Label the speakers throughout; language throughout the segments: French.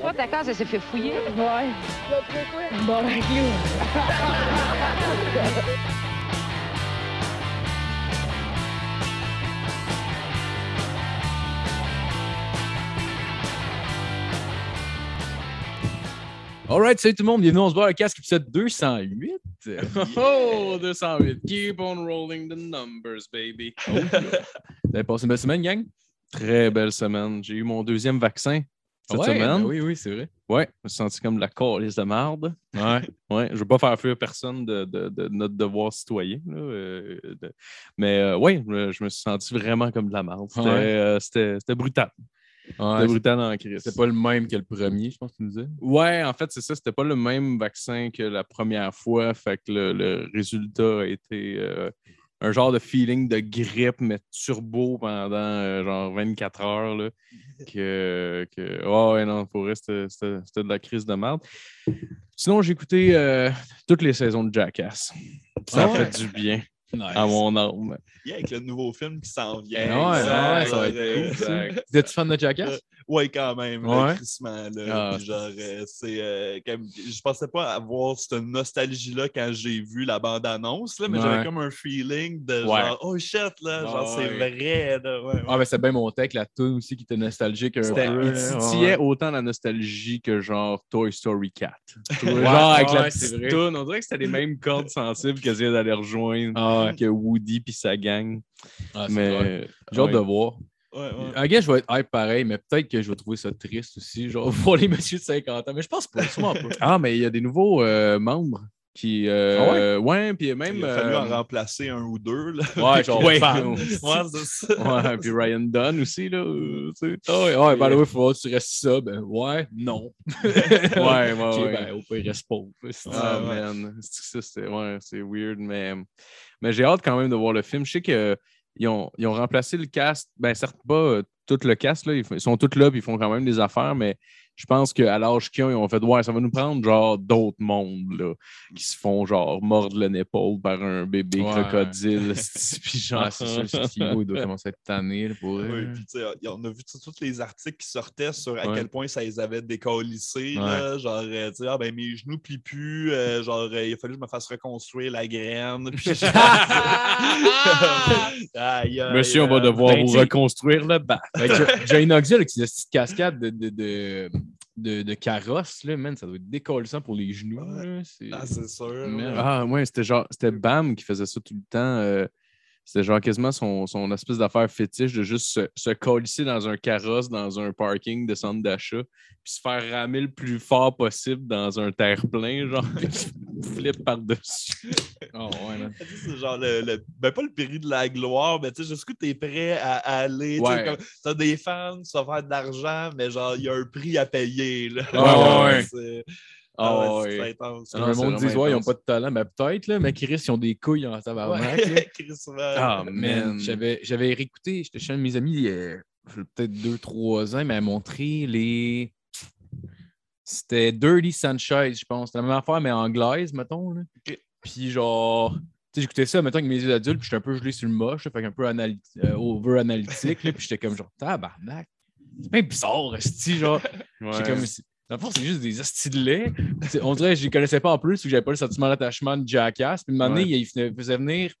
Speaker 1: Toi, ta case, elle s'est fait fouiller.
Speaker 2: Ouais. Bon, ben, clou.
Speaker 3: Alright, salut tout le monde, bienvenue on se voit le casque épisode 208.
Speaker 4: Oh, 208. Keep on rolling the numbers, baby.
Speaker 3: Vous avez passé une belle semaine, gang?
Speaker 4: Très belle semaine. J'ai eu mon deuxième vaccin cette
Speaker 3: Ouais,
Speaker 4: semaine.
Speaker 3: ben oui, oui, c'est vrai.
Speaker 4: Ouais, je me suis senti comme de la calice de marde.
Speaker 3: Ouais.
Speaker 4: Ouais, je veux pas faire fuir personne de, de- de notre devoir citoyen. là, euh, de- Mais euh, ouais, je, me suis senti vraiment comme de la marde. C'était
Speaker 3: Ouais.
Speaker 4: euh, c'était- c'était brutal.
Speaker 3: Ouais,
Speaker 4: C'était brutal en crise.
Speaker 3: c'est pas le même que le premier, je pense que tu nous disais.
Speaker 4: Ouais, en fait, c'est ça. C'était pas le même vaccin que la première fois. Fait que le, le résultat a été un genre de feeling de grippe, mais turbo pendant euh, genre 24 heures. Là, que, que... Oh, ouais, non, pour vrai, c'était de la crise de merde. Sinon, j'ai écouté euh, toutes les saisons de Jackass. Ça
Speaker 3: Ah
Speaker 4: a
Speaker 3: ouais?
Speaker 4: fait du bien
Speaker 3: Nice.
Speaker 4: à mon âme.
Speaker 5: Yeah, avec le nouveau film qui s'en vient.
Speaker 3: Ouais, ouais,
Speaker 5: Exact.
Speaker 3: ça va être
Speaker 5: Euh,
Speaker 3: cool. ça.
Speaker 4: Exact.
Speaker 3: T'es-tu fan de Jackass?
Speaker 5: Ouais, quand même.
Speaker 3: Ouais.
Speaker 5: là.
Speaker 3: Ah,
Speaker 5: genre, euh, c'est. euh, comme- je pensais pas avoir cette nostalgie-là quand j'ai vu la bande-annonce, là, mais
Speaker 3: Ouais.
Speaker 5: j'avais comme un feeling de
Speaker 4: Ouais.
Speaker 5: genre, oh shit, là, genre, c'est vrai, là. Ouais, ouais.
Speaker 3: Ah, ben c'est bien monté avec la tune aussi qui était nostalgique un
Speaker 4: C'était-
Speaker 3: peu.
Speaker 4: Il
Speaker 3: là.
Speaker 4: titillait
Speaker 3: Ouais.
Speaker 4: autant la nostalgie que genre Toy Story 4.
Speaker 3: Ouais,
Speaker 4: genre avec
Speaker 3: ouais,
Speaker 4: la
Speaker 3: c'est
Speaker 4: petite
Speaker 3: vrai.
Speaker 4: toune, on dirait que c'était les mêmes cordes sensibles que d'aller rejoindre
Speaker 3: Ah, ouais.
Speaker 4: que Woody puis sa gang.
Speaker 3: Ah.
Speaker 4: Mais
Speaker 3: J'ai hâte
Speaker 4: ouais.
Speaker 3: de voir.
Speaker 5: Ouais, ouais.
Speaker 3: I guess je vais être hype pareil, mais peut-être que je vais trouver ça triste aussi, genre voir les messieurs de 50 ans. Mais je pense pas, sûrement pas.
Speaker 4: Ah, mais il y a des nouveaux euh, membres qui. euh, ouais? puis même.
Speaker 5: Il a fallu
Speaker 4: euh,
Speaker 5: en remplacer un ou deux, là.
Speaker 3: Ouais, genre
Speaker 4: Ouais.
Speaker 3: fan.
Speaker 5: ouais, c'est ça.
Speaker 4: ouais, puis Ryan Dunn aussi, là. euh, tu sais.
Speaker 3: Ah ouais, ouais, by the way, il faudra que tu restes ça. Ben ouais, non.
Speaker 4: Ouais, ouais, ouais.
Speaker 3: ben, au pire, il reste pauvre.
Speaker 4: Ah,
Speaker 5: Ouais, ouais.
Speaker 4: man. C'est- ça, c'est ouais, c'est weird, mais, mais j'ai hâte quand même de voir le film. Je sais qu'ils ont, ils ont remplacé le cast. Ben, certes pas euh, tout le cast, là. Ils, ils sont tous là puis ils font quand même des affaires, mais je pense qu'à l'âge qu'ils ont, ils ont fait Ouais, ça va nous prendre genre d'autres mondes là, qui se font genre mordre le épaule par un bébé
Speaker 3: Ouais.
Speaker 4: crocodile. puis genre,
Speaker 3: c'est sûr, Steve il doit commencer à être tanné là, pour eux.
Speaker 5: Oui, puis tu sais, on a vu tous les articles qui sortaient sur à
Speaker 4: Ouais.
Speaker 5: quel point ça les avait décollissés. là. Genre, euh, tu sais, ah, ben, mes genoux plient plus. euh, genre, euh, il a fallu que je me fasse reconstruire la graine. Puis je- Aïe, aïe,
Speaker 4: Monsieur, on va devoir
Speaker 3: ben,
Speaker 4: vous reconstruire le bas.
Speaker 3: Ben, Johnny Knoxville avec ses petites cascades de, de, de, de, de carrosse, là, man, ça doit être décollissant pour les genoux.
Speaker 5: Ouais.
Speaker 3: là, c'est-
Speaker 5: Ah, c'est sûr.
Speaker 4: Ah ouais, c'était genre c'était Bam qui faisait ça tout le temps. euh, c'était genre quasiment son, son espèce d'affaire fétiche de juste se, se colisser dans un carrosse, dans un parking de centre d'achat, puis se faire ramer le plus fort possible dans un terre-plein, genre, flip par-dessus.
Speaker 3: Oh, ouais, man.
Speaker 5: Tu sais, C'est genre le, le- ben pas le péril de la gloire, mais tu sais, jusqu'où tu es prêt à, à aller.
Speaker 4: Ouais.
Speaker 5: comme- T'as des fans, tu vas faire de l'argent, mais genre, il y a un prix à payer. Là.
Speaker 3: Ouais, ouais, ouais.
Speaker 5: C'est-
Speaker 4: Ah
Speaker 5: ah ouais,
Speaker 4: ouais.
Speaker 5: intense.
Speaker 3: Le monde dit, ouais, ils n'ont pas de talent. Ben, peut-être, là, mais Chris, ils ont des couilles en tabarnak.
Speaker 5: Ouais, Chris, ouais.
Speaker 4: Ah,
Speaker 3: Man,
Speaker 4: man.
Speaker 3: j'avais, j'avais réécouté, j'étais chez un de mes amis, euh, peut-être deux, trois ans, il m'a montré les. C'était Dirty Sanchez, je pense. C'était la même affaire, mais anglaise, mettons. Là. Puis genre, tu sais, j'écoutais ça, mettons, avec mes yeux d'adulte, puis j'étais un peu gelé sur le moche, là, fait qu'un peu analy- euh, over-analytique, là, puis j'étais comme genre, tabarnak. C'est bien bizarre, esti, genre.
Speaker 4: Ouais.
Speaker 3: Comme. Dans le fond, c'est juste des hosties de lait. On dirait que je les connaissais pas en plus, ou que j'avais pas le sentiment d'attachement de Jackass. Puis, une année,
Speaker 4: Ouais.
Speaker 3: il faisait- faisait venir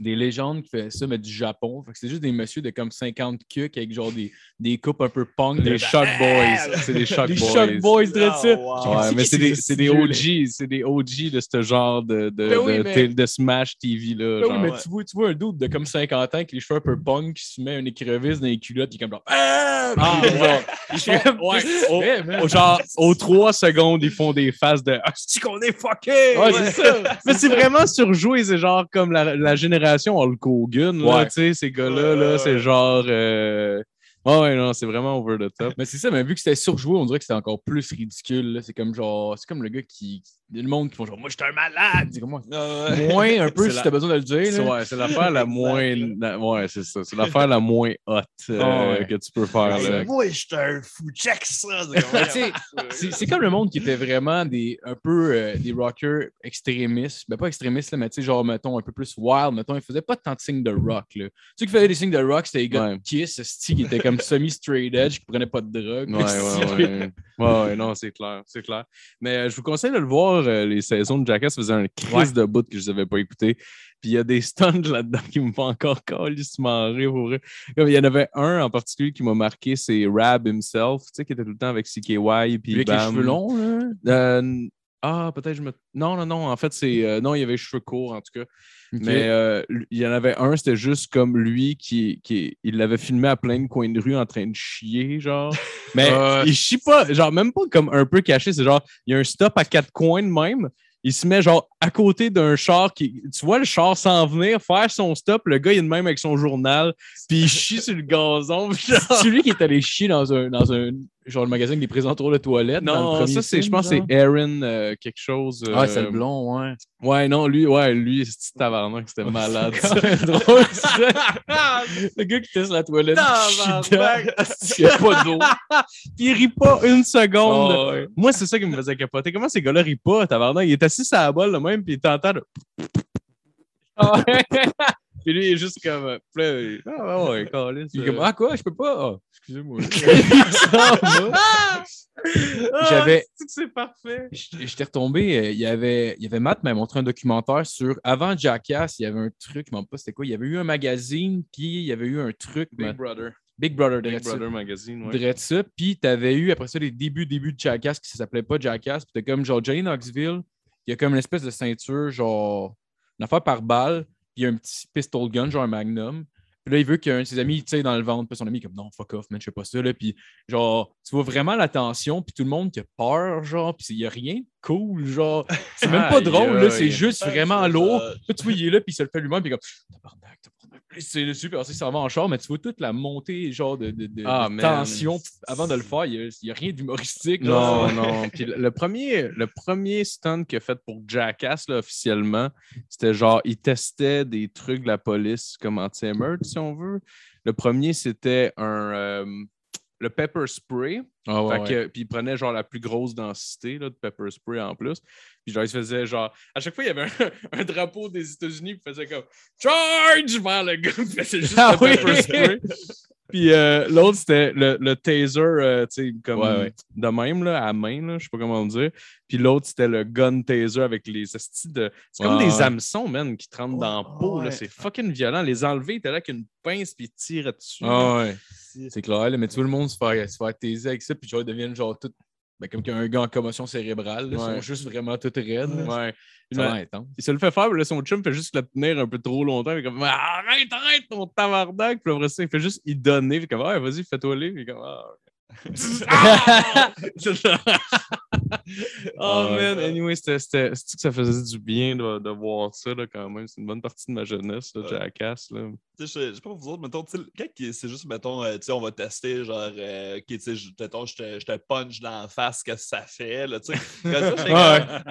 Speaker 3: des légendes qui faisaient ça, mais du Japon. Fait que c'est juste des messieurs de comme 50 cucs avec genre des, des coupes un peu punk.
Speaker 4: Des
Speaker 3: de-
Speaker 4: Shock Boys. C'est des Shock
Speaker 3: Des
Speaker 4: Boys.
Speaker 3: Shock Boys, de
Speaker 5: Ah, wow.
Speaker 4: Ouais, mais
Speaker 3: qui
Speaker 4: c'est des, c'est des? OG, c'est des OG de ce genre de, de,
Speaker 3: Ben oui,
Speaker 4: de,
Speaker 3: mais-
Speaker 4: té- de Smash TV là.
Speaker 3: Ben oui, mais
Speaker 4: Ouais.
Speaker 3: tu vois, tu vois un dude de comme 50 ans avec les cheveux un peu punk qui se met une écreuvisse dans les culottes, puis comme genre. Ah!
Speaker 4: Ah, ouais.
Speaker 3: genre,
Speaker 4: Ouais. Aux trois secondes, ils font des faces de Ah, c'est qu'on est fucké!
Speaker 3: Ouais, c'est ça.
Speaker 4: Mais c'est vraiment surjoué, c'est genre comme la, la génération Hulk Hogan, là,
Speaker 3: Ouais.
Speaker 4: tu sais, ces gars-là, là, c'est genre. euh, Ouais, ouais, non, c'est vraiment over the top.
Speaker 3: Mais c'est ça, mais vu que c'était surjoué, on dirait que c'était encore plus ridicule. C'est comme genre, c'est comme le gars qui. Le monde qui font genre, moi, je suis un malade. C'est comme moi.
Speaker 5: Ah.
Speaker 3: Moins un peu si
Speaker 4: la-
Speaker 3: t'as besoin de le dire.
Speaker 4: C'est
Speaker 3: là.
Speaker 4: ouais, c'est l'affaire la moins. la- ouais, c'est ça. C'est l'affaire la moins hot euh,
Speaker 3: Ah ouais.
Speaker 4: que tu peux faire. Là.
Speaker 5: moi, je suis un fou. Check ça. C'est comme-
Speaker 3: le monde qui était vraiment des, un peu euh, des rockers extrémistes. Ben, pas extrémistes, là, mais tu sais, genre, mettons, un peu plus wild. Mettons, ils faisaient pas tant de signes de rock. Là. Ceux qui faisaient des signes de rock, c'était les gars de Kiss, qui étaient comme semi-straight edge, qui prenait pas de drogue.
Speaker 4: Ouais, ouais, ouais. ouais, ouais, non, c'est clair, c'est clair. Mais euh, je vous conseille de le voir, euh, les saisons de Jackass faisaient un crise de bout que je n'avais pas écouté. Puis il y a des stunts là-dedans qui me font encore calissement rire. Pour vrai. Il y en avait un en particulier qui m'a marqué, c'est Rab himself, tu sais, qui était tout le temps avec CKY. Puis
Speaker 3: avec les cheveux longs, là.
Speaker 4: Euh, ah, peut-être je me. Non, non, non. En fait, c'est. euh, non, il y avait les cheveux courts, en tout cas. Mais euh, il y en avait un, c'était juste comme lui qui, qui il l'avait filmé à plein de coins de rue en train de chier, genre. Mais il chie pas, genre même pas comme un peu caché, c'est genre il y a un stop à quatre coins de même. Il se met genre à côté d'un char qui. Tu vois le char s'en venir, faire son stop, le gars il est de même avec son journal, puis il chie sur le gazon. genre-
Speaker 3: C'est lui qui est allé chier dans un, dans un genre le magasin des présentoirs de toilettes. dans le
Speaker 4: Non, ça c'est, je pense, que c'est Aaron euh, quelque chose.
Speaker 3: Ah, c'est
Speaker 4: euh,
Speaker 3: le blond, ouais.
Speaker 4: Ouais, non, lui, ouais, lui, c'est petit tabarnak, c'était malade.
Speaker 3: C'est drôle, ça. Le gars qui teste la toilette. Il n'y a pas d'eau.
Speaker 4: Puis il rit pas une seconde.
Speaker 3: Ah, ouais.
Speaker 4: Moi, c'est ça qui me faisait capoter. Comment ces gars-là rient pas, tabarnak? Il est assis sur la balle, là, même, puis il t'entend. de- puis lui, il est juste comme. euh, puis là, Ah, ouais,
Speaker 3: Il est
Speaker 4: euh.
Speaker 3: comme, ah quoi, je peux pas. Ah, excusez-moi.
Speaker 4: Ah,
Speaker 3: J'avais-
Speaker 4: c'est parfait?
Speaker 3: J'étais retombé, euh, il y avait, il y avait Matt m'a montré un documentaire sur avant Jackass, il y avait un truc, je ne sais pas c'était quoi, il y avait eu un magazine, puis il y avait eu un truc,
Speaker 4: Big
Speaker 3: mais-
Speaker 4: Brother.
Speaker 3: Big Brother,
Speaker 4: Big. Brother Magazine, ouais.
Speaker 3: Direct ça, puis tu avais eu après ça les débuts, débuts de Jackass qui s'appelait pas Jackass, puis t'as comme genre Johnny Knoxville, il y a comme une espèce de ceinture, genre une affaire par balle, il y a un petit pistol gun, genre un magnum. Puis là, il veut qu'un de ses amis tire dans le ventre. Puis son ami est comme non, fuck off, man, je fais pas ça. Là. Puis genre, tu vois vraiment la tension, puis tout le monde qui a peur, genre, puis il y a rien de cool, genre. C'est même pas drôle, là, c'est juste vraiment lourd. Là, tu vois, il est là, puis il se le fait lui-même, puis comme tabarnak. Puis C'est il s'en va en char, mais tu vois toute la montée, genre, de, de, de-
Speaker 4: Ah,
Speaker 3: de tension avant de le faire. Il n'y a, rien d'humoristique.
Speaker 4: Non, non. Puis le, premier, le premier stunt qu'il a fait pour Jackass, là, officiellement, c'était genre, il testait des trucs de la police comme anti-émeute, si on veut. Le premier, c'était un. euh, le pepper spray.
Speaker 3: Ah, ouais,
Speaker 4: Fait
Speaker 3: ouais.
Speaker 4: que- puis il prenait genre la plus grosse densité là, de pepper spray en plus. Puis genre, il se faisait genre. À chaque fois, il y avait un, un drapeau des États-Unis, il faisait comme Charge vers le gars, puis il faisait juste
Speaker 3: Ah
Speaker 4: le
Speaker 3: oui!
Speaker 4: pepper spray. Puis euh, l'autre, c'était le, le taser, euh, tu sais, comme
Speaker 3: Ouais, ouais.
Speaker 4: de même, là, à main, là, je sais pas comment le dire. Puis l'autre, c'était le gun taser avec les estis de. C'est comme
Speaker 3: Ouais,
Speaker 4: des hameçons, man, qui te rentrent dans la peau, là. C'est fucking violent. Les enlever, t'es là avec une pince, puis ils tirent dessus.
Speaker 3: Ah, ouais. C'est clair, là, mais tu vois le monde se faire, se faire taiser avec ça, puis genre, ils deviennent genre tout. Ben, comme qu'un gars en commotion cérébrale, là, ils sont juste vraiment tout raides.
Speaker 4: Ouais. Il se le fait faire, là, son chum fait juste le tenir un peu trop longtemps. Il est comme Arrête, arrête ton tabarnak. Puis après ça, il fait juste y donner. Puis comme Ah, vas-y, fais-toi aller. Puis comme Ah, oh man, anyway, c'était, que ça faisait du bien de, de voir ça là, quand même? C'est une bonne partie de ma jeunesse, là. Jackass. Là.
Speaker 5: Je sais pas pour vous autres, mettons, quand c'est juste, mettons, euh, on va tester, genre, euh, mettons, je te, je te punch dans la face, qu'est-ce que ça fait, là, tu sais.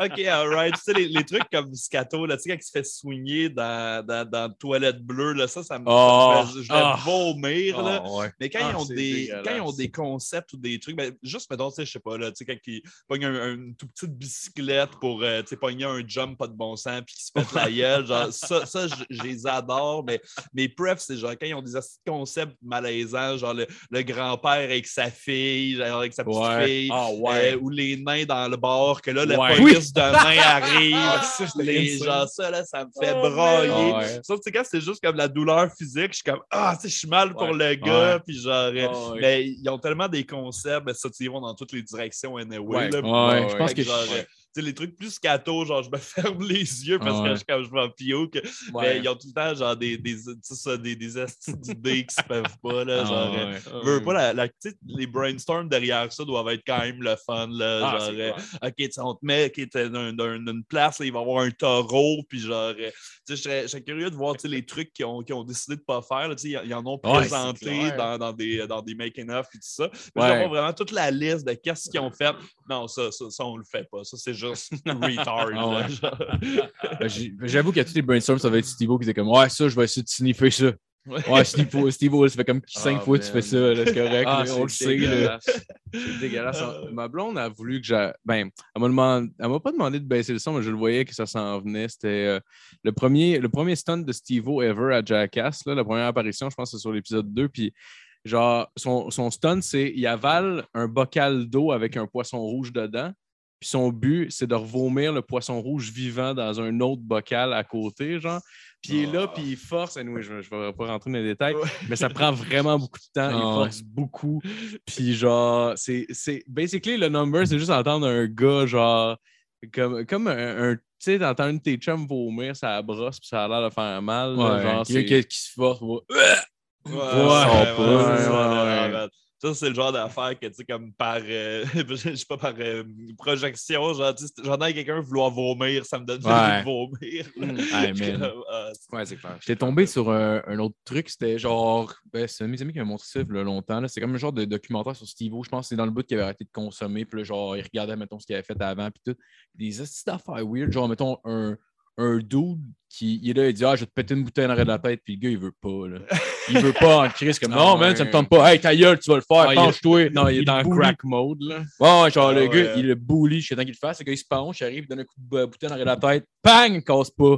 Speaker 5: Ok, alright, tu sais, les, les trucs comme Scato, là, tu sais, quand il se fait soigner dans, dans, dans toilette bleue, là, ça, ça me,
Speaker 3: Oh.
Speaker 5: ça me fait- je
Speaker 3: Ah.
Speaker 5: vomir, là.
Speaker 3: ouais.
Speaker 5: Mais quand,
Speaker 4: Ah,
Speaker 5: ils ont des, quand ils ont des concepts ou des trucs, ben, juste, mettons, tu sais, je sais pas, là, tu sais, quand ils pognent un, un- une toute petite bicyclette pour, euh, tu sais, pogner un jump pas de bon sens puis qu'ils se pètent la gueule, genre, ça, ça je, les adore, mais prefs, c'est genre, quand ils ont des de concepts malaisants, genre le, le grand-père avec sa fille, genre avec sa petite
Speaker 3: Ouais.
Speaker 5: fille,
Speaker 3: Ah,
Speaker 5: euh, ou les nains dans le bar, que là, la
Speaker 3: Ouais.
Speaker 5: police de nains arrive,
Speaker 3: Ah,
Speaker 5: les, genre, ça, là, ça me fait
Speaker 4: Oh,
Speaker 5: brailler. Sauf que, quand c'est juste comme la douleur physique, je suis comme, ah, tu sais, je suis mal pour le gars, puis genre, euh,
Speaker 3: ouais.
Speaker 5: mais ils ont tellement des concepts, ben, ça, ils vont dans toutes les directions anyway.
Speaker 4: Ouais.
Speaker 5: là,
Speaker 3: Ouais,
Speaker 5: puis,
Speaker 3: ouais,
Speaker 5: fait
Speaker 3: je pense que-
Speaker 5: genre, les trucs plus scato, genre, je me ferme les yeux parce
Speaker 3: Ah,
Speaker 5: que je, comme je m'en pio, que, mais ils ont tout le temps, genre, des, des, ça, des, des d'idées qui se peuvent pas, là,
Speaker 3: Ah,
Speaker 5: euh, veux pas, la, les brainstorms derrière ça doivent être quand même le fun, là,
Speaker 3: Ah,
Speaker 5: genre, euh. OK, on te met OK, t'es dans, dans- dans une place, là, il va y avoir un taureau, puis genre, euh, tu sais, je serais, curieux de voir les trucs qu'ils ont, ont décidé de ne pas faire. là, tu sais, ils, ils en ont présenté dans, dans des, dans des making-of et tout ça. Mais vraiment toute la liste de qu'est-ce qu'ils ont fait. Non, ça, ça, ça, on le fait pas. Ça, c'est juste retard.
Speaker 3: Ah ouais. Ben, j'ai- J'avoue qu'à tous les brainstorms, ça va être Steve-O qui était comme Ouais, ça, je vais essayer de sniffer ça. Ouais, Steve-O, Steve-O, ça fait comme cinq
Speaker 4: Ah,
Speaker 3: fois que tu fais ça, c'est correct,
Speaker 4: Ah,
Speaker 3: on le
Speaker 4: c'est
Speaker 3: sait.
Speaker 4: C'est dégueulasse. Ma blonde a voulu que j'ai. Ben, elle m'a m'a pas demandé de baisser le son, mais je le voyais que ça s'en venait. C'était euh, le, premier, le premier stunt de Steve-O ever à Jackass, là, la première apparition, je pense que c'est sur l'épisode 2. Puis genre, son, son stunt, c'est il avale un bocal d'eau avec un poisson rouge dedans. Puis son but, c'est de revomir le poisson rouge vivant dans un autre bocal à côté, genre. Puis il est là, puis il force. Anyway, je ne vais pas rentrer dans les détails, mais ça prend vraiment beaucoup de temps. il
Speaker 3: Ah
Speaker 4: force beaucoup. Puis genre, c'est. c'est- Basically, le number, c'est juste entendre un gars, genre, comme, comme un. un- tu sais, d'entendre une de tes chums vomir, ça brosse, puis ça a l'air de faire mal. là,
Speaker 3: Ouais,
Speaker 4: genre, c'est-
Speaker 3: quelqu'un qui, qui se force. ouais.
Speaker 5: Ouais,
Speaker 4: Ouais,
Speaker 5: ouais,
Speaker 4: ouais,
Speaker 5: ouais,
Speaker 4: ouais,
Speaker 5: ça, c'est le genre d'affaire que, tu sais, comme par, euh, je sais pas, par euh, projection, genre, j'entends quelqu'un vouloir vomir, ça me donne
Speaker 3: Ouais.
Speaker 5: envie de vomir. Ah, c'est-
Speaker 4: Ouais, c'est clair.
Speaker 3: J'étais tombé sur un, un autre truc, c'était genre. Ben, c'est un de mes amis qui m'a montré ça il y a longtemps. là. C'est comme un genre de documentaire sur Steve-O. Je pense que c'est dans le bout qu'il avait arrêté de consommer. Puis là, genre, il regardait, mettons, ce qu'il avait fait avant. Puis tout. Des astuces d'affaires weird. Genre, mettons, un, un dude qui il est là, il dit Ah, je vais te péter une bouteille en arrière de la tête. Puis le gars, il veut pas. Là. Il veut pas en crise. Comme
Speaker 4: Ah
Speaker 3: non, man, ça me tente pas. Hey, ta gueule, tu vas le faire.
Speaker 4: Ah,
Speaker 3: Penche-toi.
Speaker 4: Non, il est dans crack mode, là.
Speaker 3: Ouais, genre,
Speaker 5: Ah
Speaker 3: le gars, il le bully jusqu'à temps qu'il le fasse. Le gars, il se penche, il arrive, il donne un coup de bouteille en arrière de la tête. Bang, il casse pas.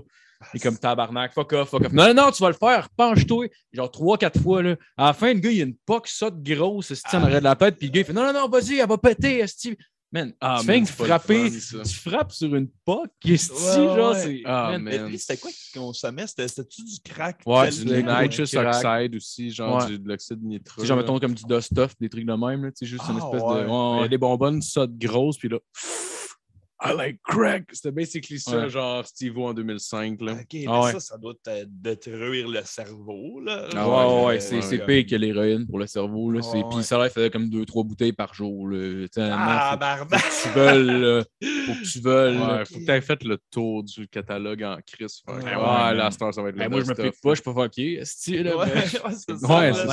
Speaker 3: Il est comme tabarnak, fuck off, fuck off. Non, non, tu vas le faire, penche-toi. Genre trois, quatre fois. Là. À la fin, le gars, il a une poque saute grosse, esti, en arrière de la tête. Puis le gars, il fait Non, non, non, vas-y, elle va péter, esti. Man,
Speaker 4: Ah,
Speaker 3: tu fais frapper,
Speaker 4: fun, ça.
Speaker 3: frappes sur une poque, esti,
Speaker 5: Ouais,
Speaker 3: genre,
Speaker 5: ouais.
Speaker 3: c'est.
Speaker 4: Ah,
Speaker 5: c'était quoi qu'il consommait? C'était- C'était-tu du crack?
Speaker 3: Ouais,
Speaker 4: Du nitrous
Speaker 3: crack?
Speaker 4: oxide aussi, genre
Speaker 3: Ouais.
Speaker 4: du, de l'oxyde nitreux.
Speaker 3: C'est genre, mettons, comme du dust-off, des trucs de même, là, tu sais, juste une
Speaker 5: Ah,
Speaker 3: espèce
Speaker 5: ouais.
Speaker 3: de.
Speaker 4: Il y
Speaker 3: Ouais,
Speaker 4: des bonbonnes sautent grosses, puis là, I like crack. C'était basically ça,
Speaker 3: Ouais.
Speaker 4: genre Steve-O en 2005. Là.
Speaker 5: Ok, mais
Speaker 3: Ah ouais.
Speaker 5: ça, ça doit te détruire le cerveau, là.
Speaker 4: Ah
Speaker 3: ouais, ouais, ouais, c'est pire que l'héroïne pour le cerveau. Là. C'est-
Speaker 5: Ouais,
Speaker 3: Puis
Speaker 5: ouais.
Speaker 3: ça leur faisait comme 2-3 bouteilles par jour. Là.
Speaker 5: Ah,
Speaker 3: faut-
Speaker 5: barbac!
Speaker 3: faut que tu veuilles, là. Faut que tu veuilles. là.
Speaker 4: Ouais, faut que tu aies fait le tour du catalogue en crise. Que,
Speaker 5: Ouais,
Speaker 4: Ouais,
Speaker 3: ouais,
Speaker 4: la
Speaker 3: man.
Speaker 4: star, ça va être le
Speaker 3: Ben, moi, je me
Speaker 4: of,
Speaker 3: pas,
Speaker 4: là.
Speaker 3: je suis pas fucké. là,
Speaker 5: Ouais,
Speaker 3: mais-
Speaker 5: c'est ça,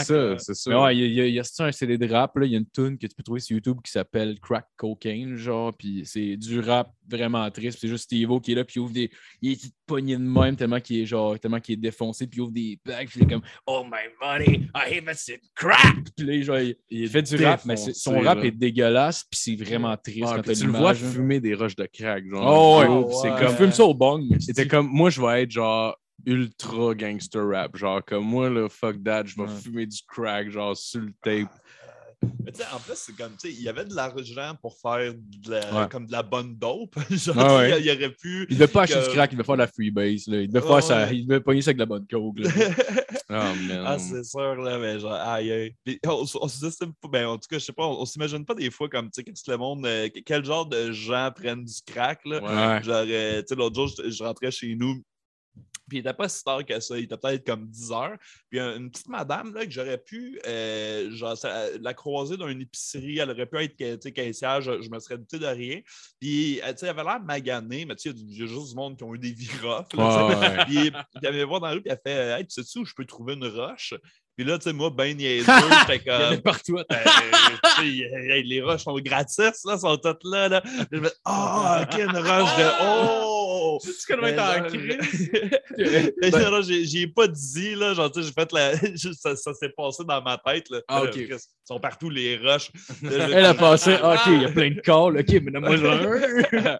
Speaker 4: c'est
Speaker 5: là.
Speaker 4: ça.
Speaker 3: Mais ouais, il y a, il y a- il y a ça, un CD de rap, là. il y a une tune que tu peux trouver sur YouTube qui s'appelle Crack Cocaine, genre, puis c'est du rap vraiment triste, puis c'est juste Steve-O qui est là, puis il ouvre des... Il est pogné de même tellement qu'il est, genre, tellement qu'il est défoncé, puis il ouvre des bags, puis il est comme « Oh my money, I have a crack! » Puis là, genre, il, il fait du rap, mais son rap
Speaker 4: là.
Speaker 3: est dégueulasse, puis c'est vraiment triste
Speaker 4: Ouais,
Speaker 3: quand
Speaker 4: puis tu le vois
Speaker 3: là.
Speaker 4: fumer des roches de crack. Genre,
Speaker 3: Oh, ouais.
Speaker 5: Oh, ouais.
Speaker 4: c'est
Speaker 3: Comme fume ça au bong. mais
Speaker 4: C'était
Speaker 3: c'est-
Speaker 4: comme moi, je vais être genre ultra gangster rap. Genre, comme moi, là, fuck that, je vais
Speaker 3: Ouais.
Speaker 4: fumer du crack, genre sur le tape.
Speaker 5: Mais tu sais, en plus, c'est comme, tu sais, il y avait de l'argent pour faire de la,
Speaker 3: Ouais.
Speaker 5: comme de la bonne dope. Genre,
Speaker 3: ouais.
Speaker 5: il y aurait pu.
Speaker 3: Il devait pas acheter du crack, il devait faire de la freebase. Là. Il devait
Speaker 5: Ouais,
Speaker 3: faire ça,
Speaker 5: ouais.
Speaker 3: il devait pogner ça avec de la bonne coke. là.
Speaker 4: Oh man.
Speaker 5: Ah, c'est sûr, là, mais genre, aïe, aïe. Puis, on, on ben, en tout cas, je sais pas, on, on s'imagine pas des fois comme, tu sais, qu'est-ce que le monde, euh, quel genre de gens prennent du crack, là. Genre, euh, tu sais, l'autre jour, je, je rentrais chez nous, puis il était pas si tard que ça, il était peut-être comme 10 heures. Puis un- une petite madame, là, que j'aurais pu, euh, genre, la croiser dans une épicerie, elle aurait pu être sais, caissière, je, je me serais douté de rien. Puis, euh, sais, elle avait l'air maganée, mais tu sais, il y a y, juste du monde qui ont eu des là, sais.
Speaker 3: Ouais, ouais.
Speaker 5: Puis, elle me voir dans la rue, puis elle fait euh, Hey, tu sais-tu où je peux trouver une roche? Puis là, tu sais, moi, ben niaiseux, j'étais comme.
Speaker 3: partout.
Speaker 5: Sais, les roches sont gratis, là, sont toutes là. là. Je me dis, Ah, ok, une roche de. Oh!
Speaker 3: Tu connais
Speaker 5: Mais
Speaker 3: être en
Speaker 5: genre,
Speaker 3: crise.
Speaker 5: Non, non, j'ai pas dit, là, genre, tu sais, j'ai fait la. ça ça s'est passé dans ma tête, là.
Speaker 3: Ah, ok.
Speaker 5: Ils sont partout, les roches.
Speaker 3: Elle a passé, OK, il y a plein de calls, OK, mais donne-moi un.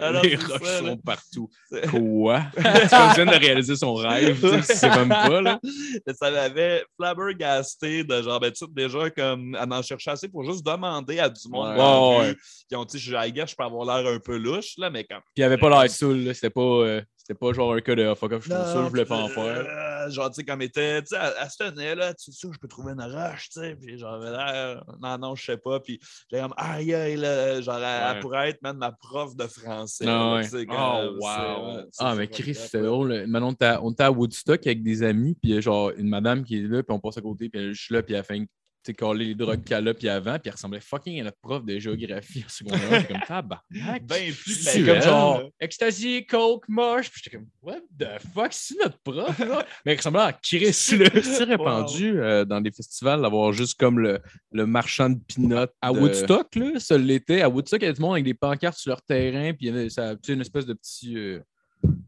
Speaker 5: Alors,
Speaker 4: les roches
Speaker 5: ça, là.
Speaker 4: sont partout. Quoi? si elle de réaliser son rêve, tu sais, c'est même pas, là.
Speaker 5: Mais ça m'avait flabbergasté de genre, ben, tu sais, déjà, comme, à en chercher assez pour juste demander à du monde
Speaker 4: Ouais.
Speaker 3: Ouais,
Speaker 5: qui ont, tu sais, je I guess, je peux avoir l'air un peu louche, là, mais comme.
Speaker 3: Puis il avait pas l'air saoul, C'était pas, euh, c'était pas genre un cas de oh, fuck off, je suis saoul, je voulais pas en faire.
Speaker 5: euh, genre, tu sais, comme était, tu sais, elle, elle se tenait, là, tu sais, je peux trouver une roche, tu sais, puis genre, j'avais l'air, non, non, je sais pas, puis j'ai comme, aïe, aïe, là, genre, elle, pourrait être, même ma prof de français. Là,
Speaker 3: ouais.
Speaker 4: Oh, wow.
Speaker 5: ouais,
Speaker 3: Ah, mais Chris, c'était drôle. Maintenant, on était à- à Woodstock avec des amis, puis il y a genre une madame qui est là, puis on passe à côté, puis je suis là, puis elle fait tu sais, coller les drogues qu'elle a, puis avant, puis elle ressemblait fucking à notre prof de géographie en secondaire. J'étais comme tabarnak.
Speaker 5: Ben plus
Speaker 3: C'est
Speaker 5: belle,
Speaker 3: comme genre ecstasy, coke, moche. Puis j'étais comme, what the fuck, c'est notre prof, là? Mais elle ressemblait à Chris, là.
Speaker 4: C'est répandu euh, dans des festivals d'avoir juste comme le, le marchand de peanuts.
Speaker 3: À
Speaker 4: de-
Speaker 3: Woodstock, là, ça l'était. À Woodstock, il y avait du monde avec des pancartes sur leur terrain, puis il y avait ça, une espèce de petit. euh,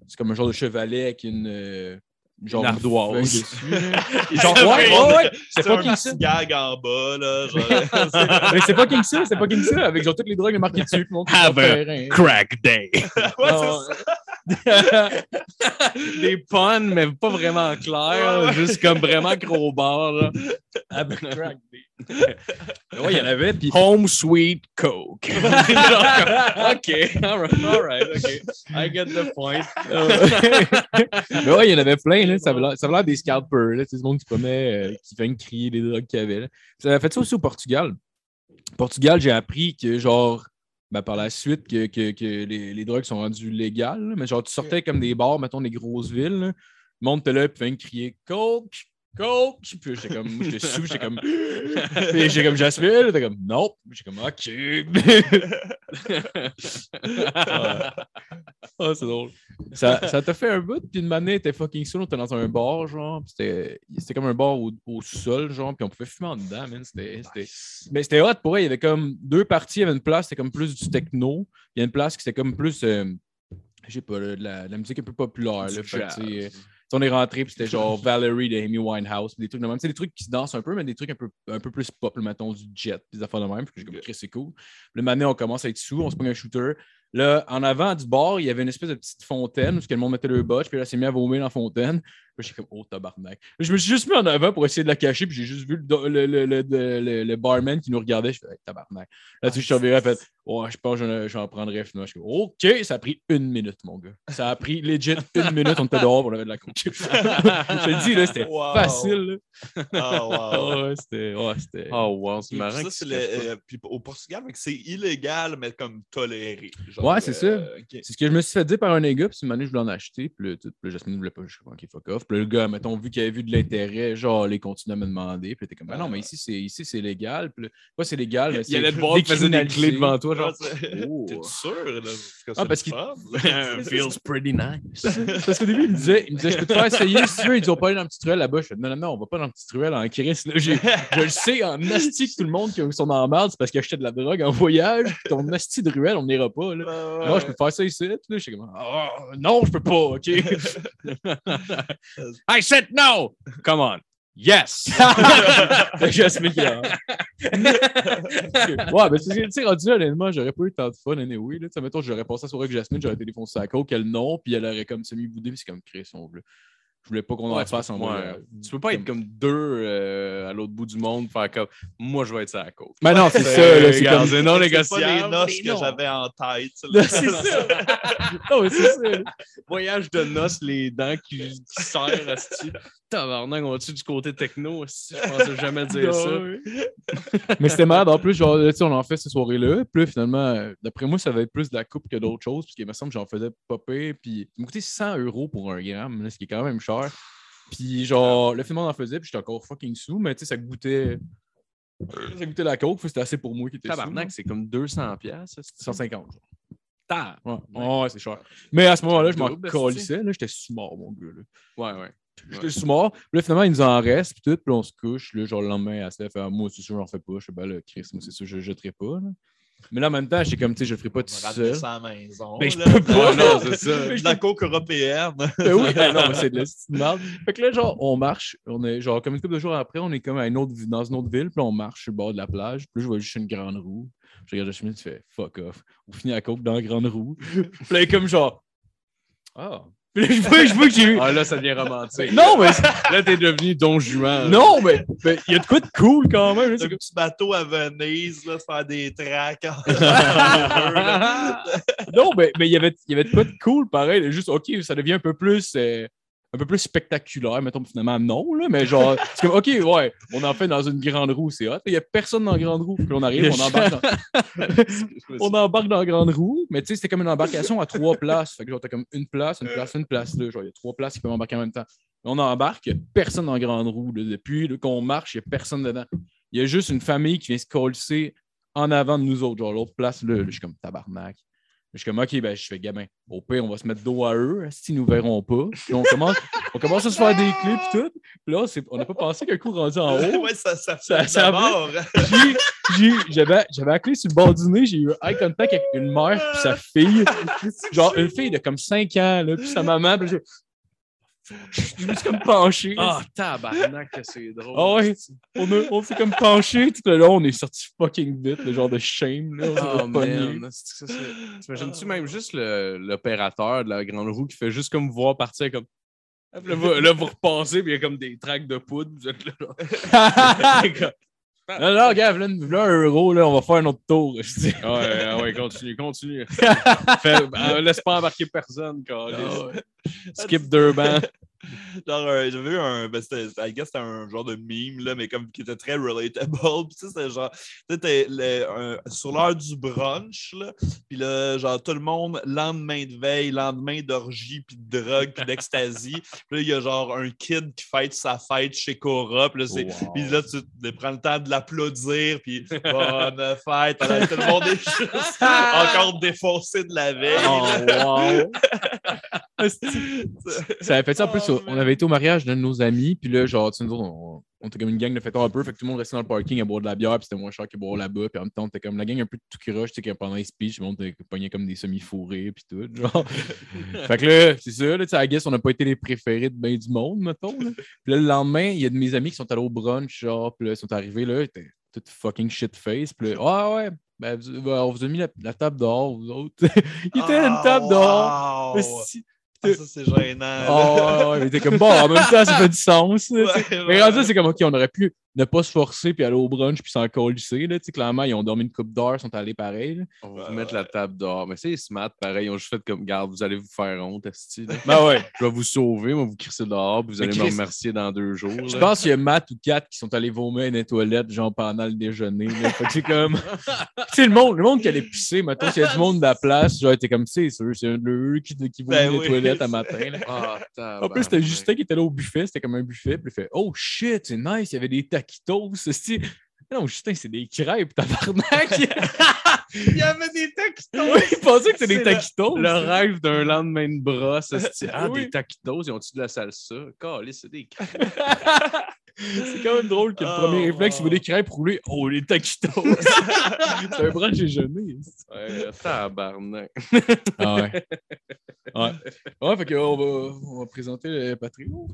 Speaker 3: c'est comme un genre de chevalet avec une. euh, genre
Speaker 4: ardoise.
Speaker 3: dessus, genre, ouais, ouais, ouais, c'est ça.
Speaker 5: petit gag en bas, là. Genre,
Speaker 3: Mais c'est fucking ça, c'est fucking ça, avec genre toutes les drogues marquées dessus, tout le monde sur leur
Speaker 4: Have a. Crack day.
Speaker 5: Ouais, c'est ça.
Speaker 4: des puns, mais pas vraiment clairs. juste comme vraiment gros.
Speaker 3: Ouais, il y en avait,
Speaker 4: Home Sweet Coke. Genre, OK, all right, all right, OK. I get the point.
Speaker 3: Mais ouais, il y en avait plein, là. Ça avait l'air- des scalpers, là. C'est du monde qui promet, euh, qui fait crier les drogues qu'il y avait, là. Ça avait fait ça aussi au Portugal. Au Portugal, j'ai appris que, genre, ben, par la suite, que, les, drogues sont rendues légales. Mais genre, tu sortais comme des bars, mettons, des grosses villes, là. Le crier Coke, Coke. Puis j'étais comme, moi, j'étais sous, j'étais comme, puis j'étais comme Jasmine, t'es comme, non. J'étais comme, OK. Ah, c'est drôle. Ça, ça t'a fait un bout, puis une manée, était fucking sous, on était dans un bar, genre, puis c'était c'était comme un bar au, au sol, genre, puis on pouvait fumer en dedans, man. C'était. c'était- Mais c'était hot pour elle, il y avait comme deux parties, il y avait une place, c'était comme plus du techno, il y a une place qui c'était comme plus, euh, je sais pas, de la, de la musique un peu populaire, là. Fait on est rentré, puis c'était genre Valerie de Amy Winehouse, puis des trucs de même. Sais, des trucs qui se dansent un peu, mais des trucs un peu, un peu plus pop, là, mettons du jet, puis des affaires de même. Puis j'ai comme, Chris, c'est cool. Le matin, on commence à être sous, on se prend un shooter. Là, en avant du bar, il y avait une espèce de petite fontaine où le monde mettait le botch, puis là, c'est mis à vomir dans la fontaine. Puis j'étais comme, oh, tabarnak. Je me suis juste mis en avant pour essayer de la cacher, puis j'ai juste vu le, le, le, le, le- le barman qui nous regardait. Je fais, Hey, tabarnak. Là, je suis reviré, fait, ouais, je pense que j'en- j'en prendrais finalement. Je suis comme, OK, ça a pris une minute, mon gars. Ça a pris legit une minute, on était dehors, on avait de la coke. je te le dis, là, c'était
Speaker 5: Wow.
Speaker 3: facile. là.
Speaker 5: Ah, wow.
Speaker 3: Ah c'était. Ouais, c'était.
Speaker 4: Oh, wow, c'est
Speaker 5: Puis
Speaker 4: marrant.
Speaker 5: ça, c'est le- euh, puis au Portugal, c'est illégal, mais comme toléré. Genre,
Speaker 3: Ouais, c'est
Speaker 5: euh, ok.
Speaker 3: C'est ce que je me suis fait dire par un gars, puis une année, je voulais en acheter, puis puis là, Jasmine ne voulait pas, je pas, ok, fuck off. Puis là, le gars, mettons, vu qu'il avait vu de l'intérêt, genre, il continue à me demander, puis il était comme, ah non, mais ici, c'est ici c'est légal, puis pas c'est légal, mais
Speaker 4: Il
Speaker 3: c'est.
Speaker 4: allait te voir, il faisait des clés devant toi, genre.
Speaker 3: Oh.
Speaker 5: T'es sûr, là?
Speaker 3: Ah,
Speaker 5: c'est
Speaker 3: parce
Speaker 5: le
Speaker 3: qu'il-?
Speaker 4: Feels pretty nice.
Speaker 3: Parce qu'au début, il me disait, il me disait, je peux te faire essayer si tu veux. Ils ont pas aller dans la petite ruelle là-bas. Je fais, non, non, non, on va pas dans la petite ruelle en Chris. Là, je le sais, en asti que tout le monde qui sont en merde, c'est parce qu'ils achetaient de la drogue en voyage. Puis Ton asti de ruelle, on n'ira pas. Là.
Speaker 5: Ouais,
Speaker 3: Non, je peux te faire ça ici. Là, je suis comme, Ah, non, je peux pas, OK?
Speaker 4: I said no! Come on. Yes!
Speaker 3: Jasmine qui a- Ouais, mais tu sais, rendu là, honnêtement, j'aurais pas eu tant de fun, anyway. Là. Tu sais, mettons, j'aurais passé la soirée avec Jasmine, j'aurais été défoncé à coke, elle non, puis elle aurait comme semi-boudé, puis c'est comme Chris, on veut. Je voulais pas qu'on en
Speaker 4: Ouais,
Speaker 3: fasse en voyage.
Speaker 4: Tu peux pas être comme deux euh, à l'autre bout du monde, faire comme moi je vais être ça à côte.
Speaker 3: Mais non, c'est ça, c'est comme.
Speaker 4: c'est non
Speaker 5: C'est pas
Speaker 4: négociable.
Speaker 5: les noces que j'avais en tête.
Speaker 3: C'est ça. non, mais c'est ça.
Speaker 4: Voyage de noces, les dents qui, qui serrent, asti. Tabarnak, on va-tu du côté techno? asti? Je pensais jamais dire ça?
Speaker 3: mais c'était malade. En plus, genre, là, tu sais, on en fait ces soirées-là. Puis là, finalement, euh, d'après moi, ça va être plus de la coupe que d'autres choses. Parce qu'il me semble que j'en faisais popper. Puis il me coûtait 100 euros pour un gramme, là, ce qui est quand même cher. Puis genre, le finalement, on en faisait. Puis j'étais encore fucking sous. Mais tu sais, ça goûtait. Ça goûtait la coke. puis C'était assez pour moi qui était.
Speaker 4: Tabarnak, c'est comme 200 pièces.
Speaker 3: 150. genre.
Speaker 4: Tab.
Speaker 3: Ouais, ouais, c'est cher. Mais à ce moment-là, je m'en colissais. Là, j'étais sous mort, mon gars. Là.
Speaker 4: Ouais, ouais.
Speaker 3: J'étais sous mort. Puis là, finalement, il nous en reste. Puis tout. Puis on se couche. Là, genre, le lendemain, elle se fait ah, Moi, c'est sûr, j'en fais pas. Je sais, ben là, Chris, moi, c'est sûr, je le jetterai pas. là. Mais là, en même temps, j'étais comme, tu sais, je le ferai pas tout seul.
Speaker 5: ça à la maison.
Speaker 3: Ben, je
Speaker 5: là.
Speaker 3: peux pas.
Speaker 4: Non, c'est ça.
Speaker 5: De la coke européenne.
Speaker 3: Ben oui, ben non, mais c'est de la merde. Fait que là, genre, on marche. On est, genre, comme une couple de jours après, on est comme à une autre, dans une autre ville. Puis là, on marche sur le bord de la plage. Puis là, je vois juste une grande roue. Je regarde le chemin, tu fais fuck off. On finit à coke dans la grande roue. Puis là, comme genre. Ah. je vois, je vois que j'ai eu.
Speaker 4: Ah là, ça devient romantique.
Speaker 3: Non, mais
Speaker 4: Là, t'es devenu Don Juan.
Speaker 3: Non, mais mais il y a de quoi de cool quand même. là, c'est
Speaker 5: Un
Speaker 3: comme-
Speaker 5: petit bateau à Venise, là, faire des tracks.
Speaker 3: non, mais mais il y avait il y avait de quoi de cool, pareil. Juste, OK, ça devient un peu plus. euh, un peu plus spectaculaire, mettons, finalement, non, là, mais genre, c'est comme, OK, ouais, on en fait dans une grande roue, c'est hot. Il n'y a personne dans la grande roue. Puis on arrive, on embarque dans, on embarque dans la grande roue, mais tu sais, c'était comme une embarcation à trois places. Fait que genre, t'as comme une place, une place, une place, là. Genre, il y a trois places qui peuvent embarquer en même temps. On embarque, il n'y a personne dans la grande roue. là. Depuis qu'on marche, il n'y a personne dedans. Il y a juste une famille qui vient se coller en avant de nous autres. Genre, l'autre place, là, là, je suis comme tabarnak. Je suis comme, OK, ben, je fais gamin. Au pire, on va se mettre dos à eux, s'ils nous verront pas. Puis on commence, on commence à se faire des clips et tout. Puis là, on n'a pas pensé qu'un coup rendu en haut,
Speaker 5: ouais, ça, ça
Speaker 3: Ça- ça j'avais j'avais la clé sur le bord du nez, j'ai eu eye contact avec une mère puis sa fille. Genre une fille de comme 5 ans, là, puis sa maman. Puis Je me suis comme penché.
Speaker 4: Ah, tabarnak, que c'est drôle.
Speaker 3: Ah ouais, on, a- on s'est comme penché tout le long, on est sorti fucking vite, le genre de shame. Là,
Speaker 4: Oh man, T'imagines-tu même juste l'opérateur de la grande roue qui fait juste comme voir partir comme. Là, vous, là, vous repassez, puis il y a comme des tracks de poudre. Vous êtes là. genre.
Speaker 3: Non, non, regarde, là, un euro, là, on va faire un autre tour. Je dis.
Speaker 4: Ah ouais, ah ouais, continue, continue. Fais- euh, laisse pas embarquer personne.
Speaker 3: Ah ouais.
Speaker 4: Skip deux bancs.
Speaker 5: Genre, euh, j'avais vu un. Ben, c'était, I guess c'était un genre de meme, là, mais comme qui était très relatable. Puis, tu sais, c'était genre. Un- sur l'heure du brunch, là. Puis là, genre, tout le monde, lendemain de veille, lendemain d'orgie, puis de drogue, puis d'ecstasy. Puis là, il y a genre un kid qui fête sa fête chez Cora. Puis là, c'est.
Speaker 3: Wow.
Speaker 5: Puis là, tu tu prends le temps de l'applaudir, puis bonne fête. Alors, tout le monde est juste encore défoncé de la veille.
Speaker 3: Oh, wow. Ça avait fait ça en plus.
Speaker 5: Oh,
Speaker 3: on avait été au mariage d'un de nos amis, puis là, genre, tu sais, nous autres, on, on était comme une gang de fêteurs un peu, fait que tout le monde restait dans le parking à boire de la bière, puis c'était moins cher que boire là-bas, puis en même temps, on était comme la gang un peu tout crush, tu sais, que pendant les speeches, le monde était pogné comme des semi-fourrés, puis tout, genre. fait que là, c'est ça, là, tu sais, I guess, on n'a pas été les préférés de bien du monde, mettons, là. Puis là, le lendemain, il y a de mes amis qui sont allés au brunch, genre, puis là, ils sont arrivés, là, ils étaient tout fucking shit face, puis là, ah ouais, ben, ben, on vous a mis la, la table dehors, vous autres. il était une table dehors.
Speaker 5: Oh,
Speaker 3: Esti.
Speaker 5: Ah, ça, c'est gênant.
Speaker 3: Oh, ouais, ouais, il était comme bon, en même temps, ça fait du sens.
Speaker 5: Ouais,
Speaker 3: Mais rendu, c'est comme, OK, on aurait pu ne pas se forcer puis aller au brunch puis s'en colisser. Là. Tu sais, clairement, ils ont dormi une coupe d'heure, ils sont allés pareil. là.
Speaker 4: On va
Speaker 5: Ouais,
Speaker 4: vous mettre
Speaker 5: ouais.
Speaker 4: la table dehors. Mais c'est smart, pareil. Ils ont juste fait comme, garde, vous allez vous faire honte, esti, là.
Speaker 3: Ben ouais.
Speaker 4: Je vais vous sauver, moi, vous crisser dehors, puis vous
Speaker 3: Mais
Speaker 4: allez me remercier dans deux jours.
Speaker 3: Je pense qu'il y a Matt ou Kat qui sont allés vomir dans les toilettes, genre pendant le déjeuner. là. Fait que c'est comme. tu sais, le monde, le monde qui allait pisser, maintenant, s'il y a du monde de la place, genre, était comme, c'est sûr, c'est un de eux qui, qui vomit
Speaker 5: Ben
Speaker 3: dans les
Speaker 5: oui.
Speaker 3: toilettes à matin. là.
Speaker 4: Ah,
Speaker 3: En plus, c'était. Justin qui était là au buffet, c'était comme un buffet, puis il fait Oh shit, c'est nice, il y avait des taquitos. ceci. Non, Justin, c'est des crêpes, tabarnak.
Speaker 4: Il y avait des textes.
Speaker 3: oui, il pensait que c'était des
Speaker 4: le-
Speaker 3: taquitos.
Speaker 4: Le rêve d'un lendemain de brosse. Ah,
Speaker 3: Oui.
Speaker 4: des taquitos, ils ont-tu de la salsa? Calé, c'est des crêpes.
Speaker 3: C'est quand même drôle que le
Speaker 5: Oh,
Speaker 3: premier réflexe, il
Speaker 5: wow.
Speaker 3: voit des crêpes roulées. Oh, les taquitos! c'est un brunch déjeuner.
Speaker 4: Ouais, tabarnak.
Speaker 3: Ah ouais. Ouais. Ouais, fait qu'on va, on va présenter le Patreon.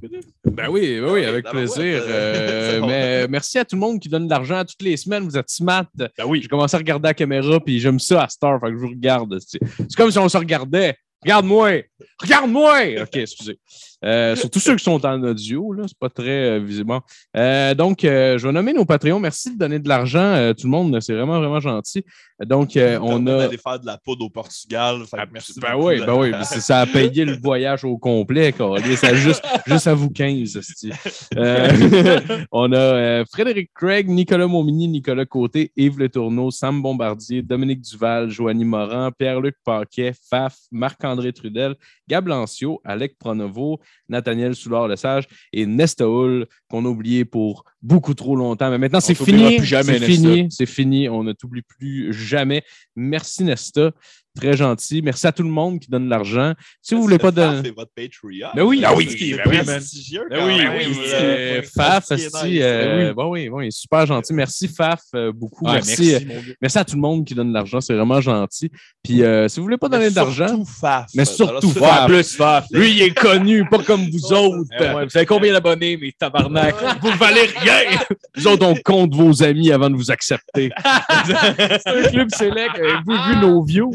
Speaker 4: Ben oui, ben oui, avec
Speaker 5: Ah ouais,
Speaker 4: plaisir. Euh,
Speaker 5: bon.
Speaker 4: mais merci à tout le monde qui donne de l'argent toutes les semaines. Vous êtes smart.
Speaker 3: Ben oui.
Speaker 4: J'ai commencé à regarder la caméra, puis j'aime ça à Star, fait que je vous regarde. C'est comme si on se regardait. Regarde-moi! Regarde-moi! OK, excusez. Euh, surtout ceux qui sont en audio, là, c'est pas très euh, visible. Bon. Euh, donc, je vais nommer nos Patreons. Merci de donner de l'argent, tout le monde. C'est vraiment, vraiment gentil. Donc, on a.
Speaker 5: d'aller faire de la poudre au Portugal. Fait que merci
Speaker 4: Ben oui, ben oui, ça a payé le voyage au complet, câlisse. Ça juste, juste à vous 15. esti. Euh, on a Frédéric Craig, Nicolas Momini, Nicolas Côté, Yves Letourneau, Sam Bombardier, Dominique Duval, Joanie Morin, Pierre-Luc Paquet, Faf, Marc-André Trudel, Gab Lancio, Alec Pronovo, Nathaniel Soulard-Lesage et Nesta Hull, qu'on a oublié pour beaucoup trop longtemps. Mais maintenant, c'est fini. C'est fini. C'est fini. On ne t'oublie plus jamais. Merci, Nesta. Très gentil. Merci à tout le monde qui donne de l'argent. Si vous voulez pas
Speaker 5: Faf
Speaker 4: de.
Speaker 5: et votre Patreon.
Speaker 4: Ben oui,
Speaker 5: C'est-
Speaker 4: ah oui,
Speaker 5: c'est
Speaker 3: ben
Speaker 5: prestigieux
Speaker 3: Ben oui, oui.
Speaker 4: Euh,
Speaker 5: C'est
Speaker 4: Faf, euh,
Speaker 3: oui.
Speaker 4: bon, oui, bon, il est super gentil. Merci, Faf, euh, beaucoup. Merci,
Speaker 3: merci,
Speaker 4: à tout le monde qui donne de l'argent. C'est vraiment gentil. Puis, si vous voulez pas donner
Speaker 5: Mais
Speaker 4: d'argent,
Speaker 5: surtout Faf.
Speaker 4: Mais surtout Faf.
Speaker 5: Faf.
Speaker 3: Plus Faf.
Speaker 4: lui, il est connu, pas comme vous autres.
Speaker 3: Ouais, vous savez combien d'abonnés, mes tabarnak?
Speaker 4: Vous valez rien. Vous autres, on compte vos amis avant de vous accepter.
Speaker 3: C'est un club select. Avez-vous vu nos views?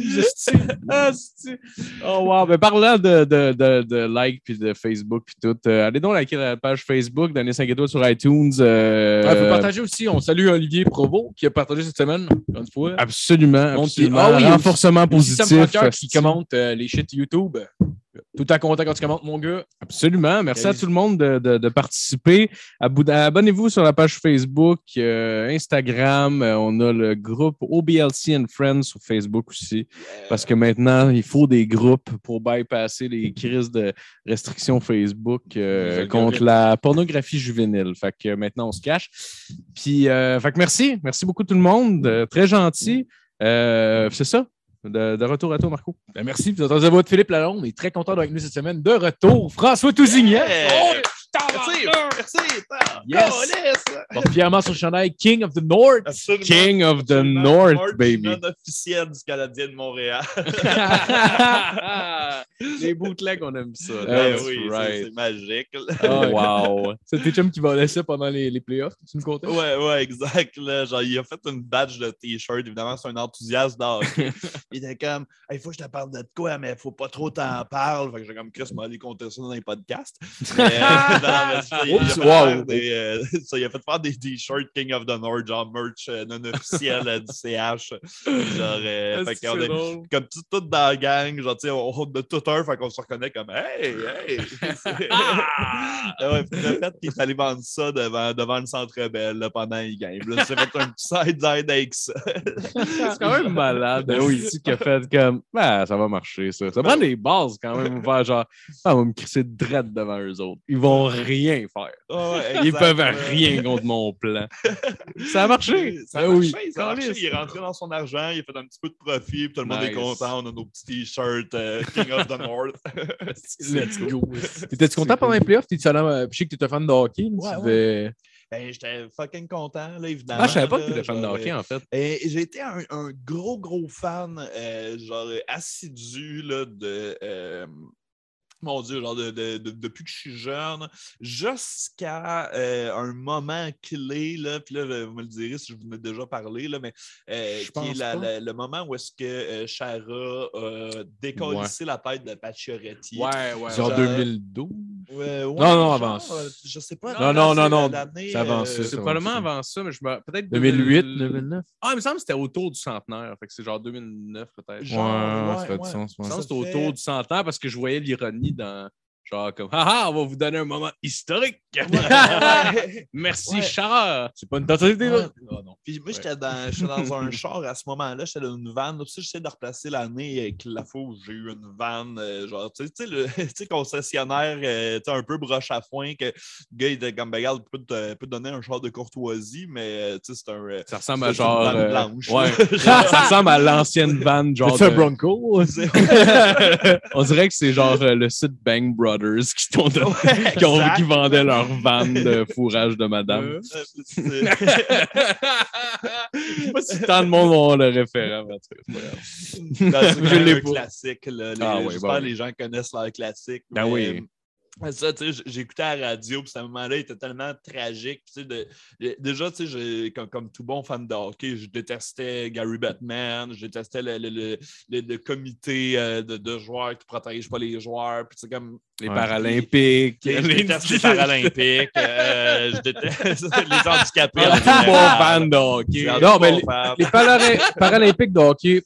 Speaker 4: Ah, oh wow, mais parlant de, de, de, de like puis de Facebook puis tout, euh, allez donc liker la page Facebook, donnez 5 étoiles sur iTunes. euh,
Speaker 3: Ouais, faut partager aussi. On salue Olivier Provo qui a partagé cette semaine. Une fois.
Speaker 4: Absolument, absolument.
Speaker 3: ah oui,
Speaker 4: renforcement positif.
Speaker 3: Qui commente euh, les shit YouTube. Tout à content quand tu commentes, mon gars.
Speaker 4: Absolument. Merci à tout le monde de, de- de participer. Abonnez-vous sur la page Facebook, euh, Instagram. Euh, on a le groupe OBLC and Friends sur Facebook aussi. Parce que maintenant, il faut des groupes pour bypasser les crises de restrictions Facebook euh, contre la pornographie juvénile. Fait que maintenant, on se cache. Puis, fait que merci. Merci beaucoup tout le monde. Très gentil. C'est ça. De, de retour à toi, Marco.
Speaker 3: Ben, merci. Vous entendez la voix de Philippe Lalonde. On est très content d'être avec nous cette semaine. De retour, François Tousignan.
Speaker 5: Yeah.
Speaker 3: Oh,
Speaker 5: Merci! Ah,
Speaker 3: Yes. fièrement son chandail King of the North.
Speaker 5: Absolument.
Speaker 4: King of the. North, baby.
Speaker 5: Non officiel du Canadien de Montréal.
Speaker 4: Les bootlegs, on aime ça.
Speaker 5: Ben
Speaker 4: That's
Speaker 5: oui, c'est-
Speaker 4: right.
Speaker 5: c'est magique.
Speaker 3: Ah,
Speaker 4: wow.
Speaker 3: C'est tes chums qui vont laisser pendant les, les playoffs, tu me comptais?
Speaker 5: Ouais, ouais, exact. Là. Genre, il a fait une badge de t-shirt. Évidemment, c'est un enthousiaste d'hockey. il était comme, il faut que je te parle de quoi, mais il faut pas trop t'en parler. Fait que j'ai comme, Chris m'a allé compter ça dans les podcasts. Mais, mais ça, il, a
Speaker 3: wow.
Speaker 5: faire des, euh, ça, il a fait faire des t-shirts King of the North, genre merch euh, non officiel euh, du CH. Genre, euh, fait qu'on est- comme tout, tout dans la gang, genre, tu sais, on, on a tout un, fait qu'on se reconnaît comme Hey, hey! Ah ouais, puis le fait qu'il est allé vendre ça devant, devant le centre belle là, pendant les games. Là, j'ai fait un petit side-line avec ça.
Speaker 4: C'est quand même malade. Ben oui, ici qui a fait comme, ben, ça va marcher, ça. Ça prend des bases quand même pour faire genre, ah, on va me crisser de dread devant eux autres. Ils vont rien faire.
Speaker 5: Ah
Speaker 4: Ils peuvent rien contre mon plan. Ça a marché.
Speaker 5: Ça a
Speaker 4: Ben oui.
Speaker 5: marché, ça a marché.
Speaker 4: Calisse.
Speaker 5: Il est rentré dans son argent, il a fait un petit peu de profit, puis tout le monde est content. On a nos petits t-shirts euh, King of the North.
Speaker 3: Let's go. T'étais-tu content pendant les playoffs? T'es-tu allé à- Je sais que t'étais fan de hockey. mais
Speaker 5: Ouais,
Speaker 3: tu
Speaker 5: ouais. ben, j'étais fucking content, là, évidemment.
Speaker 4: Ah, je savais pas que tu étais fan de hockey,
Speaker 5: euh,
Speaker 4: en fait.
Speaker 5: Été un, un gros, gros fan, euh, genre assidu là, de. euh, mon Dieu, genre de, de- de- depuis que je suis jeune, jusqu'à euh, un moment clé, là, puis là, vous me le direz si je vous en ai déjà parlé, là, mais euh, qui est la-
Speaker 3: pas.
Speaker 5: la- le moment où est-ce que euh, Chara a décollissé la tête de Pacioretty.
Speaker 4: Ouais, ouais.
Speaker 3: Genre
Speaker 5: Genre-
Speaker 3: 2012?
Speaker 5: Ouais, ouais,
Speaker 3: Non, non,
Speaker 5: genre,
Speaker 3: avant.
Speaker 5: euh, Je sais pas.
Speaker 3: Non, non, non, non, c'est avant
Speaker 5: euh,
Speaker 3: ça,
Speaker 4: C'est
Speaker 3: ça.
Speaker 4: probablement avant ça, mais je me. Peut-être
Speaker 3: 2008,
Speaker 4: 2000
Speaker 3: 2009?
Speaker 4: Ah, il me semble que c'était autour du centenaire. Fait que c'est genre 2009, peut-être.
Speaker 5: Genre,
Speaker 3: ouais,
Speaker 5: ouais,
Speaker 3: ça fait du sens.
Speaker 4: Je pense que
Speaker 5: Ça
Speaker 4: c'était autour du centenaire parce que je voyais l'ironie dans. Genre comme, haha, on va vous donner un moment historique. Merci,
Speaker 5: Ouais.
Speaker 4: Chara.
Speaker 3: C'est pas une tentative
Speaker 5: Ouais.
Speaker 3: là? Ah, non.
Speaker 5: Puis moi, j'étais dans, un char à ce moment-là, j'étais dans une van. Puis j'essaie de replacer l'année avec la fois où j'ai eu une van, euh, genre, tu sais, tu sais, le tu sais, concessionnaire, euh, tu sais, un peu broche à foin, que le gars, il était comme, ben, regarde, peut te, peut te donner un char de courtoisie, mais euh, tu sais, c'est un. euh,
Speaker 4: Ça ressemble à
Speaker 5: une
Speaker 4: genre.
Speaker 5: vanne
Speaker 4: euh,
Speaker 5: blanche.
Speaker 4: ouais. ça ressemble à l'ancienne vanne, genre.
Speaker 3: C'est un Bronco?
Speaker 4: On dirait que c'est genre euh, le site Bang Brothers qui, t'ont donné-
Speaker 5: Ouais,
Speaker 4: qui, ont-
Speaker 5: exact.
Speaker 4: qui vendaient leur van de fourrage de madame. Je sais pas si tant de monde ont le référent. c'est
Speaker 5: classique. Là. Les-
Speaker 4: Ah bah
Speaker 5: les gens connaissent leur classique.
Speaker 4: Ben
Speaker 5: mais,
Speaker 4: oui.
Speaker 5: Ça, tu sais, j'écoutais à la radio, puis à un moment-là, il était tellement tragique. tu sais, de- déjà, tu sais, comme, comme tout bon fan de hockey, je détestais Gary Batman, je détestais le, le- le- le- le comité euh, de, de joueurs qui ne protègent pas les joueurs. Puis, comme,
Speaker 4: Les
Speaker 3: Ouais.
Speaker 4: Paralympiques.
Speaker 5: je déteste les Paralympiques, euh, je déteste les handicapés.
Speaker 4: tout bon fan de hockey.
Speaker 3: Non, mais les-. Les Paralympiques de hockey,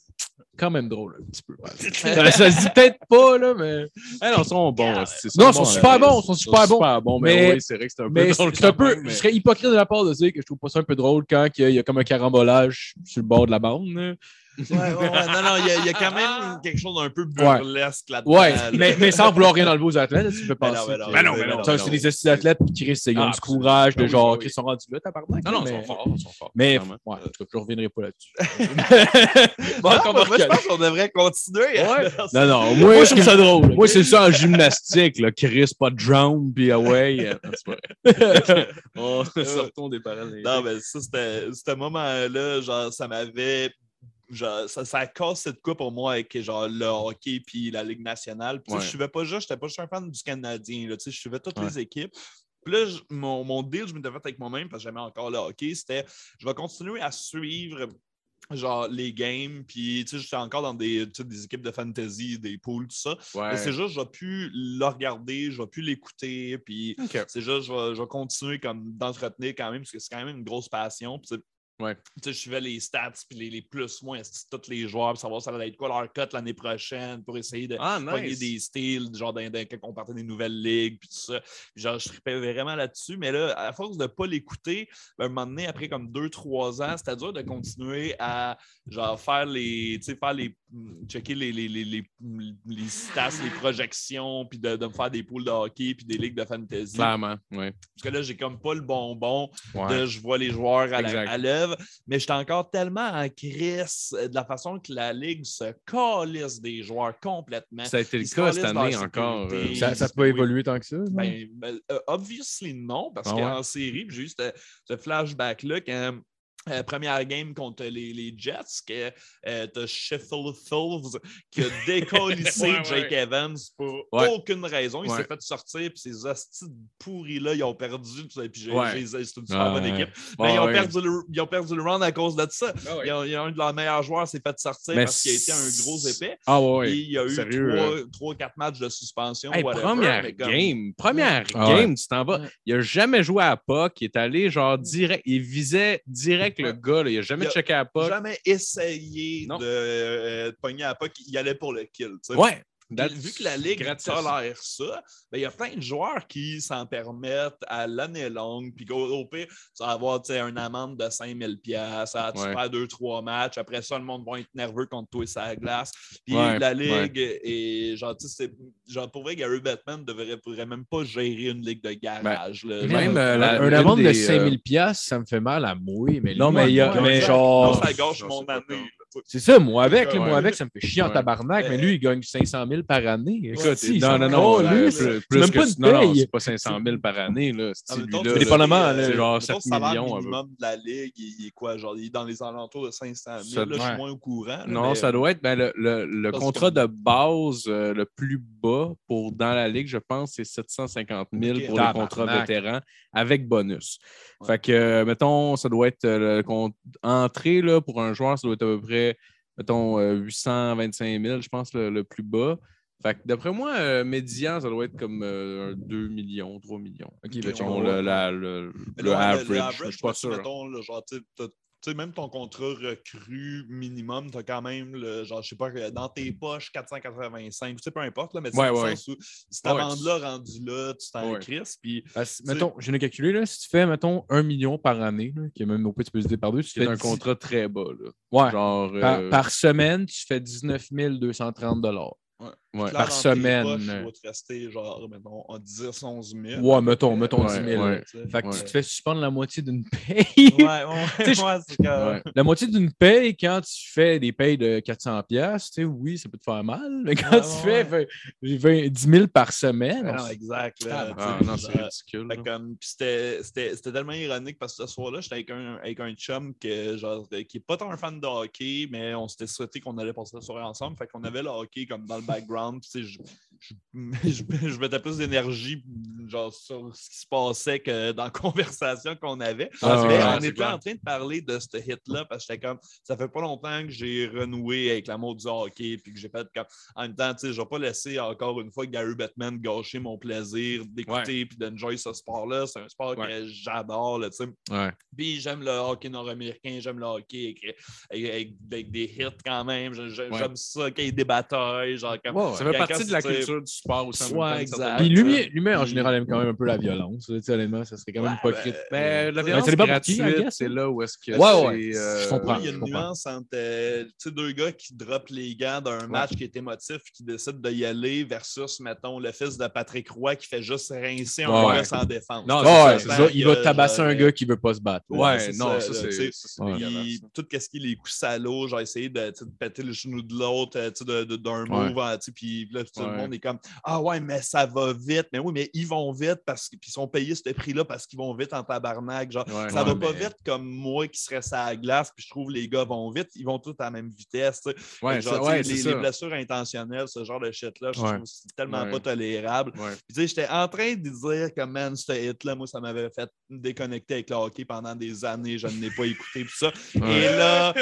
Speaker 3: quand même drôle, un petit peu. ça, ça se dit peut-être pas, là, mais.
Speaker 4: Ah non, ils sont bons. c'est-
Speaker 3: Non, ils sont
Speaker 4: bons,
Speaker 3: super bons, ils sont super bons.
Speaker 4: super bons, mais,
Speaker 3: Mais-
Speaker 4: oui, c'est vrai que c'est un peu drôle.
Speaker 3: un
Speaker 4: mais-
Speaker 3: Je serais hypocrite de la part de dire que je trouve pas ça un peu drôle quand il y a, il y a comme un carambolage sur le bord de la bande. Là.
Speaker 5: Ouais, ouais, ouais. Non, non, il y, a- il y a quand même quelque chose d'un peu burlesque là-dedans.
Speaker 3: Ouais,
Speaker 5: là.
Speaker 3: mais, mais sans vouloir rien enlever aux athlètes, là, tu peux penser.
Speaker 5: non, ben non,
Speaker 4: Ben non, non,
Speaker 3: c'est des estis d'athlètes, puis Chris, ils ont
Speaker 4: Ah,
Speaker 3: du courage de
Speaker 4: absolument.
Speaker 3: genre,
Speaker 4: oui,
Speaker 3: qui sont rendus là, tabarnak.
Speaker 4: Non, non,
Speaker 3: mais-
Speaker 4: ils sont forts. Ils sont forts.
Speaker 3: Mais, ouais, en tout cas, je reviendrai pas là-dessus.
Speaker 5: Bon,
Speaker 3: on va
Speaker 5: moi, je pense qu'on devrait continuer.
Speaker 4: Non, non, moi,
Speaker 3: Moi, je trouve ça drôle.
Speaker 4: Moi, c'est ça en gymnastique, là. Chris, pas de drown, puis away. euh, sortons des parallèles.
Speaker 5: Non, mais ça, c'était ce moment-là, genre, ça m'avait. Genre, ça, ça cassé de quoi pour moi avec genre, le hockey puis la Ligue nationale. Puis,
Speaker 4: Ouais.
Speaker 5: Je suivais pas juste, j'étais pas juste un fan du Canadien. Là, je suivais toutes
Speaker 3: Ouais.
Speaker 5: les équipes. Puis là, je- mon, mon deal, je m'étais fait avec moi-même parce que j'aimais encore le hockey, c'était je vais continuer à suivre genre les games, puis tu sais, j'étais encore dans des, des équipes de fantasy, des poules, tout ça.
Speaker 4: Ouais.
Speaker 5: Mais c'est juste, je vais plus le regarder, je vais plus l'écouter, puis c'est juste, je vais, je vais continuer comme d'entretenir quand même, parce que c'est quand même une grosse passion. Puis,
Speaker 4: Ouais.
Speaker 5: je suivais les stats, puis les, les plus, moins, tous les joueurs, pour savoir ça allait être quoi leur cote l'année prochaine, pour essayer de
Speaker 4: Ah, nice.
Speaker 5: des styles, genre dans, dans- quand on partait des nouvelles ligues, puis tout ça. Puis genre, je tripais vraiment là-dessus, mais là, à force de ne pas l'écouter, ben, un moment donné, après comme deux, trois ans, c'était dur de continuer à genre faire les, tu sais, faire les checker les, les, les, les, les stats, les projections, puis de, de me faire des poules de hockey, puis des ligues de fantasy.
Speaker 4: Clairement, ouais.
Speaker 5: Parce que là, j'ai comme pas le bonbon
Speaker 4: Ouais.
Speaker 5: de je vois les joueurs à la- L'œuvre, mais j'étais encore tellement en crise de la façon que la ligue se calisse des joueurs complètement.
Speaker 4: Ça a été le cas cette année encore.
Speaker 5: sécurité.
Speaker 4: euh,
Speaker 3: Ça, ça peut
Speaker 5: Oui.
Speaker 3: évoluer tant que ça.
Speaker 5: Ben, ben, euh, obviously non, parce
Speaker 3: Ah ouais?
Speaker 5: qu'en série, ce, ce flashback-là quand. Euh, première game contre les, les Jets, que euh, t'as Sheffield Fils qui a décollissé
Speaker 4: Ouais, ouais.
Speaker 5: Jake Evans pour
Speaker 4: Ouais.
Speaker 5: aucune raison. Il s'est fait sortir, puis ces hosties pourris-là, ils ont perdu. Puis j'ai, c'est une super bonne équipe. Mais ils, ont perdu le, ils ont perdu le round à cause de ça.
Speaker 4: Ah
Speaker 5: un de leurs meilleurs joueurs s'est fait sortir
Speaker 4: Mais
Speaker 5: parce qu'il a été un gros épais.
Speaker 4: Ah ouais,
Speaker 5: il y a eu
Speaker 4: Sérieux,
Speaker 5: trois,
Speaker 4: euh,
Speaker 5: trois, quatre matchs de suspension.
Speaker 4: Hey,
Speaker 5: whatever,
Speaker 4: première
Speaker 5: comme-
Speaker 4: game, première
Speaker 3: Ah
Speaker 4: game, tu t'en vas. Il a jamais joué à puck, il est allé genre direct, il visait direct le gars, là. il a jamais
Speaker 5: Il a
Speaker 4: checké à puck.
Speaker 5: jamais essayé de, euh, de pogner à pas qu'il allait pour le kill. tu sais.
Speaker 4: Ouais.
Speaker 5: Vu que la Ligue
Speaker 4: Gratis.
Speaker 5: tolère ça, ben, il y a plein de joueurs qui s'en permettent à l'année longue. Puis au pire, tu vas avoir tu sais, une amende de 5000 pièces Tu
Speaker 4: Ouais.
Speaker 5: perds deux, trois matchs. Après ça, le monde va être nerveux contre toi et sa glace. Puis
Speaker 4: Ouais,
Speaker 5: la Ligue est genre, tu sais, c'est- genre, pour vrai, Gary Bettman ne devrait, pourrait même pas gérer une Ligue de garage. là.
Speaker 4: même,
Speaker 5: Genre,
Speaker 4: euh, la- une
Speaker 3: amende de
Speaker 4: des,
Speaker 3: 5000 pièces, ça me fait mal à mouiller. Mais
Speaker 4: Non,
Speaker 3: lui,
Speaker 4: mais il y a-
Speaker 3: moi,
Speaker 4: mais
Speaker 3: genre.
Speaker 5: non, ça gâche mon année.
Speaker 3: C'est ça, moi avec,
Speaker 5: Ouais.
Speaker 3: moi avec, ça me fait chier en
Speaker 4: Ouais.
Speaker 3: tabarnak. Mais lui, il gagne 500 000 par année. Écoute,
Speaker 4: non, non, non, euh, plus,
Speaker 3: C'est même
Speaker 4: que-
Speaker 3: pas une
Speaker 4: non, non,
Speaker 3: paye.
Speaker 4: c'est pas 500 000 par année, là. C'est lui,
Speaker 3: dépendamment,
Speaker 5: euh,
Speaker 3: là,
Speaker 4: c'est genre
Speaker 5: mettons,
Speaker 4: 7
Speaker 5: le salaire
Speaker 4: millions,
Speaker 5: minimum de la Ligue, il, est quoi? Genre, il est dans les alentours de 500 000.
Speaker 4: Ça-
Speaker 5: là, je suis moins au courant.
Speaker 4: Non,
Speaker 5: mais-
Speaker 4: ça doit être ben, le, le- le contrat de base euh, le plus bas pour dans la Ligue, je pense, c'est 750 000
Speaker 5: Ok.
Speaker 4: pour le contrat vétéran avec bonus.
Speaker 5: Ouais.
Speaker 4: Fait que, euh, mettons, ça doit être euh, le compte entrée là, pour un joueur, ça doit être à peu près, mettons, euh, 825 000, je pense, le, le plus bas. Fait que d'après moi, euh, médian, ça doit être comme euh, un 2 millions, 3 millions.
Speaker 3: Ok,
Speaker 5: ben,
Speaker 4: Mettons,
Speaker 5: on
Speaker 4: le, la- average, je suis pas sûr.
Speaker 5: Mettons, là, genre, tu sais, tu même ton contrat recru minimum, tu as quand même, le, genre, je sais pas, dans tes poches, 485, tu sais, peu importe, là, mais c'est
Speaker 4: Ouais,
Speaker 5: dans le
Speaker 4: ouais.
Speaker 5: sens où, cette
Speaker 4: Ouais,
Speaker 5: amende-là rendue là, tu t'en
Speaker 4: Ouais.
Speaker 5: crisses, puis
Speaker 3: Parce- mettons, je viens de calculer, là, si tu fais, mettons, 1 million par année, là, qui est même au plus, tu peux se par deux, tu fais
Speaker 4: un
Speaker 3: 10
Speaker 4: contrat très bas. Là.
Speaker 3: Ouais.
Speaker 4: Genre.
Speaker 3: Par,
Speaker 4: euh,
Speaker 3: par semaine, tu fais 19 230
Speaker 4: ouais.
Speaker 3: Par semaine.
Speaker 5: poches, va te rester, genre, mettons, en 10, 11 000.
Speaker 3: Ouais, mettons, mettons
Speaker 4: Ouais,
Speaker 3: 10 000.
Speaker 4: ouais.
Speaker 5: tu sais.
Speaker 3: Fait que
Speaker 4: Ouais.
Speaker 3: tu te fais suspendre la moitié d'une paye.
Speaker 5: Ouais, ouais, c'est.
Speaker 3: La moitié d'une paye, quand tu fais des payes de 400 pièces, tu sais, oui, ça peut te faire mal, mais quand
Speaker 5: Ouais,
Speaker 3: tu
Speaker 5: ouais,
Speaker 3: fais vingt- vingt- 10 000 par semaine, on
Speaker 5: non,
Speaker 3: s-
Speaker 5: exact. là,
Speaker 4: Ah, non, c'est ridicule.
Speaker 5: Comme, c'était, c'était, c'était tellement ironique parce que ce soir-là, j'étais avec un, avec un chum que, genre, euh, qui n'est pas tant un fan de hockey, mais on s'était souhaité qu'on allait passer la soirée ensemble. Fait qu'on avait le hockey comme dans le background. Je, je, je, je mettais plus d'énergie genre, sur ce qui se passait que dans la conversation qu'on avait.
Speaker 3: Ah,
Speaker 5: mais
Speaker 3: ouais,
Speaker 5: on était
Speaker 4: clair.
Speaker 5: en train de parler de ce hit-là parce que j'étais comme, ça fait pas longtemps que j'ai renoué avec l'amour du hockey. Puis que j'ai fait comme, en même temps, tu sais, je vais pas laisser encore une fois Gary Bettman gâcher mon plaisir d'écouter puis d'enjoy ce sport-là. C'est un sport
Speaker 4: Ouais.
Speaker 5: que j'adore, là, tu sais.
Speaker 3: Ouais.
Speaker 5: Puis j'aime le hockey nord-américain, j'aime le hockey avec, avec- des hits quand même.
Speaker 4: Ouais.
Speaker 5: J'aime ça qu'il y ait des batailles. Genre, comme,
Speaker 4: Ça fait partie de la culture du sport aussi.
Speaker 5: Ouais, exact.
Speaker 3: Puis lui en général, aime quand même un peu la violence. là, tu sais, honnêtement, ça serait quand même
Speaker 5: Ouais,
Speaker 3: hypocrite.
Speaker 4: Ben, la
Speaker 5: Ouais,
Speaker 4: violence gratuite, c'est
Speaker 3: hein?
Speaker 4: là où est-ce que
Speaker 3: Ouais,
Speaker 4: c'est,
Speaker 3: ouais.
Speaker 4: euh,
Speaker 3: Je comprends.
Speaker 5: Oui, il y a
Speaker 3: je
Speaker 5: une nuance entre euh, tu sais, deux gars qui droppent les gants d'un match qui est émotif qui décident d'y aller versus, mettons, le fils de Patrick Roy qui fait juste rincer un
Speaker 3: Ouais.
Speaker 5: gars sans défense.
Speaker 4: Non, c'est
Speaker 3: ouais,
Speaker 4: ça,
Speaker 3: c'est ça,
Speaker 5: il
Speaker 3: va tabasser
Speaker 5: genre,
Speaker 3: un
Speaker 5: euh,
Speaker 3: gars qui veut pas se battre.
Speaker 5: Ouais,
Speaker 4: non,
Speaker 5: ça,
Speaker 4: c'est
Speaker 5: tout ce qui est les coups salauds, j'ai essayé de, tu sais, de péter le genou de l'autre euh, tu sais, de- de- d'un move, hein, tu sais, puis là, tout le monde est comme Ah ouais, mais ça va vite. Mais oui, mais ils vont vite parce qu'ils sont payés ce prix-là parce qu'ils vont vite en tabarnak. Genre,
Speaker 4: Ouais.
Speaker 5: ça va pas
Speaker 3: mais-
Speaker 5: vite comme moi qui serais à la glace, puis je trouve les gars vont vite, ils vont tous à la même vitesse. genre,
Speaker 4: ça-
Speaker 5: les,
Speaker 4: ça.
Speaker 5: blessures intentionnelles, ce genre de shit-là, je trouve c'est tellement pas tolérable. Puis, tu sais, j'étais en train de dire que, man, ce hit-là, moi, ça m'avait fait déconnecter avec le hockey pendant des années. Je ne l'ai pas écouté, tout ça. Et là,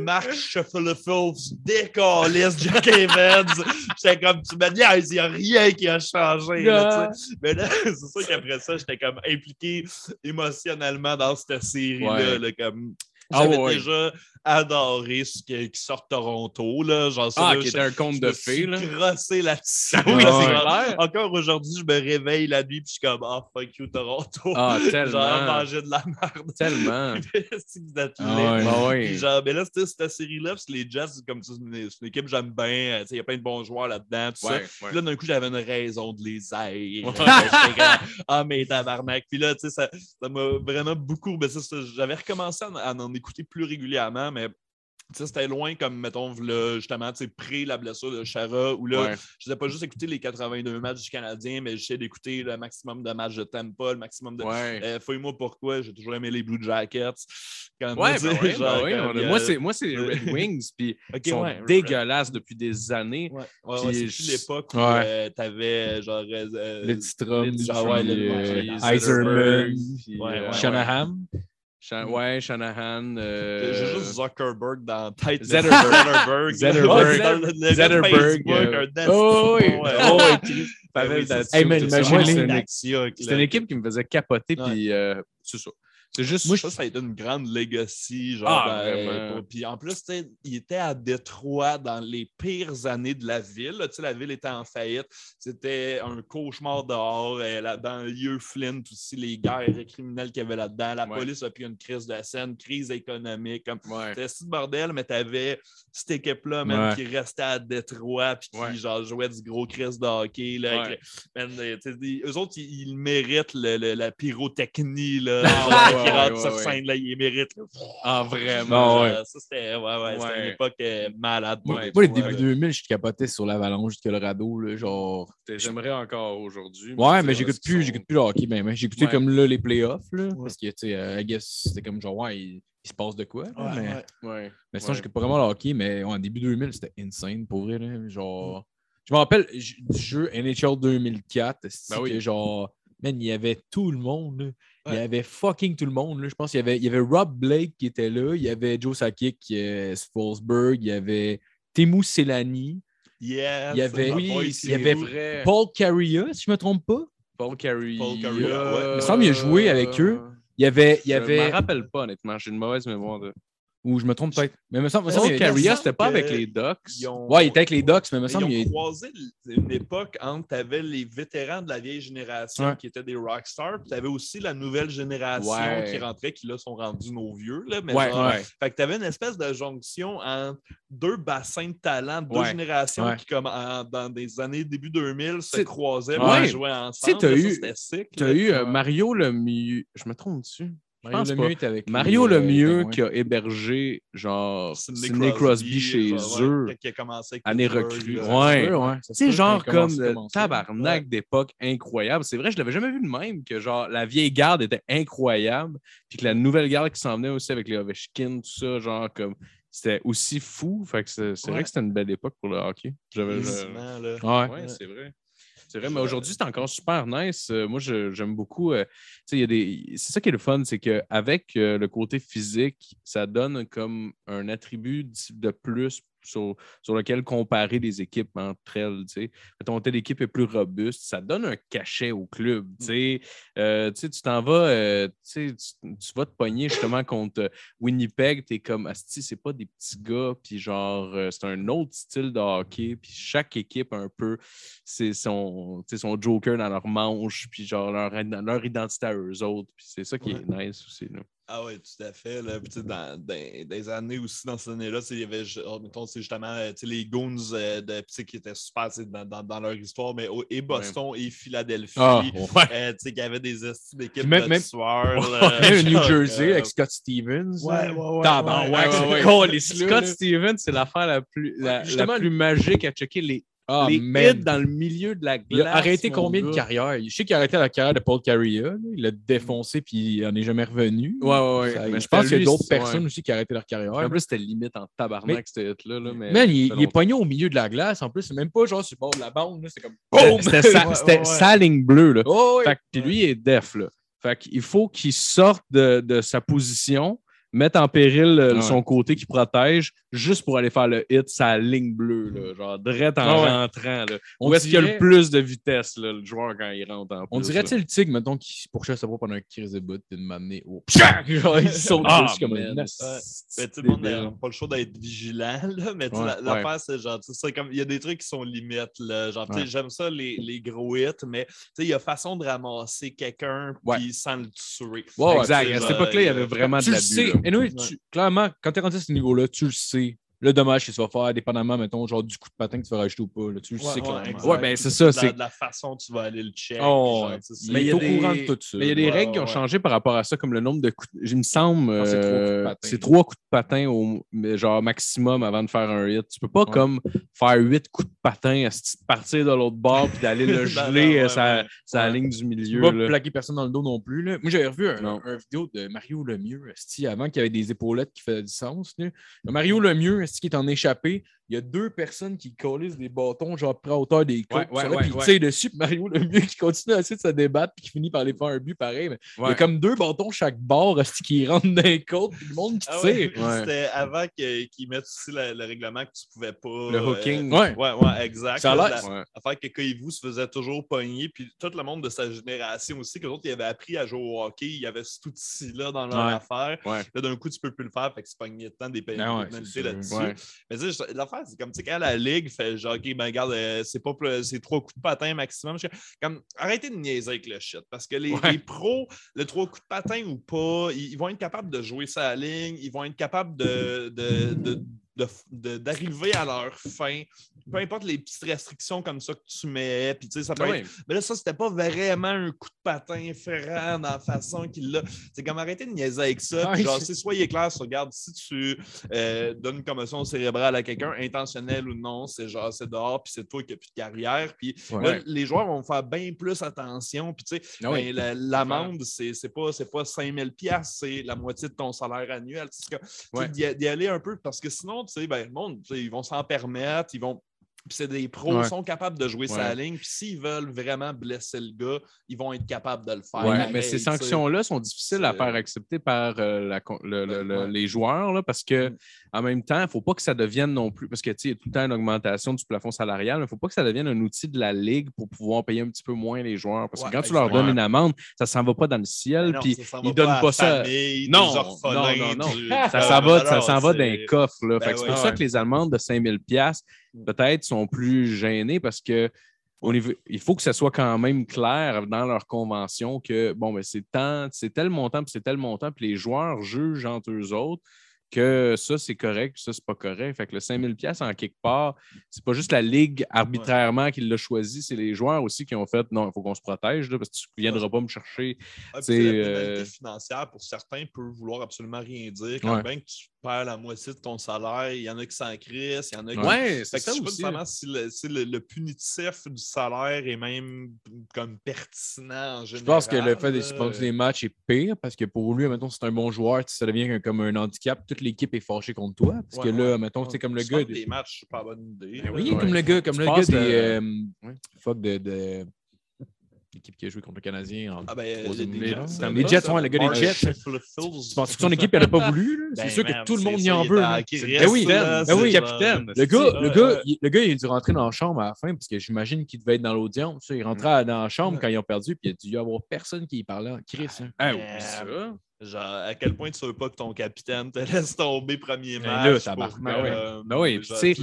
Speaker 5: Marc Shuffleful décalisse Jack Evans. J'étais comme, tu me dis, il n'y a rien qui a changé. là. Mais là, c'est sûr qu'après ça, j'étais comme impliqué émotionnellement dans cette série-là.
Speaker 4: Ouais.
Speaker 5: là, comme...
Speaker 4: Ah
Speaker 5: J'avais
Speaker 4: ouais.
Speaker 5: déjà adoré ce qui, qui sort de Toronto. Là. Genre,
Speaker 4: Ah,
Speaker 5: là,
Speaker 4: qui était un conte de fées, là.
Speaker 5: crossé là-dessus.
Speaker 4: Ah oui,
Speaker 5: Genre,
Speaker 4: c'est clair.
Speaker 5: Encore aujourd'hui, je me réveille la nuit puis je suis comme Ah, fuck you, Toronto.
Speaker 4: Ah,
Speaker 5: Genre,
Speaker 4: tellement.
Speaker 5: manger de la merde.
Speaker 4: Tellement.
Speaker 3: Ah
Speaker 5: laid.
Speaker 3: ouais.
Speaker 5: Genre, mais là, c'était cette série-là, les Jets, c'est comme ça, c'est une, équipe que j'aime bien. euh, Il y a plein de bons joueurs là-dedans. Puis là, d'un coup, j'avais une raison de les haïr. Ah, mais tabarnak. Puis là, tu sais, ça m'a vraiment beaucoup. J'avais recommencé à, à en écouter plus régulièrement, mais. tu C'était loin comme, mettons, là, justement, tu sais, pré la blessure de Chara, où là,
Speaker 4: Ouais.
Speaker 5: je n'ai pas juste écouté les 82 matchs du Canadien, mais j'essaie d'écouter le maximum de matchs de Tampa, le maximum de.
Speaker 4: Ouais.
Speaker 5: Euh, Fouille-moi pourquoi, j'ai toujours aimé les Blue Jackets.
Speaker 4: Ouais,
Speaker 5: tu
Speaker 4: ben oui,
Speaker 5: genre,
Speaker 4: ben oui, a- moi, c'est, moi, c'est les Red Wings, puis ils sont
Speaker 5: ouais,
Speaker 4: dégueulasses depuis des années.
Speaker 5: C'est
Speaker 4: je-
Speaker 5: l'époque où euh, t'avais genre. euh,
Speaker 3: Le Strom,
Speaker 5: le- le- ouais,
Speaker 3: euh,
Speaker 4: euh.
Speaker 3: Shanahan.
Speaker 4: Shan- ouais, Shanahan. euh,
Speaker 5: J'ai juste Zuckerberg dans la tête.
Speaker 4: Zetterberg.
Speaker 5: Zetterberg.
Speaker 4: Zetterberg. euh, Oh oui, oh oui,
Speaker 5: c'est
Speaker 4: une- équipe qui me faisait capoter, puis euh, c'est ça. C'est juste.
Speaker 5: Moi, je pense que ça a été une grande legacy. Genre,
Speaker 4: Ah, vraiment.
Speaker 5: pour- Puis en plus, tu sais, il était à Détroit dans les pires années de la ville. là. Tu la ville était en faillite. C'était un cauchemar dehors. euh, là, dans le lieu Flint aussi, les guerres criminelles qu'il y avait là-dedans. La
Speaker 4: Ouais.
Speaker 5: police a pris une crise de scène, crise économique. Comme...
Speaker 4: Ouais.
Speaker 5: C'était si bordel, mais t'avais cette équipe-là, même,
Speaker 3: Ouais.
Speaker 5: qui restait à Détroit, puis qui genre, jouait du gros crise de hockey. Là,
Speaker 4: Ouais.
Speaker 5: avec le- man, euh, tu eux autres, ils, ils méritent le- le- la pyrotechnie, là, genre, qui
Speaker 4: ouais,
Speaker 5: rentre
Speaker 4: ouais,
Speaker 5: sur
Speaker 4: ouais.
Speaker 5: scène, là, ils méritent. là.
Speaker 4: Ah, vraiment.
Speaker 3: Ah,
Speaker 5: Ça, c'était ouais, ouais, c'était
Speaker 4: Ouais.
Speaker 5: une époque euh, malade.
Speaker 3: Moi, les débuts
Speaker 5: là.
Speaker 3: 2000, je capotais sur l'avalanche du Colorado, genre.
Speaker 4: J'aimerais encore aujourd'hui.
Speaker 3: Ouais, mais j'écoute plus, j'écoute
Speaker 4: sont-
Speaker 3: plus le hockey, ben. J'ai écouté
Speaker 4: Ouais.
Speaker 3: comme là les playoffs, là, parce que, tu sais, euh, I guess, c'était comme genre, ouais, il, il se passe de quoi, là,
Speaker 5: Ouais,
Speaker 3: mais,
Speaker 5: ouais.
Speaker 3: Mais sinon,
Speaker 4: Ouais.
Speaker 3: j'écoute pas vraiment le hockey, mais en début 2000, c'était insane, pour vrai, là, genre... Je me rappelle du jeu NHL 2004, c'est
Speaker 4: Ben oui.
Speaker 3: que genre, man, il y avait tout le monde, Il y avait fucking tout le monde. Là. Je pense qu'il y avait, il y avait Rob Blake qui était là, il y avait Joe Sakic, euh, Forsberg, il y avait Temu Selani,
Speaker 5: Yes,
Speaker 3: Il y avait-
Speaker 5: my
Speaker 3: oui,
Speaker 5: boy,
Speaker 3: il y avait
Speaker 4: vrai.
Speaker 3: Paul Carrier, si je me trompe pas.
Speaker 4: Paul Carey.
Speaker 5: Paul Carey, ouais.
Speaker 3: Il me semble qu'il a joué avec eux. Il y avait. Il y
Speaker 4: Je
Speaker 3: avait...
Speaker 4: me rappelle pas, honnêtement. J'ai une mauvaise mémoire de.
Speaker 3: Ou je me trompe peut-être. Mais il me semble,
Speaker 4: Carey,
Speaker 5: semble
Speaker 4: c'était pas
Speaker 5: que
Speaker 4: avec les Ducks.
Speaker 5: Ont-
Speaker 3: Ouais, il était avec les Ducks, mais il me semble
Speaker 5: ils ont croisé une époque entre t'avais les vétérans de la vieille génération
Speaker 3: Ouais.
Speaker 5: qui étaient des rockstars, puis t'avais aussi la nouvelle génération
Speaker 4: Ouais.
Speaker 5: qui rentrait, qui là sont rendus nos vieux. Là, mais
Speaker 4: Ouais,
Speaker 5: genre. Fait que t'avais une espèce de jonction entre deux bassins de talent, deux générations qui, comme en- dans des années début 2000, se croisaient, et jouaient ensemble.
Speaker 4: t'as
Speaker 5: là,
Speaker 4: eu-
Speaker 5: ça.
Speaker 4: Tu as eu euh, Mario Lemieux. Je me trompe dessus.
Speaker 3: Mario
Speaker 4: pense
Speaker 3: Lemieux
Speaker 4: pas.
Speaker 3: était avec
Speaker 4: Mario
Speaker 3: euh,
Speaker 4: Lemieux qui a hébergé genre
Speaker 5: Sidney
Speaker 4: Crosby chez eux.
Speaker 5: il a commencé avec
Speaker 4: Année recrue. Ouais.
Speaker 3: Ouais, peut
Speaker 4: genre comme le tabarnak d'époque incroyable. C'est vrai, je l'avais jamais vu de même, que genre la vieille garde était incroyable, puis que la nouvelle garde qui s'en venait aussi avec les Ovechkin, tout ça, genre comme c'était aussi fou. Fait que c'est c'est vrai que c'était une belle époque pour le hockey. J'avais-.
Speaker 3: Ouais.
Speaker 4: Ouais, c'est vrai. Mais aujourd'hui, c'est encore super nice. Euh, moi, j'aime beaucoup. euh, y a des... C'est ça qui est le fun, c'est qu'avec euh, le côté physique, ça donne comme un attribut de plus sur, sur lequel comparer les équipes entre elles. Mettons, telle équipe est plus robuste, ça donne un cachet au club. Tu. Euh, tu t'en vas, euh, tu, tu, vas te pogner justement contre Winnipeg, tu es comme, Asti, c'est pas des petits gars, puis genre, euh, c'est un autre style de hockey, puis chaque équipe, un peu, c'est son, son joker dans leur manche, puis genre leur, leur identité à eux autres, puis c'est ça qui est nice aussi. Là.
Speaker 5: Ah oui, tout à fait. Là. Puis, dans, dans- des années aussi, dans ces années-là, il y avait oh, mettons, c'est justement euh, les Goons euh, de, qui étaient super dans, dans- dans leur histoire, mais et Boston et Philadelphie.
Speaker 3: Ah, ouais.
Speaker 5: euh, tu sais, qui avaient des
Speaker 3: Même-
Speaker 5: de
Speaker 3: même-
Speaker 5: tueurs. là,
Speaker 3: Même le New Jersey
Speaker 5: euh,
Speaker 3: avec Scott Stevens.
Speaker 5: Ouais, ouais, ouais. Ouais, ouais, ouais.
Speaker 4: Scott Stevens, c'est l'affaire la plus, la, la plus magique à checker les,
Speaker 3: Ah,
Speaker 4: les
Speaker 3: man.
Speaker 4: hits dans le milieu de la glace.
Speaker 3: Il a arrêté combien de carrières? Je sais qu'il a arrêté la carrière de Paul Carrier. Il l'a défoncé puis il n'en est jamais revenu.
Speaker 4: Ouais, ouais, ouais.
Speaker 3: Ça-
Speaker 4: Mais
Speaker 3: je pense qu'il y a d'autres personnes
Speaker 4: ouais.
Speaker 3: aussi qui ont arrêté leur carrière.
Speaker 4: En plus, c'était limite en tabarnak, cette hit-là. Là, mais
Speaker 3: Man, il, est pogné au milieu de la glace. En plus, c'est même pas genre sur le bord de la bande. C'est comme
Speaker 4: C'était- sa, ligne bleue. Là.
Speaker 3: Oh, ouais.
Speaker 4: Fait que- puis lui, il est def. Là. Fait qu'il faut qu'il sorte de, de sa position, mette en péril euh,
Speaker 3: Ouais.
Speaker 4: son côté qui protège, juste pour aller faire le hit, sa ligne bleue, là, genre direct en
Speaker 3: Ah ouais.
Speaker 4: rentrant. Là.
Speaker 3: On
Speaker 4: Où est-ce qu'il y a
Speaker 3: dirait-
Speaker 4: le plus de vitesse, là, le joueur, quand il rentre en
Speaker 3: On
Speaker 4: plus,
Speaker 3: dirait,
Speaker 4: là?
Speaker 3: tu sais, le tigre, mettons, qui pourchasse sa proie pendant un crise de bout, puis de m'amener au. Genre, il saute
Speaker 4: Ah,
Speaker 3: dessus comme un.
Speaker 5: Mais tu sais, le monde n'a pas le choix d'être vigilant, là. Mais
Speaker 3: Ouais,
Speaker 5: la- l'affaire, c'est genre, tu sais, c'est comme, il y a des trucs qui sont limites, là. Genre, tu sais,
Speaker 3: Ouais.
Speaker 5: j'aime ça, les, les gros hits, mais tu sais, il y a façon de ramasser quelqu'un,
Speaker 3: Ouais.
Speaker 5: puis sans le tuer.
Speaker 4: Exact. À cette époque-là, il y avait
Speaker 5: euh,
Speaker 4: vraiment de
Speaker 3: tu le
Speaker 4: l'abus.
Speaker 3: sais.
Speaker 4: là.
Speaker 3: Anyway, tu- clairement, quand tu es rendu à ce niveau-là, tu le sais. Le dommage que tu vas faire, dépendamment, mettons, genre du coup de patin que tu vas rajouter ou pas. là, tu le
Speaker 5: Ouais,
Speaker 3: sais
Speaker 5: ouais.
Speaker 4: Ouais, ben, c'est ça, c'est-
Speaker 5: De la façon dont tu vas aller le check.
Speaker 3: Oh,
Speaker 5: genre,
Speaker 3: ouais.
Speaker 5: tu sais, c'est-
Speaker 3: Mais il est
Speaker 4: y a
Speaker 3: au
Speaker 4: des-
Speaker 3: courant de tout ça.
Speaker 4: Mais il y a des
Speaker 5: Ouais,
Speaker 4: règles qui ont
Speaker 5: ouais.
Speaker 4: changé par rapport à ça, comme le nombre de coups. de- Il me semble,
Speaker 3: que c'est trois coups de
Speaker 4: euh,
Speaker 3: patin.
Speaker 4: c'est trois coups de patin au mais genre maximum avant de faire un hit. Tu peux pas comme faire huit coups de patin, de partir de l'autre bord puis d'aller le
Speaker 5: Non,
Speaker 4: geler euh, sa,
Speaker 5: ouais.
Speaker 4: sa
Speaker 5: Ouais.
Speaker 4: ligne du
Speaker 3: Tu
Speaker 4: milieu.
Speaker 3: peux pas
Speaker 4: là.
Speaker 3: plaquer personne dans le dos non plus. Là. Moi, j'avais revu un, un vidéo de Mario Lemieux, avant qu'il y avait des épaulettes qui faisaient du sens. là. Mario Lemieux, esti, qui est en échappé, il y a deux personnes qui collissent des bâtons, genre près hauteur des côtes.
Speaker 4: Ouais, ouais,
Speaker 3: là, puis dessus, puis Mario Lemieux qui continue à essayer de se débattre, puis qui finit par aller faire un but pareil. Mais Il y a comme deux bâtons chaque bord qui rentrent dans les côtes, puis le monde qui
Speaker 5: Ah
Speaker 3: tire.
Speaker 5: ouais,
Speaker 4: Ouais.
Speaker 5: C'était avant que- qu'ils mettent aussi le, le règlement que tu pouvais pas.
Speaker 4: Le
Speaker 5: euh,
Speaker 4: hooking.
Speaker 3: Ouais.
Speaker 5: Ouais, ouais, exact.
Speaker 3: Ça a
Speaker 5: Là. Affaire que Koivu se faisait toujours pogner, puis tout le monde de sa génération aussi, que autres, ils avaient appris à jouer au hockey, il y avait cet outil-là dans leur
Speaker 3: Ouais.
Speaker 5: affaire.
Speaker 4: Ouais.
Speaker 5: Là, d'un coup, tu peux plus le faire, fait que c'est de temps des
Speaker 3: Ah ouais,
Speaker 5: pénalités là-dessus.
Speaker 4: Ouais.
Speaker 5: Mais tu sais, l'affaire, c'est comme, tu sais, quand la Ligue fait genre, OK, ben regarde, euh, c'est pas c'est trois coups de patin maximum. Je Comme, arrêtez de niaiser avec le shit, parce que les,
Speaker 4: Ouais.
Speaker 5: les pros, le trois coups de patin ou pas, ils, ils vont être capables de jouer sa ligne, ils vont être capables de- de- de de- de- d'arriver à leur fin, peu importe les petites restrictions comme ça que tu mets, puis tu sais, ça peut
Speaker 4: Ouais.
Speaker 5: être- Mais là, ça, c'était pas vraiment un coup de patin ferrant dans la façon qu'il l'a. C'est comme arrêter de niaiser avec ça. puis
Speaker 3: Ouais,
Speaker 5: genre,
Speaker 3: c'est-
Speaker 5: soyez clair regarde, si tu euh, donnes une commotion cérébrale à quelqu'un, intentionnel ou non, c'est genre, c'est dehors, puis c'est toi qui n'as plus de carrière. Puis
Speaker 3: Ouais.
Speaker 5: là, les joueurs vont faire bien plus attention. Puis tu sais,
Speaker 3: Ah oui.
Speaker 5: ben, la- l'amende, c'est c'est pas, pas 5000 pièces c'est la moitié de ton salaire annuel. C'est d'y aller un peu parce que sinon, ben, le monde, ils vont s'en permettre, ils vont. Puis c'est des pros,
Speaker 3: Ouais.
Speaker 5: sont capables de jouer sa ligne. Puis s'ils veulent vraiment blesser le gars, ils vont être capables de le faire.
Speaker 4: Ouais, mais ces sanctions-là sont difficiles à faire accepter par euh, la con- le- le- le-
Speaker 5: Ouais.
Speaker 4: les joueurs là, parce que
Speaker 5: Mm.
Speaker 4: en même temps, il ne faut pas que ça devienne non plus, parce que tu sais, il y a tout le temps une augmentation du plafond salarial, mais il ne faut pas que ça devienne un outil de la Ligue pour pouvoir payer un petit peu moins les joueurs. Parce que quand tu leur donnes une amende, ça ne s'en va pas dans le ciel,
Speaker 5: Ben
Speaker 4: puis ils
Speaker 5: va
Speaker 4: donnent pas ça.
Speaker 5: famille,
Speaker 4: Non, non, non, non.
Speaker 5: du-
Speaker 4: Ça s'en va, ça va d'un coffre.
Speaker 5: Ben
Speaker 4: c'est pour ça que les amendes de 5000 pièces peut-être sont plus gênées parce que au niveau, il faut que ça soit quand même clair dans leur convention que bon, ben, c'est tant, c'est tel montant, puis c'est tel montant, puis les joueurs jugent entre eux autres que ça, c'est correct, puis ça, c'est pas correct. Fait que le 5000 pièces en quelque part, c'est pas juste la Ligue arbitrairement qui l'a choisi, c'est les joueurs aussi qui ont fait non, il faut qu'on se protège, là, parce que tu ne viendras pas me chercher.
Speaker 5: Sais, la pénalité
Speaker 4: euh,
Speaker 5: financière, pour certains, peut vouloir absolument rien dire. Quand
Speaker 3: Ouais.
Speaker 5: que tu perds la moitié de ton salaire, il y en a qui s'en crissent, il y en a qui.
Speaker 4: Ouais,
Speaker 5: Fait que je sais pas si, le, si le- le punitif du salaire est même comme pertinent en général.
Speaker 3: Je pense que le fait de suspendre les matchs est pire parce que pour lui, mettons, c'est un bon joueur, ça devient comme un handicap. Toute l'équipe est fâchée contre toi. Parce
Speaker 5: Ouais,
Speaker 3: que là,
Speaker 5: ouais.
Speaker 3: mettons, c'est comme le gars.
Speaker 5: des matchs, c'est pas bonne idée.
Speaker 3: Ben oui, comme le gars, comme
Speaker 4: Tu
Speaker 3: le gars des.
Speaker 4: euh.
Speaker 3: Fuck de. de... L'équipe qui a joué contre le Canadien en
Speaker 5: Ah ben, les. Jets, euh,
Speaker 3: les Jets, ouais, le gars des Jets. Tu penses que son équipe n'aurait pas voulu? là? C'est
Speaker 5: Ben,
Speaker 3: sûr que tout le monde y
Speaker 5: ça,
Speaker 3: en veut. Ben oui, ben oui,
Speaker 4: capitaine.
Speaker 3: Le gars, le, gars,
Speaker 5: ouais.
Speaker 3: il, le gars, il a dû rentrer dans la chambre à la fin parce que j'imagine qu'il devait être dans l'audience. Il rentrait dans la chambre
Speaker 5: Ouais.
Speaker 3: quand ils ont perdu puis il a dû y avoir personne qui y parlait en Chris. hein.
Speaker 4: Ah, oublie ça.
Speaker 5: Genre, à quel point tu veux pas que ton capitaine te laisse tomber premier
Speaker 3: Ben
Speaker 5: match.
Speaker 3: là, ouais.
Speaker 5: euh,
Speaker 4: Ben oui, tu sais,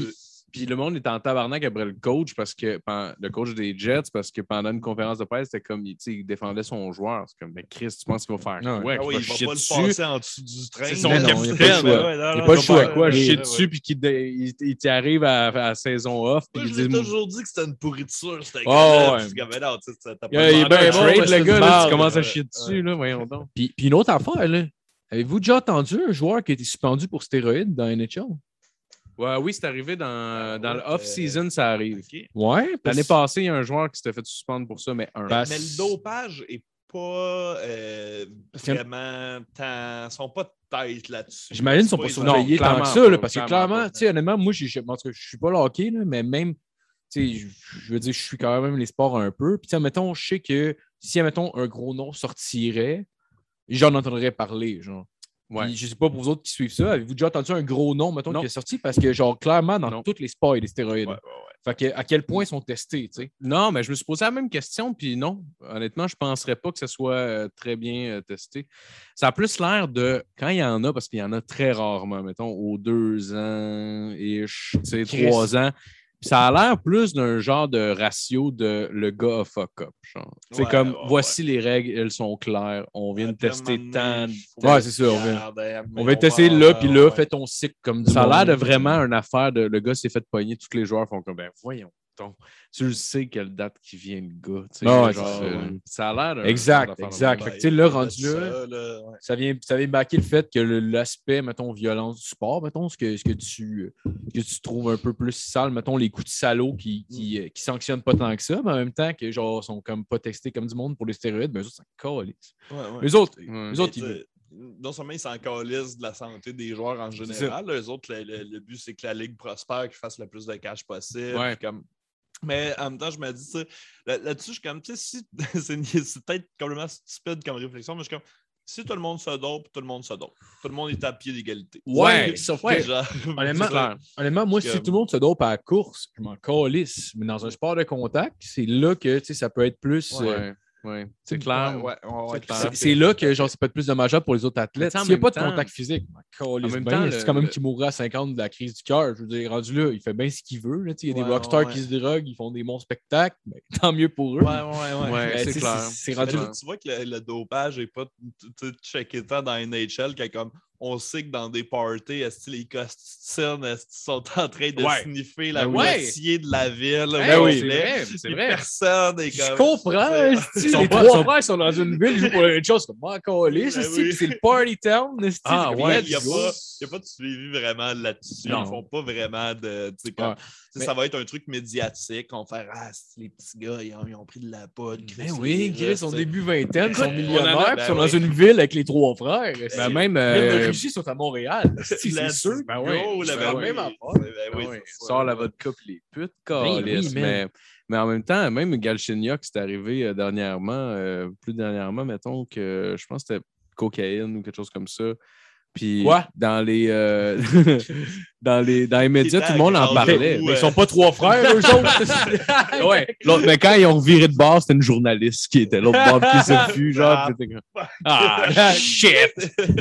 Speaker 4: Puis le monde est en tabarnak après le coach parce que le coach des Jets, parce que pendant une conférence de presse, c'était comme il, tu sais, il défendait son joueur. C'est comme, mais Chris, tu penses qu'il va faire
Speaker 3: Ouais.
Speaker 4: quoi?
Speaker 5: Ah
Speaker 4: Qu'il
Speaker 5: oui,
Speaker 4: va
Speaker 5: il va
Speaker 4: chier
Speaker 5: pas le
Speaker 4: dessus?
Speaker 5: passer en dessous du train.
Speaker 4: C'est son
Speaker 3: Non,
Speaker 4: capitaine.
Speaker 3: il a pas le choix.
Speaker 5: Ouais, ouais,
Speaker 3: le
Speaker 5: ouais,
Speaker 4: quoi,
Speaker 5: ouais,
Speaker 4: chier
Speaker 5: ouais,
Speaker 4: dessus,
Speaker 5: ouais.
Speaker 4: puis qu'il dé- il, il t'y arrive à, à la saison off, puis
Speaker 5: Moi,
Speaker 4: il
Speaker 5: je
Speaker 4: dit
Speaker 5: l'ai toujours dit que c'était une pourriture, c'était
Speaker 3: Oh, ouais.
Speaker 4: Il, est bien
Speaker 5: trade,
Speaker 4: le gars, tu commences à
Speaker 5: Ouais,
Speaker 4: chier dessus, là, voyons donc.
Speaker 3: Puis, puis une autre affaire, là. Avez-vous déjà entendu un joueur qui a été suspendu pour stéroïdes dans NHL?
Speaker 4: Ouais, oui, c'est arrivé dans, dans le
Speaker 5: ouais,
Speaker 4: off-season, ça arrive.
Speaker 5: Ok.
Speaker 3: Ouais. parce-
Speaker 4: L'année passée, il y a un joueur qui s'était fait suspendre pour ça, mais un.
Speaker 3: Ben,
Speaker 5: Mais le dopage est pas euh, vraiment tant. Ils sont pas de tête là-dessus.
Speaker 3: J'imagine qu'ils sont
Speaker 5: C'est
Speaker 3: pas surveillés tant que ça, là, parce que
Speaker 4: clairement
Speaker 3: tu sais, honnêtement, moi, je ne suis pas le hockey, là, mais même, tu sais, je je veux dire, je suis quand même les sports un peu. Puis, tu sais, mettons, je sais que si, mettons, un gros nom sortirait, j'en entendrais parler, genre.
Speaker 4: Ouais.
Speaker 3: Je sais pas pour vous autres qui suivent ça, avez-vous déjà entendu un gros nom, mettons,
Speaker 4: Non.
Speaker 3: qui est sorti? Parce que, genre, clairement, dans
Speaker 4: Non.
Speaker 3: toutes les sports, il y a des stéroïdes.
Speaker 5: Ouais, ouais, ouais.
Speaker 3: Fait que, à quel point ils sont testés, tu sais?
Speaker 4: Non, mais je me suis posé la même question, puis non, honnêtement, je ne penserais pas que ce soit euh, très bien euh, testé. Ça a plus l'air de, quand il y en a, parce qu'il y en a très rarement, mettons, aux deux ans et
Speaker 3: Chris.
Speaker 4: trois ans, ça a l'air plus d'un genre de ratio de le gars a fuck up. genre. C'est
Speaker 5: Ouais,
Speaker 4: comme,
Speaker 5: ouais,
Speaker 4: voici les règles, elles sont claires, on vient de tester tant.
Speaker 3: Ouais, c'est ça, on vient- On va tester là, puis là, fais ton cycle comme
Speaker 4: Ça a l'air de vraiment une affaire de le gars s'est fait pogner, tous les joueurs font comme ben voyons Tu le sais quelle date qui vient le gars. tu sais,
Speaker 3: Ah
Speaker 4: genre,
Speaker 3: ça,
Speaker 4: euh,
Speaker 3: ouais.
Speaker 4: ça a l'air d'un-
Speaker 3: Exact, exact. Fait que, là, rendu là,
Speaker 5: ça, là, ouais.
Speaker 3: Ça vient, ça vient baquer le fait que l'aspect, mettons, violence du sport, mettons, ce que, ce que, tu, que tu trouves un peu plus sale, mettons, les coups de salaud qui, qui, euh, qui sanctionnent pas tant que ça, mais en même temps que, genre, sont comme pas testés comme du monde pour les stéroïdes, ben, eux autres, ça.
Speaker 5: Ouais, ouais.
Speaker 3: Les autres,
Speaker 4: Ouais.
Speaker 3: les autres,
Speaker 5: Mais,
Speaker 3: ils
Speaker 5: Non seulement ils s'en calissent de la santé des joueurs en général, eux autres, le, le- le but, c'est que la ligue prospère, qu'ils fassent le plus de cash possible.
Speaker 4: Ouais.
Speaker 5: comme... Mais en même temps, je me dis, là-dessus, je suis comme, tu sais, si... c'est peut-être complètement stupide comme réflexion, mais je suis comme, si tout le monde se dope, tout le monde se dope. Tout le monde est à pied d'égalité.
Speaker 3: Ouais,
Speaker 5: sauf
Speaker 3: ouais.
Speaker 5: que genre.
Speaker 3: Honnêtement, honnêtement, moi, si tout le monde se dope à la course, je m'en calisse. Mais dans un sport de contact, c'est là que, tu sais, ça peut être plus... euh,
Speaker 4: Ouais. C'est clair.
Speaker 5: Ouais, ouais, ouais,
Speaker 4: C'est
Speaker 5: tout
Speaker 4: clair.
Speaker 3: C'est c'est là que genre, ça peut être plus dommageable pour les autres athlètes.
Speaker 4: Mais
Speaker 3: S'il n'y a pas de contact physique, ben, c'est quand même
Speaker 4: le-
Speaker 3: qu'il mourrait à 50 de la crise du cœur. Je veux dire, rendu là, il fait bien ce qu'il veut. là, tu sais, Il y a des
Speaker 5: Ouais,
Speaker 3: rockstars
Speaker 5: ouais.
Speaker 3: qui se droguent, ils font des bons spectacles. ben, tant mieux pour eux.
Speaker 5: Ouais, ouais, ouais.
Speaker 4: Ouais,
Speaker 3: Mais
Speaker 4: c'est clair.
Speaker 3: C'est
Speaker 5: Mais
Speaker 3: rendu
Speaker 5: tu- vois que le, le dopage n'est pas checké tant dans NHL que comme on sait que dans des parties, est-ce que les qu'ils sont en train de
Speaker 3: Ouais.
Speaker 5: sniffer la
Speaker 3: Ben
Speaker 5: moitié de la ville?
Speaker 3: Ben oui.
Speaker 4: c'est vrai.
Speaker 5: Personne est
Speaker 3: Je comprends.
Speaker 4: sont
Speaker 3: les
Speaker 4: pas-
Speaker 3: trois
Speaker 4: sont-
Speaker 3: frères sont dans une ville, ils jouent pour une chose comme moi, calisse,
Speaker 5: Ben oui.
Speaker 3: c'est le party town.
Speaker 4: Ah, ouais,
Speaker 5: Il n'y a, pas- a de suivi vraiment là-dessus. Ils font pas vraiment de. comme-
Speaker 3: Ouais. Mais-
Speaker 5: Ça va être un truc médiatique. On va faire Ah, les petits gars, ils ont, ils ont pris de la poudre.
Speaker 3: Ben oui, Chris, sont
Speaker 5: sais.
Speaker 3: début vingtaine, ils sont
Speaker 5: Ben,
Speaker 3: millionnaires, ils sont
Speaker 5: ben
Speaker 3: dans une ville avec les trois frères.
Speaker 4: Ben, même.
Speaker 3: Russie sont à Montréal. C'est sûr.
Speaker 4: Ben oui.
Speaker 5: la
Speaker 3: Ben
Speaker 5: même affaire. Ben ça.
Speaker 4: sors la vodka les putes,
Speaker 3: man.
Speaker 4: mais, mais en même temps, même Galchenyuk, c'est arrivé euh, dernièrement, euh, plus dernièrement, mettons que je pense que c'était cocaïne ou quelque chose comme ça. Puis
Speaker 3: Quoi?
Speaker 4: dans les, euh, dans les dans les médias, tout le monde en parlait.
Speaker 5: fou,
Speaker 3: Mais
Speaker 5: euh,
Speaker 3: ils sont pas trois frères, eux autres.
Speaker 4: ouais. Mais quand ils ont viré de bord, c'était une journaliste qui était l'autre bord qui se fut, genre.
Speaker 5: Ah.
Speaker 4: Ah, shit!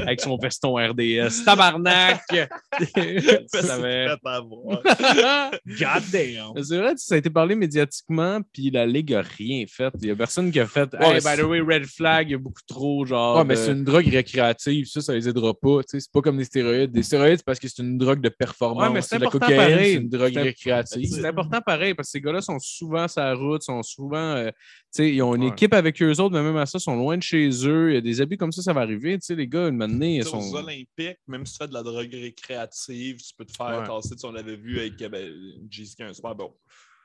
Speaker 4: Avec son veston RDS. Tabarnak!
Speaker 3: God damn.
Speaker 4: C'est vrai, ça a été parlé médiatiquement, puis la Ligue a rien fait. Il y a personne qui a fait
Speaker 3: Ouais,
Speaker 4: Hey, by the way, red flag, il y a beaucoup trop, genre.
Speaker 3: Ouais, mais
Speaker 4: de-
Speaker 3: c'est une drogue récréative, ça, ça les aidera pas. tu sais, C'est pas comme des stéroïdes. Des stéroïdes, c'est parce que c'est une drogue de performance.
Speaker 4: Ouais, mais c'est
Speaker 3: la
Speaker 4: important
Speaker 3: cocaïne,
Speaker 4: pareil.
Speaker 3: c'est une drogue récréative.
Speaker 4: C'est important pareil, parce que ces gars-là sont souvent sur la route, sont souvent. euh, tu sais, ils ont une
Speaker 3: Ouais.
Speaker 4: équipe avec eux autres, mais même à ça, ils sont loin de chez eux. Il y a des abus comme ça, ça va arriver. Tu sais, les gars, une matinée, ils
Speaker 5: Aux
Speaker 4: sont.
Speaker 5: Olympiques, même si tu fais de la drogue récréative, tu peux te faire
Speaker 4: Ouais.
Speaker 5: tasser. On l'avait vu avec euh, ben, JC un super bon,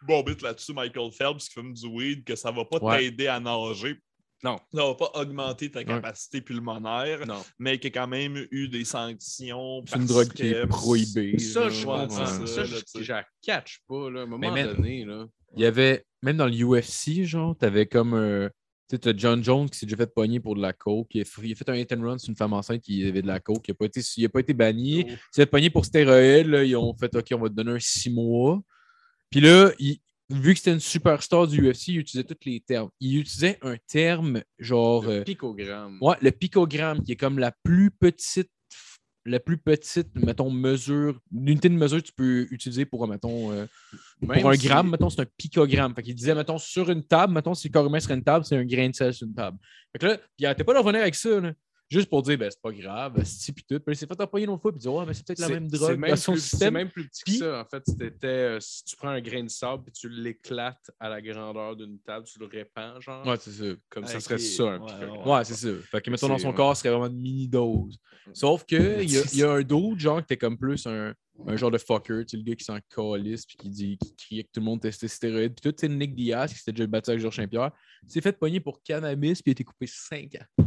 Speaker 5: bon bit là-dessus, Michael Phelps qui fume du weed, que ça va pas
Speaker 3: Ouais.
Speaker 5: t'aider à nager.
Speaker 4: Non.
Speaker 5: Ça va pas augmenter ta capacité pulmonaire,
Speaker 4: Non.
Speaker 5: mais qui a quand même eu des sanctions.
Speaker 3: C'est une drogue qui est prohibée.
Speaker 4: Ça,
Speaker 3: là.
Speaker 4: je
Speaker 5: Ouais,
Speaker 4: comprends.
Speaker 5: c'est
Speaker 4: Ça,
Speaker 5: ça,
Speaker 4: je je la catch pas, là, à un moment
Speaker 3: Mais
Speaker 4: donné. Là.
Speaker 3: Il y avait, même dans le UFC, genre, t'avais comme un. Tu sais, t'as John Jones qui s'est déjà fait pogner pour de la coke. Il a, f- il a fait un hit and run sur une femme enceinte qui avait de la coke. Il n'a pas, été- il a pas été banni.
Speaker 5: Oh.
Speaker 3: Il s'est fait pogner pour stéroïdes. là, ils ont fait OK, on va te donner un six mois. Puis là, il- vu que c'était une superstar du UFC, il utilisait tous les termes. Il utilisait un terme genre.
Speaker 4: Le
Speaker 3: euh,
Speaker 4: picogramme.
Speaker 3: Ouais, le picogramme, qui est comme la plus petite, la plus petite, mettons, mesure, l'unité de mesure que tu peux utiliser pour, mettons, euh, pour un
Speaker 4: si-
Speaker 3: gramme, mettons, c'est un picogramme. Fait qu'il disait, mettons, sur une table, mettons, si le corps humain serait une table, c'est un grain de sel sur une table. Fait que là, il arrêtait pas de revenir avec ça, là. Juste pour dire, ben, c'est pas grave, si puis tout. Puis il s'est fait empoigner une autre fois, puis il dit, ouais, mais c'est peut-être la
Speaker 4: C'est-
Speaker 3: même
Speaker 4: c'est
Speaker 3: drogue
Speaker 4: même
Speaker 3: dans son
Speaker 4: plus- C'est
Speaker 3: système.
Speaker 4: même plus petit
Speaker 3: Puis-
Speaker 4: que ça. En fait, c'était euh, si tu prends un grain de sable et tu l'éclates à la grandeur d'une table, tu le répands, genre.
Speaker 3: Ouais, c'est ça.
Speaker 4: Comme ça serait ça, un
Speaker 5: Ouais,
Speaker 4: picogramme.
Speaker 3: Ouais, c'est ça. Fait que, mettons, dans
Speaker 4: C'est-
Speaker 3: son
Speaker 4: ouais.
Speaker 3: corps, ce serait vraiment une mini-dose. Sauf que il y, a- il y a un d'autre, genre, qui était comme plus un, un genre de fucker, tu sais, le gars qui s'en calisse, puis qui, dit, qui criait que tout le monde testait stéroïdes. Puis tout, tu sais, Nick Diaz, qui s'était déjà battu avec Georges Saint-Pierre, s'est fait pogner pour cannabis, puis il a été coupé 5 ans.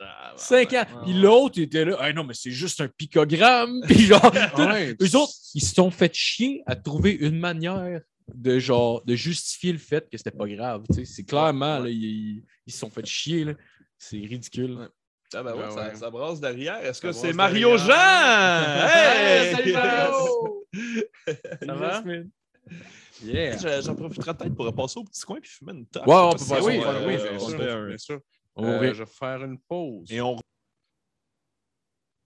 Speaker 5: Ah,
Speaker 3: 5
Speaker 5: ouais,
Speaker 3: ans. Puis
Speaker 5: ouais.
Speaker 3: l'autre, était là, ah non, mais c'est juste un picogramme. Puis genre,
Speaker 4: Ouais.
Speaker 3: eux autres, ils se sont fait chier à trouver une manière de genre de justifier le fait que c'était pas grave. tu sais. C'est clairement,
Speaker 5: Ouais.
Speaker 3: là, ils, ils se sont fait chier. là. C'est ridicule.
Speaker 5: Ouais. Ah ben ouais,
Speaker 4: Ben
Speaker 5: ça,
Speaker 4: ouais.
Speaker 5: ça brasse derrière. Est-ce que c'est Mario
Speaker 4: derrière.
Speaker 5: Jean? Hey!
Speaker 3: Salut, Mario!
Speaker 4: Ça va? Yeah.
Speaker 5: Je- J'en profiterai peut-être pour passer au petit coin puis fumer une top.
Speaker 3: Ouais, on peut passer
Speaker 5: si
Speaker 3: au
Speaker 5: on-
Speaker 3: petit coin,
Speaker 5: euh,
Speaker 3: oui,
Speaker 4: bien
Speaker 5: on
Speaker 4: sûr,
Speaker 3: On
Speaker 4: Euh, je vais faire une pause.
Speaker 5: Et on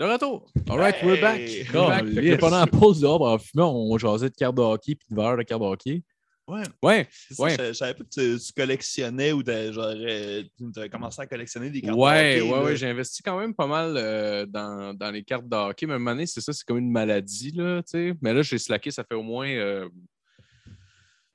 Speaker 3: De retour. All right, we're back.
Speaker 5: Hey!
Speaker 3: We're
Speaker 4: Oh,
Speaker 3: back. Fait que
Speaker 4: yes.
Speaker 3: pendant la pause dehors, en fumant, on jasait de cartes de hockey puis de valeurs de cartes de hockey.
Speaker 5: Ouais,
Speaker 4: Ouais,
Speaker 5: ça,
Speaker 4: Ouais.
Speaker 5: je, je savais pas que tu, tu collectionnais ou t'as genre, euh, tu as commencé à collectionner des cartes.
Speaker 4: ouais,
Speaker 5: de hockey,
Speaker 4: ouais,
Speaker 5: là.
Speaker 4: ouais, j'ai investi quand même pas mal euh, dans, dans les cartes de hockey. Mais à un moment donné, c'est ça, c'est comme une maladie, là, tu sais. Mais là, j'ai slacké, ça fait au moins, euh,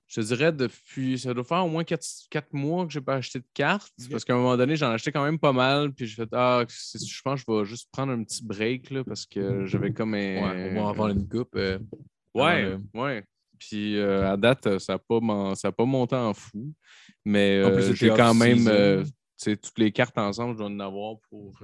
Speaker 4: je te dirais, depuis, ça doit faire au moins 4, mois que j'ai pas acheté de cartes.
Speaker 5: Ok.
Speaker 4: Parce qu'à un moment donné, j'en ai acheté quand même pas mal. Puis j'ai fait, ah, je pense que je vais juste prendre un petit break, là, parce que j'avais comme un.
Speaker 3: Ouais, on va en vendre une coupe. euh,
Speaker 4: Ouais,
Speaker 3: avant
Speaker 4: ouais. Puis euh, à date, euh, ça n'a pas, mon- ça a pas monté en fou. Mais euh, j'ai quand même, toutes les cartes ensemble, je dois en avoir pour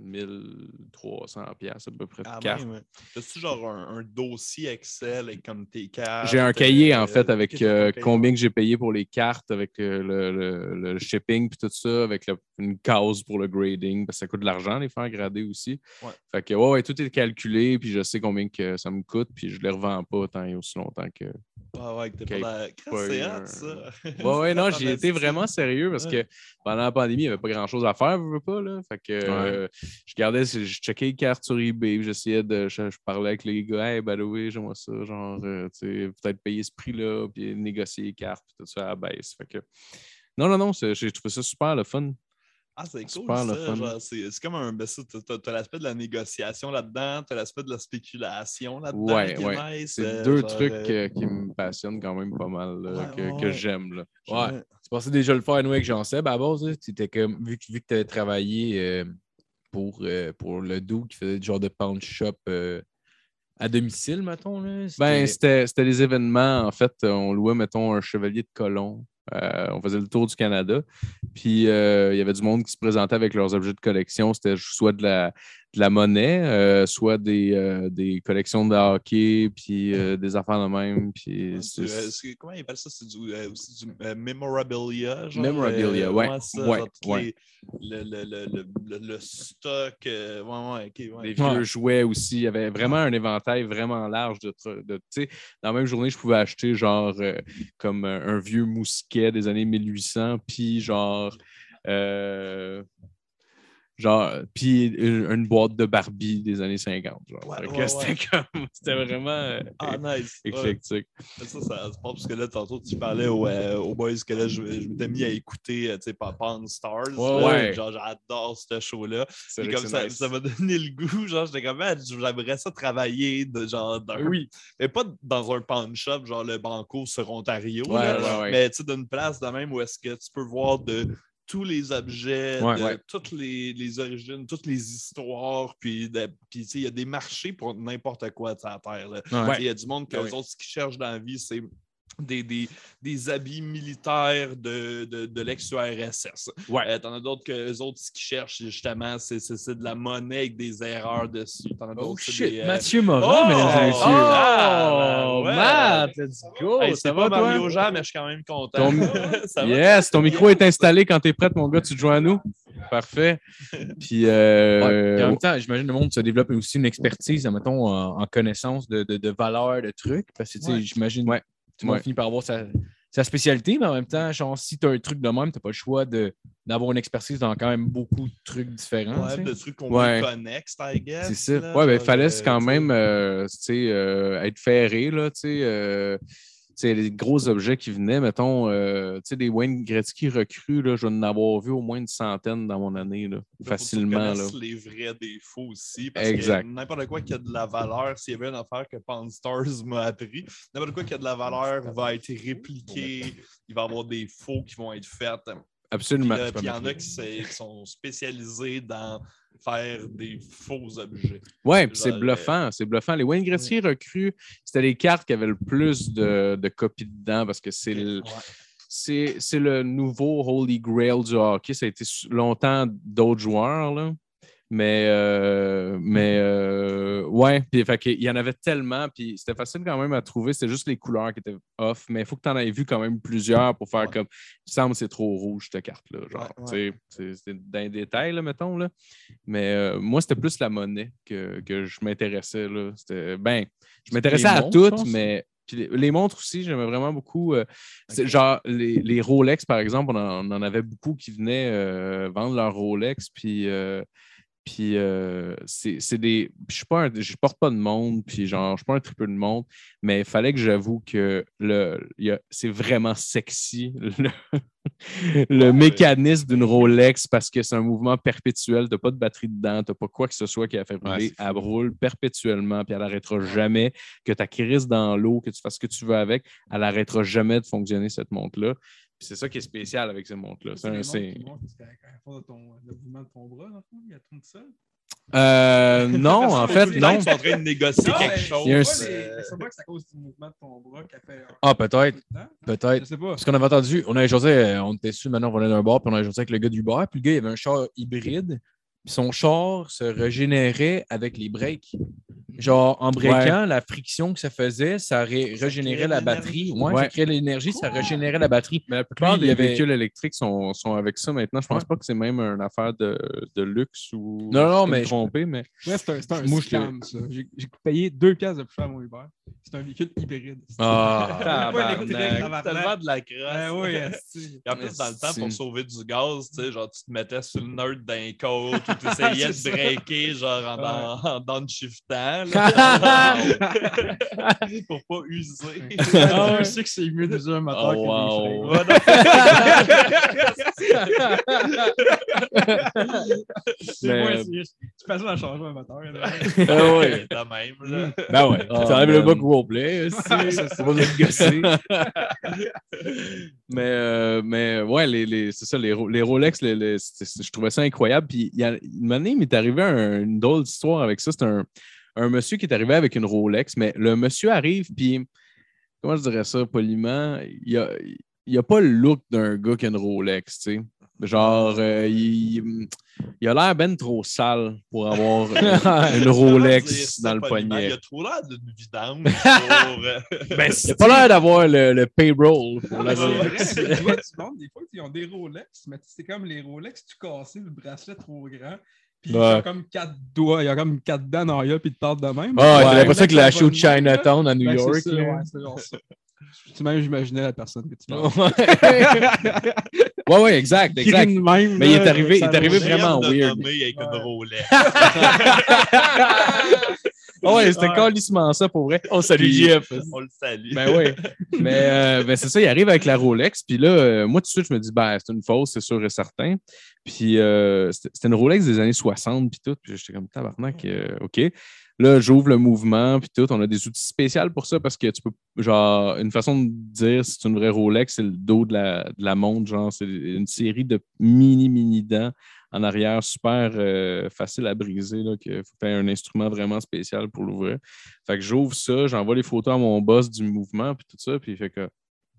Speaker 4: 1300 pièces à peu près
Speaker 5: Ah, même. As-tu genre un, un dossier Excel avec comme tes cartes?
Speaker 4: J'ai un cahier, en
Speaker 5: euh,
Speaker 4: fait, avec euh,
Speaker 5: un cahier.
Speaker 4: combien que j'ai payé pour les cartes, avec euh, le, le- le shipping, puis tout ça, avec le- une case pour le grading, parce que ça coûte de l'argent, les faire grader aussi.
Speaker 5: Ouais.
Speaker 4: Fait que, ouais, ouais, tout est calculé, puis je sais combien que ça me coûte, puis je les revends pas tant et aussi longtemps que.
Speaker 5: Ah ouais, que t'es pas la...
Speaker 4: Un-
Speaker 5: ça.
Speaker 4: Ouais, ouais, non, étais
Speaker 5: dit.
Speaker 4: vraiment sérieux parce que pendant la pandémie, il n'y avait pas grand-chose à faire, veux pas, là. Fait que euh, je gardais, je checkais les cartes sur eBay, j'essayais de, je, je parlais avec les gars, hey, by the way, j'aimerais ça, genre, euh, tu sais, peut-être payer ce prix-là, puis négocier les cartes, puis tout ça à la baisse. Fait que, non, non, non, j'ai trouvé ça super le fun.
Speaker 5: Ah, c'est cool, C'est comme un... ben, t'as- l'aspect de la négociation là-dedans, t'as l'aspect de la spéculation là-dedans.
Speaker 4: Ouais, ouais. C'est
Speaker 5: euh,
Speaker 4: deux
Speaker 5: genre,
Speaker 4: trucs
Speaker 5: euh,
Speaker 4: qui me passionnent quand même pas mal, là,
Speaker 5: Ouais,
Speaker 4: que,
Speaker 5: ouais,
Speaker 4: que j'aime.
Speaker 3: Ouais. Tu pensais déjà le faire nous avec Jean-Seb à la base, là, tu étais comme, vu, que- vu que tu avais travaillé euh, pour, euh, pour le dos qui faisait du genre de pound shop euh, à domicile, mettons. Là,
Speaker 4: Ben,
Speaker 3: c'était-
Speaker 4: des événements. En fait, on louait, mettons, un chevalier de colon. Euh, on faisait le tour du Canada. Puis, il y avait du monde qui se présentait avec leurs objets de collection. C'était soit de la, de la monnaie, euh, soit des, euh, des collections de hockey, puis euh, des affaires de même. Puis,
Speaker 5: comment ils appellent ça? C'est du, euh, aussi du euh, memorabilia. Genre,
Speaker 4: Memorabilia,
Speaker 5: euh,
Speaker 4: ouais,
Speaker 5: ça,
Speaker 4: ouais,
Speaker 5: genre, tous
Speaker 4: ouais.
Speaker 5: les- le, le, le, le, le, le stock. euh, ouais, ouais, ok, ouais.
Speaker 4: des vieux jouets aussi. Il y avait vraiment un éventail vraiment large de. tr- de tu sais, dans la même journée, je pouvais acheter genre euh, comme un, un vieux mousquet des années 1800, puis genre. euh, genre, puis une, boîte de Barbie des années 50. Genre.
Speaker 5: Ouais, ouais,
Speaker 4: c'était comme. C'était vraiment euh,
Speaker 5: Ah, nice.
Speaker 4: Éclectique.
Speaker 5: Ça, ça se parce que là, tantôt, tu parlais aux, euh, aux boys que là, je, je m'étais mis à écouter, euh, tu sais, Pawn Stars. Là. Genre, j'adore ce show-là.
Speaker 4: Vrai
Speaker 5: comme ça,
Speaker 4: nice.
Speaker 5: ça m'a donné le goût. Genre, j'étais comme, j'aimerais ça travailler de genre d'un.
Speaker 3: Oui.
Speaker 5: Mais pas dans un pawn shop, genre le Banco sur Ontario.
Speaker 4: Ouais,
Speaker 5: là,
Speaker 4: ouais, ouais.
Speaker 5: Mais tu sais, d'une place de même où est-ce que tu peux voir de tous les objets,
Speaker 3: Ouais.
Speaker 5: de
Speaker 4: Ouais.
Speaker 5: toutes les, les origines, toutes les histoires, puis de- puis, tu sais, il y a des marchés pour n'importe quoi sais, à terre.
Speaker 3: Ouais.
Speaker 5: Il y a du monde que
Speaker 4: Ouais,
Speaker 5: les
Speaker 4: ouais.
Speaker 5: autres, ce qu'ils cherchent dans la vie, c'est des, des, des habits militaires de, de, de l'ex-URSS.
Speaker 4: Ouais.
Speaker 5: Euh, T'en as d'autres que les autres, ce qu'ils cherchent, justement, c'est c'est- c'est de la monnaie avec des erreurs dessus. T'en as
Speaker 3: Oh shit,
Speaker 5: des, euh,
Speaker 3: Mathieu Morin,
Speaker 5: Oh!
Speaker 3: mesdames et messieurs.
Speaker 5: Ah,
Speaker 4: Oh,
Speaker 5: ouais.
Speaker 4: Matt, let's go!
Speaker 5: Hey,
Speaker 4: ça
Speaker 5: c'est
Speaker 4: va,
Speaker 5: pas
Speaker 4: toi?
Speaker 5: Mario Jean, mais je suis quand même content.
Speaker 4: Ton-
Speaker 5: Ça va?
Speaker 4: Yes, ton micro est installé quand tu es prête, mon gars, tu te joins à nous. Parfait. Puis, euh,
Speaker 3: Ouais, puis en même temps, j'imagine que le monde se développe aussi une expertise, mettons, en, en connaissance de, de, de valeurs, de trucs. Parce que, tu sais,
Speaker 5: Ouais.
Speaker 3: j'imagine
Speaker 4: Ouais.
Speaker 3: Tout le monde finit par avoir sa, sa spécialité, mais en même temps, genre, si tu as un truc de même, tu n'as pas le choix de- d'avoir une expertise dans quand même beaucoup de trucs différents.
Speaker 5: Ouais, de trucs qu'on
Speaker 4: Ouais.
Speaker 5: veut connect, I guess.
Speaker 3: C'est ça.
Speaker 5: là,
Speaker 4: Ouais, ben, il fallait
Speaker 5: euh,
Speaker 4: quand même euh, euh, être ferré, là, tu sais. Sais, les gros objets qui venaient, mettons, euh, tu sais, des Wayne Gretzky recrues, là, je vais en avoir vu au moins une centaine dans mon année, là, facilement. Là.
Speaker 5: les vrais défauts aussi. Parce
Speaker 4: Exact.
Speaker 5: que n'importe quoi qui a de la valeur, s'il y avait une affaire que Stars m'a appris, n'importe quoi qui a de la valeur va être répliqué, il va y avoir des faux qui vont être faits.
Speaker 4: Absolument. peux
Speaker 5: puis il y en a qui, sont spécialisés dans faire des faux objets.
Speaker 4: Ouais, puis c'est bluffant, c'est bluffant. Les Wayne Gretzky recrues, c'était les cartes qui avaient le plus de, de copies dedans parce que c'est le, c'est c'est le nouveau Holy Grail du hockey. Ça a été longtemps d'autres joueurs, là. Mais, euh, mais euh, ouais, puis fait qu'il y en avait tellement, puis c'était facile quand même à trouver. C'était juste les couleurs qui étaient off, mais il faut que tu en aies vu quand même plusieurs pour faire comme. Il semble que c'est trop rouge, cette carte-là. Genre,
Speaker 1: Ouais,
Speaker 4: c'est dans les détails, là, mettons. Là. Mais euh, moi, c'était plus la monnaie que, que je m'intéressais. là. C'était Ben, je m'intéressais à
Speaker 3: montres,
Speaker 4: toutes, mais. Puis les, les montres aussi, j'aimais vraiment beaucoup. euh, Genre, les, les Rolex, par exemple, on en, on en avait beaucoup qui venaient euh, vendre leurs Rolex. Puis, euh, puis euh, c'est des. Je je porte pas de montre, puis genre, je suis pas un triple de montre, mais il fallait que j'avoue que le, c'est vraiment sexy le, le mécanisme d'une Rolex parce que c'est un mouvement perpétuel. Tu n'as pas de batterie dedans, tu n'as pas quoi que ce soit qui a fait brûler. elle roule perpétuellement, puis elle n'arrêtera jamais. Que ta crise dans l'eau, que tu fasses ce que tu veux avec, elle n'arrêtera jamais de fonctionner, cette montre-là. Puis c'est ça qui est spécial avec ces montres-là. C'est un- c'est-
Speaker 1: le mouvement de ton bras, dans le fond, il a tourné seul.
Speaker 4: Euh, non, en fait, non.
Speaker 5: qu'ils sont en train de négocier
Speaker 1: Non,
Speaker 5: quelque chose.
Speaker 4: un-
Speaker 5: euh,
Speaker 1: C'est sûrement que c'est à cause du mouvement de ton bras qui a fait. un-
Speaker 3: Ah, peut-être.
Speaker 1: Non?
Speaker 3: Peut-être.
Speaker 1: Je sais pas.
Speaker 3: Parce qu'on avait entendu, on avait jasé, euh, on était dessus, maintenant on venait d'un bar, puis on avait jasé avec le gars du bar, puis le gars, il avait un char hybride, son char se régénérait avec les breaks. Genre, en breakant, la friction que ça faisait, ça ré-
Speaker 5: Ça
Speaker 3: régénérait la batterie. Ouais,
Speaker 4: Ouais.
Speaker 3: ça créait de l'énergie, ça régénérait la batterie.
Speaker 4: Mais la plupart des
Speaker 3: avait-
Speaker 4: véhicules électriques sont, sont avec ça maintenant. Je pense
Speaker 3: Ouais.
Speaker 4: pas que c'est même une affaire de, de luxe ou.
Speaker 3: Non, non, mais-
Speaker 4: tromper, mais.
Speaker 1: Ouais, c'est un, c'est un
Speaker 3: Moi, je
Speaker 1: scam, ça. J'ai payé 2 piastres de plus cher à mon Uber. C'est un véhicule hybride.
Speaker 3: Ah.
Speaker 5: Tellement de la
Speaker 1: Ouais,
Speaker 5: crasse.
Speaker 1: ouais, esti.
Speaker 5: Et en plus, dans le temps, pour sauver du gaz, tu sais, genre, tu te mettais sur le nerd d'un côte ou tu essayais de breaker, genre, en, en, en downshiftant, là? pour pas user.
Speaker 1: Ah, Je sais que c'est mieux d'user un moteur
Speaker 4: Oh,
Speaker 1: que
Speaker 4: wow.
Speaker 1: des c'est- Tu fais ça à changer un moteur.
Speaker 3: Ah ouais.
Speaker 5: De même, là.
Speaker 3: Ben ouais.
Speaker 4: Ah,
Speaker 3: tu enlèves le bug roleplay. C'est. C'est pas de gosser.
Speaker 4: mais, euh, mais ouais, les, les- c'est ça, les, les Rolex, les- les- c'est- c'est- je trouvais ça incroyable. Puis il y a, une année, il m'est arrivé un- une drôle d'histoire avec ça. C'est un, un monsieur qui est arrivé avec une Rolex, mais le monsieur arrive, puis comment je dirais ça poliment, il a, il a pas le look d'un gars qui a une Rolex, tu sais. Genre, euh, il, il a l'air ben trop sale pour avoir euh, une Rolex dans le poignet.
Speaker 5: Il a trop l'air d'une vidange pour. euh,
Speaker 3: Ben, il a pas l'air d'avoir le, le payroll pour la
Speaker 1: C'est vrai,
Speaker 3: Rolex.
Speaker 1: mais tu vois du monde, des fois, ils ont des Rolex, mais c'est comme les Rolex, tu cassais le bracelet trop grand. Puis il y
Speaker 3: Ouais.
Speaker 1: a comme quatre doigts, il y a comme quatre dents en arrière, puis ils te partent de même.
Speaker 3: Ah,
Speaker 1: Ouais,
Speaker 3: t'as l'impression qu'il l'a acheté au Chinatown à New
Speaker 1: Ben, c'est
Speaker 3: York.
Speaker 1: ça,
Speaker 3: là.
Speaker 1: ouais, c'est genre ça. Tu même, j'imaginais la personne que tu parles.
Speaker 4: Ouais, ouais, exact, exact.
Speaker 1: même,
Speaker 4: Mais il est arrivé- il est arrivé vraiment weird.
Speaker 5: avec une
Speaker 1: Ouais.
Speaker 5: Rolex.
Speaker 4: Ah ouais, c'était
Speaker 1: Ouais.
Speaker 4: calissement ça pour vrai.
Speaker 3: On salue Jeff.
Speaker 5: On le salue.
Speaker 4: Ben oui. Mais euh, ben, c'est ça, il arrive avec la Rolex. Puis là, euh, moi, tout de suite, je me dis, ben, c'est une fausse, c'est sûr et certain. Puis euh, c'était c'était une Rolex des années 60, puis tout. Puis j'étais comme, tabarnak, euh, OK. Là, j'ouvre le mouvement, puis tout. On a des outils spéciaux pour ça parce que tu peux, genre, une façon de dire si c'est une vraie Rolex, c'est le dos de la, de la montre. Genre, c'est une série de mini, mini dents en arrière, super euh, facile à briser. Là, qu'il faut faire un instrument vraiment spécial pour l'ouvrir. Fait que j'ouvre ça, j'envoie les photos à mon boss du mouvement, puis tout ça, puis il fait que.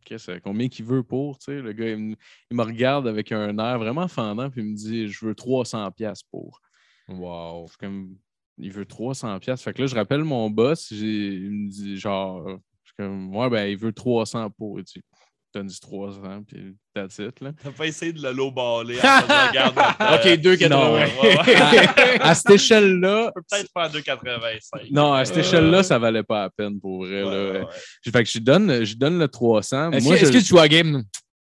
Speaker 4: Qu'est-ce que- combien qu'il veut pour, tu sais, le gars, il me, il me regarde avec un air vraiment fendant, puis il me dit, je veux 300 pièces pour.
Speaker 3: Wow.
Speaker 4: Je suis comme, il veut 300 pièces. Fait que là, je rappelle mon boss, il me dit, genre, je suis comme, ouais, ben, il veut 300 pour. Il dit, donne 300, puis that's it, là.
Speaker 5: T'as pas essayé de le lowballer regarde.
Speaker 3: Ok, 2,80.
Speaker 4: Non.
Speaker 5: Ouais, ouais.
Speaker 4: À cette échelle-là,
Speaker 5: peut peut-être faire 2,85.
Speaker 4: non, à cette
Speaker 5: Euh,
Speaker 4: échelle-là, ça valait pas la peine pour vrai.
Speaker 5: ouais,
Speaker 4: là.
Speaker 5: ouais, ouais.
Speaker 4: Fait que je lui donne, je lui donne le 300.
Speaker 3: Est-ce
Speaker 4: Moi,
Speaker 3: que, est-ce que tu joues à la game?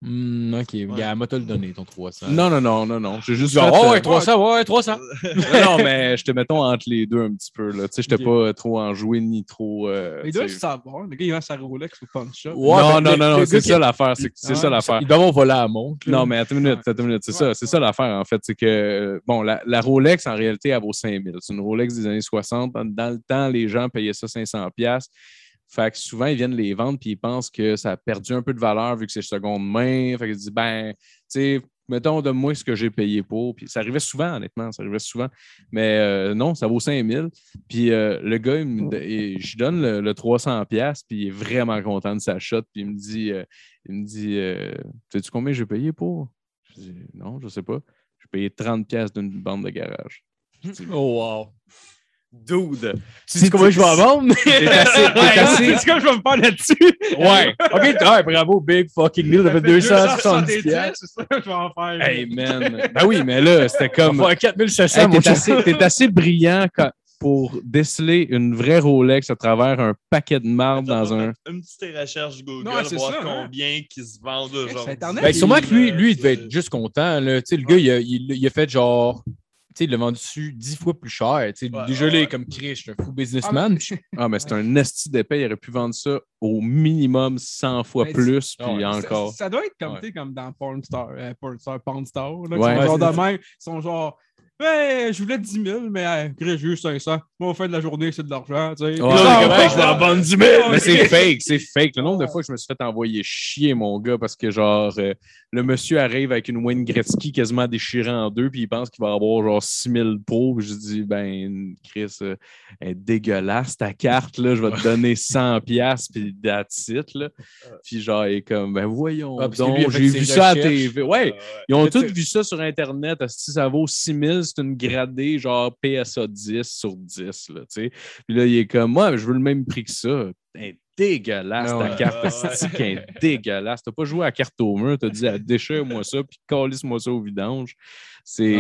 Speaker 3: Hmm, ok, gars, moi, te le donné, ton 300.
Speaker 4: Non, non, non, non, non. J'ai juste
Speaker 3: Genre,
Speaker 4: fait,
Speaker 3: oh, ouais, 300, ouais, 300.
Speaker 4: non, mais je te mettons entre les deux un petit peu. Là. Tu sais, j'étais
Speaker 1: Ok.
Speaker 4: pas trop enjoué ni trop. euh,
Speaker 1: Il doit
Speaker 4: tu sais.
Speaker 1: le savoir. Le gars, il vend sa Rolex au pawn shop.
Speaker 3: Ouais,
Speaker 4: non, non, non, non, c'est ça l'affaire. C'est c'est
Speaker 1: Ah,
Speaker 4: ça l'affaire.
Speaker 3: Il doit avoir volé à la montre.
Speaker 4: Non, mais attends une minute, attends une minute. C'est ça,
Speaker 1: Ouais.
Speaker 4: c'est ça l'affaire, en fait. C'est que, bon, la, la Rolex, en réalité, elle vaut 5000. C'est une Rolex des années 60. Dans, dans le temps, les gens payaient ça 500$. Fait que souvent, ils viennent les vendre puis ils pensent que ça a perdu un peu de valeur vu que c'est seconde main. Fait qu'ils disent, ben, tu sais, mettons, donne-moi ce que j'ai payé pour. Puis ça arrivait souvent, honnêtement, ça arrivait souvent. Mais euh, non, ça vaut 5000. Puis euh, le gars, il me- il- je lui donne le, le 300$, piastres, puis il est vraiment content de sa shot. Puis il me dit, euh, il me dit euh, Sais-tu combien j'ai payé pour Je dis Non, je sais pas. J'ai payé 30$ piastres d'une bande de garage.
Speaker 3: Oh, wow.
Speaker 4: Dude.
Speaker 3: Tu sais comment je vais en vendre?
Speaker 4: T'es assez.
Speaker 3: C'est comme je vais me faire là-dessus?
Speaker 4: Ouais.
Speaker 3: OK, ouais, bravo, big fucking deal. Ça fait 270 piastres.
Speaker 1: c'est ça que je vais en faire.
Speaker 4: Hey, man. Ben oui, mais là, c'était comme.
Speaker 3: va faire 4700,
Speaker 4: Hey, t'es, assez, assez brillant quand- pour déceler une vraie Rolex à travers un paquet de marbre dans un.
Speaker 5: Une petite recherche Google,
Speaker 1: Non, c'est
Speaker 5: voir
Speaker 1: ça, hein.
Speaker 5: combien qui se vendent aujourd'hui.
Speaker 1: Internet,
Speaker 3: Ben, sûrement que lui,
Speaker 5: Euh,
Speaker 3: lui, il devait
Speaker 5: c'est-
Speaker 3: être juste content. Là. Tu sais, Le gars, il a, il, il a fait genre. Tu sais, il l'a vendu dessus 10 fois plus cher. Tu sais,
Speaker 5: Ouais,
Speaker 3: Déjà, là,
Speaker 5: ouais.
Speaker 3: comme Chris, je suis un fou businessman.
Speaker 4: Ah, mais c'est un esti d'épais. Il aurait pu vendre ça au minimum 100 fois
Speaker 1: Mais
Speaker 4: plus,
Speaker 3: Ah
Speaker 4: puis
Speaker 3: ouais,
Speaker 4: encore.
Speaker 1: Ça, ça doit être comme,
Speaker 4: Ouais.
Speaker 1: tu sais, comme dans Porn Star, euh, Porn Star, Porn Star. Là,
Speaker 4: Ouais.
Speaker 1: sont genre de même. Ils sont genre, je voulais 10 000, mais Chris, j'ai eu 500. Moi, au fin de la journée, c'est de l'argent. tu sais.
Speaker 4: Ouais,
Speaker 1: là,
Speaker 4: ouais, je vais en
Speaker 3: vendre 10
Speaker 4: Mais c'est fake, c'est fake. Le nombre de fois que je me suis fait envoyer chier, mon gars, parce que genre, euh, le monsieur arrive avec une Wayne Gretzky quasiment déchirée en deux, puis il pense qu'il va avoir genre 6000 pots. Je dis, ben, Chris, euh, est dégueulasse ta carte, là, je vais te donner 100 piastres, puis that's it, là. Puis genre, il est comme, ben voyons
Speaker 3: Ah,
Speaker 4: donc, j'ai vu ça à. TV. Ouais,
Speaker 5: Euh,
Speaker 4: ils ont tous vu ça sur Internet. Si ça vaut 6000, c'est une gradée genre PSA 10 sur 10. Là, tu sais. Puis là, il est comme, moi, je veux le même prix que ça. Dégueulasse
Speaker 3: Ah
Speaker 4: ta carte. C'est est dégueulasse. T'as pas joué à carte au mur. T'as dit, ah, déchire-moi ça, puis calisse-moi ça au vidange. C'est.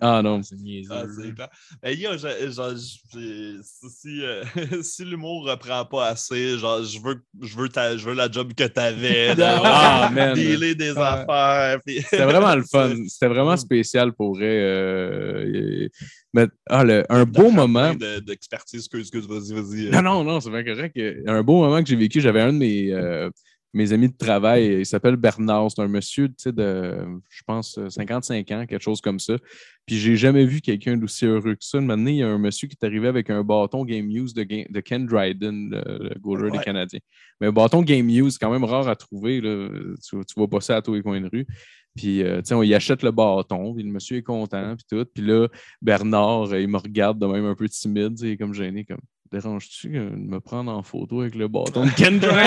Speaker 4: Ah non.
Speaker 3: C'est niaiseux.
Speaker 5: Ah, clair. Mais yo, je- genre, je- si, euh, si l'humour reprend pas assez, genre, je veux, je veux, ta- je veux la job que t'avais. de
Speaker 4: Ah, man.
Speaker 5: Dealer des affaires. puis-
Speaker 4: C'était vraiment le fun. C'était vraiment spécial pour vrai. euh, Mais ah, le- un beau moment.
Speaker 5: de- D'expertise, excuse, excuse, vas-y, vas-y.
Speaker 4: Non, non, non, c'est bien correct. Un beau moment que j'ai vécu, j'avais un de mes, euh, mes amis de travail, il s'appelle Bernard, c'est un monsieur, tu sais, de, je pense, euh, 55 ans, quelque chose comme ça. Puis j'ai jamais vu quelqu'un d'aussi heureux que ça. Une année, il y a un monsieur qui est arrivé avec un bâton Game Use de, Ga- de Ken Dryden, le, le goaler des. Canadiens. Mais un bâton Game Use, c'est quand même rare à trouver. Là. Tu, tu vas passer à tous les coins de rue. Puis, euh, tu sais, on y achète le bâton, puis le monsieur est content, puis tout. Puis là, Bernard, euh, il me regarde de même un peu timide, il est comme gêné, comme déranges-tu euh, de me prendre en photo avec le bâton de Ken Dryden?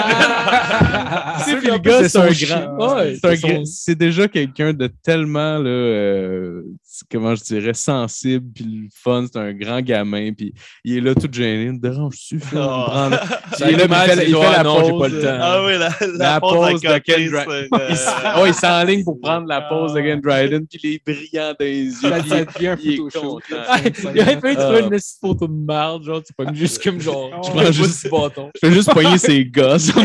Speaker 4: Puis le gars, c'est un grand. Ouais, c'est un
Speaker 3: c'est son-
Speaker 4: grand- C'est déjà quelqu'un de tellement, là, euh, comment je dirais, sensible, puis le fun. C'est un grand gamin, puis il est là tout gêné. Me
Speaker 5: Oh.
Speaker 4: prendre-
Speaker 3: Ça
Speaker 4: Il est là,
Speaker 3: mal,
Speaker 4: puis il fait,
Speaker 3: c'est
Speaker 4: il fait la
Speaker 3: ah non, j'ai
Speaker 4: pause.
Speaker 3: pas le temps.
Speaker 5: Ah oui, la, la,
Speaker 4: La
Speaker 5: pause,
Speaker 4: de Ken Dry-
Speaker 5: c'est,
Speaker 4: Il s-
Speaker 5: euh,
Speaker 4: il s'enligne pour prendre la pause de Ken Dryden, puis il est brillant dans les yeux.
Speaker 1: Ça devient un
Speaker 4: il content.
Speaker 3: Il
Speaker 4: Ah.
Speaker 3: trouver une petite photo de merde, genre, tu pognes juste comme genre, tu
Speaker 1: je
Speaker 3: prends juste du bâton.
Speaker 4: Je fais juste poigner ses gosses.
Speaker 1: Tu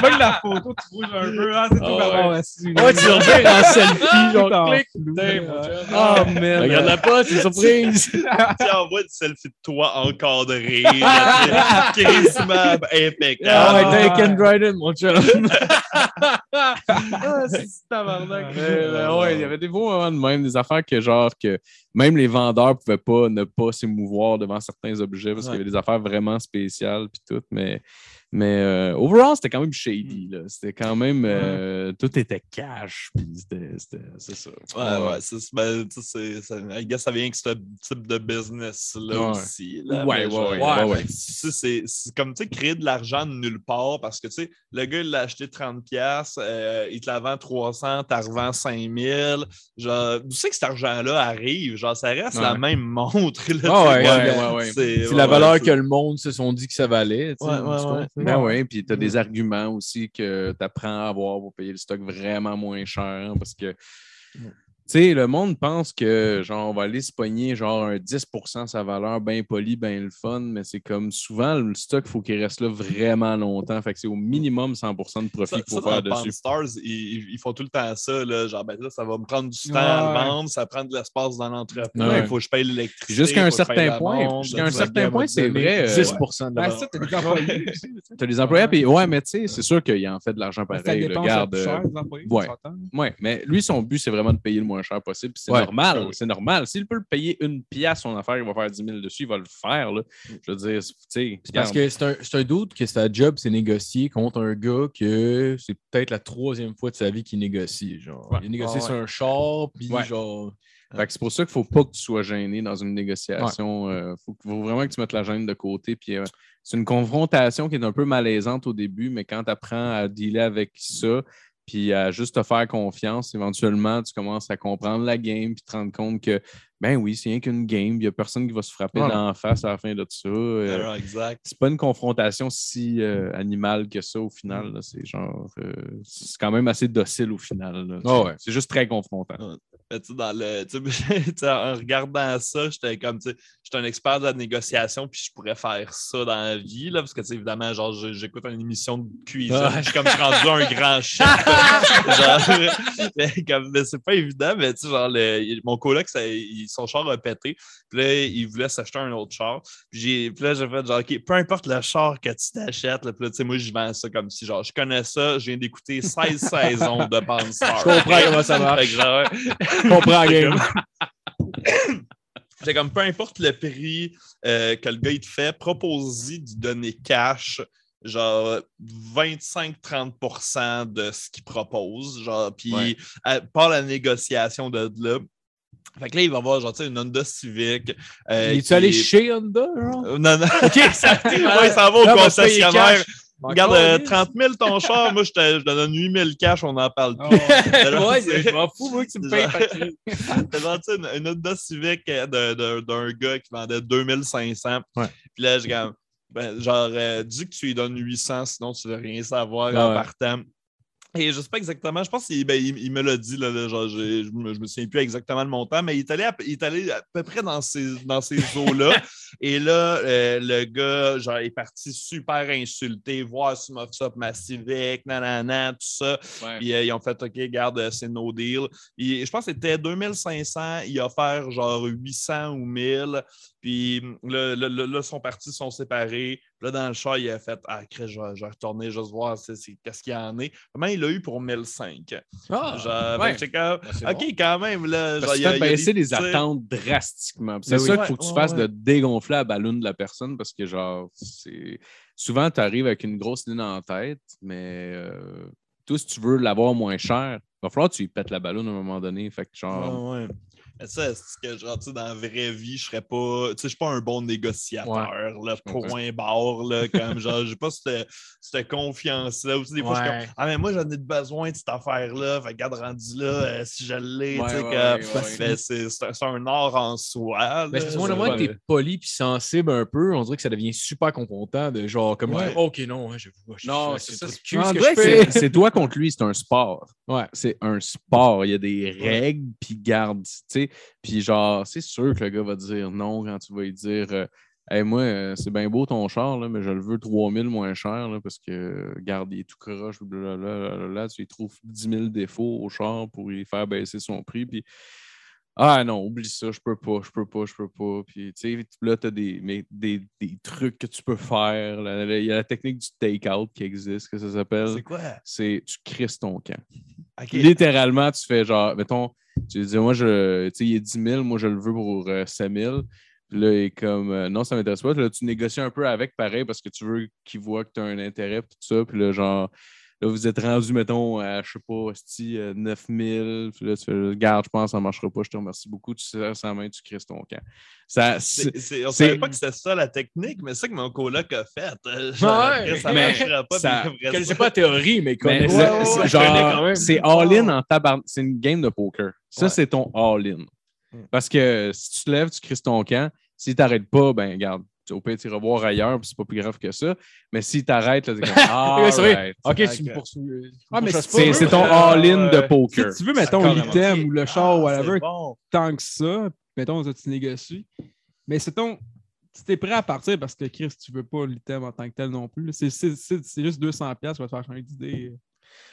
Speaker 1: vois la photo, tu bouges un peu, hein, c'est tout
Speaker 3: Ah ouais.
Speaker 1: assis.
Speaker 3: Ouais, tu revires en selfie, genre,
Speaker 1: en
Speaker 3: clic.
Speaker 4: Oh, man.
Speaker 3: Regarde-la pas, c'est une surprise.
Speaker 5: Tu envoies une selfie de toi encadré, là, tu sais, charisme impeccable.
Speaker 3: Ah ouais,
Speaker 1: Ah.
Speaker 3: t'as Ken Dryden, mon chum.
Speaker 4: Ah, c'est tabarnak. Ouais, il y avait des beaux moments de même, des affaires que genre que même les vendeurs pouvaient pas ne pas s'émouvoir devant certains objets parce qu'il y avait des affaires vraiment spéciales puis tout, mais mais euh, overall c'était quand même shady là. C'était quand même euh, tout était cash c'est ça.
Speaker 5: Ouais, ouais, c'est, ben, c'est, ça, I guess ça vient avec ce type de business-là
Speaker 4: Ouais.
Speaker 5: aussi. Là,
Speaker 4: Ouais,
Speaker 5: genre,
Speaker 4: ouais,
Speaker 3: ouais,
Speaker 4: ouais.
Speaker 5: Sais, c'est, comme, tu sais, créer de l'argent de nulle part parce que, tu sais, le gars, il l'a acheté 30$, piastres, euh, il te la vend 300$, t'as revends 5000$. Genre, tu sais que cet argent-là arrive? Genre, ça reste
Speaker 4: Ouais.
Speaker 5: la même montre. Là,
Speaker 3: ouais, ouais,
Speaker 4: ouais, ouais.
Speaker 5: C'est,
Speaker 3: la
Speaker 5: ouais,
Speaker 3: valeur que le monde se sont dit que ça valait.
Speaker 5: Ouais, ouais, ouais.
Speaker 4: Ben oui, puis tu as des arguments aussi que tu apprends à avoir pour payer le stock vraiment moins cher parce que sais, le monde pense que genre on va aller se pogner genre un 10% sa valeur bien poli, bien le fun, mais c'est comme souvent le stock, il faut qu'il reste là vraiment longtemps. Fait que c'est au minimum 100% de profit
Speaker 5: Ça,
Speaker 4: qu'il faut
Speaker 5: ça,
Speaker 4: faire dessus.
Speaker 5: Stars, ils, ils font tout le temps ça. Là, genre, ben là, ça va me prendre du temps
Speaker 1: Ouais.
Speaker 5: à le vendre, ça prend de l'espace dans l'entreprise,
Speaker 4: Ouais.
Speaker 5: il faut que je paye l'électricité.
Speaker 4: Jusqu'à un
Speaker 5: faut
Speaker 4: certain point, jusqu'à un
Speaker 5: ça,
Speaker 4: certain
Speaker 5: ça
Speaker 4: point, c'est vrai,
Speaker 5: euh,
Speaker 3: 10% de la valeur.
Speaker 1: ça, t'as des employés aussi. tu
Speaker 4: as des employés, puis ouais, mais tu sais, c'est sûr qu'il en fait de l'argent
Speaker 1: Ça
Speaker 4: pareil.
Speaker 1: dépense
Speaker 4: Regarde,
Speaker 1: plus
Speaker 4: euh,
Speaker 1: cher, les employés,
Speaker 4: ouais. Ouais, mais lui, son but, c'est vraiment de payer le moins cher possible. C'est
Speaker 3: Ouais.
Speaker 4: normal.
Speaker 5: Oui.
Speaker 4: C'est normal. S'il peut le payer une pièce, son affaire, il va faire 10 000 dessus, il va le faire. Là. Je veux dire, tu sais.
Speaker 3: C'est parce que c'est un, c'est un doute que sa job, c'est négocier contre un gars que c'est peut-être la troisième fois de sa vie qu'il négocie. Genre.
Speaker 4: Ouais.
Speaker 3: Il a négocié
Speaker 5: Ah ouais.
Speaker 3: sur un char, puis
Speaker 4: Ouais.
Speaker 3: genre.
Speaker 4: Fait que c'est pour ça qu'il ne faut pas que tu sois gêné dans une négociation. Il faut, faut vraiment que tu mettes la gêne de côté. Puis, euh, c'est une confrontation qui est un peu malaisante au début, mais quand tu apprends à dealer avec ça, puis à juste te faire confiance. Éventuellement, tu commences à comprendre la game, puis te rendre compte que, ben oui, c'est rien qu'une game, il n'y a personne qui va se frapper
Speaker 3: Voilà.
Speaker 4: dans la face à la fin de ça. Euh,
Speaker 5: Alors, exact.
Speaker 4: c'est pas une confrontation si euh, animale que ça au final. là. C'est genre. euh, c'est quand même assez docile au final.
Speaker 3: Ah ouais.
Speaker 4: C'est juste très confrontant.
Speaker 5: Mais dans le, en regardant ça, j'étais comme, tu sais, j'étais un expert de la négociation, puis je pourrais faire ça dans la vie, là, parce que, évidemment, genre, j'écoute une émission de cuisine,
Speaker 3: Ouais.
Speaker 5: je suis comme, je suis rendu un grand chef. genre, mais comme, mais c'est pas évident, mais tu genre, le- mon coloc, ça- il- son char a pété, puis là, il voulait s'acheter un autre char, puis, puis là, j'ai fait, genre, OK, peu importe le char que tu t'achètes, là, puis là, tu sais, moi, je vends ça comme si, genre, je connais ça, je viens d'écouter 16 saisons de Panstar.
Speaker 3: Je comprends comment ça marche. Je comprends game.
Speaker 5: c'est comme peu importe le prix euh, que le gars il te fait, propose-y de donner cash, genre 25-30% de ce qu'il propose, genre, puis
Speaker 3: Ouais.
Speaker 5: euh, par la négociation de là. Fait que là, il va avoir genre, tu sais, une Honda Civic. euh,
Speaker 3: Es-tu
Speaker 5: qui
Speaker 3: allé
Speaker 5: est-
Speaker 3: chez Honda, genre?
Speaker 5: Euh, Non, non. OK, ça ouais, il s'en va au concessionnaire. Regarde, euh,
Speaker 3: Encore,
Speaker 5: 30 000 ton char, moi, je te, je te donne 8 000 cash, on n'en parle
Speaker 1: Oh,
Speaker 5: plus.
Speaker 3: Ouais, je m'en fous, moi, que tu me payes.
Speaker 5: T'as genre, tu sais, une, une Honda Civic euh, de- de- d'un gars qui vendait 2500.
Speaker 3: Ouais.
Speaker 5: Puis là, je ben, genre, euh, dis que tu lui donnes 800, sinon tu veux rien savoir
Speaker 3: Ah
Speaker 5: en
Speaker 3: ouais.
Speaker 5: partant. Et je sais pas exactement, je pense qu'il ben, il, il me l'a dit, là, là, genre, je, me, je me souviens plus exactement le montant, mais il est allé à, il est allé à peu près dans ces, dans ces eaux-là. Et là, euh, le gars, genre, est parti super insulté, voir si m'offre ça pour ma Civic, nanana, tout ça.
Speaker 3: Ouais.
Speaker 5: Puis euh, ils ont fait OK, garde, euh, c'est no deal. Puis, je pense que c'était 2500, il a offert genre 800 ou 1000. Puis là, là, là, là, son parti sont séparés. Puis Là, dans le char, il a fait Ah, crée, je vais, je vais retourner juste voir c'est- c'est- qu'est-ce qu'il y en est. Comment il l'a eu pour 1005.
Speaker 3: Ah,
Speaker 5: Genre,
Speaker 3: ouais. c'est
Speaker 5: OK,
Speaker 3: bon.
Speaker 5: quand même. Là, genre, il a-
Speaker 4: baisser les attentes drastiquement. Puis C'est
Speaker 3: Ben
Speaker 4: ça
Speaker 3: oui.
Speaker 4: qu'il faut que tu
Speaker 5: Ouais,
Speaker 4: fasses
Speaker 5: ouais.
Speaker 4: de dégonfler la ballon de la personne parce que, genre, c'est. Souvent, tu arrives avec une grosse ligne en tête, mais euh, toi, si tu veux l'avoir moins cher, il va falloir que tu lui pètes la ballon à un moment donné. Fait que, genre.
Speaker 5: Mais ça, c'est que genre, dans la vraie vie, je serais pas. Tu sais, je suis pas un bon négociateur, là, point barre, là, comme genre, j'ai pas cette, cette confiance-là. Ou, des fois, je suis
Speaker 3: Ouais.
Speaker 5: comme, ah, mais moi, j'en ai besoin de cette affaire-là. Fait que, regarde, rendu là, euh, si je l'ai, tu sais,
Speaker 3: ouais,
Speaker 5: que-
Speaker 3: ouais, ouais.
Speaker 5: c'est c'est un, art en soi. là.
Speaker 3: Ben, c'est moment que t'es poli puis sensible un peu, on dirait que ça devient super confrontant de genre comme
Speaker 5: Ouais.
Speaker 3: dire, OK, non, je vois.
Speaker 4: Non,
Speaker 3: ça. c'est-
Speaker 4: c'est toi contre lui, c'est un sport.
Speaker 3: Ouais.
Speaker 4: C'est un sport. Il y a des règles, puis garde, tu sais. Puis genre, c'est sûr que le gars va dire non quand tu vas lui dire euh, Hey, moi, euh, c'est bien beau ton char, là, mais je le veux 3000 moins cher là, parce que, garde, il est tout croche, blablabla, tu lui trouves 10 000 défauts au char pour lui faire baisser son prix. Puis, ah non, oublie ça, je peux pas, je peux pas, je peux pas. Puis, tu sais, là, tu as des, mais des, des trucs que tu peux faire. Il y a la technique du take-out qui existe, que ça s'appelle.
Speaker 5: C'est quoi?
Speaker 4: C'est tu crisses ton camp. Littéralement, tu fais genre, mettons, tu dis, moi, je, il est 10 000, moi, je le veux pour euh, 5 000. Puis là, il est comme, euh, non, ça m'intéresse pas. Là, tu négocies un peu avec, pareil, parce que tu veux qu'il voit que tu as un intérêt, puis tout ça. Puis là, genre, là, vous êtes rendu, mettons, à, je sais pas, esti, euh, 9 000. Puis là, tu fais, garde, je pense que ça marchera pas, je te remercie beaucoup. Tu serres sa main, tu crisses ton camp. Ça, c'est-
Speaker 5: C'est- c'est- on
Speaker 4: c'est-
Speaker 5: savait pas que c'était ça la technique, mais c'est ça que mon coloc a fait. Euh, genre,
Speaker 3: Ouais,
Speaker 5: après, ça
Speaker 4: mais
Speaker 5: marchera pas.
Speaker 4: ça-
Speaker 3: Je connaissais
Speaker 5: ça-
Speaker 3: pas la théorie, mais
Speaker 4: Mais
Speaker 5: ouais,
Speaker 4: c'est
Speaker 5: ouais,
Speaker 4: all-in en tabarnak. C'est une game de poker. Ça,
Speaker 5: Ouais.
Speaker 4: c'est ton all-in.
Speaker 5: Mm.
Speaker 4: Parce que si tu te lèves, tu crisses ton camp. Si tu t'arrêtes pas, ben regarde, au pire, tu iras voir ailleurs, puis c'est pas plus grave que ça. Mais si t'arrêtes, là, t'es comme Ah, right.
Speaker 3: OK, tu me poursuis. euh,
Speaker 1: Ah, mais
Speaker 3: pourchasses
Speaker 1: c'est-
Speaker 4: ton
Speaker 1: Euh,
Speaker 4: all-in de
Speaker 1: Si
Speaker 4: poker.
Speaker 1: tu veux, mettons, l'item ou le char ou
Speaker 5: Ah,
Speaker 1: whatever,
Speaker 5: c'est bon.
Speaker 1: tant que ça, mettons, tu négocies. Mais c'est ton. Si t'es prêt à partir parce que Chris, tu veux pas l'item en tant que tel non plus. C'est c'est- c'est- c'est juste 200$ qui va te faire changer d'idée.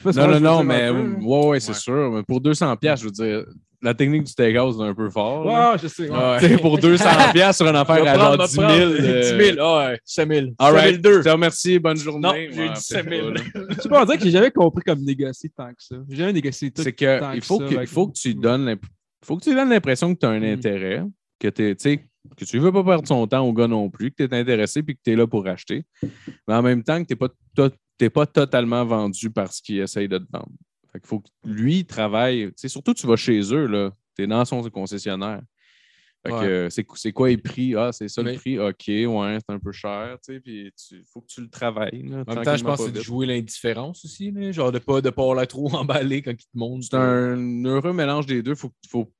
Speaker 4: Non,
Speaker 1: tu
Speaker 4: non, non, mais
Speaker 1: dire peu,
Speaker 4: ouais, ouais, c'est
Speaker 3: Ouais.
Speaker 4: sûr. Mais pour 200$, piastres, je veux dire, la technique du take-out, c'est un peu fort.
Speaker 1: Ouais, je sais. ouais.
Speaker 3: Ouais.
Speaker 4: Tu sais, pour 200$ piastres sur une affaire à genre 10 000. euh,
Speaker 3: 10 000, ah ouais, 5 000.
Speaker 4: All right.
Speaker 3: 5 002.
Speaker 4: Je te remercie, bonne journée.
Speaker 3: Non, j'ai
Speaker 4: Ouais,
Speaker 3: dit 5 000.
Speaker 4: peut-être pas, là.
Speaker 1: Je sais pas, on dirait que j'ai jamais compris comme négocier tant que ça. J'ai jamais négocié tout.
Speaker 4: C'est que
Speaker 1: tant
Speaker 4: il
Speaker 1: que
Speaker 4: faut
Speaker 1: ça
Speaker 4: que, faut que tu lui donnes faut que tu donnes l'impression que tu as un
Speaker 1: Mm.
Speaker 4: intérêt, que tu sais que tu veux pas perdre son temps au gars non plus, que tu es intéressé puis que tu es là pour acheter. Mais en même temps que tu n'es pas, t'es pas totalement vendu par ce qu'il essaye de te vendre. Fait qu'il faut que lui il travaille. Surtout, tu vas chez eux, là. Tu es dans son concessionnaire. Fait que
Speaker 3: Ouais.
Speaker 4: c'est, quoi les prix? Ah, c'est ça le prix? OK, ouais, c'est un peu cher, tu sais, puis il faut que tu le travailles. là,
Speaker 3: En même temps, je pense que c'est de jouer l'indifférence aussi, là, genre de pas de pas l'air trop emballé quand il te montre.
Speaker 4: C'est un heureux mélange des deux. Faut.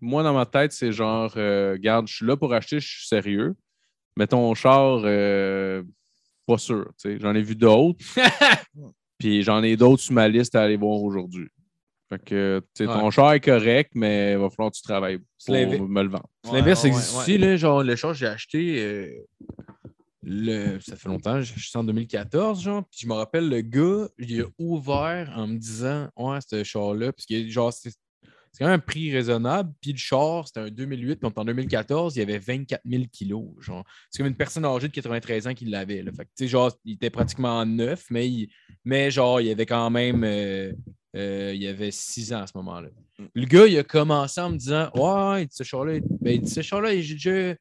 Speaker 4: Moi, dans ma tête, c'est genre, euh, garde, je suis là pour acheter, je suis sérieux. Mais ton char, euh, pas sûr. tu sais. J'en ai vu d'autres. Puis j'en ai d'autres sur ma liste à aller voir aujourd'hui. Fait que, tu sais, ton
Speaker 3: Ouais.
Speaker 4: char est correct, mais il va falloir que tu travailles pour me le vendre.
Speaker 3: C'est L'inverse existe
Speaker 1: ouais.
Speaker 3: aussi, là, genre le char que j'ai acheté, euh, le, ça fait longtemps, j'ai acheté en 2014, genre, puis je me rappelle, le gars, il a ouvert en me disant, ouais, ce char-là, parce que genre, c'est c'est quand même un prix raisonnable, puis le char, c'était un 2008, puis en 2014, il y avait 24 000 kilos, genre. C'est comme une personne âgée de 93 ans qui l'avait, là. Fait que, genre, il était pratiquement neuf, mais, il- mais genre, il avait quand même, euh, euh, il avait 6 ans à ce moment-là. Le gars, il a commencé en me disant Ouais, ce char-là, ben, ce char-là, j'ai déjà.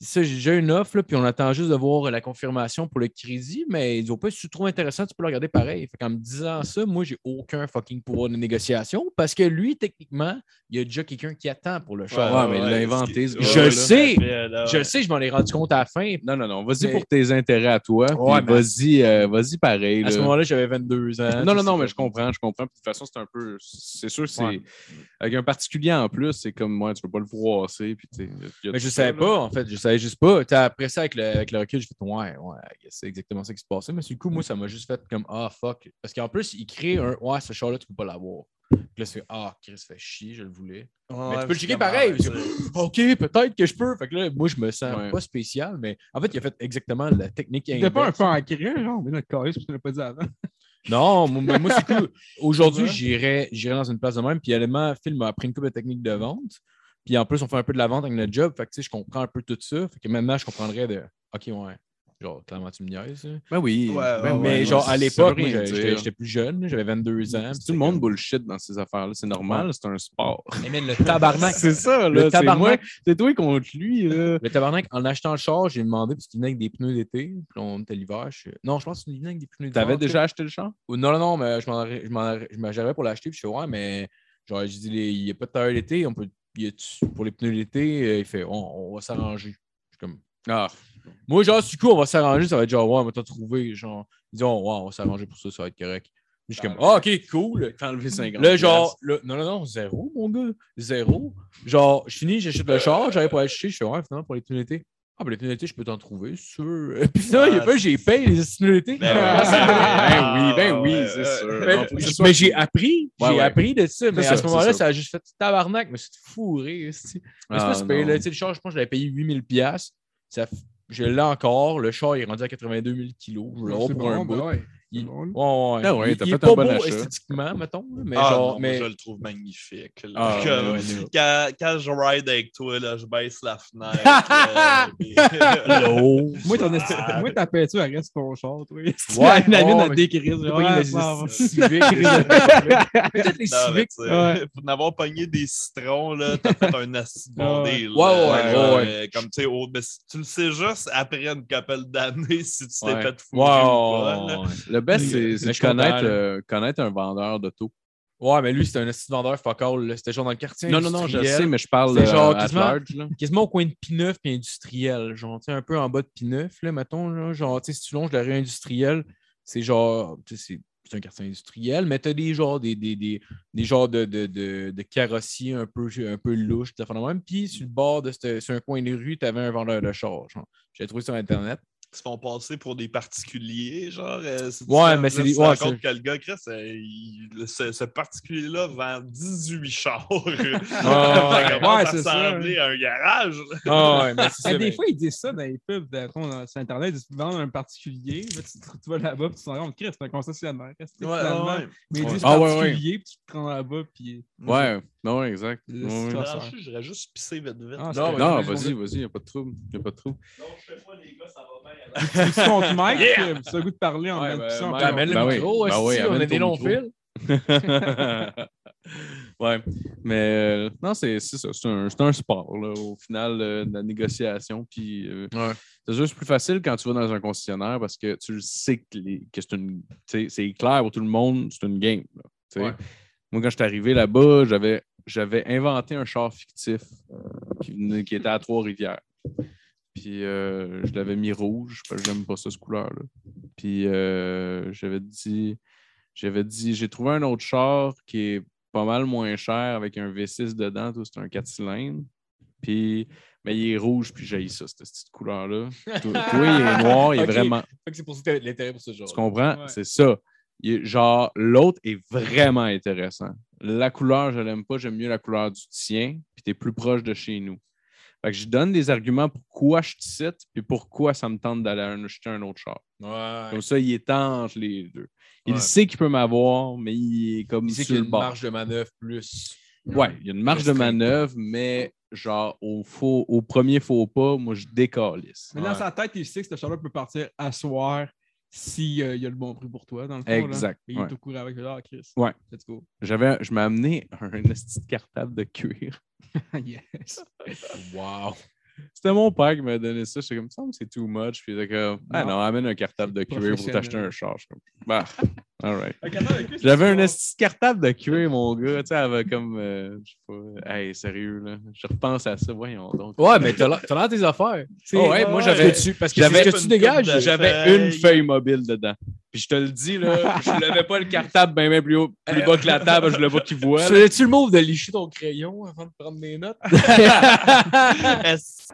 Speaker 3: J'ai déjà une offre, là, puis on attend juste de voir la confirmation pour le crédit, mais il dit, pas si tu trouves intéressant, tu peux le regarder pareil. Fait qu'en me disant ça, moi, j'ai aucun fucking pouvoir de négociation parce que lui, techniquement, il y a déjà quelqu'un qui attend pour le char.
Speaker 4: Ouais, mais il l'a inventé, ce
Speaker 3: Je le sais.
Speaker 5: Je
Speaker 3: sais, je m'en ai rendu compte à la fin.
Speaker 4: Non, non, non. Vas-y
Speaker 3: Mais-
Speaker 4: pour tes intérêts à toi.
Speaker 3: Ouais,
Speaker 4: puis
Speaker 3: mais-
Speaker 4: vas-y, euh, vas-y pareil.
Speaker 3: À ce
Speaker 4: là.
Speaker 3: moment-là, j'avais 22 ans.
Speaker 4: Non, non, non, mais je comprends, je comprends. Puis de toute façon, c'est un peu. C'est sûr, c'est.
Speaker 3: Ouais.
Speaker 4: Avec un particulier en plus, c'est comme moi, tu peux pas le. Puis, y a
Speaker 3: Mais je savais pas, en fait. Je savais juste pas. Tu sais, après ça, avec le, avec le recul, j'ai fait Ouais, ouais, c'est exactement ça qui se passait. Mais du coup, moi, ça m'a juste fait comme Ah, fuck. Parce qu'en plus, il crée un Ouais, ce char-là, tu peux pas l'avoir. Puis là, c'est Ah, Chris, fait chier, je le voulais. mais tu peux le checker pareil. parce que, ok, peut-être que je peux. Fait que là, moi, je me sens
Speaker 4: Ouais.
Speaker 3: pas spécial, mais en fait, il a fait exactement la technique
Speaker 1: T'es pas un peu ancré, genre, mais notre carré, je te l'ai pas dit avant.
Speaker 3: Non, moi, moi, c'est cool. Aujourd'hui, j'irais dans une place de même. Puis, honnêtement, Phil m'a appris une couple de techniques de vente. Puis, en plus, on fait un peu de la vente avec notre job. Fait que, tu sais, je comprends un peu tout ça. Fait que maintenant, je comprendrais de OK, ouais. Genre, clairement, tu me niaises.
Speaker 4: Ben oui.
Speaker 5: Ouais,
Speaker 4: ben
Speaker 5: ouais,
Speaker 4: oui.
Speaker 3: Mais
Speaker 5: ouais,
Speaker 3: genre, à l'époque, moi,
Speaker 4: rien
Speaker 3: j'étais-
Speaker 4: dire.
Speaker 3: j'étais j'étais plus jeune, j'avais 22 ans.
Speaker 4: Tout le monde bullshit dans ces affaires-là. C'est normal, c'est un sport.
Speaker 3: Mais man, le tabarnak,
Speaker 4: c'est ça,
Speaker 3: Le
Speaker 4: là. C'est
Speaker 3: tabarnak.
Speaker 4: c'est toi contre lui, là.
Speaker 3: le tabarnak, en achetant le char, j'ai demandé, parce qu'il venait avec des pneus d'été. Puis on était l'hiver. je- Non, je pense qu'il venait avec des pneus d'hiver.
Speaker 4: T'avais
Speaker 3: tu
Speaker 4: déjà acheté le char?
Speaker 3: Ou Non, non, non, mais je m'en arrêt- je m'en arrêt- je m'en- j'arrivais pour l'acheter. Puis je fais, ouais, mais genre, je dis, il n'y a pas de tailleur d'été. On peut, y a-tu- pour les pneus d'été, euh, il fait, on, on va s'arranger. Je suis comme,
Speaker 4: Ah,
Speaker 3: moi, genre, du coup, on va s'arranger. Ça va être genre, ouais, mais t'as trouvé. Genre, ils disent, oh, ouais, on va s'arranger pour ça, ça va être correct. Je suis comme, ah, ok, cool.
Speaker 4: t'as enlevé 50
Speaker 3: Là, genre, là, non, non, non, zéro, mon gars. Zéro. Genre, je finis, j'achète le char, j'arrive pour acheter, je fais, ouais, finalement, pour les pneus. Ah, ben les d'été, je peux t'en trouver, veux. Puis finalement, il y a
Speaker 5: Ah,
Speaker 3: pas, j'ai payé les d'été.
Speaker 5: Ben
Speaker 1: Ah.
Speaker 4: Ben oui, ben oui,
Speaker 5: Ouais,
Speaker 4: c'est sûr.
Speaker 3: Mais,
Speaker 4: soit-
Speaker 3: j'ai appris, j'ai appris de ça, mais à ce moment-là, ça a juste fait tabarnak, mais c'est fourré. Mais c'est
Speaker 4: Ah,
Speaker 3: pas
Speaker 4: non.
Speaker 3: là, tu sais, le char, je pense que je l'avais payé 8000 pièces. Ça, f- je l'ai encore, le char il est rendu à 82 000 kilos. Je pour un
Speaker 1: bon,
Speaker 3: bout.
Speaker 1: Ouais.
Speaker 3: Il-. Ouais, ouais.
Speaker 4: Ah ouais,
Speaker 3: il,
Speaker 4: t'as
Speaker 3: il
Speaker 4: fait
Speaker 3: est pas
Speaker 4: un bon
Speaker 3: beau
Speaker 4: achat.
Speaker 3: esthétiquement, mettons, mais
Speaker 5: ah,
Speaker 3: genre,
Speaker 5: non,
Speaker 3: mais...
Speaker 5: je le trouve magnifique.
Speaker 4: Ah,
Speaker 5: Comme-
Speaker 3: ouais, ouais.
Speaker 5: quand, quand je ride avec toi, là, je baisse la fenêtre. là, puis-
Speaker 3: L'eau.
Speaker 1: Moi, ton esti- moi, ta peinture, elle reste ton char, toi.
Speaker 3: Ouais,
Speaker 1: la elle
Speaker 3: mais-
Speaker 1: décrit. Ah.
Speaker 3: Peut-être les
Speaker 5: Non, mais
Speaker 3: civiques.
Speaker 5: Pour n'avoir pogné des citrons, t'as fait un acide bondé.
Speaker 1: Ouais,
Speaker 3: ouais, ouais,
Speaker 5: euh, Comme tu sais, mais tu le sais juste après une couple d'années si tu t'es fait foutre ou pas.
Speaker 4: Le best, c'est de
Speaker 3: content,
Speaker 4: connaître,
Speaker 3: là.
Speaker 4: euh, connaître un vendeur d'auto.
Speaker 3: Ouais, mais lui, c'était un de vendeur fuck all. C'était genre dans le quartier.
Speaker 4: Non, non, non, je sais, mais je parle euh,
Speaker 3: genre
Speaker 4: at
Speaker 3: quasiment-
Speaker 4: large, là.
Speaker 3: quasiment au coin de P9 puis industriel, genre, tu un peu en bas de P9, là, mettons, là, genre, tu sais, si tu longes la rue industrielle, c'est genre, c'est- un quartier industriel, mais t'as des genres, des, des, des, des genres de, de, de, de carrossiers un peu, un peu louches, de même. Puis sur le bord de ce- sur un coin de rue, t'avais un vendeur de char. J'ai trouvé sur Internet.
Speaker 5: Ils se font passer pour des particuliers, genre. euh, c'est-
Speaker 3: Ouais,
Speaker 5: tu
Speaker 3: mais c'est des-
Speaker 5: rends
Speaker 3: ouais,
Speaker 5: que le gars, Chris, euh, il- ce, ce particulier-là vend 18 chars. ça
Speaker 3: ouais.
Speaker 5: commence
Speaker 1: Ouais, c'est ça.
Speaker 5: ressembler à un garage.
Speaker 3: Ah ouais, mais c'est ça.
Speaker 1: Des fois, ils disent ça dans les pubs de- sur Internet, ils se vendent un particulier. là, tu, tu vas là-bas, puis tu te rends compte, Chris, c'est un concessionnaire. c'est, finalement? Mais ils
Speaker 4: Ouais.
Speaker 1: disent
Speaker 4: Ah, ouais,
Speaker 1: particulier, puis tu te prends là-bas, puis.
Speaker 4: Ouais, non, ouais, exact. Ouais, ouais.
Speaker 5: J'irais juste pisser vite vite.
Speaker 1: Ah,
Speaker 3: Non,
Speaker 1: Ouais,
Speaker 4: vas-y, vas-y, il n'y a pas de trouble. Y a pas de trouble.
Speaker 5: Non, je fais pas, les gars, ça va bien.
Speaker 1: Mike,
Speaker 5: Yeah!
Speaker 1: le goût de parler en
Speaker 4: Ouais,
Speaker 1: même
Speaker 4: ben,
Speaker 1: temps.
Speaker 4: Mike,
Speaker 3: Ben, amène le
Speaker 4: Ben oui.
Speaker 3: micro,
Speaker 4: Ben
Speaker 3: esti,
Speaker 4: oui,
Speaker 3: on a des longs fils.
Speaker 4: ouais, mais euh, non, c'est c'est ça. C'est un, c'est un sport, là, au final, euh, de la négociation. Puis, euh,
Speaker 3: Ouais.
Speaker 4: c'est juste plus facile quand tu vas dans un concessionnaire parce que tu sais que, les- que c'est une. C'est clair pour tout le monde, c'est une game. là.
Speaker 3: Ouais.
Speaker 4: Moi, quand je suis arrivé là-bas, j'avais j'avais inventé un char fictif qui, qui était à Trois-Rivières. Puis euh, je l'avais mis rouge, parce que j'aime pas ça, cette couleur-là. Puis euh, j'avais dit, j'avais dit, j'ai trouvé un autre char qui est pas mal moins cher avec un V6 dedans, tout, c'est un 4 cylindres. Puis, mais il est rouge, puis j'ai ça, cette petite couleur-là. Toi, toi, il est noir, il est vraiment.
Speaker 3: C'est pour ça que l'intérêt pour ce genre.
Speaker 4: Tu comprends?
Speaker 1: Ouais.
Speaker 4: C'est ça. Il genre, l'autre est vraiment intéressant. La couleur, je l'aime pas. J'aime mieux la couleur du tien. Puis tu es plus proche de chez nous. Fait que je donne des arguments pourquoi je te cite, puis pourquoi ça me tente d'aller en acheter un autre char.
Speaker 3: Ouais.
Speaker 4: Comme ça, il étanche les deux. Il
Speaker 3: Ouais.
Speaker 4: sait qu'il peut m'avoir, mais il est comme
Speaker 3: Il sait
Speaker 4: sur
Speaker 3: y a
Speaker 4: le
Speaker 3: une
Speaker 4: bord.
Speaker 3: marge de manœuvre plus.
Speaker 4: Ouais, il y a une marge de manœuvre, mais genre, au, faux, au premier faux pas, moi, je décalisse.
Speaker 1: Mais dans
Speaker 3: Ouais.
Speaker 1: sa tête, il sait que ce char-là peut partir à soir s'il y a le bon prix pour toi, dans le fond. là.
Speaker 4: Exact,
Speaker 1: Et il est au courant avec le ah, Chris.
Speaker 4: Ouais.
Speaker 1: Let's go.
Speaker 4: J'avais, je m'ai amené un petit cartable de cuir.
Speaker 1: yes.
Speaker 3: Wow.
Speaker 4: C'était mon père qui m'a donné ça. J'étais comme, ça me c'est too much. Puis il était comme, ah
Speaker 1: Non.
Speaker 4: amène un cartable de cuir pour t'acheter un char. Je suis comme, bah, all right. J'avais un petit cartable de cuir, mon gars. Tu sais, avec comme, euh, je sais pas, hey, sérieux, là. Je repense à ça, voyons donc.
Speaker 3: Ouais, mais t'as l'air tes affaires.
Speaker 4: Oh, ouais, moi, j'avais-
Speaker 3: parce que
Speaker 4: j'avais
Speaker 3: que tu
Speaker 5: une
Speaker 3: dégages.
Speaker 4: J'avais
Speaker 5: feuille.
Speaker 4: une feuille mobile dedans. Puis je te le dis, là, je levais pas le cartable bien, bien plus haut, plus bas que la table, je voulais pas qu'il voit.
Speaker 3: Faisais-tu le move de licher ton crayon avant de prendre des notes?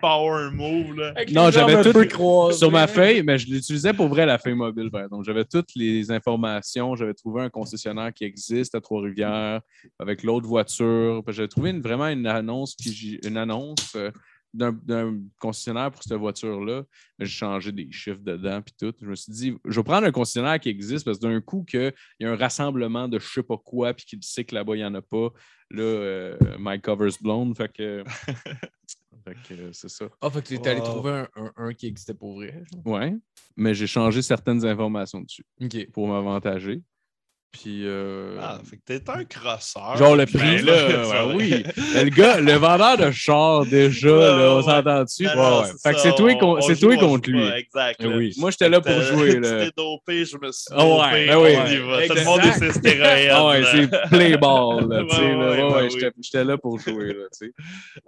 Speaker 5: Power move, là?
Speaker 3: Avec
Speaker 4: Non, j'avais tout. Sur ma feuille, mais je l'utilisais pour vrai la feuille mobile, par exemple. J'avais toutes les informations. J'avais trouvé un concessionnaire qui existe à Trois-Rivières avec l'autre voiture. J'avais trouvé vraiment une annonce, une annonce euh, d'un concessionnaire pour cette voiture-là. J'ai changé des chiffres dedans puis tout. Je me suis dit, je vais prendre un concessionnaire qui existe parce que d'un coup, qu'il y a un rassemblement de je sais pas quoi puis qu'il sait que là-bas, il n'y en a pas. Là, euh, my cover's blown. Fait que euh, c'est ça.
Speaker 3: Ah, fait que t'es allé
Speaker 5: Wow.
Speaker 3: trouver un, un- un qui existait pour vrai. genre.
Speaker 4: Ouais, mais j'ai changé certaines informations dessus
Speaker 3: OK.
Speaker 4: pour m'avantager. Puis, euh,
Speaker 5: Ah, fait que t'es un crosseur.
Speaker 4: genre le
Speaker 5: Ben
Speaker 4: prix,
Speaker 5: là,
Speaker 4: là, ouais, oui. Le gars, le vendeur de char, déjà, là, on
Speaker 5: ouais,
Speaker 4: s'entend dessus.
Speaker 5: Non,
Speaker 4: Ouais, Fait que c'est toi,
Speaker 5: on-
Speaker 4: con- toi contre lui.
Speaker 5: Exact.
Speaker 3: Oui.
Speaker 4: Moi, j'étais là pour jouer,
Speaker 5: Tu
Speaker 4: là.
Speaker 5: t'es dopé, je me suis
Speaker 4: Ah ouais,
Speaker 5: dopé.
Speaker 4: ben oui.
Speaker 5: y va. Tout le monde est
Speaker 4: Exact.
Speaker 5: ses stéroïdes.
Speaker 4: Ah ouais, c'est play ball, là, tu sais,
Speaker 5: Ouais,
Speaker 4: là.
Speaker 5: ouais, ben oui.
Speaker 4: j'étais- là pour jouer, là, tu sais.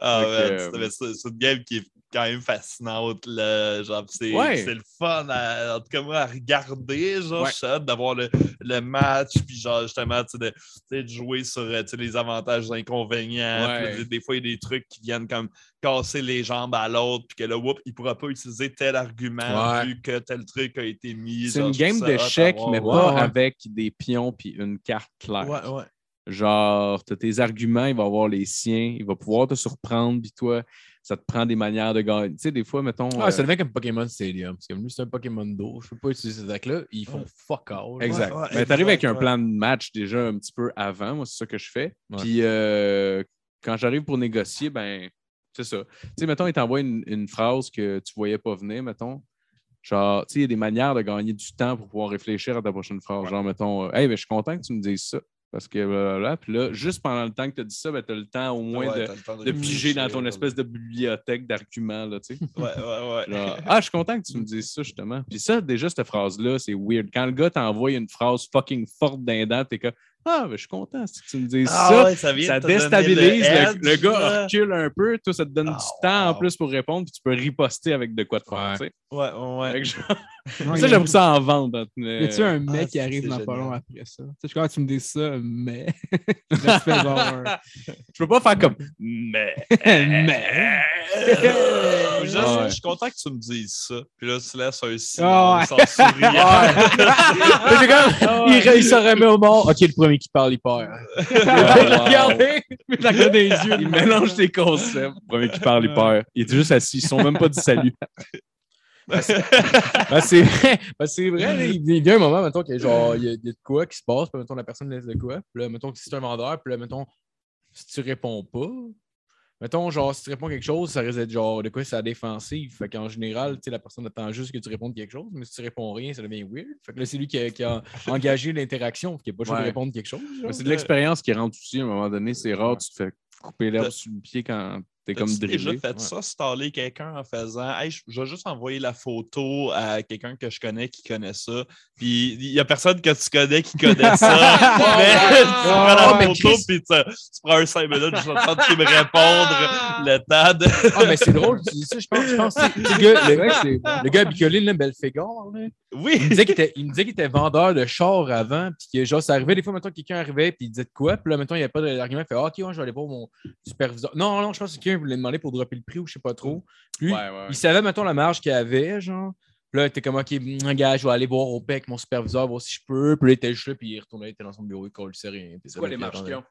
Speaker 5: Ah,
Speaker 4: euh,
Speaker 5: mais c'est c'est une game qui est quand même fascinante. Là. Genre, c'est
Speaker 4: Ouais.
Speaker 5: c'est le fun, à, en tout cas, moi, à regarder. Genre,
Speaker 4: Ouais.
Speaker 5: j'ai hâte d'avoir le, le match, puis genre, justement, tu sais, de, tu sais, de jouer sur euh, tu sais, les avantages, les inconvénients.
Speaker 4: Ouais.
Speaker 5: Puis, des, fois, il y a des trucs qui viennent comme casser les jambes à l'autre, puis que là, whoop, il ne pourra pas utiliser tel argument vu que tel truc a été mis.
Speaker 4: C'est
Speaker 5: Genre,
Speaker 4: une game d'échecs, mais pas avec des pions puis une carte claire.
Speaker 5: Ouais, ouais.
Speaker 4: Genre, tu tes arguments, il va avoir les siens, il va pouvoir te surprendre, puis toi, ça te prend des manières de gagner. Tu sais, des fois, mettons.
Speaker 3: Ah,
Speaker 4: euh,
Speaker 3: ça devient comme Pokémon Stadium. C'est comme lui, c'est un Pokémon d'eau. Je peux pas utiliser ces decks-là. Ils font fuck all.
Speaker 4: Exact.
Speaker 5: Ouais, ouais,
Speaker 4: mais tu arrives avec un plan de match déjà un petit peu avant. Moi, c'est ça que je fais.
Speaker 3: Ouais.
Speaker 4: Puis euh, quand j'arrive pour négocier, ben, c'est ça. Tu sais, mettons, il t'envoie une, une phrase que tu voyais pas venir, mettons. Genre, tu sais, il y a des manières de gagner du temps pour pouvoir réfléchir à ta prochaine phrase. Genre, mettons, euh, hey, ben, je suis content que tu me dises ça. Parce que blablabla. Puis là, juste pendant le temps que tu as dit ça, ben, tu as le temps au moins
Speaker 5: Ouais,
Speaker 4: de, piger dans ton espèce de bibliothèque d'arguments, là, tu sais.
Speaker 5: Ouais, ouais, ouais.
Speaker 4: Ah, je suis content que tu me dises ça, justement. Puis ça, déjà, cette phrase-là, c'est weird. Quand le gars t'envoie une phrase fucking forte d'un dent, t'es comme Ah, ben, je suis content si tu me dises
Speaker 5: Ah
Speaker 4: ça.
Speaker 5: ouais, ça te
Speaker 4: déstabilise. Le,
Speaker 5: edge,
Speaker 4: le gars recule un peu. Toi, ça te donne
Speaker 5: Ah,
Speaker 4: du temps en plus pour répondre, puis tu peux riposter avec de quoi de faire.
Speaker 3: Ouais.
Speaker 5: Ouais, ouais, ouais.
Speaker 1: Ouais,
Speaker 4: ça,
Speaker 1: y a-
Speaker 4: j'aime ça en vente. dans une-
Speaker 1: Y a-tu un mec
Speaker 5: Ah,
Speaker 1: qui arrive dans pas long après ça? Tu sais, je crois que tu me dis ça, mais.
Speaker 4: Je peux pas faire comme Mais.
Speaker 1: mais.
Speaker 5: Je,
Speaker 4: Ouais.
Speaker 5: suis content que tu me dises ça. Puis là, tu laisses un silence en souriant.
Speaker 3: Mais c'est comme, il, il se remet au mort. Ok, le premier qui parle, il perd.
Speaker 4: Regardez! Dans les yeux. Il mélange tes concepts. Le premier qui parle, il perd. Il est juste assis. Ils sont même pas dit salut.
Speaker 3: Ben, c'est vrai. Ben, c'est vrai, là, il, il y a un moment, mettons, que genre, il y, y a de quoi qui se passe, puis mettons, la personne laisse de quoi. Puis là, mettons que c'est un vendeur, puis là, mettons, si tu réponds pas, mettons, genre, si tu réponds quelque chose, ça risque d'être genre de quoi c'est défensive. Fait qu'en général, tu sais, la personne attend juste que tu répondes quelque chose, mais si tu réponds rien, ça devient weird. Fait que là, c'est lui qui a, qui a engagé l'interaction, qui n'a pas le choix de
Speaker 4: Ouais.
Speaker 3: répondre quelque chose.
Speaker 4: C'est de l'expérience qui rentre aussi à un moment donné. C'est rare, tu te fais couper l'herbe sous le pied quand T'es comme drillé.
Speaker 5: fait
Speaker 4: Ouais.
Speaker 5: ça, staller quelqu'un en faisant Hey, je vais juste envoyer la photo à quelqu'un que je connais qui connaît ça. Puis il n'y a personne que tu connais qui connaît ça. mais tu prends la
Speaker 3: Oh,
Speaker 5: photo,
Speaker 3: Chris-
Speaker 5: puis tu, tu prends un 5 minutes, je attends qu'il me répondre le temps de.
Speaker 3: Ah, mais c'est drôle, tu dis ça, je pense. Je pense que le gars, le, le gars là, Belfegor, là, il
Speaker 5: Oui!
Speaker 3: me disait qu'il était, il me disait qu'il était vendeur de chars avant, puis que genre, ça arrivait des fois, maintenant quelqu'un arrivait, puis il disait de quoi, puis là, maintenant il n'y avait pas d'argument, il fait Ah, Ok, ouais, je vais aller voir mon superviseur. Non, non, je pense que quelqu'un voulait demander pour dropper le prix ou je sais pas trop. Puis,
Speaker 4: Ouais, ouais.
Speaker 3: il savait, mettons, la marge qu'il avait, genre. Puis là, il était comme, OK, mm, gars, je vais aller voir au PEC mon superviseur, voir si je peux. Puis là, il était juste là, puis il retournait, il était dans son bureau, il collait rien.
Speaker 6: C'est quoi les marches qu'ils ont?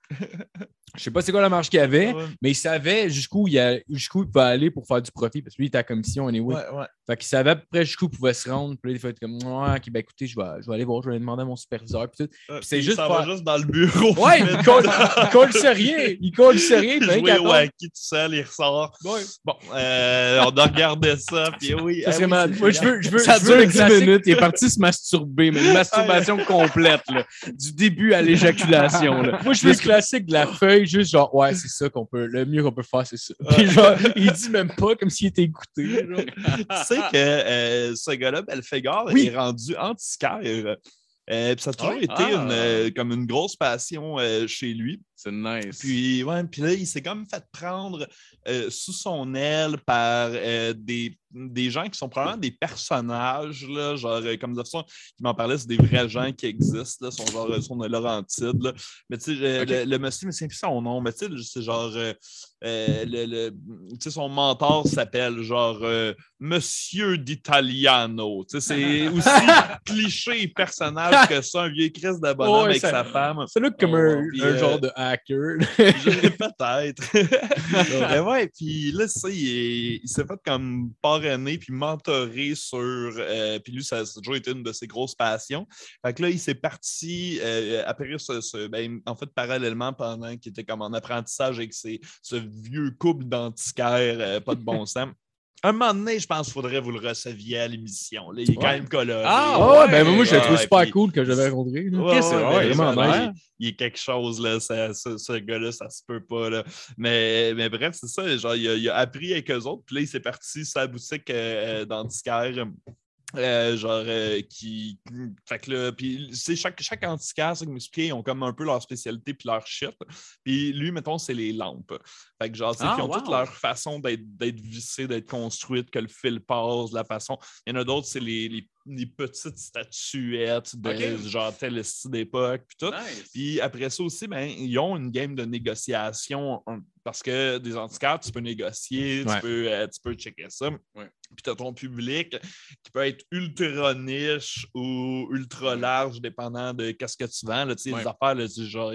Speaker 3: Je sais pas c'est quoi la marge qu'il avait,
Speaker 5: Ouais,
Speaker 3: mais il savait jusqu'où il, a- jusqu'où il pouvait aller pour faire du profit, parce que lui, il était à commission, anyway.
Speaker 5: ouais, ouais.
Speaker 3: Fait qu'il savait à peu près jusqu'où il pouvait se rendre. Puis là, il fait comme, ouais, ok, ben écoutez, je vais, je vais aller voir, je vais aller demander à mon superviseur. Puis tout.
Speaker 5: Euh,
Speaker 3: c'est juste
Speaker 5: s'en va juste dans le bureau.
Speaker 3: Ouais, il colle, il colle sur rien. Il colle sur rien.
Speaker 5: Jouer au hockey tout seul, il ressort. Bon, euh, on a regardé ça, puis oui.
Speaker 3: Ça
Speaker 5: ah oui,
Speaker 3: Moi, je veux, je veux,
Speaker 4: Ça
Speaker 3: je veux
Speaker 4: dure
Speaker 3: le
Speaker 4: 10
Speaker 3: classique.
Speaker 4: minutes. Il est parti se masturber, mais une masturbation complète, là. Du début à l'éjaculation, là.
Speaker 3: Moi, je veux le classique de la feuille, juste genre, ouais, c'est ça qu'on peut, le mieux qu'on peut faire, c'est ça. Puis genre, il dit même pas comme s'il était écouté. genre.
Speaker 5: Sais que euh, ce gars-là, Belfegor,
Speaker 3: Oui.
Speaker 5: est rendu antiquaire. Euh, ça a toujours été
Speaker 4: Ah.
Speaker 5: une, euh, comme une grosse passion euh, chez lui.
Speaker 4: C'est nice.
Speaker 5: Puis, ouais, puis là, il s'est comme fait prendre euh, sous son aile par euh, des, des gens qui sont probablement des personnages, là, genre, euh, comme de façon, il m'en parlait, c'est des vrais gens qui existent, là, sont genre, sont de Laurentide, là. Mais tu sais, le, le monsieur, mais c'est plus son nom, mais tu sais, c'est genre, le, le- tu sais, son mentor s'appelle genre Monsieur d'Italiano. Tu sais, c'est aussi cliché et personnage que ça, un vieux Christ de bonhomme
Speaker 3: Ouais,
Speaker 5: avec
Speaker 3: ça-
Speaker 5: sa femme.
Speaker 3: Ça look comme un,
Speaker 5: Puis,
Speaker 3: un
Speaker 5: euh,
Speaker 3: genre de hacker.
Speaker 5: Peut-être. Mais ouais, puis là, sais, il, est- il s'est fait comme parrainer puis mentorer sur. euh, puis lui, ça, ça a toujours été une de ses grosses passions. Fait que là, il s'est parti euh, ce, ce- ben, en fait, parallèlement, pendant qu'il était comme en apprentissage avec ses, ce vieux couple d'antiquaires, euh, pas de bon sens. Un moment donné, je pense qu'il faudrait que vous le receviez à l'émission. Il est quand même coloré.
Speaker 4: Ah,
Speaker 3: ouais, ben moi, je le trouve super
Speaker 5: puis-
Speaker 3: cool que j'avais rencontré.
Speaker 4: c'est vrai,
Speaker 5: ben,
Speaker 3: vraiment
Speaker 5: ça,
Speaker 3: nice.
Speaker 5: il, il est quelque chose, là, ça- ça- ce gars-là, ça se peut pas. Là. Mais, mais bref, c'est ça. Genre, il, a, il a appris avec eux autres, puis là, il s'est parti sur la boutique euh, d'antiquaire. Euh, genre, euh, qui. Fait que là, puis, sais, chaque, chaque m'expliquait, ils ont comme un peu leur spécialité puis leur shit. Puis lui, mettons, c'est les lampes. Fait que, genre, sais,
Speaker 4: Ah,
Speaker 5: ils ont
Speaker 4: wow.
Speaker 5: toute leur façon d'être d'être vissées, d'être construites, que le fil passe, la façon. Il y en a d'autres, c'est les, les, les petites statuettes de
Speaker 4: Ok.
Speaker 5: genre tel style d'époque, puis tout.
Speaker 4: Nice.
Speaker 5: Puis après ça aussi, ben, ils ont une game de négociation un- parce que des antiquaires, tu peux négocier,
Speaker 3: Ouais.
Speaker 5: tu, peux, euh, tu peux checker ça.
Speaker 4: Ouais.
Speaker 5: Puis tu as ton public qui peut être ultra niche ou ultra large, dépendant de qu'est-ce que tu vends. Là, tu sais,
Speaker 4: Ouais.
Speaker 5: Des affaires, là, genre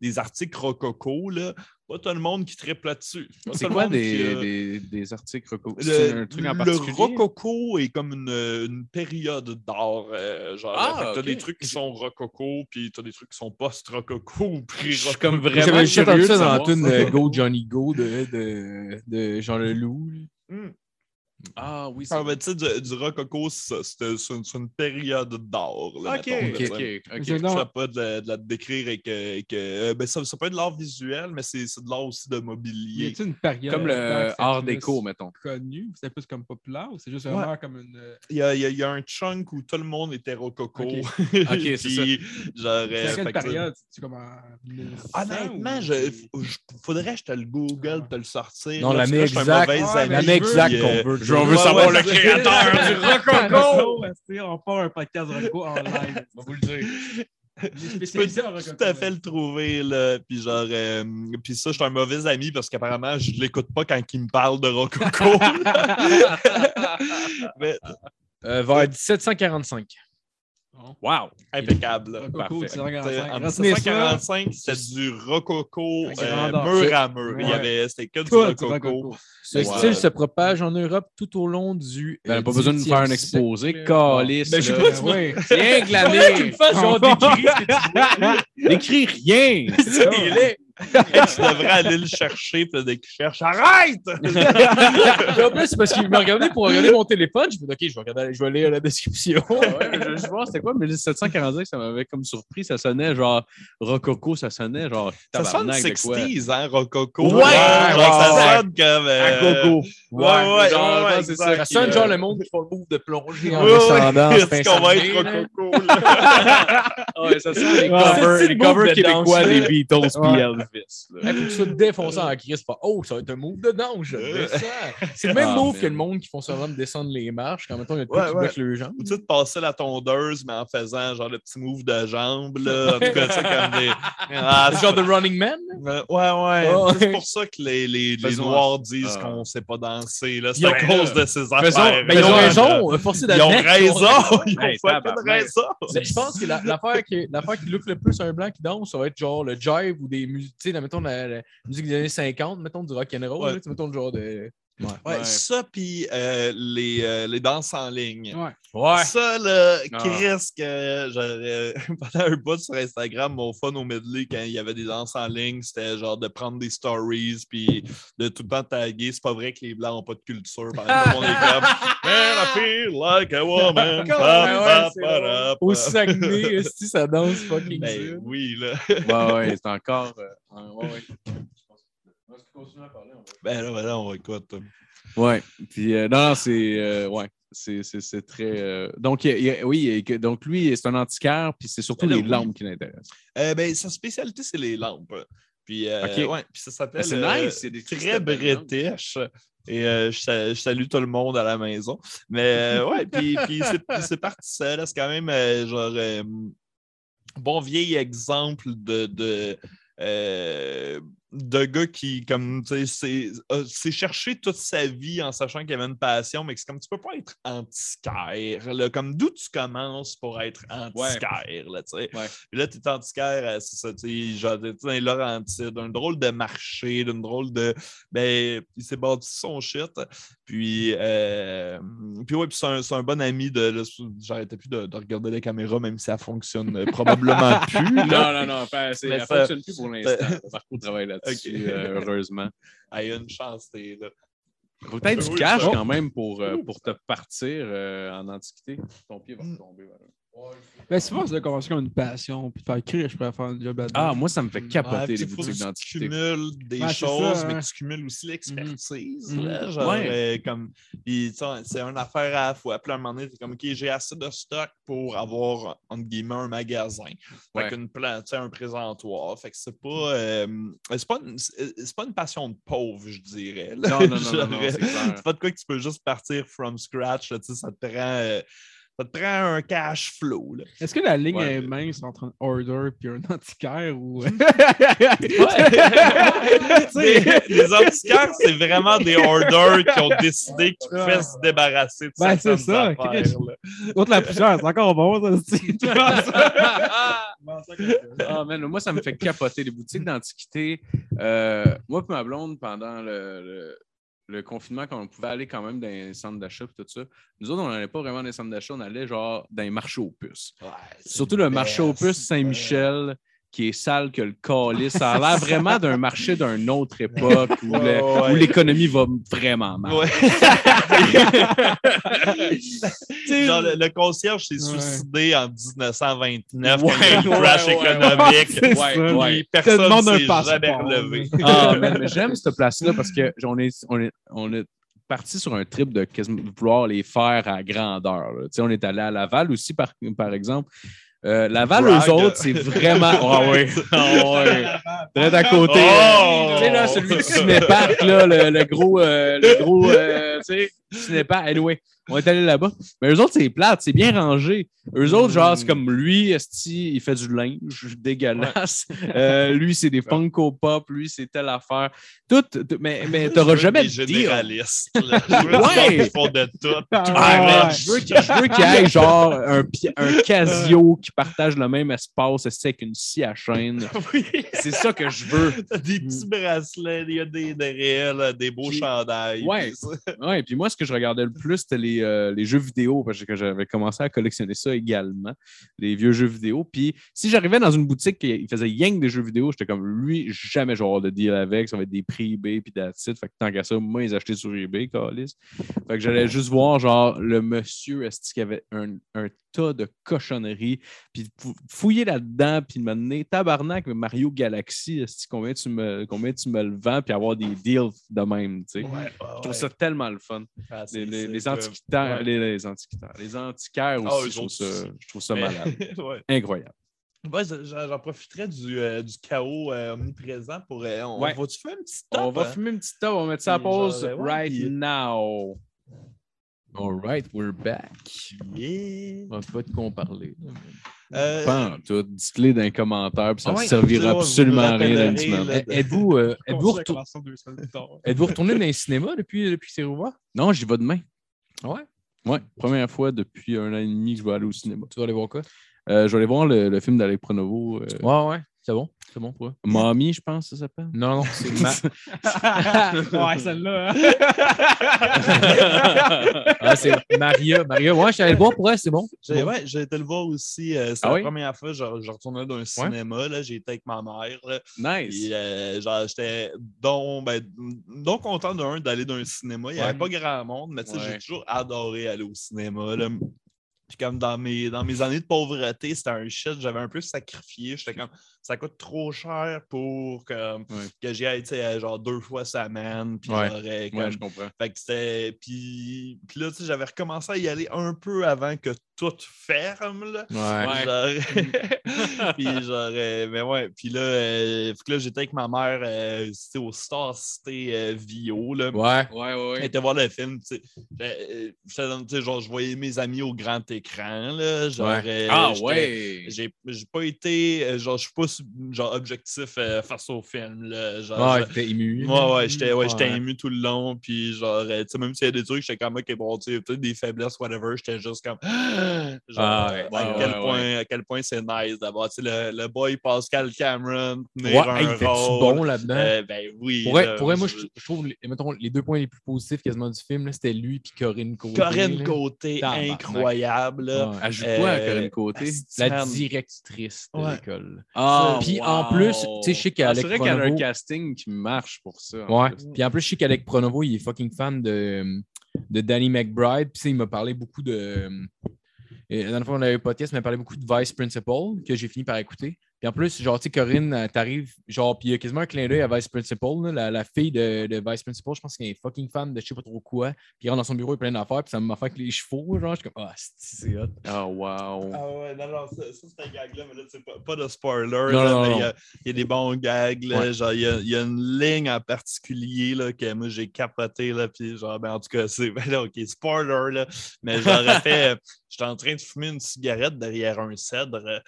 Speaker 5: des articles rococo, là, pas tout le monde qui triple là-dessus.
Speaker 4: C'est
Speaker 5: le
Speaker 4: quoi
Speaker 5: monde
Speaker 4: des,
Speaker 5: qui, euh,
Speaker 4: des, des articles rococo?
Speaker 5: le,
Speaker 4: C'est un truc en
Speaker 5: le
Speaker 4: particulier?
Speaker 5: rococo est comme une, une période d'art. euh, genre,
Speaker 4: Ah,
Speaker 5: t'as des trucs qui sont rococo, puis t'as des trucs qui sont post-rococo ou
Speaker 4: Je suis
Speaker 5: pré-rococo.
Speaker 4: comme vraiment
Speaker 3: J'avais juste entendu ça dans euh, Go Johnny Go de, de, de Jean Leloup. là.
Speaker 4: Ah oui, c'est
Speaker 5: Ah, ben, tu sais, du, du rococo, c'est ça, c'est c'est une, c'est une période d'art. là,
Speaker 4: Ok,
Speaker 5: mettons, là,
Speaker 4: ok, ok.
Speaker 1: C'est non.
Speaker 5: ne pas de, la- de la décrire avec. avec, euh, ben, ça, ça peut être de l'art visuel, mais c'est c'est de l'art aussi de
Speaker 1: Y
Speaker 5: mobilier.
Speaker 1: a-t-il une période
Speaker 4: Comme
Speaker 1: que
Speaker 4: le
Speaker 1: c'est
Speaker 4: art déco, mettons.
Speaker 1: connu, c'est plus comme populaire ou c'est juste
Speaker 5: Ouais.
Speaker 1: vraiment comme une. euh,
Speaker 5: Il y a, il y a- il y a un chunk où tout le monde était rococo.
Speaker 1: Ok.
Speaker 4: C'est
Speaker 5: Puis, Genre, euh,
Speaker 1: C'est
Speaker 5: fait
Speaker 1: quelle
Speaker 5: que ça-
Speaker 1: période? C'est comme en 1900
Speaker 5: Honnêtement,
Speaker 1: ou-
Speaker 5: je, je- faudrait que je te le Google, te le sortir.
Speaker 3: Non, l'année
Speaker 5: que
Speaker 3: exacte.
Speaker 1: Ouais, mais
Speaker 3: L'année exacte qu'on
Speaker 5: euh,
Speaker 3: veut.
Speaker 4: Je veux
Speaker 5: Ouais,
Speaker 4: savoir
Speaker 5: ouais,
Speaker 4: le créateur du rococo!
Speaker 1: On part un podcast rococo en live.
Speaker 4: On va vous le dire.
Speaker 5: Tu peux tout à fait le trouver, là. Puis genre, euh, puis ça, je suis un mauvais ami parce qu'apparemment, je l'écoute pas quand il me parle de rococo. Mais
Speaker 3: Euh, vers 1745.
Speaker 4: Wow!
Speaker 5: impeccable. là.
Speaker 1: Rococo,
Speaker 5: Parfait.
Speaker 1: 1745.
Speaker 5: En
Speaker 1: Retenez ça.
Speaker 5: 1745, c'était du rococo euh, mur à mur. Il y
Speaker 1: Ouais.
Speaker 5: avait, c'était que du rococo.
Speaker 1: rococo.
Speaker 3: Ce
Speaker 5: Ouais.
Speaker 3: style se propage en Europe tout au long du.
Speaker 4: Ben,
Speaker 3: euh,
Speaker 4: pas besoin de nous faire un
Speaker 3: 18e
Speaker 4: exposé. Calice.
Speaker 3: Ben, je sais pas,
Speaker 1: Ben ouais.
Speaker 4: Rien que l'année.
Speaker 3: Décris tu vois.
Speaker 4: N'écris rien.
Speaker 3: C'est
Speaker 5: tu devrais aller le chercher, puis dès qu'il cherche, arrête!
Speaker 3: En plus, c'est parce qu'il m'a regardé pour regarder mon téléphone. J'ai fait, OK, je vais, regarder, je vais lire la description. Ouais, mais je, je vois, c'était quoi, 1745, ça m'avait comme surpris. Ça sonnait genre Rococo, ça sonnait genre.
Speaker 5: Ça sonne
Speaker 3: tabarnak de quoi.
Speaker 5: 60s, hein, Rococo?
Speaker 3: Ouais,
Speaker 5: ça
Speaker 3: ouais.
Speaker 5: sonne comme. euh,
Speaker 3: À gogo.
Speaker 5: Ouais, ouais,
Speaker 3: genre,
Speaker 5: ouais,
Speaker 3: c'est ça. Ça sonne genre le monde qui font le move de plonger en descendant.
Speaker 5: Est-ce qu'on va être Rococo, là?
Speaker 3: Ouais, ça sent les covers, les
Speaker 1: le
Speaker 3: covers québécois des. Beatles puis Elvis. là. Hey, puis tu te défoncer en crise, pas Oh, ça va être un move de danse, je descends. C'est le même
Speaker 4: Ah,
Speaker 3: move que le monde qui font seulement descendre les marches quand mettons il y a de
Speaker 5: Ouais,
Speaker 3: qui
Speaker 5: ouais.
Speaker 3: bloque le jambes.
Speaker 5: Ou tu de passer la tondeuse, mais en faisant genre le petit move de jambe, là? En tout cas, tu sais, comme des. Ah,
Speaker 3: C'est genre de Running Man.
Speaker 5: Euh, Ouais, ouais.
Speaker 3: Ouais.
Speaker 5: C'est pour ça que les, les, les Noirs disent
Speaker 4: Ah.
Speaker 5: qu'on sait pas danser. là. C'est
Speaker 3: Ils
Speaker 5: à
Speaker 3: ont-
Speaker 5: cause de ces
Speaker 3: Faisons,
Speaker 5: affaires.
Speaker 3: ben, ils ont raison, euh, forcé
Speaker 5: Ils ont raison. Ils ont fucking raison.
Speaker 3: Mais Je pense que la- l'affaire qui, l'affaire qui look le plus un blanc qui danse, ça va être genre le jive ou des musiques, tu sais, mettons la, la musique des années 50, mettons du rock and roll,
Speaker 5: Ouais.
Speaker 3: là, mettons le genre de.
Speaker 5: Ouais,
Speaker 4: Ouais.
Speaker 5: ça, puis euh, les, euh, les danses en ligne.
Speaker 1: Ouais.
Speaker 3: Ouais.
Speaker 5: Ça, là,
Speaker 4: Ah.
Speaker 5: Chris, que j'aurais pendant un bout sur Instagram, mon fun au medley, quand il y avait des danses en ligne, c'était genre de prendre des stories, puis de tout le temps taguer. C'est pas vrai que les Blancs n'ont pas de culture. Par exemple, monde est comme Man, I feel like a woman. Pa, pa, pa,
Speaker 3: Au. Saguenay, esti, ça danse fucking
Speaker 5: Ben oui, là.
Speaker 4: Ouais, ouais, c'est encore. euh, ouais, ouais.
Speaker 5: Ben là, ben là, on écoute.
Speaker 4: Ouais. Puis, euh, non, c'est. euh, ouais. C'est, c'est, c'est très. euh, Donc, il il oui, donc lui, c'est un antiquaire, puis c'est surtout
Speaker 5: Ben là,
Speaker 4: les
Speaker 5: oui.
Speaker 4: lampes qui l'intéressent.
Speaker 5: Euh, ben, sa spécialité, c'est les lampes. Puis, euh,
Speaker 4: Ok.
Speaker 5: ouais, puis ça s'appelle
Speaker 4: Ben, c'est
Speaker 5: euh,
Speaker 4: nice, c'est des
Speaker 5: très british. Et euh, je, sa- je salue tout le monde à la maison. Mais euh, ouais, puis, puis c'est, parti ça. là. C'est quand même euh, genre euh, bon vieil exemple de, de, euh, de gars qui, comme, tu sais, c'est, cherché toute sa vie en sachant qu'il avait une passion, mais que c'est comme tu peux pas être antiquaire. Là, comme d'où tu commences pour être antiquaire, là, tu sais?
Speaker 4: Ouais.
Speaker 5: Puis là, tu es antiquaire, euh, c'est ça, tu sais, genre, les Laurentides, d'un drôle de marché, d'une drôle de. Ben, il s'est bâti son shit. Puis, euh, puis ouais, puis c'est un, un bon ami de. là, J'arrêtais plus de, de regarder la caméra, même si elle fonctionne probablement plus. là.
Speaker 4: Non, non, non, elle
Speaker 5: ça-
Speaker 4: fonctionne plus pour l'instant. Marco travaille là-dessus,
Speaker 5: Ok.
Speaker 4: euh, heureusement.
Speaker 5: Elle a une chance, t'es là.
Speaker 4: Faut peut-être du
Speaker 5: Oui,
Speaker 4: cash
Speaker 5: ça-
Speaker 4: quand même pour, euh, pour te partir euh, en antiquité. Ton pied va tomber. voilà.
Speaker 1: Ben, souvent, c'est de commencer comme une passion, puis de faire écrire, je préfère faire un job là-dedans.
Speaker 4: Ah, moi, ça me fait
Speaker 5: Ouais,
Speaker 4: capoter
Speaker 5: puis
Speaker 4: les boutiques
Speaker 5: tu
Speaker 4: d'antiquité.
Speaker 5: cumules des
Speaker 1: Ouais, c'est
Speaker 5: choses,
Speaker 1: ça,
Speaker 5: mais
Speaker 1: hein.
Speaker 5: que tu cumules aussi l'expertise.
Speaker 1: Mhm.
Speaker 5: là, genre,
Speaker 4: Ouais.
Speaker 5: euh, comme, puis, tu c'est une affaire à la fois. Puis à un moment donné, tu comme, OK, j'ai assez de stock pour avoir, entre guillemets, un magasin.
Speaker 4: Ouais.
Speaker 5: Fait qu'une plan- tu sais, un présentoir. Fait que c'est pas, euh, c'est pas, une, c'est c'est pas une passion de pauvre, je dirais. là.
Speaker 4: Non, non, non, non, non, c'est
Speaker 5: c'est pas de quoi que tu peux juste partir from scratch. là, tu ça te prend. euh, ça te prend un cash flow.
Speaker 1: Est-ce que la ligne
Speaker 4: Ouais.
Speaker 1: est mince entre un order et un antiquaire ou.
Speaker 5: les, les antiquaires, c'est vraiment des orders qui ont décidé qu'ils pouvaient se débarrasser de
Speaker 1: Ben, c'est
Speaker 5: certaines
Speaker 1: ça,
Speaker 5: affaires.
Speaker 1: Autre la poussière, c'est encore bon, ça.
Speaker 4: Ah, man, moi, ça me fait capoter. Les boutiques d'antiquité. Euh, moi et ma blonde, pendant le, le- le confinement, quand on pouvait aller quand même dans les centres d'achat et tout ça, nous autres, on n'allait pas vraiment dans les centres d'achat, on allait genre dans les marchés aux puces.
Speaker 5: Ouais,
Speaker 4: Surtout le marché aux puces Saint-Michel, qui est sale que le calice. Ça a l'air vraiment d'un marché d'une autre époque où
Speaker 5: ouais.
Speaker 4: l'économie va vraiment mal.
Speaker 5: Ouais. Genre, le, le concierge s'est
Speaker 1: Ouais.
Speaker 5: suicidé en 1929
Speaker 4: Ouais,
Speaker 5: quand il y a eu le
Speaker 4: ouais,
Speaker 5: crash économique. Personne ne s'est jamais relevé.
Speaker 4: Ah, j'aime cette place-là parce que on est, on, est, on est parti sur un trip de quasiment vouloir les faire à grandeur. là. Tu sais, On est allé à Laval aussi, par, par exemple. Euh, Laval,
Speaker 5: Brag.
Speaker 4: eux autres, c'est vraiment. Ah oui, ah ouais. Très à côté.
Speaker 5: Oh!
Speaker 4: Tu sais, là, celui du cinéparc, là, le, le gros, euh, le gros, euh, tu sais, cinéparc. Anyway, on est allé là-bas. Mais eux autres, c'est plate, c'est bien rangé. Eux autres, genre, c'est comme lui, esti, il fait du linge dégueulasse. Euh, lui, c'est des Funko Pop. Lui, c'est telle affaire. Tout, tout- mais, mais t'auras jamais de
Speaker 5: là. Je veux
Speaker 4: Ouais.
Speaker 5: font de tout.
Speaker 1: Ah, ouais.
Speaker 4: je veux qu'il je veux qu'il y ait genre un, Casio qui partage le même espace esti, avec une scie à chaîne.
Speaker 5: Oui.
Speaker 4: C'est ça que je veux.
Speaker 5: Des petits bracelets, il y a des, des réels, des beaux chandails.
Speaker 4: Ouais. Ouais, puis moi, ce que je regardais le plus, c'était les, les, euh, les jeux vidéo, parce que j'avais commencé à collectionner ça également, les vieux jeux vidéo. Puis si j'arrivais dans une boutique qui faisait que des jeux vidéo, j'étais comme lui, jamais j'aurai de deal avec, ça va être des prix eBay puis it. Fait que tant qu'à ça, moi, ils achetaient sur eBay, Calis. Fait que j'allais juste voir, genre, le monsieur, est-ce qu'il y avait un, un tas de cochonneries, puis fou- fouiller là-dedans, puis me donner tabarnak avec Mario Galaxy, est-ce combien tu me combien tu me le vends, puis avoir des deals de même, tu sais? Je trouve ça tellement le fun.
Speaker 5: Ah,
Speaker 4: Les, les,
Speaker 5: comme-
Speaker 4: antiquitaires,
Speaker 5: ouais.
Speaker 4: les, les antiquitaires, les antiquaires
Speaker 5: Ah,
Speaker 4: aussi, je, trouve ça, je trouve ça
Speaker 5: Mais-
Speaker 4: malade.
Speaker 5: ouais.
Speaker 4: Incroyable.
Speaker 5: Ouais, j'en profiterais du, euh, du chaos euh, omniprésent pour. euh, on
Speaker 4: Ouais.
Speaker 5: va-tu faire un petit top?
Speaker 4: On va
Speaker 5: hein?
Speaker 4: fumer une petite top, on va mettre ça à
Speaker 5: genre,
Speaker 4: pause
Speaker 5: euh, ouais,
Speaker 4: right
Speaker 5: puis-
Speaker 4: now. All right, we're back.
Speaker 5: Yeah.
Speaker 3: On va pas de quoi en parler.
Speaker 5: Euh,
Speaker 4: Pas tout. Dites-les dans les commentaires, puis ça
Speaker 5: Ah
Speaker 4: ne
Speaker 5: ouais,
Speaker 4: servira absolument à rien dans.
Speaker 3: Eh, Êtes-vous retourné dans les cinémas depuis, depuis c'est rouvert?
Speaker 4: Non, j'y vais demain.
Speaker 3: Ouais.
Speaker 4: Ouais, première fois depuis un an et demi que je vais aller au cinéma.
Speaker 3: Tu vas aller voir quoi?
Speaker 4: Euh, je vais aller voir le, le film d'Alec Pronovo. euh,
Speaker 3: Ouais, ouais. C'est bon? C'est bon pour eux?
Speaker 4: Mommy, je pense que ça s'appelle.
Speaker 3: Non, non, c'est ma...
Speaker 1: ouais, celle-là. hein.
Speaker 3: ah, c'est Maria. Maria, ouais, je suis allé le voir pour elle, c'est bon.
Speaker 5: J'ai ouais, j'ai été le voir aussi. euh, c'est
Speaker 4: Ah
Speaker 5: la
Speaker 4: oui?
Speaker 5: première fois que je, je retournais d'un cinéma. là, J'ai été avec ma mère. là,
Speaker 4: nice.
Speaker 5: puis, euh, genre, j'étais donc, ben, donc content d'un d'aller dans un cinéma. Il n'y avait
Speaker 3: Ouais.
Speaker 5: pas grand monde, mais tu sais,
Speaker 4: Ouais.
Speaker 5: j'ai toujours adoré aller au cinéma. là. Puis comme dans mes, dans mes années de pauvreté, c'était un shit, j'avais un peu sacrifié. J'étais comme, ça coûte trop cher pour que,
Speaker 4: Ouais.
Speaker 5: que j'y aille, tu sais, genre deux fois semaine. Puis
Speaker 3: Ouais.
Speaker 5: j'aurais
Speaker 4: Ouais, je comprends.
Speaker 5: fait que c'était. Puis, puis là, tu sais, j'avais recommencé à y aller un peu avant que tout ferme. Là.
Speaker 3: Ouais.
Speaker 5: Genre- puis genre, euh, mais ouais, puis là, euh, là j'étais avec ma mère euh, c'était au Star City euh, Vio. Là.
Speaker 3: Ouais.
Speaker 4: Ouais, ouais,
Speaker 5: Elle était voir le film, tu sais. Euh, j'étais dans- tu sais, genre, je voyais mes amis au grand écran, là. Genre,
Speaker 3: Ouais.
Speaker 5: euh,
Speaker 4: Ah,
Speaker 5: j'étais-
Speaker 4: ouais.
Speaker 5: J'ai j'ai pas été, euh, genre, je suis pas genre, objectif euh, face au film, là. Genre,
Speaker 3: Ouais, t'étais ému.
Speaker 5: Ouais, ouais, j'étais ouais, j'étais
Speaker 3: Ouais.
Speaker 5: ému tout le long. Puis, genre, euh, tu sais, même s'il y a des trucs, j'étais comme, ok, bon, tu sais, peut-être des faiblesses, whatever, j'étais juste comme, genre,
Speaker 3: Ah, ouais,
Speaker 5: à,
Speaker 4: ouais,
Speaker 5: quel
Speaker 4: ouais,
Speaker 5: point, à quel point c'est nice d'avoir, le, le boy Pascal Cameron
Speaker 3: Ouais,
Speaker 5: un
Speaker 3: il
Speaker 5: rôle.
Speaker 3: bon là-dedans?
Speaker 5: Euh, ben oui.
Speaker 3: Pour
Speaker 5: là,
Speaker 3: moi,
Speaker 5: je-
Speaker 3: trouve, les- mettons, les deux points les plus positifs quasiment du film, c'était lui et Corinne Côté.
Speaker 5: Corinne
Speaker 3: là.
Speaker 5: Côté, incroyable.
Speaker 4: Elle joue quoi,
Speaker 5: Euh,
Speaker 4: Corinne Côté?
Speaker 3: La directrice de
Speaker 5: Ouais.
Speaker 3: l'école.
Speaker 4: Ah,
Speaker 3: Puis
Speaker 4: wow.
Speaker 3: en plus, tu sais, je sais qu'Alec
Speaker 4: C'est vrai qu'elle a un casting qui marche pour ça. en
Speaker 3: Ouais. Puis en plus, je sais qu'Alec Pronovo, il est fucking fan de, de Danny McBride. Puis il m'a parlé beaucoup de. Et on avait eu un podcast, m'a parlé beaucoup de Vice Principal, que j'ai fini par écouter. Puis en plus, genre, tu sais, Corinne, euh, t'arrives, genre, puis il y a quasiment un clin d'œil à Vice Principal, là, la, la fille de, de Vice Principal, je pense qu'elle est fucking fan de je sais pas trop quoi. Puis il rentre dans son bureau, il a plein d'affaires, puis ça m'a fait avec les chevaux, genre, je suis comme, ah, c'est c'est hot.
Speaker 4: Ah, wow.
Speaker 5: Ah ouais, non, non, ça, ça, c'est un gag-là, mais là, tu sais, pas, pas de spoiler,
Speaker 3: Non,
Speaker 5: là,
Speaker 3: non,
Speaker 5: mais il y a, y des bons gags, là,
Speaker 3: Ouais.
Speaker 5: genre, il y y a une ligne en particulier, là, que moi, j'ai capoté, là, puis genre, ben, en tout cas, c'est, ben là, OK, spoiler, là, mais j'aurais fait, euh, j'étais en train de fumer une cigarette derrière un cèdre, euh,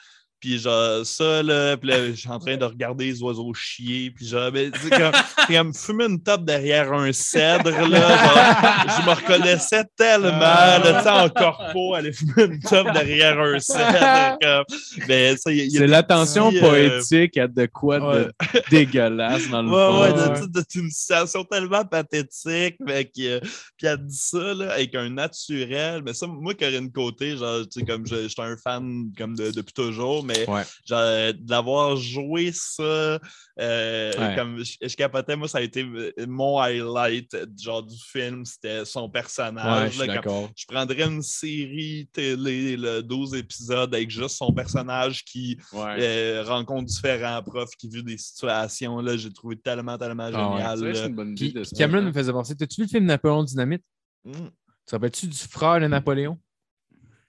Speaker 5: puis genre, ça, là, puis là, je suis en train de regarder les oiseaux chier, puis genre, ben, comme, comme fumer une top derrière un cèdre, là, genre, je me reconnaissais tellement, là, tu sais, en corpo, aller fumer une top derrière un cèdre, comme, ben, ça, il y a- il y a
Speaker 4: C'est l'attention
Speaker 5: petits, euh,
Speaker 4: poétique à de quoi de dégueulasse dans le
Speaker 5: Ouais,
Speaker 4: fond.
Speaker 5: ouais, de- de- de- une situation tellement pathétique, mais qui, euh, puis elle dit ça là, avec un naturel. Mais ça, moi, Corinne Côté, genre, tu sais, comme je- j'étais un fan comme de- depuis toujours, mais
Speaker 3: Ouais.
Speaker 5: genre, d'avoir joué ça, euh,
Speaker 3: Ouais.
Speaker 5: comme je, je capotais, moi, ça a été euh, mon highlight genre, du film, c'était son personnage.
Speaker 3: je
Speaker 5: là, prendrais une série télé, le 12 épisodes, avec juste son personnage qui
Speaker 4: Ouais.
Speaker 5: euh, rencontre différents profs qui vivent des situations. Là, j'ai trouvé tellement, tellement
Speaker 3: Ah ouais.
Speaker 5: génial.
Speaker 4: Vrai, une bonne
Speaker 3: Puis. Cameron me faisait penser, t'as-tu vu le film Napoléon Dynamite?
Speaker 5: Mm.
Speaker 3: Tu te rappelles-tu du frère de Napoléon?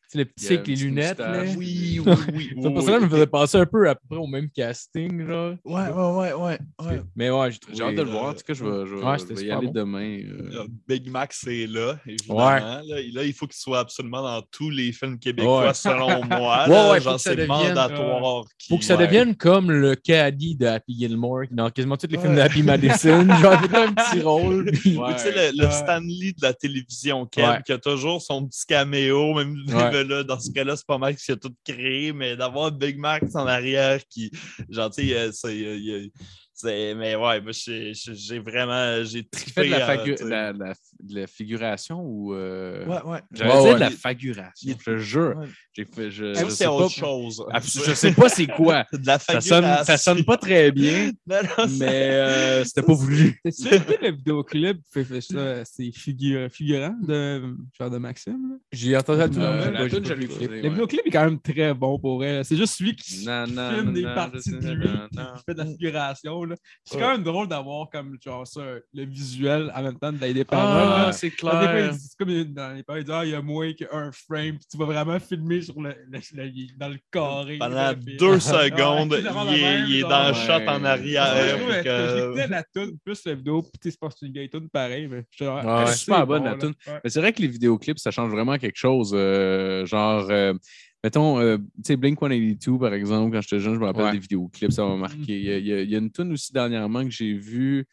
Speaker 3: C'est le petit
Speaker 4: Il
Speaker 3: avec les lunettes, là?
Speaker 4: moustache.
Speaker 5: Oui, oui, oui.
Speaker 3: Ce personnage me faisait penser un peu à peu près au même casting, genre.
Speaker 5: Ouais, ouais, ouais, ouais. ouais.
Speaker 3: Mais ouais, j'ai trouvé...
Speaker 4: J'ai hâte de le voir.
Speaker 5: euh,
Speaker 4: En tout cas, je vais, je vais-
Speaker 3: ouais,
Speaker 4: je
Speaker 3: c'était
Speaker 4: vais y aller
Speaker 3: bon.
Speaker 4: demain. euh.
Speaker 5: Euh, Big Mac, c'est là, évidemment.
Speaker 3: Ouais.
Speaker 5: Là, Et là, il faut qu'il soit absolument dans tous les films québécois,
Speaker 3: Ouais.
Speaker 5: selon moi.
Speaker 3: Ouais,
Speaker 5: là.
Speaker 3: ouais, faut
Speaker 5: genre,
Speaker 3: que ça
Speaker 5: c'est
Speaker 3: devienne,
Speaker 5: mandatoire. qu'il-
Speaker 3: Faut que ça
Speaker 5: Ouais.
Speaker 3: devienne comme le caddie de Happy Gilmore, dans quasiment tous les films
Speaker 5: Ouais.
Speaker 3: de Happy Madison. Genre, il un petit rôle. puis-
Speaker 5: Ou
Speaker 4: Ouais.
Speaker 5: tu sais, le, le. Stanley de la télévision qui a toujours son petit caméo, même Là, dans ce cas-là, c'est pas mal qu'il a tout créé, mais d'avoir Big Mac en arrière qui, genre, tu sais, euh, c'est, euh, C'est- Mais ouais, moi, j'ai vraiment. J'ai
Speaker 4: de la,
Speaker 5: trippé,
Speaker 4: la- la- de la figuration ou. euh,
Speaker 5: Ouais, ouais.
Speaker 4: J'allais
Speaker 3: Ouais,
Speaker 4: dire
Speaker 3: ouais.
Speaker 4: de la
Speaker 5: il-
Speaker 4: je te jure.
Speaker 5: Ouais.
Speaker 4: J'ai fait, je, je
Speaker 5: c'est autre
Speaker 4: pas,
Speaker 5: chose.
Speaker 4: je sais pas c'est quoi.
Speaker 5: De la
Speaker 4: Ça sonne, ça
Speaker 5: figuration.
Speaker 4: sonne pas très bien,
Speaker 5: Non, non, c'est-
Speaker 4: mais euh, c'était pas voulu.
Speaker 1: T'as-tu écouté le vidéoclip? Fait, fait ça, c'est figure, figurant de, genre de Maxime.
Speaker 3: J'ai entendu à tout le
Speaker 4: Euh,
Speaker 3: monde.
Speaker 4: la
Speaker 3: vu le
Speaker 1: vidéoclip est quand même très bon pour elle. C'est juste lui qui,
Speaker 4: Non,
Speaker 1: qui
Speaker 4: non,
Speaker 1: filme des
Speaker 4: non,
Speaker 1: parties de lui, qui fait de la figuration. là. C'est quand même drôle d'avoir comme genre ça, le visuel en même temps de des paroles.
Speaker 4: Ah, c'est
Speaker 1: Des fois, il
Speaker 4: clair.
Speaker 1: dit- C'est comme dans les il dit Ah, il y a moins qu'un frame, puis tu vas vraiment filmer sur le, le- le- dans le carré.
Speaker 5: Pendant deux secondes, il est, il dans le
Speaker 4: Ouais.
Speaker 5: shot en arrière. fait
Speaker 1: que J'écoutais la tune plus la vidéo, puis tu sais, c'est pas une gay tune pareil, mais
Speaker 3: Ouais.
Speaker 4: super bonne,
Speaker 1: bon,
Speaker 4: la tune.
Speaker 1: Ouais.
Speaker 4: Mais c'est vrai que les vidéoclips, ça change vraiment quelque chose. euh, genre, euh, mettons, euh, tu sais, Blink 182, par exemple, quand j'étais jeune, je me rappelle
Speaker 3: Ouais.
Speaker 4: des vidéoclips, ça m'a marqué. Il y, a- il y a- il y a une tune aussi dernièrement que j'ai vue,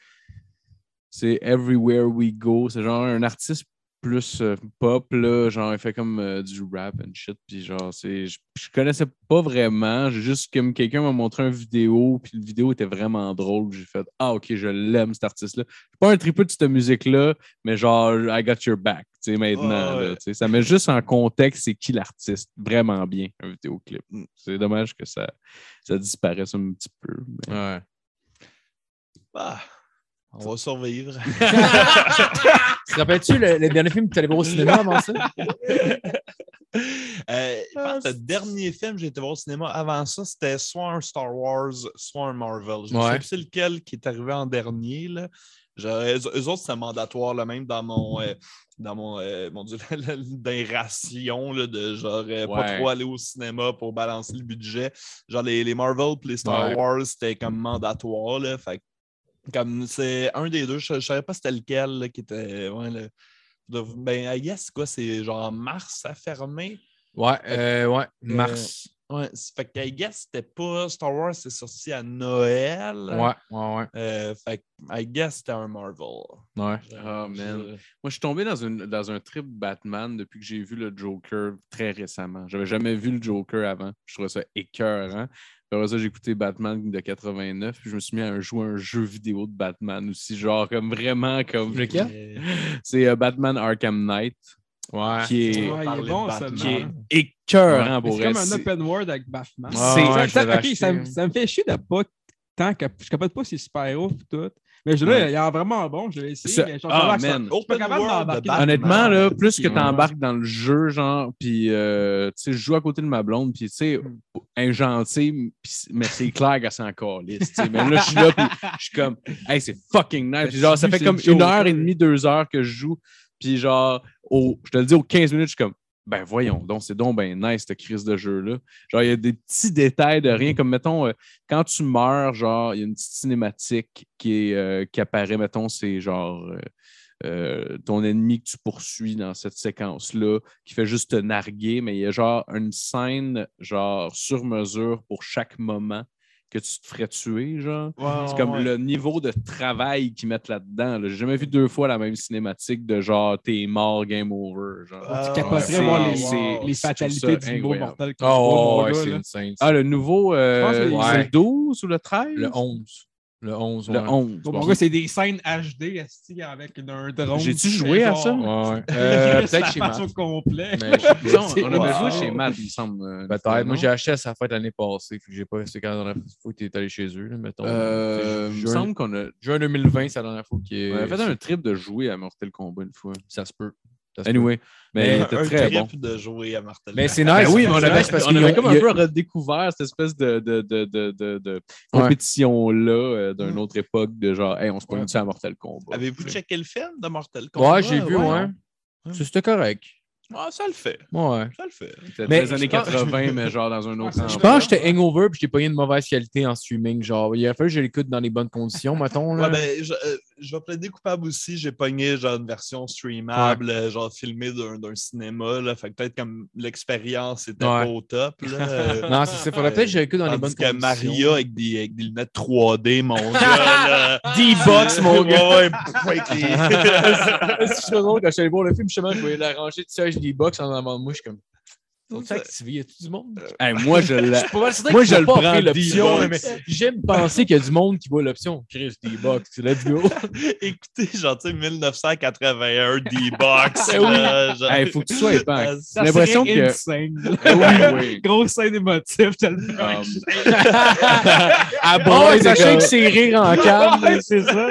Speaker 4: c'est Everywhere We Go. C'est genre un artiste plus euh, pop, là, genre, il fait comme euh, du rap and shit. Puis genre, c'est, je, je connaissais pas vraiment. J'ai juste comme quelqu'un m'a montré une vidéo, puis la vidéo était vraiment drôle. J'ai fait Ah, ok, je l'aime, cet artiste-là. Je suis pas un tripeux de cette musique-là, mais genre, I got your back, tu sais, maintenant.
Speaker 5: Ouais,
Speaker 4: là, ça met juste en contexte c'est qui l'artiste. Vraiment bien, un vidéoclip.
Speaker 5: Mm.
Speaker 4: C'est dommage que ça, ça disparaisse un petit peu. mais-
Speaker 3: Ouais.
Speaker 5: Ah, on va survivre.
Speaker 3: Te rappelles-tu le, le dernier film que tu allais voir au cinéma avant ça?
Speaker 5: Euh, je pense que le dernier film que j'ai été voir au cinéma avant ça, c'était soit un Star Wars, soit un Marvel. Je ne sais plus c'est lequel qui est arrivé en dernier. Là. Genre, eux, eux autres, c'est mandatoire, là, même dans mon, euh, dans mon, euh, mon Dieu, dans les rations là, de genre euh, pas trop aller au cinéma pour balancer le budget. Genre, les, les Marvel et les Star
Speaker 4: Ouais.
Speaker 5: Wars, c'était comme mandatoire. Là, fait comme c'est un des deux, je ne savais pas c'était lequel là, qui était. Ouais, le- de- ben, I guess, quoi, c'est genre mars à fermer.
Speaker 3: Ouais, euh, ouais, mars.
Speaker 5: Ouais, c'est- fait que I guess c'était pas Star Wars, c'est sorti à Noël.
Speaker 3: Ouais, ouais, ouais.
Speaker 5: Euh, fait que I guess c'était un Marvel.
Speaker 3: ouais.
Speaker 5: Je-
Speaker 4: man. Moi, je suis tombé dans, une, dans un trip Batman depuis que j'ai vu le Joker très récemment. J'avais jamais vu le Joker avant. Je trouvais ça écœurant. Après ça, j'ai écouté Batman de 89. Puis je me suis mis à jouer un jeu vidéo de Batman aussi. Genre, comme vraiment comme.
Speaker 3: Lequel?
Speaker 4: C'est euh, Batman Arkham Knight.
Speaker 3: Ouais.
Speaker 4: Qui est,
Speaker 1: Ouais, il est bon, ça,
Speaker 4: qui est écœurant
Speaker 1: Mais
Speaker 4: pour
Speaker 1: C'est comme un open world avec Batman.
Speaker 4: C'est-
Speaker 1: Ça-
Speaker 3: ouais,
Speaker 1: ça, me-
Speaker 3: acheté.
Speaker 1: ça me fait chier de pas tant que je capote pas ces super-héros et tout. Mais je là,
Speaker 4: Ouais.
Speaker 1: il a vraiment bon, je l'ai essayé.
Speaker 4: Ça-
Speaker 1: mais je
Speaker 4: ah, Honnêtement, là, plus que tu embarques dans le jeu, genre, puis euh, tu sais, je joue à côté de ma blonde, puis tu sais,
Speaker 1: Hmm.
Speaker 4: un gentil, puis c- mais c'est clair qu'elle s'en calisse. Mais là, je suis là, puis je suis comme, hey, c'est fucking nice. Puis genre, ça fait comme une heure et demie, deux heures que je joue, puis genre, au, je te le dis, aux 15 minutes, je suis comme, ben voyons donc, c'est donc ben nice, cette crise de jeu-là. Genre, il y a des petits détails de rien, comme mettons, euh, quand tu meurs, genre, il y a une petite cinématique qui, euh, qui apparaît, mettons, c'est genre. euh, ton ennemi que tu poursuis dans cette séquence-là, qui fait juste te narguer, mais il y a genre une scène genre sur mesure pour chaque moment que tu te ferais tuer, genre. C'est comme le niveau de travail qu'ils mettent là-dedans. là. J'ai jamais vu deux fois la même cinématique de genre t'es mort, game over. Genre.
Speaker 5: Ah,
Speaker 1: Tu capoterais
Speaker 4: c'est-
Speaker 1: voir les, les fatalités du nouveau. Mortal
Speaker 3: Oh,
Speaker 1: Kombat,
Speaker 3: ouais,
Speaker 1: là.
Speaker 3: insane.
Speaker 4: Ah, le nouveau, euh, c'est
Speaker 3: ouais.
Speaker 4: le 12 ou le 13?
Speaker 3: Le 11. Le 11,
Speaker 4: Le
Speaker 3: ouais.
Speaker 4: 11.
Speaker 1: Bon, c'est des scènes HD avec un drone.
Speaker 4: J'ai-tu joué à ça?
Speaker 3: Ouais, Euh, Peut-être chez Matt.
Speaker 1: complet.
Speaker 3: Mais je-
Speaker 4: on,
Speaker 1: Wow.
Speaker 4: joué chez Matt, il me semble. euh,
Speaker 3: Peut-être. Moi, j'ai acheté à sa fête l'année passée. J'ai pas. C'est quand la dernière fois que tu es allé chez eux, là, mettons.
Speaker 4: Euh, il me semble qu'on a,
Speaker 3: juin 2020, c'est la dernière fois qu'il est.
Speaker 4: on a fait un trip de jouer à Mortal Kombat une fois.
Speaker 3: Ça se peut.
Speaker 4: Anyway, mais il
Speaker 5: un
Speaker 4: était très bon.
Speaker 5: de jouer à Martel.
Speaker 3: Mais c'est
Speaker 4: Ben
Speaker 3: nice.
Speaker 4: oui, mais on avait,
Speaker 3: parce
Speaker 4: on avait comme un peu redécouvert cette espèce de, de, de, de, de, de compétition-là euh, d'une autre époque de genre, hey, on se pointe à Mortal Kombat?
Speaker 5: Avez-vous checké le film de Mortel Kombat?
Speaker 3: Ouais, j'ai vu, ouais. Ça, C'était correct.
Speaker 5: Ah, ça le fait.
Speaker 3: Ouais.
Speaker 5: Ça le fait.
Speaker 4: C'était
Speaker 3: Mais
Speaker 4: les années
Speaker 3: je pense-
Speaker 4: 80, mais genre dans un autre
Speaker 1: Je
Speaker 3: pense que j'étais hangover puis j'ai pogné une mauvaise qualité en streaming. Genre, il a fallu que je l'écoute dans les bonnes conditions, mettons. Là.
Speaker 5: Ouais, ben, je, euh, je vais plaider coupable aussi. J'ai pogné genre une version streamable, euh, genre filmée d'un d'un cinéma. Là, fait que peut-être comme l'expérience était
Speaker 3: Ouais.
Speaker 5: pas au top. Là, euh,
Speaker 3: Non, c'est ça. Faudrait peut-être que je l'écoute dans les bonnes
Speaker 5: que
Speaker 3: conditions.
Speaker 5: Maria avec des, avec des lunettes 3D, mon gars.
Speaker 3: D-Box, mon gars.
Speaker 5: Ouais, ouais,
Speaker 3: C'est drôle quand je suis allé voir le film, justement, je voyais la rangée de sièges D-Box en avant de moi. Je suis comme. Faut-tu activer? Y a-tu du monde?
Speaker 4: Hey, moi, je l'ai. Moi, je le
Speaker 3: pas
Speaker 4: prends
Speaker 3: l'option, mais j'aime penser qu'il y a du monde qui voit l'option. Chris, D-Box, let's go.
Speaker 5: Écoutez, genre, tu sais, 1981 D-Box. Genre-
Speaker 4: Hey, faut que tu sois épais.
Speaker 5: Ah,
Speaker 1: Ça
Speaker 4: l'impression que-
Speaker 1: insane,
Speaker 4: oui, oui.
Speaker 1: Grosse scène émotive, tellement.
Speaker 4: Um, bord,
Speaker 3: bord,
Speaker 4: c'est
Speaker 3: sachez que c'est rire en calme.
Speaker 1: C'est ça.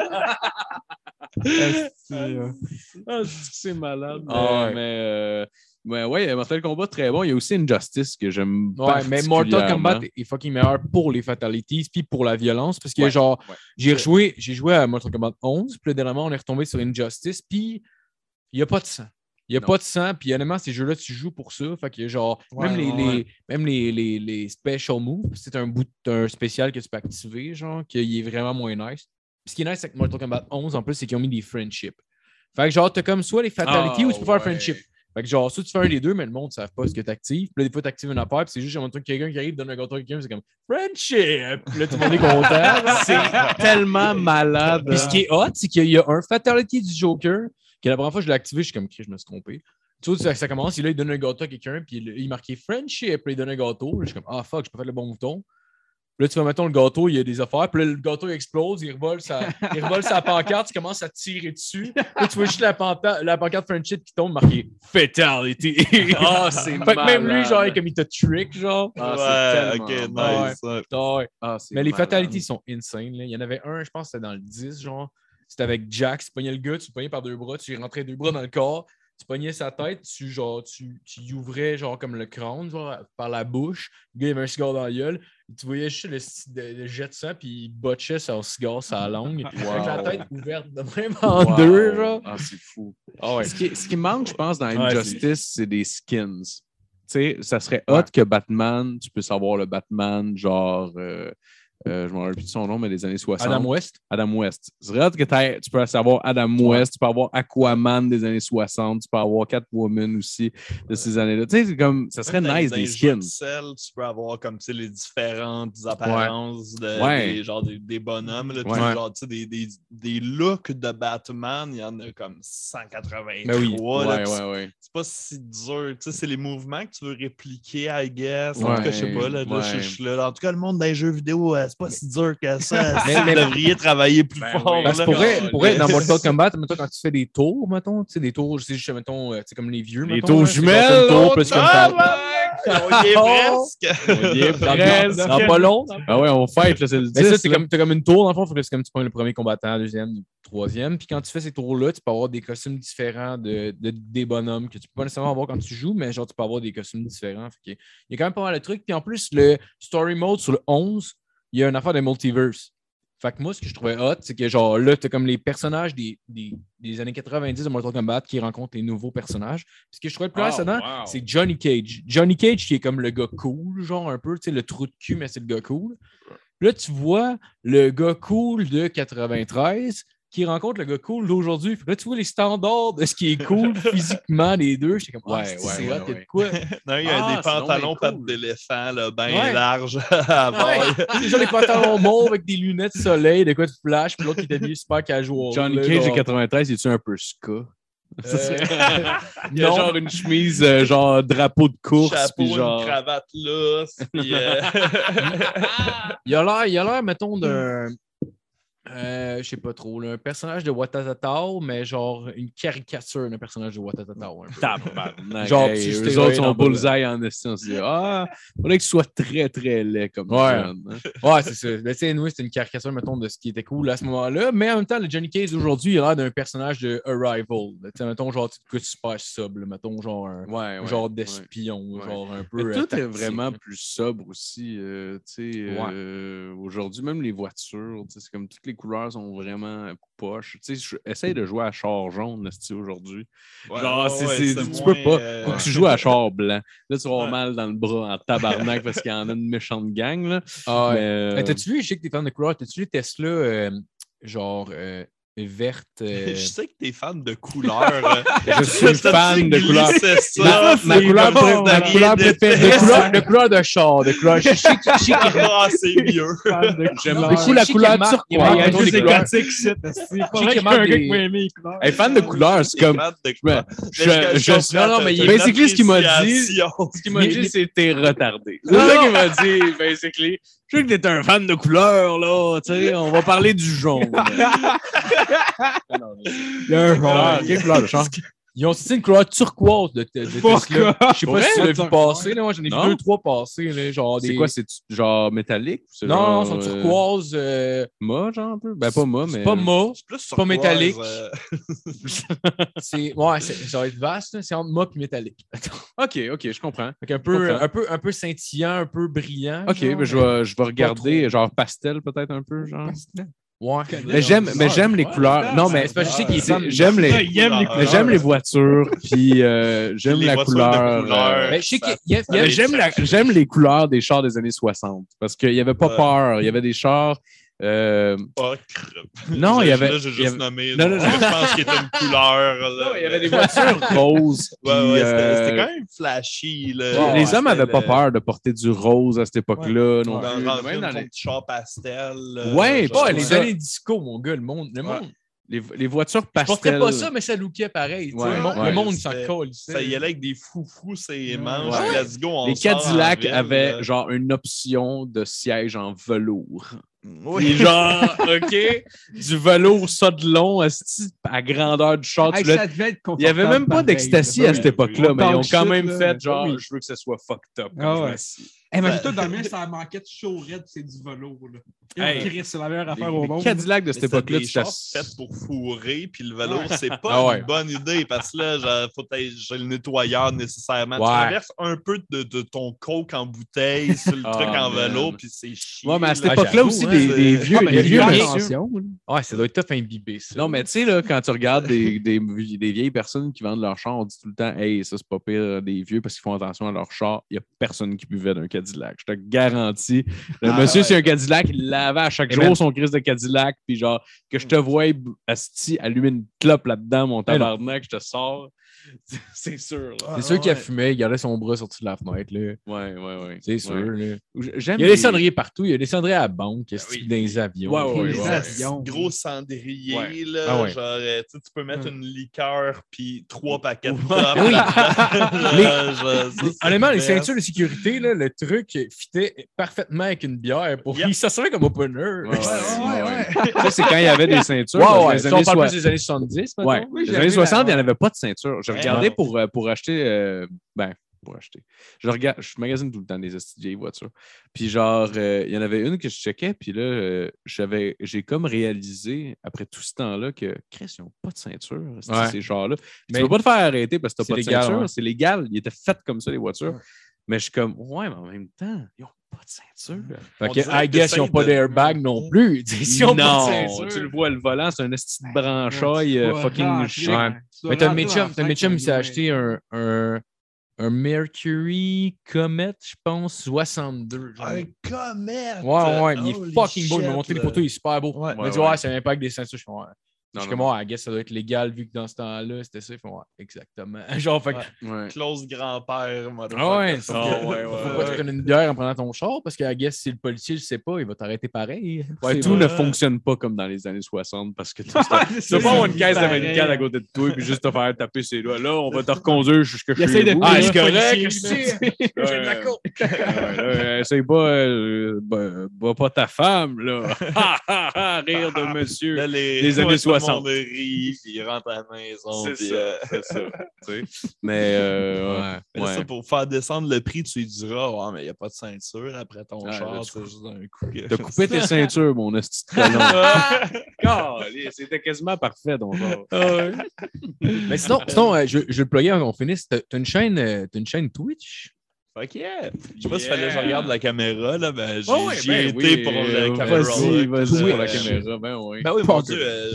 Speaker 1: Esti, euh.
Speaker 4: Ah, c'est malade.
Speaker 3: Ah ouais.
Speaker 4: Mais, euh, mais ouais, Mortal Kombat, très bon. Il y a aussi Injustice que j'aime
Speaker 3: Ouais, mais Mortal Kombat est fucking meilleur pour les fatalities puis pour la violence parce que
Speaker 4: Ouais,
Speaker 3: genre
Speaker 4: ouais.
Speaker 3: j'ai rejoué j'ai joué à Mortal Kombat 11 puis dernièrement on est retombé sur Injustice puis il n'y a pas de sang. Il n'y a
Speaker 4: Non.
Speaker 3: pas de sang puis honnêtement ces jeux-là tu joues pour ça fait que genre
Speaker 1: Ouais,
Speaker 3: même les,
Speaker 1: ouais,
Speaker 3: les-
Speaker 1: ouais.
Speaker 3: même les, les, les special moves c'est un bout un spécial que tu peux activer genre qui est vraiment moins nice. Ce qui est nice avec Mortal Kombat 11 en plus c'est qu'ils ont mis des friendships. Fait que genre t'as comme soit les fatalities
Speaker 4: Ah,
Speaker 3: ou tu peux faire friendship. Fait que genre, soit tu fais un des deux, mais le monde ne savent pas ce que tu actives. Puis là, des fois, tu actives une affaire, puis c'est juste un truc, quelqu'un qui arrive, donne un gâteau à quelqu'un, c'est comme Friendship! Puis là, tout le monde est content.
Speaker 4: C'est tellement malade.
Speaker 3: Puis ce qui est hot, c'est qu'il y a un Fatality du Joker, que la première fois que je l'ai activé, je suis comme, je me suis trompé. Tu vois, ça, commence, et là, il donne un gâteau à quelqu'un, puis il, il marquait Friendship, puis il donne un gâteau. Là, je suis comme, ah fuck, je peux faire le bon bouton. Là, tu vas, mettons, le gâteau, il y a des affaires. Puis là, le gâteau il explose, il revole sa, il revole sa pancarte, tu commences à tirer dessus. Là, tu vois juste la, panta- la pancarte Friendship qui tombe, marqué Fatality.
Speaker 4: Ah, c'est
Speaker 3: Fait que même lui, genre, comme il te trick, genre.
Speaker 4: Ah, c'est
Speaker 5: ouais, ok, nice. ouais.
Speaker 3: Ah ouais.
Speaker 4: Ah,
Speaker 3: Mais les
Speaker 4: malade.
Speaker 3: fatalities sont insane. là. Il y en avait un, je pense que c'était dans le 10, genre. C'était avec Jack, tu pognais le gars, tu le pognais par deux bras, tu lui rentrais deux bras dans le corps, tu pognais sa tête, tu, genre, tu, tu y ouvrais genre comme le crâne, genre, par la bouche. Le gars, il avait un cigare dans la gueule. Tu voyais juste le, le- le jet de sang, puis il botchait son cigare, sa langue. Avec la tête ouverte de même en
Speaker 4: Wow.
Speaker 3: deux, genre.
Speaker 4: Ah, c'est fou.
Speaker 3: Ah ouais.
Speaker 4: Ce, qui, ce qui manque, je pense, dans
Speaker 3: Ouais,
Speaker 4: Injustice, c'est des skins. Tu sais, ça serait hot que Batman, tu peux savoir le Batman, genre, euh, euh, je me rappelle plus de son nom, mais des années 60.
Speaker 3: Adam West?
Speaker 4: Adam West. Ce serait hot que tu peux savoir Adam West, tu peux avoir Aquaman des années 60, tu peux avoir Catwoman aussi de ces années-là. Tu sais, c'est comme, ça serait nice des skins.
Speaker 5: sel, tu peux avoir comme tu sais, les différentes apparences de,
Speaker 4: Ouais.
Speaker 5: des, genre, des, des bonhommes. Là,
Speaker 4: Ouais.
Speaker 5: genre, tu sais, des, des, des looks de Batman, il y en a comme 183.
Speaker 3: Ben oui.
Speaker 4: Ouais,
Speaker 5: puis
Speaker 4: ouais, ouais.
Speaker 5: C'est pas si dur. Tu sais, c'est les mouvements que tu veux répliquer, I guess. En tout cas, je sais pas. Là, là,
Speaker 4: ouais.
Speaker 5: je, je suis là. En tout cas, le monde des jeux vidéo, euh, c'est pas si dur que ça.
Speaker 3: Mais-
Speaker 5: Vous
Speaker 3: mais-
Speaker 5: devriez travailler plus
Speaker 4: Ben
Speaker 5: fort.
Speaker 4: oui.
Speaker 3: Parce pour vrai, pour vrai, dans. Mortal Kombat, mettons, quand tu fais des tours, mettons, tu sais, des tours, je sais, juste, mettons, euh, tu sais, comme les vieux.
Speaker 4: Les
Speaker 3: mettons,
Speaker 4: tours
Speaker 3: là,
Speaker 4: jumelles,
Speaker 3: tour, plus comme
Speaker 5: Ah, on y est presque.
Speaker 4: On y est presque.
Speaker 3: dans- dans pas long.
Speaker 4: Ah ouais, on fight, là, c'est le 10.
Speaker 3: Mais ça, c'est comme, t'as comme une tour, dans le fond, faut que c'est comme tu prends le premier combattant, le deuxième, le troisième. Puis quand tu fais ces tours-là, tu peux avoir des costumes différents de, de- des bonhommes que tu peux pas nécessairement avoir quand tu joues, mais genre, tu peux avoir des costumes différents. Fait que il y a quand même pas mal de trucs. Puis en plus, le story mode sur le 11, il y a une affaire de multiverse. Fait que moi, ce que je trouvais hot, c'est que genre là, t'as comme les personnages des, des, des années 90 de Mortal Kombat qui rencontrent les nouveaux personnages. Puis ce que je trouvais le plus
Speaker 4: Oh, wow.
Speaker 3: c'est Johnny Cage. Johnny Cage qui est comme le gars cool, genre un peu, tu sais, le trou de cul, mais c'est le gars cool. Là, tu vois le gars cool de 93 qui rencontre le gars cool d'aujourd'hui. Là, tu vois les standards de ce qui est cool physiquement, les deux. J'étais comme, ah,
Speaker 4: Ouais, ouais,
Speaker 3: c'est
Speaker 4: ouais,
Speaker 3: de quoi?
Speaker 5: Non, il y a
Speaker 4: Ah,
Speaker 5: des pantalons pattes
Speaker 4: cool.
Speaker 5: d'éléphant, là, bien
Speaker 3: Ouais.
Speaker 5: larges.
Speaker 3: Ouais. C'est genre les pantalons mauves avec des lunettes de soleil, de quoi tu flashes, puis l'autre qui est habillé super casual.
Speaker 4: Johnny
Speaker 3: là,
Speaker 4: Cage de
Speaker 3: genre.
Speaker 4: 93, il est-tu un peu ska?
Speaker 3: Euh,
Speaker 4: il y a
Speaker 3: non.
Speaker 4: genre une chemise, euh, genre drapeau de course,
Speaker 5: Chapeau,
Speaker 4: puis
Speaker 5: une
Speaker 4: genre.
Speaker 5: cravate lousse, puis, euh,
Speaker 3: Il a l'air, il a l'air, mettons, d'un. Euh, je sais pas trop, là, un personnage de Watatatao, mais genre une caricature d'un personnage de Watatatao. Genre, tu
Speaker 4: eux
Speaker 3: stéroïdes
Speaker 4: autres sont bullseye en estime. On se dit, ah, faudrait qu'il soit très, très laid comme
Speaker 3: Ouais.
Speaker 4: jeune. hein.
Speaker 3: Ouais, c'est ça. Mais tu c'était une caricature, mettons, de ce qui était cool à ce moment-là. Mais en même temps, le Johnny Cage d'aujourd'hui, il a l'air d'un personnage de Arrival. Tu sais, mettons, genre, tu te super là, mettons, genre un
Speaker 4: Ouais, ouais.
Speaker 3: genre d'espion, genre un peu.
Speaker 4: Mais tout est vraiment plus sobre aussi. euh, tu sais, euh, Aujourd'hui, même les voitures, tu c'est comme toutes les couleurs sont vraiment poches. Tu sais, essaye de jouer à char jaune aujourd'hui.
Speaker 5: ouais,
Speaker 4: Genre,
Speaker 5: ouais, ouais,
Speaker 4: tu peux pas.
Speaker 5: euh,
Speaker 4: Faut que tu joues à char blanc. Là, tu vas mal dans le bras en tabarnak parce qu'il y en a une méchante gang. Là.
Speaker 3: Ah,
Speaker 4: euh,
Speaker 3: Euh, T'as-tu vu, je sais que t'es fan de couleurs, t'as-tu vu Tesla, euh, genre, euh, verte. euh,
Speaker 5: Je sais que t'es fan de couleurs. euh.
Speaker 4: Je suis fan de couleurs.
Speaker 5: C'est ça.
Speaker 3: Ma, ma
Speaker 1: c'est
Speaker 3: couleur,
Speaker 1: bon,
Speaker 3: pré- ma
Speaker 1: Damien
Speaker 3: couleur préférée. De couleur, de couleur de char. De couleur. Je
Speaker 5: Ah, c'est mieux.
Speaker 3: J'aime beaucoup
Speaker 1: je
Speaker 3: la couleur
Speaker 1: qu'il y a
Speaker 3: turquoise.
Speaker 1: Il y a juste shit. C'est pas un gars qui m'a aimé les couleurs.
Speaker 4: Hey, fan de couleurs, c'est comme. Je,
Speaker 3: non, non, mais
Speaker 4: basically, ce qu'il m'a dit-. Ce qu'il m'a dit, c'est que t'es retardé. C'est ça qu'il m'a dit, basically. Je sais que t'es un fan de couleurs, là. Tu sais, on va parler du jaune.
Speaker 3: Il y a un
Speaker 4: Ah,
Speaker 3: genre.
Speaker 4: quelle couleur de char?
Speaker 3: Ils ont sorti une couleur turquoise de, de, de? Tesla. Je sais pas si tu l'as vu passer. Là. Moi, j'en ai vu
Speaker 4: Non.
Speaker 3: deux, trois passer. Là, genre
Speaker 4: C'est
Speaker 3: des...
Speaker 4: quoi, c'est genre métallique? ou c'est
Speaker 3: Non, non,
Speaker 4: genre,
Speaker 3: ils sont
Speaker 4: euh,
Speaker 3: turquoise. euh,
Speaker 4: Mât, genre un peu? Ben, pas mât, mais.
Speaker 3: C'est pas mât.
Speaker 5: C'est plus
Speaker 3: pas
Speaker 5: turquoise,
Speaker 3: métallique.
Speaker 5: euh,
Speaker 3: C'est... Ouais, c'est... ça va être vaste. là. C'est entre mât et métallique.
Speaker 4: Ok, ok, je comprends. Je
Speaker 3: peu,
Speaker 4: comprends.
Speaker 3: un, peu, un peu scintillant, un peu brillant.
Speaker 4: Ok,
Speaker 3: genre,
Speaker 4: ben, je vais, je vais regarder, genre pastel peut-être un peu, genre.
Speaker 3: Ouais.
Speaker 4: Mais j'aime, mais j'aime les couleurs. Non, mais
Speaker 3: fan-
Speaker 4: j'aime les, j'aime les voitures, puis euh, j'aime
Speaker 5: Les
Speaker 4: la couleur. euh, mais j'aime les couleurs des chars des années 60 parce qu'il n'y avait pas peur. Il y avait des chars. Euh,
Speaker 5: ocre.
Speaker 4: Non, il y avait-
Speaker 5: Là, j'ai
Speaker 4: il y
Speaker 5: juste
Speaker 4: avait-
Speaker 5: nommé.
Speaker 4: Non, non, non.
Speaker 5: Je pense qu'il était une couleur. là.
Speaker 4: il y avait des voitures roses.
Speaker 5: Ouais, ouais, c'était
Speaker 4: euh,
Speaker 5: c'était quand même flashy. Là.
Speaker 3: Ouais,
Speaker 4: les hommes n'avaient pas peur de porter du rose à cette époque-là. non
Speaker 5: Dans,
Speaker 4: plus.
Speaker 5: dans
Speaker 4: Même dans les-
Speaker 5: char pastel. là,
Speaker 4: Ouais,
Speaker 5: genre,
Speaker 3: Ouais,
Speaker 4: c'est
Speaker 3: les années disco, mon gars, le monde. Le monde.
Speaker 4: les, les voitures
Speaker 3: Je
Speaker 4: pastel.
Speaker 3: porterais pas ça, mais ça lookait pareil.
Speaker 4: Ouais,
Speaker 3: le monde,
Speaker 4: ouais.
Speaker 3: le monde s'en colle.
Speaker 5: Ça y allait avec des foufous, c'est manches.
Speaker 4: Ouais.
Speaker 5: Let's go, on
Speaker 4: Les
Speaker 5: ville,
Speaker 4: avaient genre une option de siège en velours.
Speaker 5: Oui.
Speaker 4: Genre, OK, du velours ça de long à grandeur du char.
Speaker 1: Hey, ça devait être
Speaker 4: Il n'y avait même pas d'ecstasy à cette époque-là, mais ils ont quand même fait genre, je veux que ça soit fucked up.
Speaker 1: Ah
Speaker 4: je
Speaker 1: ouais.
Speaker 4: m'assis.
Speaker 1: Eh, mais toi, dans le mien, ça manquait de chaud c'est du velours. Là.
Speaker 4: Hey.
Speaker 1: C'est la meilleure
Speaker 4: Les,
Speaker 1: affaire au monde.
Speaker 4: Cadillacs de cette époque-là, tu t'assis-
Speaker 5: faits pour fourrer, puis le velours, c'est pas
Speaker 3: Ah ouais.
Speaker 5: une bonne idée parce que là, genre, faut que j'ai le nettoyeur nécessairement.
Speaker 3: Ouais.
Speaker 5: Tu traverses un peu de, de ton coke en bouteille sur le
Speaker 4: Ah,
Speaker 5: truc en velours, puis c'est chiant.
Speaker 4: Ouais, mais à cette
Speaker 3: Ah,
Speaker 4: époque-là
Speaker 3: j'avoue,
Speaker 4: aussi,
Speaker 3: hein,
Speaker 4: des, vieux,
Speaker 1: Ah,
Speaker 4: des
Speaker 1: il y
Speaker 4: vieux
Speaker 1: a eu
Speaker 4: monsieur-
Speaker 1: attention, là.
Speaker 3: Ouais, ça doit être tough ça.
Speaker 4: Non, mais tu sais, là, quand tu regardes des, des, des vieilles personnes qui vendent leur char, on dit tout le temps, hey, ça, c'est pas pire des vieux parce qu'ils font attention à leur char. Il n'y a personne qui buvait d'un Cadillac. Je te garantis. Le
Speaker 5: Ah,
Speaker 4: monsieur,
Speaker 5: ouais.
Speaker 4: c'est un Cadillac, il lavait à chaque
Speaker 3: Et
Speaker 4: jour
Speaker 3: même-
Speaker 4: son crise de Cadillac, puis genre, que je te vois, asti, allumer une clope là-dedans, mon tabarnak, je te sors. C'est sûr. là.
Speaker 3: C'est sûr qu'il a fumé, il gardait son bras sorti de la fenêtre. Là.
Speaker 4: Ouais, ouais, ouais.
Speaker 3: C'est sûr.
Speaker 4: Ouais.
Speaker 3: là.
Speaker 4: J'aime
Speaker 3: Il y a des cendriers partout. Il y a des cendriers à la banque, il y a
Speaker 5: oui.
Speaker 3: dans les avions.
Speaker 4: Ouais, ouais,
Speaker 1: Les
Speaker 4: ouais.
Speaker 1: avions.
Speaker 5: Gros cendrier, là.
Speaker 3: Ah.
Speaker 5: Genre, euh, tu peux mettre
Speaker 3: Ouais.
Speaker 5: une liqueur puis trois paquets de.
Speaker 3: Oui.
Speaker 5: ça,
Speaker 3: Honnêtement, les ceintures de sécurité, là, le truc fitait parfaitement avec une bière. Pour...
Speaker 5: Yep.
Speaker 3: Il s'assurait comme opener.
Speaker 4: Ouais,
Speaker 1: Ouais, ouais, ouais.
Speaker 4: Ça, c'est quand il y avait des ceintures.
Speaker 3: Ouais,
Speaker 4: les
Speaker 3: Si
Speaker 4: années
Speaker 3: on parle
Speaker 4: soi-
Speaker 3: plus des années 70, maintenant.
Speaker 4: Ouais,
Speaker 1: Oui,
Speaker 4: les années
Speaker 1: la-
Speaker 4: 60, il n'y en avait pas de ceinture. Je regardais pour, euh, pour acheter. euh, ben, pour acheter. Je regarde, je magasine tout le temps des vieilles voitures. Puis genre, euh, il y en avait une que je checkais, puis là, euh, j'avais, j'ai comme réalisé, après tout ce temps-là, que Chris, ils n'ont pas de ceinture,
Speaker 3: Ouais.
Speaker 4: ces genres-là. Puis
Speaker 3: Mais-
Speaker 4: Tu peux pas te faire arrêter parce que tu n'as pas de ceinture.
Speaker 3: ouais.
Speaker 4: C'est légal. Ils étaient faits comme ça, les voitures.
Speaker 3: Ouais.
Speaker 4: Mais je suis comme, ouais, mais en même temps, ils n'ont pas de ceinture.
Speaker 3: Fait que, I guess, ils n'ont pas d'airbag non plus. Si ils ont pas de
Speaker 4: non,
Speaker 3: ceinture.
Speaker 4: tu le vois, le volant, c'est un esti de branchaille
Speaker 1: Ouais,
Speaker 4: euh, fucking
Speaker 1: tu dois
Speaker 3: Mais t'as Mitchum,
Speaker 1: la
Speaker 3: t'as Mitchum, il s'est acheté un, un, un Mercury Comet, je pense, 62. genre.
Speaker 5: Un comète!
Speaker 3: Ouais, ouais, il est fucking beau. Il m'a montré les photos, il est super beau.
Speaker 5: Ouais.
Speaker 3: il m'a dit,
Speaker 4: ouais.
Speaker 3: ouais, c'est un impact des ceintures. Je fais, ouais.
Speaker 4: Non,
Speaker 3: Je suis comme, I guess ça doit être légal vu que dans ce temps-là, c'était ça. Ouais, exactement. Genre, fait que,
Speaker 5: Ouais. Close grand-père,
Speaker 3: ah ouais,
Speaker 5: ça
Speaker 4: Ah,
Speaker 3: que-
Speaker 4: ouais, ouais,
Speaker 3: faut
Speaker 4: ouais.
Speaker 3: pas te prendre une bière en prenant ton char parce que, I guess, si le policier le sait pas, il va t'arrêter pareil.
Speaker 4: Ouais, tout
Speaker 3: vrai.
Speaker 4: ne fonctionne pas comme dans les années 60 parce que tu
Speaker 1: C'est
Speaker 4: peux pas avoir une caisse américaine à côté de toi et puis juste te faire taper ses doigts. Là, on va te reconduire jusqu'à chez
Speaker 1: essaie de
Speaker 4: vous.
Speaker 3: Ah, c'est
Speaker 1: le
Speaker 3: correct. J'ai de la coke.
Speaker 4: Essaye pas, euh, bah, bah, pas ta femme, là. Ha, ha, ha, Rire de monsieur.
Speaker 5: Là, les,
Speaker 4: Des années
Speaker 5: ouais, tout le
Speaker 4: 60.
Speaker 5: Monde rit, puis il rentre à la maison.
Speaker 4: C'est ça,
Speaker 5: euh,
Speaker 4: c'est ça. tu sais. Mais, euh, ouais.
Speaker 5: mais là,
Speaker 4: ouais.
Speaker 5: ça, pour faire descendre le prix, tu lui diras Ouais, mais il n'y a pas de ceinture après ton
Speaker 4: Ouais,
Speaker 5: char,
Speaker 4: tu
Speaker 5: c'est juste un coup. que-
Speaker 4: T'as coupé tes ceintures, mon esti de. Calé, C'était quasiment parfait, donc. genre.
Speaker 3: Mais sinon, sinon euh, je, je vais le plugger avant qu'on finisse. T'as t'as une chaîne, euh, t'as une chaîne Twitch?
Speaker 5: Fuck yeah! Je sais pas s'il
Speaker 4: Yeah.
Speaker 5: fallait que je regarde la caméra, là, ben j'ai
Speaker 4: Oh, ouais, ben
Speaker 5: ai
Speaker 4: oui,
Speaker 5: été pour
Speaker 4: euh,
Speaker 5: la caméra.
Speaker 4: Vas-y, vas-y pour la
Speaker 5: euh,
Speaker 4: caméra. Ben oui.
Speaker 5: Ben oui, mon. Dieu. euh,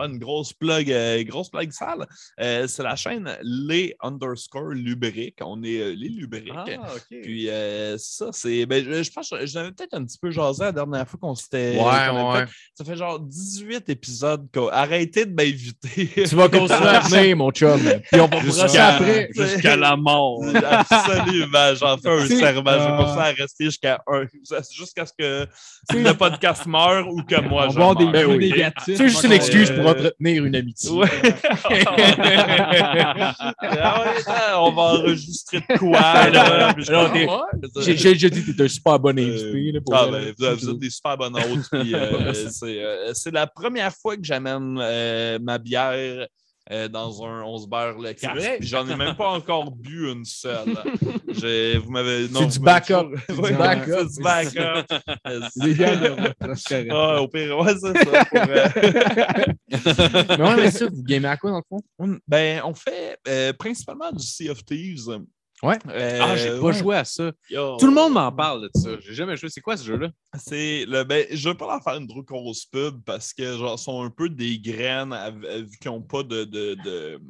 Speaker 5: une grosse plug, euh, grosse plug sale. Euh, c'est la chaîne Les underscore Lubrique. On est euh, les Lubriques.
Speaker 4: Ah, OK.
Speaker 5: Puis euh, ça, c'est. Ben, je, je pense que j'avais peut-être un petit peu jasé la dernière fois qu'on s'était.
Speaker 3: Ouais, ouais.
Speaker 5: fait. Ça fait genre 18 épisodes. qu'on- Arrêtez de m'inviter.
Speaker 3: Tu vas continuer à venir, mon chum. Puis on va vous brosser
Speaker 4: Jusqu'à
Speaker 3: après.
Speaker 4: jusqu'à la mort.
Speaker 5: Absolument, j'en fais un serment. Je vais pour ça rester jusqu'à un. Jusqu'à ce que le podcast meure ou que moi
Speaker 1: on
Speaker 5: je
Speaker 1: va avoir des
Speaker 5: meure.
Speaker 3: Ben
Speaker 1: négatifs.
Speaker 3: C'est juste une excuse
Speaker 1: euh,
Speaker 3: pour entretenir une amitié.
Speaker 5: Ouais. On va enregistrer de quoi, là?
Speaker 3: J'ai déjà dit que t'es un super bon invité.
Speaker 5: Euh,
Speaker 3: pour
Speaker 5: ah, ben, vous, vous êtes des super bonnes hôtes. puis, euh, c'est euh, c'est la première fois que j'amène euh, ma bière euh, dans un 11 beurre le casque. J'en ai même pas encore bu une seule. J'ai- Vous m'avez. non,
Speaker 3: C'est du backup. C'est du backup.
Speaker 5: C'est du backup. Ah, au pire, ouais, c'est ça. pour, euh,
Speaker 3: Mais ouais, mais ça, vous gamez à quoi dans le fond?
Speaker 5: on- ben, on fait euh, principalement du Sea of Thieves.
Speaker 3: Ouais.
Speaker 5: Euh,
Speaker 4: Ah, j'ai pas
Speaker 5: ouais.
Speaker 4: joué à ça.
Speaker 5: Yo.
Speaker 4: Tout le monde m'en parle de ça. J'ai jamais joué. C'est quoi ce jeu-là?
Speaker 5: C'est le ben, je veux pas leur faire une trop grosse pub parce que genre sont un peu des graines à- à- vu qu'ils n'ont pas de, de, de,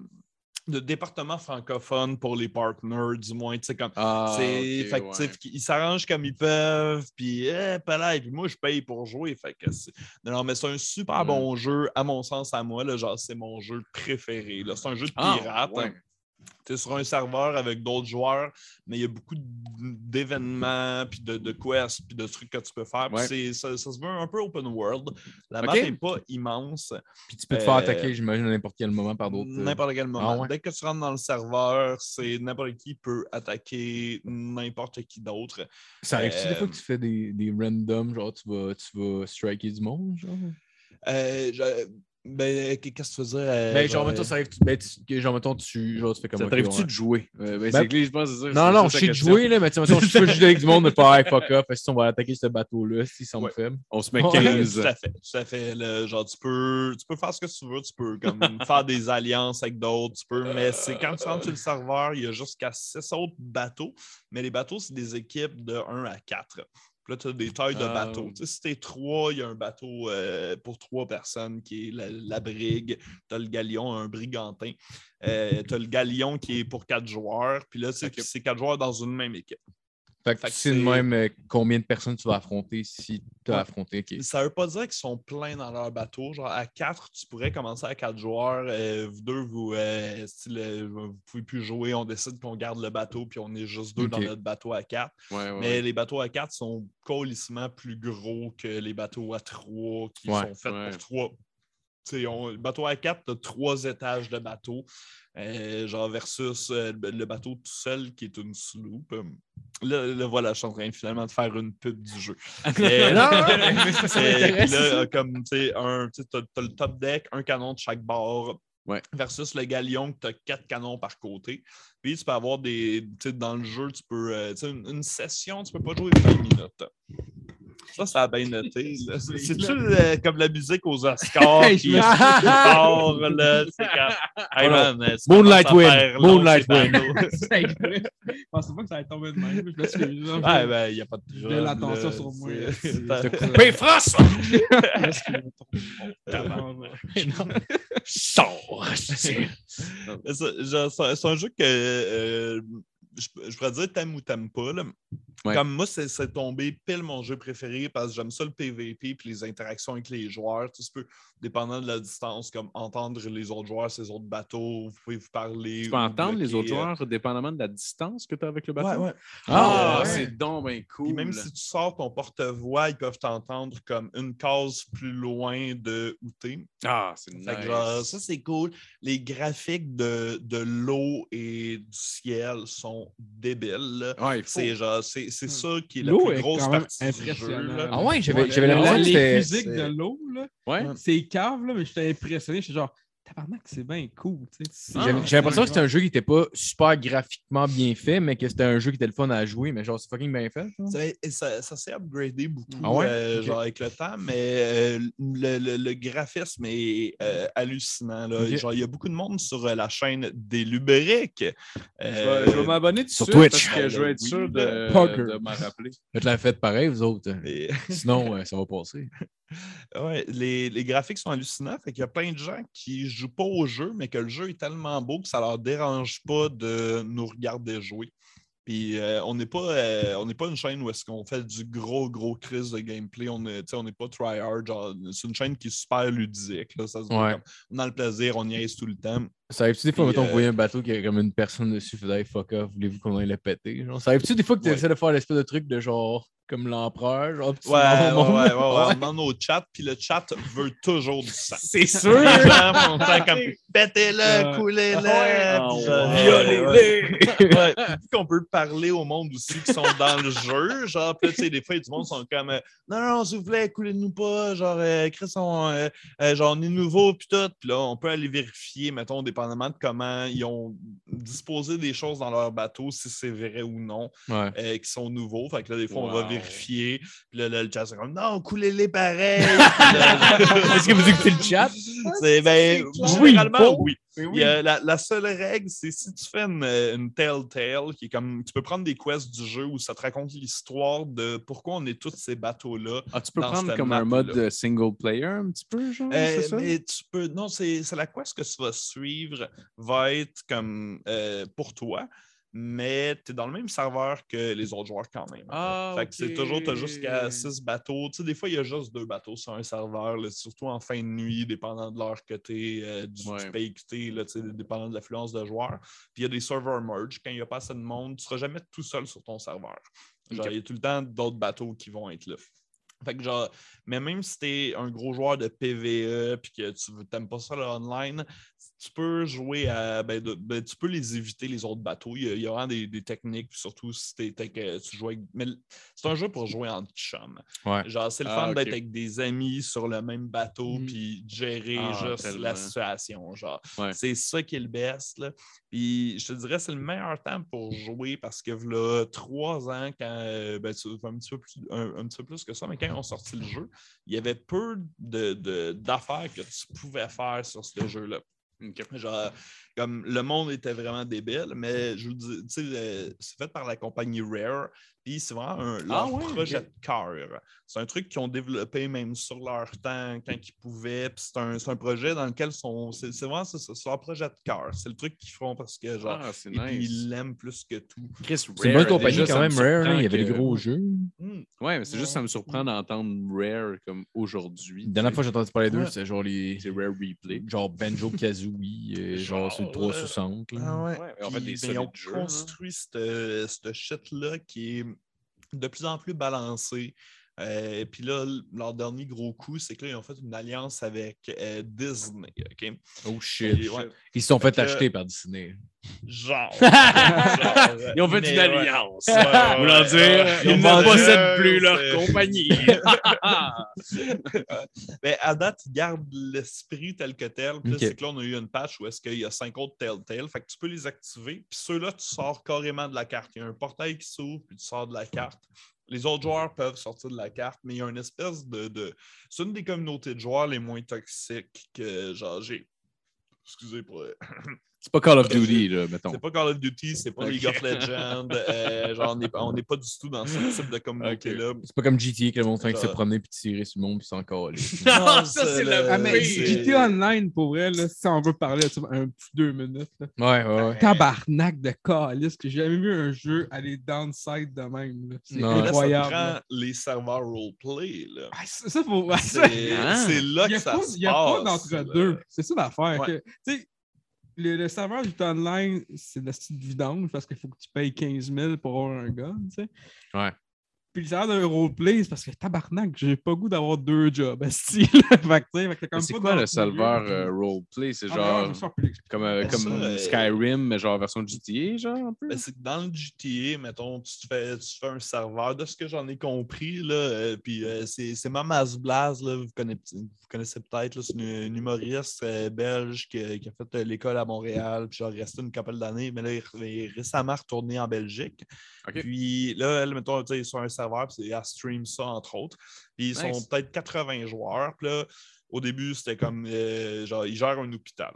Speaker 5: de département francophone pour les partners, du moins, tu sais, comme
Speaker 4: Ah,
Speaker 5: c'est
Speaker 4: ok,
Speaker 5: fait que, tu sais,
Speaker 4: ouais.
Speaker 5: ils s'arrangent comme ils peuvent, puis eh, pas là, puis moi je paye pour jouer, fait que c'est non, non, mais c'est un super
Speaker 4: Mm.
Speaker 5: bon jeu à mon sens à moi là, genre c'est mon jeu préféré là. c'est un jeu de
Speaker 4: Ah,
Speaker 5: pirate.
Speaker 4: ouais.
Speaker 5: Tu es sur un serveur avec d'autres joueurs, mais il y a beaucoup d'événements, puis de, de quests, puis de trucs que tu peux faire.
Speaker 4: Ouais.
Speaker 5: ça, ça se veut un peu open world. La
Speaker 4: Ok.
Speaker 5: map n'est pas immense.
Speaker 3: Puis tu peux te faire
Speaker 5: Euh,
Speaker 3: attaquer, j'imagine, à n'importe quel moment par d'autres. euh,
Speaker 5: N'importe quel moment.
Speaker 3: Ah ouais?
Speaker 5: Dès que tu rentres dans le serveur, c'est n'importe qui peut attaquer n'importe qui d'autre.
Speaker 3: Ça arrive-tu des fois
Speaker 5: Euh,
Speaker 3: que tu fais des, des random, genre tu vas, tu vas striker du monde? Genre,
Speaker 5: Euh, je- ben, qu'est-ce que tu veux dire? euh,
Speaker 3: ben, genre,
Speaker 5: genre,
Speaker 3: mettons, ça arrive, tu, ben, tu- genre, mettons, tu, genre, tu fais comme
Speaker 4: Ça
Speaker 3: ouais.
Speaker 4: de jouer? Euh, ben,
Speaker 3: Ben,
Speaker 4: c'est que je pense c'est ça.
Speaker 3: Non, non,
Speaker 4: ça
Speaker 3: je
Speaker 4: sa
Speaker 3: sais de jouer, là, mais tu sais, mettons, je peux juste avec du monde de faire hey, fuck off, si on va attaquer ce bateau-là, s'il semble
Speaker 5: Ouais.
Speaker 3: faible.
Speaker 4: On se met
Speaker 3: Ouais.
Speaker 4: 15.
Speaker 5: Tout à fait, tout à fait. là. genre, tu peux, tu peux faire ce que tu veux, tu peux comme, faire des alliances avec d'autres, tu peux, mais c'est quand tu rentres sur le serveur, il y a jusqu'à six autres bateaux, mais les bateaux, c'est des équipes de 1 à 4. Là, tu as des tailles de
Speaker 4: Ah.
Speaker 5: bateaux. Tu sais, si t'es trois, il y a un bateau euh, pour trois personnes qui est la, la brigue. Tu as le galion, un brigantin. Euh, tu as le galion qui est pour quatre joueurs. Puis là, c'est quatre joueurs dans une même équipe.
Speaker 3: Fait que
Speaker 5: Fait que
Speaker 3: tu sais de même euh, combien de personnes tu vas affronter si tu as
Speaker 5: Ouais.
Speaker 3: affronté. ok.
Speaker 5: Ça veut pas dire qu'ils sont pleins dans leur bateau. Genre, à 4, tu pourrais commencer à 4 joueurs. euh, vous deux, vous, euh, style, euh, vous pouvez plus jouer. On décide qu'on garde le bateau, puis on est juste deux dans notre bateau à 4.
Speaker 4: Ouais, ouais,
Speaker 5: Mais
Speaker 4: ouais.
Speaker 5: les bateaux à 4 sont colissement plus gros que les bateaux à 3 qui
Speaker 3: Ouais,
Speaker 5: sont faits
Speaker 4: ouais.
Speaker 5: pour 3. On- le bateau à 4, tu as trois étages de bateau, euh, genre versus euh, le bateau tout seul qui est une sloop. Là, là, voilà, je suis en train finalement de faire une pub du jeu. Mais-
Speaker 3: Non, mais ça, ça
Speaker 5: Euh,
Speaker 3: m'intéresse.
Speaker 5: puis là, comme tu sais, un- tu as, le top deck, un canon de chaque bord.
Speaker 4: Ouais.
Speaker 5: Versus le galion, que tu as quatre canons par côté. Puis tu peux avoir des. Tu sais, dans le jeu, tu peux. tu sais, une, une session, tu peux pas jouer 20 minutes. Ça, ça a bien noté. C'est-tu euh, comme la musique aux Oscars qui part, là? C'est comme. Hey, man,
Speaker 3: Moonlight Wind, Moonlight Wind.
Speaker 1: Je pensais pas que ça allait tomber de même. Je me suis genre,
Speaker 5: Ouais, ben, il n'y a pas de
Speaker 1: J'ai l'attention sur moi,
Speaker 5: t'as-
Speaker 1: me tombe?
Speaker 3: Sors!
Speaker 5: C'est un jeu que euh, je, je pourrais dire t'aimes ou t'aimes pas. là.
Speaker 3: Ouais.
Speaker 5: Comme moi, c'est c'est tombé pile mon jeu préféré parce que j'aime ça le PVP puis les interactions avec les joueurs. Tu, peux, dépendant de la distance, comme entendre les autres joueurs, ces autres bateaux, vous pouvez vous parler.
Speaker 4: Tu peux entendre les autres
Speaker 5: euh,
Speaker 4: joueurs dépendamment de la distance que tu as avec le bateau?
Speaker 5: Ouais, ouais.
Speaker 4: Ah,
Speaker 5: ouais.
Speaker 4: c'est donc bien cool.
Speaker 5: Puis même si tu sors ton porte-voix, ils peuvent t'entendre comme une case plus loin de où t'es.
Speaker 4: Ah, c'est nice.
Speaker 5: ça, c'est cool. Les graphiques de, de l'eau et du ciel sont débiles. là.
Speaker 4: Ouais, faut.
Speaker 5: C'est genre, c'est, c'est ça qui est la
Speaker 1: L'eau
Speaker 5: plus
Speaker 1: est
Speaker 5: grosse
Speaker 1: quand même
Speaker 5: partie du jeu.
Speaker 1: impressionnante.
Speaker 5: là.
Speaker 3: Ah ouais, j'avais
Speaker 5: Ouais,
Speaker 3: j'avais
Speaker 5: la-
Speaker 3: l'impression que
Speaker 1: les
Speaker 3: c'était.
Speaker 1: physiques
Speaker 5: c'est-
Speaker 1: de l'eau, là,
Speaker 4: Ouais.
Speaker 1: c'est cave, là, mais j'étais impressionné. J'étais genre, tabarnak, c'est bien cool.
Speaker 5: Ah,
Speaker 3: j'avais l'impression que c'était un jeu qui était pas super graphiquement bien fait, mais que c'était un jeu qui était le fun à jouer, mais genre c'est fucking bien fait.
Speaker 5: Ça, et ça, ça s'est upgradé beaucoup
Speaker 3: Ah ouais?
Speaker 5: euh, genre avec le temps, mais euh, le, le- le graphisme est euh, hallucinant. là. Genre, il y a beaucoup de monde sur euh, la chaîne des Lubriques.
Speaker 4: Je
Speaker 5: Euh,
Speaker 4: vais, je vais m'abonner de
Speaker 3: sur
Speaker 4: suite
Speaker 3: Twitch.
Speaker 4: parce que je vais être
Speaker 5: Oui,
Speaker 4: sûr de,
Speaker 1: Poker.
Speaker 4: de m'en rappeler.
Speaker 3: Faites la fête pareil, vous autres.
Speaker 5: et-
Speaker 3: Sinon, euh, ça va passer.
Speaker 5: Ouais, les, les graphiques sont hallucinants. Fait qu'il y a plein de gens qui jouent pas au jeu, mais que le jeu est tellement beau que ça leur dérange pas de nous regarder jouer. Puis euh, on n'est pas, euh, on pas une chaîne où est-ce qu'on fait du gros, gros crise de gameplay. On est- n'est pas tryhard. C'est une chaîne qui est super ludique. là, ça se
Speaker 3: Ouais.
Speaker 5: comme- on a le plaisir, on niaise tout le temps.
Speaker 3: Ça arrive-tu des fois, mettons,
Speaker 5: euh,
Speaker 3: vous voyez un bateau qui a comme une personne dessus, fait hey, fuck off, voulez-vous qu'on aille le péter? Genre, ça arrive-tu des fois que tu
Speaker 5: Ouais.
Speaker 3: essaies de faire l'espèce de truc de genre comme l'empereur? Genre,
Speaker 5: Ouais, ouais, ouais, ouais, ouais, On demande au chat, puis le chat veut toujours du sang.
Speaker 3: C'est sûr!
Speaker 5: Les gens font faire comme pétez-le,
Speaker 1: Ouais.
Speaker 5: coulez-le. Puis
Speaker 3: ouais.
Speaker 5: vu qu'on peut parler au monde aussi qui sont dans le jeu, genre, tu sais, des fois, du monde sont comme euh, non, non, s'il vous plaît, coulez-nous pas, genre, euh, Chris, on, euh, euh, genre, on est nouveau, puis tout, puis là, on peut aller vérifier, mettons, dépendamment de comment ils ont disposé des choses dans leur bateau, si c'est vrai ou non,
Speaker 3: Ouais.
Speaker 5: euh, qui sont nouveaux. Fait que là, des fois, on va vérifier, puis là, là, le chat, c'est comme non, coulez-les pareil.
Speaker 3: Est-ce que vous écoutez le chat?
Speaker 5: c'est, ben,
Speaker 3: Oui,
Speaker 5: généralement, oui. Y a la, la seule règle, c'est si tu fais une, une telltale, qui est comme tu peux prendre des quests du jeu où ça te raconte l'histoire de pourquoi on est tous ces bateaux-là.
Speaker 4: Ah, tu peux
Speaker 5: Dans
Speaker 4: prendre comme un mode single player un petit peu, genre,
Speaker 5: Euh,
Speaker 4: c'est ça?
Speaker 5: mais tu peux. Non, c'est c'est la quest que tu vas suivre va être comme euh, pour toi, mais tu es dans le même serveur que les autres joueurs quand même.
Speaker 4: Ah,
Speaker 5: Fait que c'est toujours, tu as jusqu'à 6 bateaux. Tu sais, des fois, il y a juste deux bateaux sur un serveur, là, surtout en fin de nuit, dépendant de l'heure que tu es, du,
Speaker 4: Ouais.
Speaker 5: du pays que tu dépendant de l'affluence de joueurs. Puis il y a des servers merge. Quand il n'y a pas assez de monde, tu ne seras jamais tout seul sur ton serveur. Genre, il y a tout le temps d'autres bateaux qui vont être là. Fait que genre, mais même si tu es un gros joueur de PVE puis que tu n'aimes pas ça le online, tu peux jouer à. Ben, de- ben, tu peux les éviter, les autres bateaux. Il y a, il y a vraiment des, des techniques, surtout si t'es- t'es que tu joues avec. Mais c'est un jeu pour jouer en chum.
Speaker 3: Ouais.
Speaker 5: Genre, c'est le
Speaker 4: Ah,
Speaker 5: fun d'être avec des amis sur le même bateau
Speaker 1: Mm.
Speaker 5: puis de gérer
Speaker 4: Ah,
Speaker 5: juste
Speaker 4: tellement.
Speaker 5: la situation. Genre,
Speaker 4: Ouais.
Speaker 5: c'est ça qui est le best. Là. Puis je te dirais, c'est le meilleur temps pour jouer parce que là, trois ans, quand euh, ben, tu- un, petit peu plus, un, un petit peu plus que ça, mais quand ils ont sorti le jeu, il y avait peu de- de- d'affaires que tu pouvais faire sur ce jeu-là. Genre, comme le monde était vraiment débile, mais je vous dis, euh, c'est fait par la compagnie Rare, puis c'est vraiment un leur
Speaker 4: Ah ouais,
Speaker 5: projet de cœur. C'est un truc qu'ils ont développé même sur leur temps quand ils pouvaient, puis c'est un, c'est un projet dans lequel sont, c'est c'est vraiment ça, ça, c'est leur projet de cœur. C'est le truc qu'ils feront parce que genre,
Speaker 4: Ah, c'est
Speaker 5: et puis ils l'aiment plus que tout.
Speaker 4: Chris,
Speaker 3: C'est une bonne compagnie
Speaker 4: déjà,
Speaker 3: quand même, Rare. là.
Speaker 4: surprend
Speaker 3: Il y avait des
Speaker 4: que-
Speaker 3: gros jeux.
Speaker 5: Hmm.
Speaker 4: Ouais, mais c'est juste ça me surprend d'entendre Rare comme aujourd'hui.
Speaker 3: La dernière fois que j'ai entendu parler d'eux,
Speaker 5: Ouais.
Speaker 3: c'était genre les.
Speaker 4: c'est Rare Replay.
Speaker 3: Genre Banjo Kazooie, euh, genre sur le
Speaker 5: Genre,
Speaker 3: 360. là.
Speaker 5: Ah ouais.
Speaker 4: Ouais, en fait, des
Speaker 5: ben, ils ont
Speaker 4: hein.
Speaker 5: construit ce ce shit-là qui est de plus en plus balancé. Euh, puis là, leur dernier gros coup, c'est que là, ils ont fait une alliance avec euh, Disney. OK?
Speaker 3: Oh shit.
Speaker 5: Et, ouais,
Speaker 3: Ils se sont fait acheter par Disney.
Speaker 5: genre. genre,
Speaker 4: Ils ont fait
Speaker 5: mais
Speaker 4: une alliance.
Speaker 5: Ouais, ouais,
Speaker 4: dire, ils ne possèdent plus leur compagnie.
Speaker 5: Ben, à date, ils gardent l'esprit tel que tel. Puis c'est que là, on a eu une patch où est-ce qu'il y a cinq autres Telltale. Fait que tu peux les activer. Puis ceux-là, tu sors carrément de la carte. Il y a un portail qui s'ouvre, puis tu sors de la carte. Les autres joueurs peuvent sortir de la carte, mais il y a une espèce de. de... C'est une des communautés de joueurs les moins toxiques que j'ai. Excusez pour.
Speaker 4: C'est pas Call of Duty, là, mettons.
Speaker 5: C'est pas Call of Duty, c'est pas. League of Legends. euh, genre, on n'est pas du tout dans ce type de communauté-là.
Speaker 3: C'est pas comme GTA que le monde fait que se promener puis tirer sur le monde puis s'en coller.
Speaker 4: Non, ça, c'est la
Speaker 5: le-
Speaker 1: Ah, mais
Speaker 5: c'est-
Speaker 1: GTA Online, pour vrai, là, si on veut parler ça, un petit deux minutes. là.
Speaker 3: Ouais, ouais, ouais.
Speaker 1: Tabarnak de calice, que j'ai jamais vu un jeu aller downside de même. C'est.
Speaker 5: Mais là,
Speaker 1: incroyable.
Speaker 5: ça prend les serveurs roleplay. Là.
Speaker 1: Ah, ça, ça, faut.
Speaker 5: C'est
Speaker 4: Ah.
Speaker 5: là
Speaker 1: n'y
Speaker 5: que ça
Speaker 1: pas,
Speaker 5: se
Speaker 1: il y a pas
Speaker 5: passe,
Speaker 1: d'entre-deux. C'est ça l'affaire. Tu sais, Le, serveur du online, c'est le style vidange parce qu'il faut que tu payes 15 000 pour avoir un gun. tu sais.
Speaker 3: Ouais.
Speaker 1: Puis le serveur d'un roleplay, c'est parce que tabarnak, j'ai pas goût d'avoir deux jobs.
Speaker 4: C'est quoi le serveur euh, roleplay? C'est
Speaker 1: Ah,
Speaker 4: genre comme, euh,
Speaker 5: Ben,
Speaker 4: comme
Speaker 5: ça, euh,
Speaker 4: Skyrim, mais genre version GTA, genre un peu?
Speaker 5: Ben, c'est que dans le GTA, mettons, tu te fais, tu fais un serveur, de ce que j'en ai compris, là, euh, puis euh, c'est c'est Mamas Blaz, là, vous, connaissez, vous connaissez peut-être, là, c'est une, une humoriste euh, belge qui, a- qui a fait euh, l'école à Montréal, puis genre resté une couple d'années, mais là, il est récemment retourné en Belgique. Puis là, elle, mettons, tu sais, sur un serveur, puis elle stream ça, entre autres. Puis ils sont peut-être 80 joueurs, puis là, au début, c'était comme, euh, genre, ils gèrent un hôpital.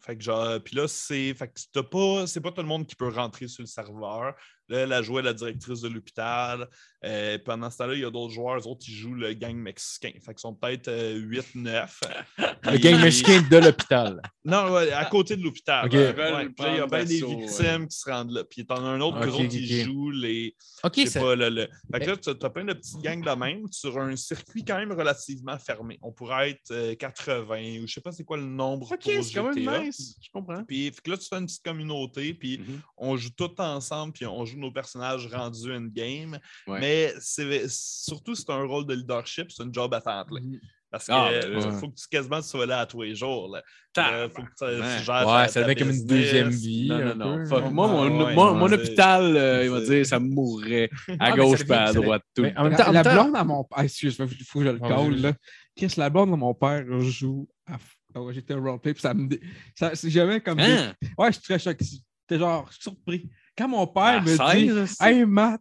Speaker 5: Fait que genre, puis là, c'est. Fait que t'as pas. C'est pas tout le monde qui peut rentrer sur le serveur. Là, elle a joué la directrice de l'hôpital. Euh, pendant ce temps-là, il y a d'autres joueurs, eux autres, ils jouent le gang mexicain. Fait qu'ils sont peut-être euh, 8-9.
Speaker 3: Le gang mexicain de l'hôpital.
Speaker 5: Non, ouais, à côté de l'hôpital.
Speaker 3: Ok.
Speaker 5: Ouais,
Speaker 4: Veulent
Speaker 5: ouais. Puis là, il y a bien des
Speaker 4: d'assaut,
Speaker 5: victimes qui se rendent là. Puis t'en as un autre
Speaker 3: Ok,
Speaker 5: groupe
Speaker 3: ok,
Speaker 5: qui joue les.
Speaker 3: Ok, ça-
Speaker 5: pas, le, le- Fait que là, tu as plein de petites gangs de même sur un circuit quand même relativement fermé. On pourrait être euh, 80 ou je sais pas c'est quoi le nombre
Speaker 4: Ok, c'est quand même nice. Je comprends.
Speaker 5: Puis fait que là, tu fais une petite communauté, puis
Speaker 4: Mhm.
Speaker 5: on joue tous ensemble, puis on joue nos personnages rendus in-game.
Speaker 4: Ouais.
Speaker 5: Mais c'est surtout, c'est un rôle de leadership, c'est une job à temps plein. Parce qu'il
Speaker 4: Ah, ben,
Speaker 3: ouais.
Speaker 5: faut que tu quasiment tu sois là à tous les jours. Là. Faut que tu,
Speaker 4: Ouais.
Speaker 5: tu gères
Speaker 3: Ouais, ça devient comme une deuxième vie.
Speaker 4: Non, non, non. Fuck. Moi, mon,
Speaker 5: ouais,
Speaker 4: mon- mon
Speaker 5: ouais.
Speaker 4: hôpital, euh, il va dire, ça mourrait à
Speaker 3: Ah,
Speaker 4: gauche pas à droite. Tout.
Speaker 3: Mais en même
Speaker 1: La,
Speaker 3: temps,
Speaker 1: la blonde à mon père. Ah, excuse, il faut que je le
Speaker 3: vas-y.
Speaker 1: là. Chris, la blonde de mon père joue à. Ah ouais, j'étais roleplay, puis ça me. Ça, c'est jamais comme. des-
Speaker 4: Hein?
Speaker 1: Ouais, je suis très choqué. J'étais genre surpris. Quand mon père me
Speaker 4: 16,
Speaker 1: dit? Hey Matt,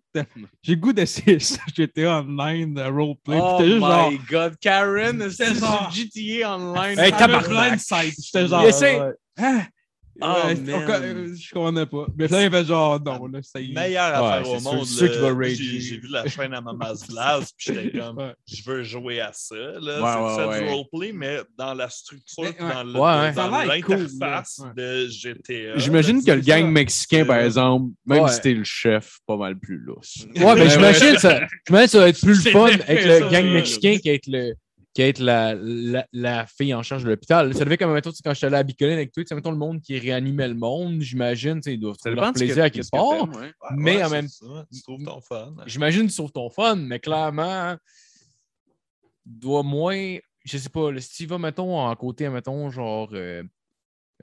Speaker 1: j'ai le goût d'essayer ça, j'étais online de roleplay.
Speaker 4: Oh
Speaker 1: genre.
Speaker 4: my god, Karen, c'est
Speaker 1: genre-
Speaker 4: GTA Online.
Speaker 3: Hey,
Speaker 1: blindside. J'étais genre. Ah!
Speaker 4: Oh,
Speaker 1: Ouais, euh, je comprenais pas. Mais là, il fait genre, non, là, ça y est.
Speaker 5: Meilleure
Speaker 3: Ouais,
Speaker 5: affaire
Speaker 3: c'est
Speaker 5: au
Speaker 3: sûr-
Speaker 5: monde. J'ai j'ai vu la chaîne à Mama's Blast, puis j'étais comme,
Speaker 1: Ouais.
Speaker 5: je veux jouer à ça. Là.
Speaker 4: Ouais,
Speaker 5: c'est
Speaker 4: ouais,
Speaker 5: ça du roleplay, mais dans la structure,
Speaker 1: Mais,
Speaker 5: dans le- dans
Speaker 1: cool,
Speaker 5: l'interface de GTA.
Speaker 4: J'imagine que le gang
Speaker 1: ça.
Speaker 4: mexicain, par
Speaker 5: C'est-
Speaker 4: exemple, même
Speaker 3: Ouais.
Speaker 4: si t'es le chef, pas mal plus lousse.
Speaker 3: Ouais, mais j'imagine ça, j'imagine ça va être plus le fun avec le gang mexicain qu'être le qu'être la, la, la fille en charge de l'hôpital. Ça devait comme, mettons, tu sais, quand j'étais allé à Bicoline avec toi, mettons, le monde qui réanimait le monde, j'imagine, tu sais, ils doivent
Speaker 4: Ça
Speaker 3: trouver leur plaisir à quelque
Speaker 4: que
Speaker 3: part.
Speaker 4: t'aimes, ouais.
Speaker 5: Ouais,
Speaker 3: mais
Speaker 5: ouais,
Speaker 3: en même-
Speaker 5: ça. Tu trouves ton fun.
Speaker 3: J'imagine que tu sauves ton fun, mais clairement, doit moins. Je sais pas, le- si tu vas, mettons, en côté, mettons, genre euh,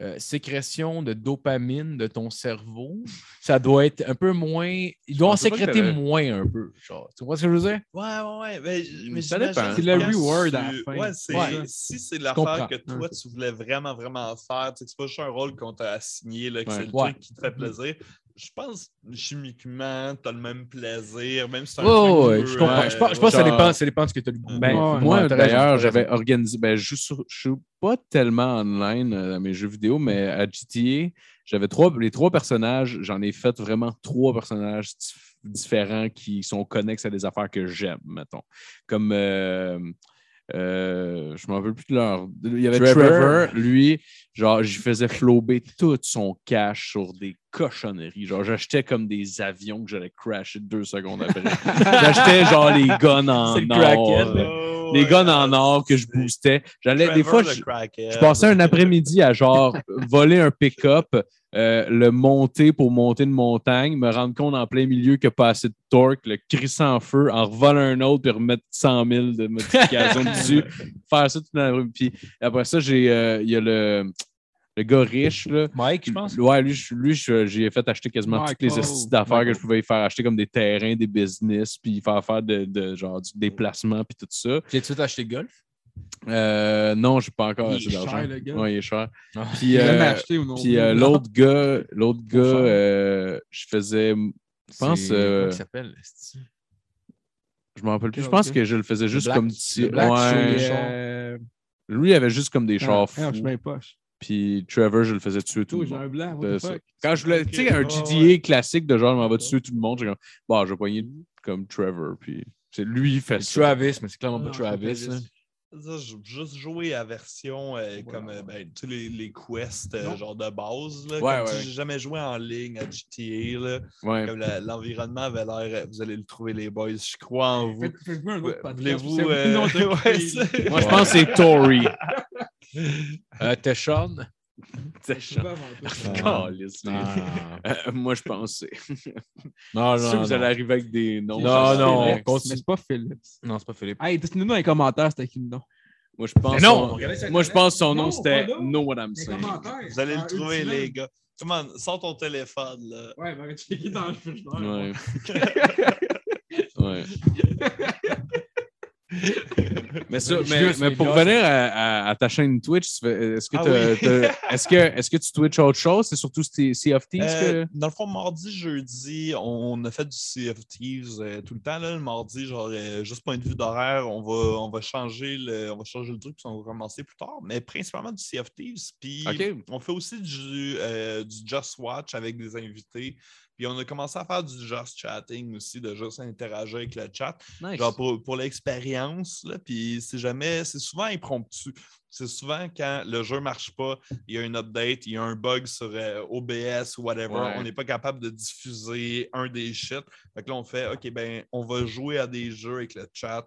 Speaker 3: euh, sécrétion de dopamine de ton cerveau, ça doit être un peu moins. Il doit en sécréter moins un peu. Genre. Tu vois ce que je veux dire?
Speaker 5: Ouais, ouais, ouais. Mais, mais
Speaker 4: Ça dépend.
Speaker 1: C'est le reward à la fin.
Speaker 5: Ouais, c'est-
Speaker 3: Ouais.
Speaker 5: Si c'est l'affaire que toi, tu voulais vraiment, vraiment faire, tu sais, que c'est pas juste un rôle qu'on t'a assigné, là, que
Speaker 4: Ouais.
Speaker 5: c'est le
Speaker 3: Ouais.
Speaker 5: truc qui te fait plaisir. Je pense chimiquement, tu as le même plaisir, même si c'est un
Speaker 3: Ouais,
Speaker 5: truc
Speaker 3: ouais,
Speaker 5: qui
Speaker 3: je comprends.
Speaker 5: euh,
Speaker 3: je pense, je pense que ça dépend, ça dépend de ce que tu as le goût.
Speaker 4: Ben,
Speaker 1: Ouais,
Speaker 4: moi,
Speaker 3: t'as
Speaker 4: d'ailleurs,
Speaker 3: t'as
Speaker 4: j'avais organisé. Ben, je ne suis pas tellement online euh, dans mes jeux vidéo, mais à GTA, j'avais trois, les trois personnages. J'en ai fait vraiment trois personnages dif- différents qui sont connexes à des affaires que j'aime, mettons. Comme. euh, euh, je m'en veux plus de leur. Il y avait
Speaker 3: Trevor.
Speaker 4: Trevor, lui, genre, j'y faisais flober tout son cash sur des cochonneries. Genre, j'achetais comme des avions que j'allais crasher deux secondes après. j'achetais genre les guns en
Speaker 3: le
Speaker 4: or. euh,
Speaker 5: Oh,
Speaker 4: les
Speaker 5: ouais,
Speaker 4: guns en or que je boostais. J'allais, des fois, je, je passais un après-midi à genre voler un pick-up, euh, le monter pour monter une montagne, me rendre compte en plein milieu qu'il n'y a pas assez de torque, le crisser en feu, en revoler un autre, puis remettre 100 000 de modifications dessus, faire ça tout dans la rue. Puis après ça, j'ai, euh, il y a le, le gars riche, là.
Speaker 3: Mike, je pense?
Speaker 4: Ouais, lui, je- lui je- j'ai fait acheter quasiment toutes les astuces d'affaires que je pouvais y faire acheter comme des terrains, des business, puis faire faire de, de- genre du déplacement, puis tout ça.
Speaker 3: J'ai tout de suite acheté golf?
Speaker 4: Euh, non, j'ai pas encore
Speaker 1: Il
Speaker 4: assez
Speaker 1: est
Speaker 4: d'argent.
Speaker 1: cher, le gars.
Speaker 4: Ouais, il est cher.
Speaker 3: Ah.
Speaker 4: Puis, euh,
Speaker 1: acheté ou non.
Speaker 4: puis euh, l'autre gars, l'autre gars, euh, je faisais, je pense,
Speaker 3: C'est-
Speaker 4: euh,
Speaker 3: Comment il s'appelle?
Speaker 4: je m'en rappelle plus. Je pense que je le faisais juste
Speaker 3: Black-
Speaker 4: comme petit.
Speaker 3: le Black
Speaker 4: ouais.
Speaker 3: sur les
Speaker 1: Puis,
Speaker 3: chars.
Speaker 4: Lui, il avait juste comme des
Speaker 1: ah,
Speaker 4: chars
Speaker 1: ah, je
Speaker 4: fous.
Speaker 1: poche.
Speaker 4: Puis Trevor, je le faisais tuer tout le
Speaker 1: j'ai un blanc. what
Speaker 4: C'était
Speaker 1: the
Speaker 4: ça.
Speaker 1: fuck?
Speaker 4: Quand je voulais,
Speaker 5: Ok.
Speaker 4: tu sais, un GTA
Speaker 5: ouais.
Speaker 4: classique de genre, je m'en vais tuer tout le monde, j'ai comme, bon, je vais poigner comme Trevor. Puis c'est lui, il fait
Speaker 3: C'est
Speaker 4: ça.
Speaker 3: Travis, mais c'est clairement pas
Speaker 1: Non,
Speaker 3: Travis.
Speaker 5: juste jouer à version euh, comme euh, ben, tu sais, les, les quests euh, genre de base. Là,
Speaker 4: Ouais, ouais.
Speaker 5: J'ai jamais joué en ligne à GTA. Là,
Speaker 4: Ouais.
Speaker 5: comme la- l'environnement avait l'air. euh, Vous allez le trouver, les boys. Je crois en vous.
Speaker 1: Faites- Faites-moi un autre podcast.
Speaker 5: Voulez-vous.
Speaker 4: Moi, je pense que c'est Tory.
Speaker 3: Euh, Non,
Speaker 4: Euh, moi, je c'est.
Speaker 3: non,
Speaker 4: C'est sûr que vous
Speaker 3: non.
Speaker 4: allez arriver avec des noms.
Speaker 3: Non, non,
Speaker 4: vrai.
Speaker 3: on continue.
Speaker 1: Mais c'est pas Philips.
Speaker 3: Non, c'est pas Philippe.
Speaker 1: Hey, dites-nous dans les commentaires c'était qui le nom?
Speaker 4: Moi, je pense.
Speaker 3: Mais non,
Speaker 4: son-. Moi, je pense que son nom,
Speaker 1: Non,
Speaker 4: c'était. Know What I'm saying.
Speaker 5: Vous allez le trouver, les gars. Comment, sors ton téléphone. Là.
Speaker 1: Ouais, mais checker dans le frigidaire.
Speaker 4: Ouais. ouais. Mais, ça, pour revenir à, à- à ta chaîne Twitch, est-ce que,
Speaker 5: Ah oui.
Speaker 4: est-ce que, est-ce que tu Twitch autre chose? C'est surtout Sea Sea of Thieves
Speaker 5: Euh,
Speaker 4: que...
Speaker 5: Dans le fond, mardi, jeudi, on a fait du Sea of Thieves euh, tout le temps. Là. Le mardi, genre, euh, juste point de vue d'horaire, on va, on, va changer le, on va changer le truc, puis on va commencer plus tard. Mais principalement du Sea of Thieves. Puis on fait aussi du, du Just Watch avec des invités. Puis on a commencé à faire du Just Chatting aussi, de juste interagir avec le chat.
Speaker 4: Nice.
Speaker 5: Genre pour, pour l'expérience, puis c'est jamais, c'est souvent impromptu. C'est souvent quand le jeu ne marche pas, il y a une update, il y a un bug sur euh, OBS ou whatever,
Speaker 4: Ouais.
Speaker 5: on n'est pas capable de diffuser un des shit. Fait que là, on fait OK, ben, on va jouer à des jeux avec le chat.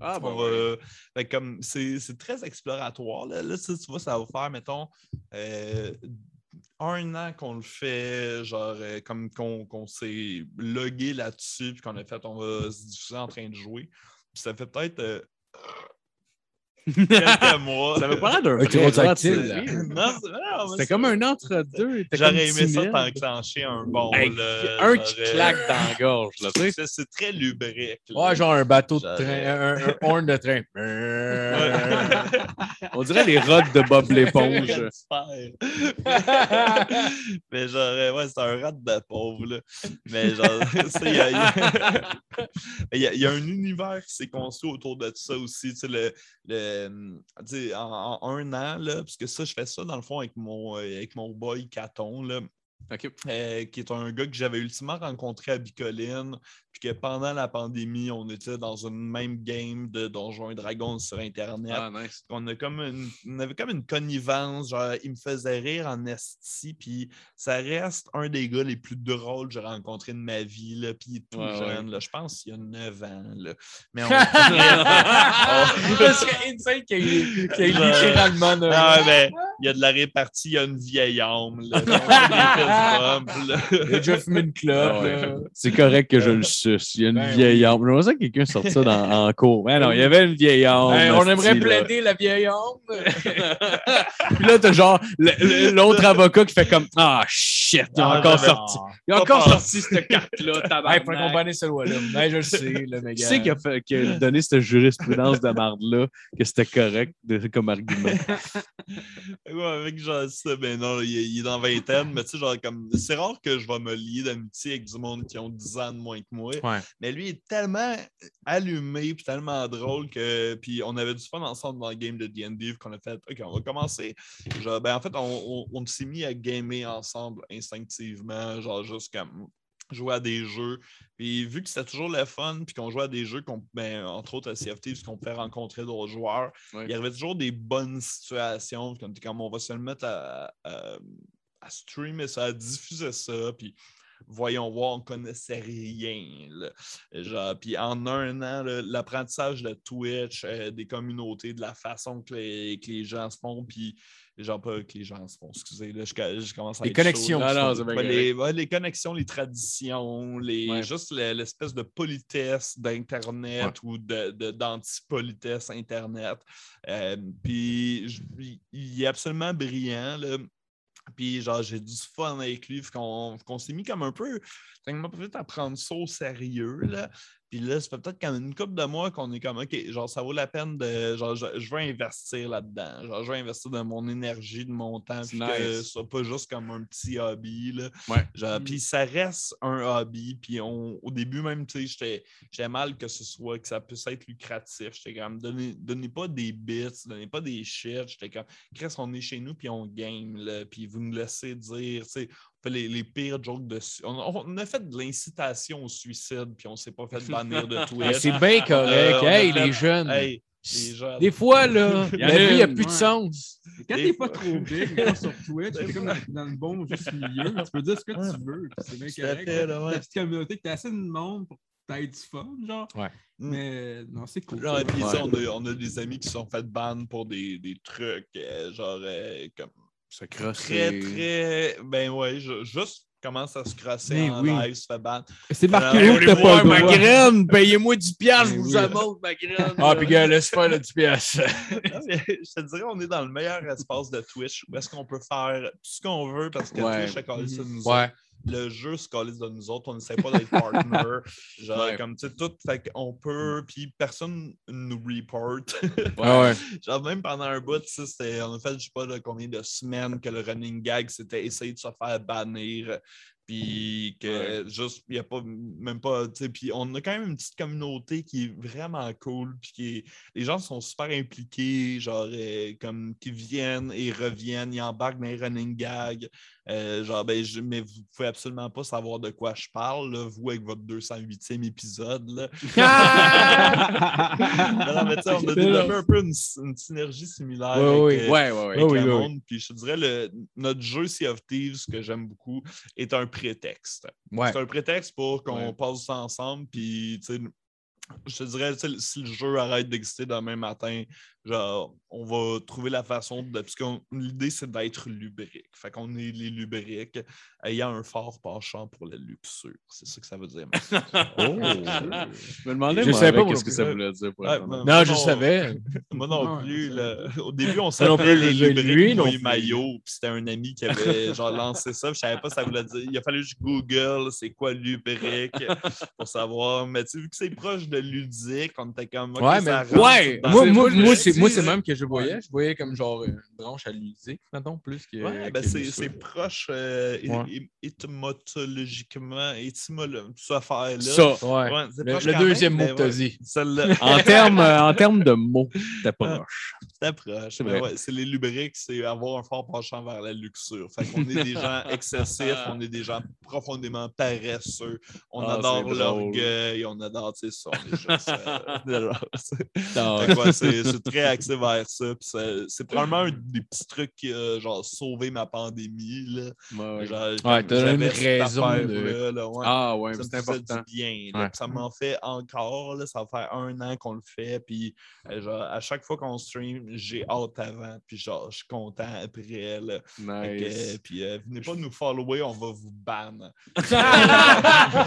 Speaker 4: Ah,
Speaker 5: On
Speaker 4: bon,
Speaker 5: va- fait que comme c'est très exploratoire. Là, Là, tu tu vois, ça va faire, mettons, euh, un an qu'on le fait, genre, euh, comme qu'on s'est logué là-dessus, puis qu'on a fait, on va se diffuser en train de jouer. Puis ça fait peut-être euh, quelques mois.
Speaker 4: Ça avait pas l'air d'un vrai C'était comme un entre-deux.
Speaker 5: J'aurais aimé ça t'enclencher un bon.
Speaker 4: Hey,
Speaker 5: là,
Speaker 4: un qui claque dans la gorge.
Speaker 5: C'est c'est très lubrique. là.
Speaker 3: Ouais, genre un bateau de
Speaker 5: J'aurais-
Speaker 3: train, un, un horn de train.
Speaker 4: On dirait les rods de Bob l'éponge.
Speaker 5: Mais genre, ouais, c'est un rat de pauvre, là. Mais genre, y a, y a- il y a un univers qui s'est construit autour de ça aussi. Tu sais, le, le, sais, en, en un an, là, parce que ça, je fais ça dans le fond avec mon, euh, avec mon boy Caton, là. Euh, qui est un gars que j'avais ultimement rencontré à Bicoline, puis que pendant la pandémie, on était dans une même game de Donjons et Dragons sur Internet.
Speaker 4: Ah, nice.
Speaker 5: On, a comme une- on avait comme une connivence, genre, il me faisait rire en esti, puis ça reste un des gars les plus drôles que j'ai rencontré de ma vie, là, puis il est tout
Speaker 4: Ouais,
Speaker 5: jeune, là, je pense qu'il y a 9 ans, là. Mais on...
Speaker 3: Ce serait insane qu'il y ait littéralement
Speaker 5: Ah, ben, il y a de la répartie, il y a une vieille âme, là.
Speaker 3: Il a déjà fumé une clope.
Speaker 4: C'est correct que je le suce. Il y a une
Speaker 3: Ben
Speaker 4: vieille âme. J'aimerais ça que quelqu'un sorte ça dans, en cours. Mais non, il y avait une vieille âme.
Speaker 3: Hey, on aimerait plaider la vieille âme.
Speaker 4: Puis là, t'as genre l'autre avocat qui fait comme Ah shit, il a
Speaker 5: Ah,
Speaker 4: encore
Speaker 5: j'avais-
Speaker 4: sorti. Il a
Speaker 5: Pas
Speaker 4: encore sorti cette carte-là,
Speaker 3: qu'on bannisse ce loi-là. Hey, je le sais, le méga.
Speaker 4: Qui c'est qui a, fait- qui a donné cette jurisprudence de marde-là que c'était correct de- comme argument?
Speaker 5: Ouais, avec genre ça, ben non, il est, il est dans vingtaine, mais tu sais, genre comme c'est rare que je vais me lier d'amitié avec du monde qui ont 10 ans de moins que moi.
Speaker 3: Ouais.
Speaker 5: Mais lui il est tellement allumé puis tellement drôle que puis on avait du fun ensemble dans le game de D&D qu'on a fait OK, on va commencer. Genre, ben en fait, on, on- on s'est mis à gamer ensemble instinctivement, genre juste comme jouer à des jeux. Puis vu que c'était toujours le fun, puis qu'on jouait à des jeux, ben, entre autres à CFT, puisqu'on pouvait rencontrer d'autres joueurs, il y avait toujours des bonnes situations. Comme, comme on va se le mettre à, à, à streamer ça, à diffuser ça, puis voyons voir, on connaissait rien. là. Genre, puis en un an, l'apprentissage de Twitch, euh, des communautés, de la façon que les, que les gens se font, puis genre pas que les gens se font, excusez, là, je, je commence à
Speaker 3: Les
Speaker 5: être
Speaker 3: connexions
Speaker 4: non,
Speaker 5: Ouais, les, ouais, les connexions, les traditions, les,
Speaker 4: Ouais.
Speaker 5: juste le- l'espèce de politesse d'Internet ou de, de- d'anti-politesse Internet. Euh, puis il- il est absolument brillant. Là. Puis genre, j'ai du fun avec lui, qu'on, s'est mis comme un peu, m'a fait à prendre ça au sérieux. Là. Puis là, ça fait peut-être comme une couple de mois qu'on est comme, OK, genre, ça vaut la peine de, genre, je, je veux investir là-dedans. Genre, je veux investir de mon énergie, de mon temps, puis que ce soit pas juste comme un petit hobby. Là.
Speaker 4: Ouais.
Speaker 5: Genre,
Speaker 3: Mm.
Speaker 5: Puis ça reste un hobby. Puis on, au début, même, tu sais, j'étais- mal que ce soit, que ça puisse être lucratif. J'étais comme, donnez, donnez pas des bits, donnez pas des shit. J'étais comme, Chris, on est chez nous, puis on game, là, puis vous nous laissez dire, tu sais, fait les, les pires jokes de. On, on a fait de l'incitation au suicide, puis on s'est pas fait bannir de
Speaker 3: Ah,
Speaker 5: Twitch.
Speaker 3: C'est bien correct.
Speaker 5: Euh, a
Speaker 3: hey,
Speaker 5: fait-
Speaker 3: les jeunes.
Speaker 5: Hey, les gens.
Speaker 3: Des fois, là, la
Speaker 4: a
Speaker 3: vie, il n'y a
Speaker 4: une,
Speaker 3: plus de sens.
Speaker 1: Quand t'es pas trop big, là, sur Twitch, t'es comme dans, dans le bon juste milieu, tu peux dire ce que tu veux, c'est bien correct.
Speaker 5: fait, là, ouais.
Speaker 1: La petite communauté, que t'as assez de monde pour t'aies du fun, genre.
Speaker 3: Ouais.
Speaker 1: Mais non, c'est cool.
Speaker 5: Genre, puis
Speaker 3: Ouais.
Speaker 5: ça, on, a, on a des amis qui se sont fait ban pour des, des trucs, euh, genre, euh, comme
Speaker 4: Ça crosse.
Speaker 5: très, très. Ben ouais, ju- juste commence à se crosser
Speaker 3: Mais
Speaker 5: en
Speaker 3: oui.
Speaker 5: live, se fait ban.
Speaker 1: C'est marqué où t'as pas
Speaker 3: ma graine, payez-moi 10 piastres, je
Speaker 1: Mais
Speaker 3: vous
Speaker 1: oui.
Speaker 3: amende ma graine. Ah, puis gars, laisse faire le 10 piastres.
Speaker 5: Je te dirais, on est dans le meilleur espace de Twitch où est-ce qu'on peut faire tout ce qu'on veut parce que
Speaker 4: Ouais.
Speaker 5: Twitch a collé ça nous
Speaker 3: Ouais.
Speaker 5: Le jeu se calisse de nous autres, on n'essaie pas d'être partner. genre,
Speaker 3: Ouais.
Speaker 5: comme, tu sais, tout, fait qu'on peut, puis personne nous report.
Speaker 3: Ouais.
Speaker 5: Genre, même pendant un bout, tu sais, c'était- on a fait, je sais pas, là, combien de semaines que le running gag, c'était essayer de se faire bannir. Puis que juste, il n'y a pas, même pas, tu sais, puis on a quand même une petite communauté qui est vraiment cool. Puis qui est- les gens sont super impliqués, genre, euh, comme, qui viennent et reviennent, ils embarquent dans les running gags. Euh, genre, ben, je- mais vous pouvez absolument pas savoir de quoi je parle, là, vous, avec votre 208e épisode. Là. Non, mais sais, on a développé un peu une, une synergie similaire
Speaker 3: Ouais,
Speaker 5: avec,
Speaker 3: ouais,
Speaker 5: euh,
Speaker 3: ouais, ouais, ouais.
Speaker 5: avec
Speaker 3: Oui,
Speaker 5: le
Speaker 3: oui, oui.
Speaker 5: monde. Puis je te dirais, le, notre jeu Sea of Thieves, que j'aime beaucoup, est un prétexte.
Speaker 3: Ouais.
Speaker 5: C'est un prétexte pour qu'on
Speaker 3: Ouais.
Speaker 5: passe ça ensemble. Puis, tu sais, je te dirais, si le jeu arrête d'exister demain matin, genre, on va trouver la façon de. Parce que l'idée, c'est d'être lubrique. Fait qu'on est les lubriques ayant un fort penchant pour la luxure. C'est ça que ça veut dire.
Speaker 4: Je me demandais,
Speaker 3: Je
Speaker 4: moi,
Speaker 3: savais pas,
Speaker 4: qu'est-ce que
Speaker 5: non
Speaker 4: ça voulait dire. Pour
Speaker 5: Ouais,
Speaker 3: Non, je
Speaker 5: Non.
Speaker 3: savais.
Speaker 5: Moi non plus.
Speaker 1: c'est
Speaker 5: là. Au début, on
Speaker 3: non
Speaker 5: s'appelait
Speaker 3: plus,
Speaker 5: les lubriques
Speaker 3: lui
Speaker 5: maillot. Puis c'était un ami qui avait genre lancé ça. puis Je savais pas ça voulait dire. Il a fallu que je Google c'est quoi lubrique pour savoir. Mais tu sais, vu que c'est proche de ludique, on était comme. ok,
Speaker 3: Ouais, mais ouais, moi,
Speaker 4: c'est-
Speaker 3: moi,
Speaker 4: moi, me
Speaker 3: c'est moi, c'est même que je voyais.
Speaker 5: Ouais.
Speaker 3: Je voyais comme genre une branche à ludique, mettons, plus que.
Speaker 5: Ouais, ben c'est c'est proche euh,
Speaker 3: Ouais.
Speaker 5: étymologiquement, étymolo- cette affaire-là.
Speaker 3: Ça, ouais.
Speaker 5: Ouais, c'est
Speaker 3: Le,
Speaker 5: proche
Speaker 3: le deuxième
Speaker 5: même,
Speaker 3: mot que t'as
Speaker 5: ouais,
Speaker 3: dit.
Speaker 5: Celle-là.
Speaker 4: En termes euh, en termes de mots, t'es proche.
Speaker 5: C'est proche.
Speaker 4: C'est
Speaker 5: les lubriques, c'est avoir un fort penchant vers la luxure. Fait qu'on est des gens excessifs, on est des gens profondément paresseux. On
Speaker 4: Ah,
Speaker 5: adore l'orgueil, on adore, tu sais, ça. On est juste, euh, c'est-
Speaker 4: Ah,
Speaker 5: que très axé vers ça. c'est- probablement un des petits trucs qui a genre, sauvé ma pandémie. Là.
Speaker 4: Ouais.
Speaker 5: Genre,
Speaker 3: t'as une raison de-
Speaker 5: là, ouais
Speaker 4: Ah ouais,
Speaker 5: ça me
Speaker 4: c'est important.
Speaker 5: du bien. là.
Speaker 3: Ouais.
Speaker 5: Puis Ça m'en fait encore. Là, ça va faire un an qu'on le fait. Puis euh, genre, à chaque fois qu'on stream, j'ai hâte avant. Puis genre, je suis content après. Là. Que,
Speaker 4: Nice.
Speaker 5: euh, puis euh, venez pas nous follower, on va vous ban.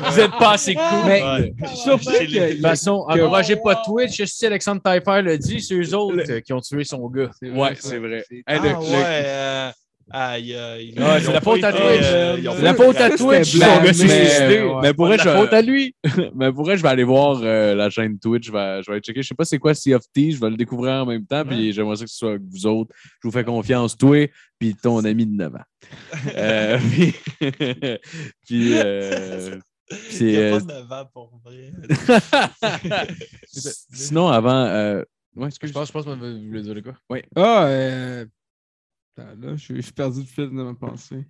Speaker 3: Vous êtes pas assez cool.
Speaker 1: Mais
Speaker 5: Ouais.
Speaker 1: je suis surpris
Speaker 5: Chez les-
Speaker 1: que-
Speaker 3: De toute façon, encouragez pas Twitch. Si Alexandre Taillefer le dit, c'est eux autres euh, qui ont tué son gars.
Speaker 4: Ouais, c'est vrai. Hey,
Speaker 5: Ah
Speaker 4: le-
Speaker 5: ouais. euh, Aïe, aïe.
Speaker 3: Ouais, c'est la faute à Twitch.
Speaker 5: euh,
Speaker 3: C'est la faute à. Twitch.
Speaker 1: C'était
Speaker 3: son
Speaker 1: blanc,
Speaker 3: gars s'est
Speaker 1: mais- ouais.
Speaker 4: Mais pour vrai, je
Speaker 3: la faute à lui.
Speaker 4: mais pour vrai, je vais aller voir euh, la chaîne Twitch. Je vais, je vais aller checker. Je sais pas c'est quoi Sea of. Je vais le découvrir en même temps. Puis j'aimerais ça que ce soit avec vous autres. Je vous fais confiance, toi, puis ton ami de 9 ans. Euh, puis, puis,
Speaker 5: Il y a pas de vent pour vrai.
Speaker 4: sinon, avant. Ouais, que
Speaker 3: Je pense, je pense que vous voulez dire quoi?
Speaker 1: Ah, euh... attends, là, je suis perdu le fil de ma pensée.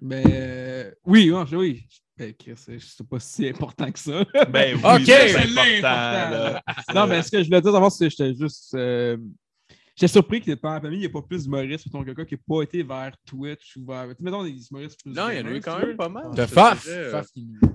Speaker 1: Mais euh, oui, oui. Ben, Chris, c'est pas si important que ça.
Speaker 5: Ben oui,
Speaker 3: Ok,
Speaker 5: c'est
Speaker 1: c'est
Speaker 5: important.
Speaker 1: l'important,
Speaker 5: là.
Speaker 1: non, mais ce que je voulais dire d'abord, c'est que j'étais juste. euh, J'étais surpris que dans la famille, il n'y ait pas plus d'humoristes, mettons, quelqu'un qui n'a pas été vers Twitch ou vers. tu Mettons des humoristes plus.
Speaker 4: Non, il y en a eu quand même pas mal.
Speaker 3: De Faf.
Speaker 4: euh,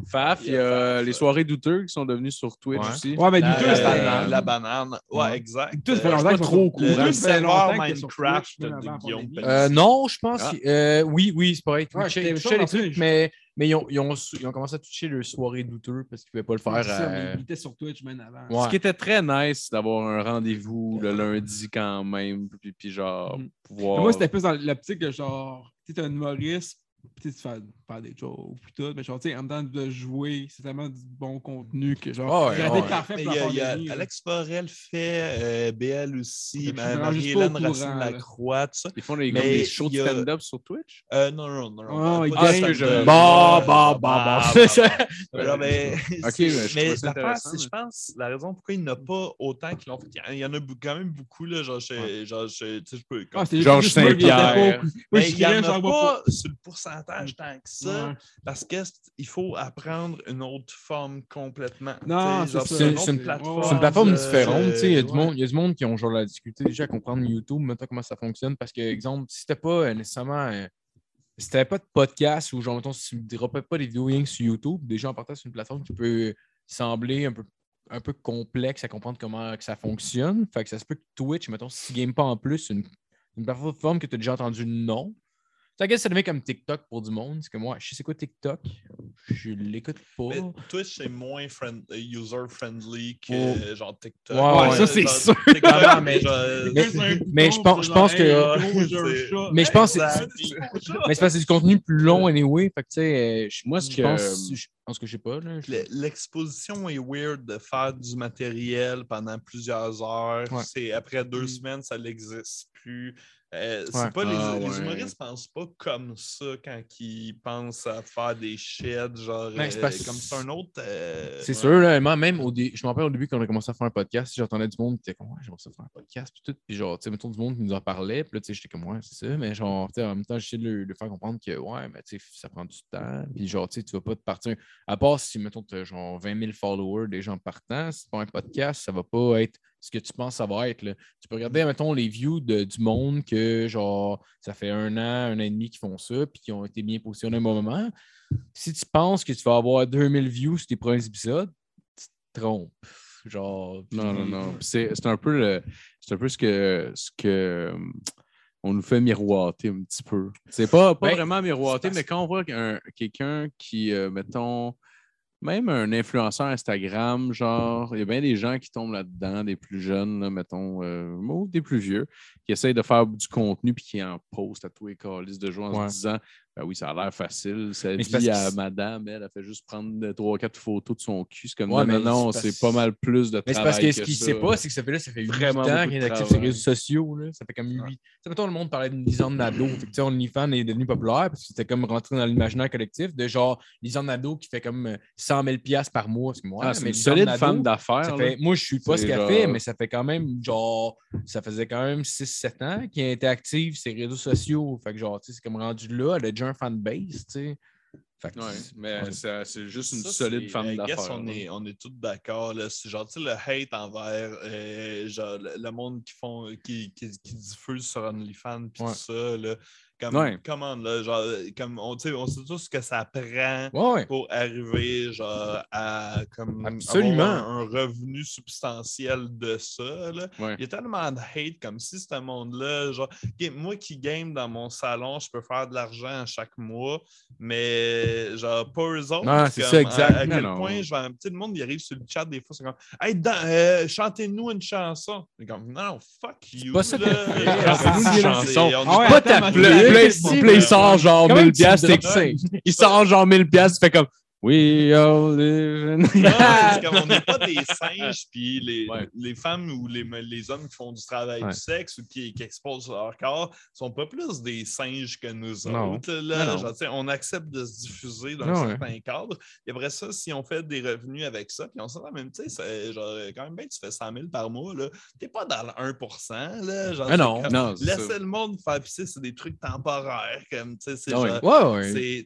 Speaker 3: Faf
Speaker 4: il y a euh, les soirées douteux qui sont devenues sur Twitch aussi.
Speaker 1: Ouais, mais douteux,
Speaker 5: Euh,
Speaker 1: c'est
Speaker 5: la banane. Ouais, exact.
Speaker 1: Douteux, ça fait
Speaker 5: Euh,
Speaker 1: longtemps
Speaker 3: trop.
Speaker 1: Twitch.
Speaker 5: Le serveur Minecraft de Guillaume.
Speaker 3: Euh, non, je pense.
Speaker 4: Ah.
Speaker 3: que- euh, oui, oui, c'est pareil. Twitch, mais, mais ils, ont, ils, ont, ils ont commencé à toucher le soirée douteux parce qu'ils ne pouvaient pas le faire.
Speaker 1: ça,
Speaker 3: euh,
Speaker 1: il était sur Twitch même avant.
Speaker 3: Ouais.
Speaker 4: Ce qui était très nice, d'avoir un rendez-vous le lundi quand même, puis, puis genre
Speaker 1: Mhm.
Speaker 4: pouvoir.
Speaker 1: Mais Moi, c'était plus dans l'optique de genre, tu sais, t'es un humoriste, tu fais faire des jokes, puis tout, mais genre, tu sais, en même temps de jouer, c'est tellement du bon contenu que genre,
Speaker 3: Ah ouais,
Speaker 1: aurait
Speaker 3: ouais.
Speaker 1: parfait
Speaker 5: Mais
Speaker 1: pour
Speaker 5: il y
Speaker 1: la
Speaker 5: a, y. Alex Forel fait, euh, BL aussi, Marie-Hélène
Speaker 1: pas au courant,
Speaker 5: Racine
Speaker 1: là.
Speaker 5: Lacroix, tout ça.
Speaker 4: Ils font des,
Speaker 5: Mais
Speaker 4: comme des shows de
Speaker 5: a-
Speaker 4: stand-up sur Twitch?
Speaker 5: Euh, non, non, non.
Speaker 1: Ah,
Speaker 5: non
Speaker 1: il
Speaker 5: pas de
Speaker 1: gagne.
Speaker 5: stand-up.
Speaker 3: Bon, bon, bon, bon.
Speaker 5: Mais,
Speaker 4: je
Speaker 5: pense, la raison pourquoi il n'y en a pas autant qui l'ont fait, il y en a quand même beaucoup, là, genre, je, genre, je, tu sais, je peux...
Speaker 1: Ah,
Speaker 4: Georges Saint-Pierre.
Speaker 5: mais
Speaker 1: je
Speaker 5: il n'y en a
Speaker 1: genre,
Speaker 5: pas sur le pourcentage tant que ça,
Speaker 1: Ouais.
Speaker 5: parce qu'il faut apprendre une autre forme complètement.
Speaker 1: Non, c'est
Speaker 5: une plateforme.
Speaker 3: C'est une plateforme différente. tu sais, Il y, a du
Speaker 5: ouais.
Speaker 3: monde- il y a du monde qui ont genre la difficulté déjà à comprendre YouTube, maintenant comment ça fonctionne. Parce que, exemple, si c'était pas euh, nécessairement. euh, si t'avais pas de podcast ou genre, mettons, si tu ne pas des vidéos sur YouTube, déjà en partant sur une plateforme qui peut sembler un peu, un peu complexe à comprendre comment que ça fonctionne. Fait que ça se peut que Twitch, mettons, si tu ne games pas en plus, une, une plateforme que tu as déjà entendu le nom, Ça guess, ça devient comme TikTok pour du monde. C'est que moi, je sais c'est quoi TikTok. Je l'écoute pas.
Speaker 5: Mais Twitch, c'est moins friend- user-friendly que
Speaker 3: Oh.
Speaker 5: genre TikTok.
Speaker 3: Ouais, ouais,
Speaker 1: ça, c'est sûr.
Speaker 5: TikTok,
Speaker 3: non, mais-
Speaker 5: genre,
Speaker 3: mais- mais je pense- je pense que- Mais je pense que c'est parce que c'est du contenu plus long anyway. Fait que tu sais, euh, je-
Speaker 4: Moi,
Speaker 3: je
Speaker 4: ce que-
Speaker 3: pense, je pense que je sais pas. Je-
Speaker 5: L'exposition est weird de faire du matériel pendant plusieurs heures.
Speaker 3: Ouais.
Speaker 5: C'est après deux semaines, ça n'existe plus. Euh,
Speaker 3: Ouais.
Speaker 5: pas les,
Speaker 4: Ah,
Speaker 5: les
Speaker 4: ouais.
Speaker 5: humoristes pensent pas comme ça quand ils pensent à faire des shit, genre
Speaker 3: Ben, c'est
Speaker 5: euh,
Speaker 3: parce-
Speaker 5: comme c'est un autre. euh,
Speaker 3: C'est
Speaker 5: ouais.
Speaker 3: sûr, là, moi, même au dé- je me rappelle au début quand on a commencé à faire un podcast, j'entendais du monde qui était comme, ouais, j'aimerais ça faire un podcast, puis tout. Puis genre, tu sais, mettons du monde qui nous en parlait, puis là, tu sais, j'étais comme, ouais, c'est ça, mais genre, tu sais, en même temps, j'essayais de le, le faire comprendre que, ouais, mais tu sais, ça prend du temps, puis genre, tu sais, tu vas pas te partir, à part si, mettons, tu as genre 20 000 followers des gens partant, si c'est pas un podcast, ça va pas être ce que tu penses que ça va être, là. Tu peux regarder, mettons, les views de- du monde que, genre, ça fait un an, un an et demi qu'ils font ça, puis qui ont été bien positionnés à un bon moment. Si tu penses que tu vas avoir 2000 views sur tes premiers épisodes, tu te trompes. Genre.
Speaker 4: Non, non, non. C'est un peu le. C'est un peu ce que, ce que hum, on nous fait miroiter un petit peu. C'est pas, pas
Speaker 3: Ben,
Speaker 4: vraiment miroiter, mais quand on voit qu'un- quelqu'un qui, euh, mettons, même un influenceur Instagram, genre, il y a bien des gens qui tombent là-dedans, des plus jeunes, là, mettons, euh, ou des plus vieux, qui essayent de faire du contenu puis qui en postent à tous les calices de jours en
Speaker 3: Ouais.
Speaker 4: se disant ben oui, ça a l'air facile. Sa
Speaker 3: Mais c'est
Speaker 4: vie à
Speaker 3: c'est-
Speaker 4: madame, elle, elle fait juste prendre trois, quatre photos de son cul. C'est comme
Speaker 3: Ouais,
Speaker 4: non, non,
Speaker 3: mais
Speaker 4: non,
Speaker 3: c'est
Speaker 4: c'est pas mal plus de
Speaker 3: Mais c'est
Speaker 4: travail.
Speaker 3: parce que ce qu'il sait pas, c'est que ça fait là, ça fait 8
Speaker 4: Vraiment
Speaker 3: ans
Speaker 4: beaucoup
Speaker 3: qu'il est actif sur les réseaux sociaux. Là. Ça fait comme 8. Tu sais, mettons, le monde parlait de Lisanne Nadeau. Fait que, OnlyFans est devenu populaire parce que c'était comme rentré dans l'imaginaire collectif de genre Lisanne Nadeau qui fait comme euh, 100 000 piastres par mois. Parce que moi,
Speaker 4: Ah, c'est
Speaker 3: mais
Speaker 4: une solide
Speaker 3: Nadeau,
Speaker 4: femme d'affaires.
Speaker 3: fait- moi, je suis pas ce
Speaker 4: C'est
Speaker 3: qu'elle
Speaker 4: genre-
Speaker 3: fait, mais ça fait quand même genre. Ça faisait quand même 6-7 ans qu'elle était active sur les réseaux sociaux. Fait que genre, c'est comme rendu là, elle a déjà un fanbase, tu sais. Fait que,
Speaker 4: Ouais, mais
Speaker 3: Ouais.
Speaker 4: c'est juste une
Speaker 5: Ça,
Speaker 4: solide
Speaker 5: guess
Speaker 4: d'affaires.
Speaker 5: On est, on est tous d'accord. là. C'est genre, tu sais, le hate envers euh, genre, le, le monde qui font qui, qui, qui diffuse sur OnlyFans puis
Speaker 3: Ouais.
Speaker 5: tout ça. Là. Comme,
Speaker 4: Ouais.
Speaker 5: comment, là, genre, comme on, on sait tous ce que ça prend
Speaker 3: Ouais,
Speaker 5: pour arriver genre, à comme,
Speaker 3: Absolument.
Speaker 5: avoir un, un revenu substantiel de ça. Là.
Speaker 4: Ouais.
Speaker 5: Il y a tellement de hate comme si ce monde-là, genre, moi qui game dans mon salon, je peux faire de l'argent à chaque mois, mais genre, pas eux autres.
Speaker 3: Non, c'est ça, exact.
Speaker 5: À, quel
Speaker 4: non.
Speaker 5: point, genre, sais, le monde, il arrive sur le chat des fois, c'est comme, hey, euh, chantez-nous une chanson. Comme, non, fuck you.
Speaker 3: pas ça
Speaker 5: là.
Speaker 4: une chanson.
Speaker 1: Ah
Speaker 4: Pas ta
Speaker 1: mais-
Speaker 4: play, il sort genre
Speaker 3: Comment
Speaker 4: 1000
Speaker 3: tu
Speaker 4: piastres,
Speaker 3: me
Speaker 4: t'es
Speaker 3: donnes-
Speaker 4: Il sort genre 1000 piastres, tu fais comme We all live in...
Speaker 5: Non, n'est pas des singes, puis les,
Speaker 4: Ouais.
Speaker 5: les femmes ou les, les hommes qui font du travail
Speaker 3: Ouais.
Speaker 5: du sexe ou qui, qui exposent leur corps sont pas plus des singes que nous
Speaker 3: Non.
Speaker 5: autres. Là. Genre, on accepte de se diffuser dans
Speaker 3: Non,
Speaker 5: un certain cadre. Et après ça, si on fait des revenus avec ça, puis on se dit, Ah, même, tu sais, quand même bien, tu fais 100 000 par mois, t'es pas dans le 1 là, genre,
Speaker 3: non,
Speaker 5: comme-
Speaker 4: Non,
Speaker 5: Laissez le monde faire pisser, c'est des trucs temporaires. Comme,
Speaker 4: Ah
Speaker 5: genre-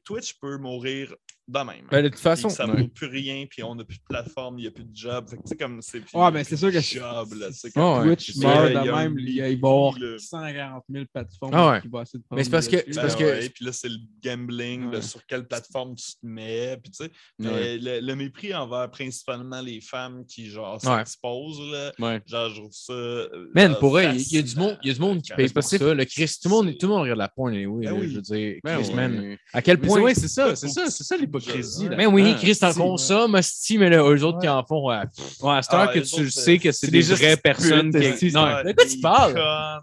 Speaker 5: Twitch peut mourir de même.
Speaker 3: Ben, de toute
Speaker 5: Puis
Speaker 3: façon,
Speaker 5: ça
Speaker 4: ouais.
Speaker 5: vaut plus rien, puis on n'a plus de plateforme, il n'y a plus de job. Fait que, tu sais, comme c'est.
Speaker 1: Ouais, mais c'est sûr que
Speaker 5: job, là,
Speaker 3: Ouais,
Speaker 5: comme-.
Speaker 1: Twitch
Speaker 5: c'est
Speaker 1: meurt
Speaker 5: ça,
Speaker 1: de
Speaker 5: il y a un
Speaker 1: même. Il, va y avoir
Speaker 5: là.
Speaker 1: 140 000 plateformes
Speaker 3: Ah ouais.
Speaker 1: qui vont essayer de
Speaker 3: Mais c'est parce que- c'est
Speaker 5: Ben
Speaker 3: parce que-
Speaker 5: ouais, puis là, c'est le gambling sur quelle plateforme tu te mets. Puis, tu sais, mais le, le mépris envers principalement les femmes qui, genre,
Speaker 3: Ouais.
Speaker 5: s'exposent, là.
Speaker 4: Ouais.
Speaker 5: Genre, je trouve ça. euh,
Speaker 3: Man, pour vrai, il y a du monde, il y a du monde qui paye pour
Speaker 4: c'est
Speaker 3: ça. Le Chris, tout le monde,
Speaker 5: c'est-
Speaker 3: tout le monde regarde la.
Speaker 5: Ben
Speaker 3: là,
Speaker 5: oui.
Speaker 3: Je veux dire,
Speaker 4: Ben
Speaker 3: Chris, man. À quel point.
Speaker 4: c'est- ouais, c'est ça, c'est ça, c'est ça l'hypocrisie.
Speaker 3: Mais oui,
Speaker 4: Ah,
Speaker 3: Chris, t'en consommes, hostie, mais là, eux autres qui en font, ouais.
Speaker 4: Ouais, à cette heure
Speaker 5: Ah,
Speaker 4: que tu sais que c'est des
Speaker 3: des
Speaker 4: vraies personnes qui. Non,
Speaker 3: De quoi tu parles?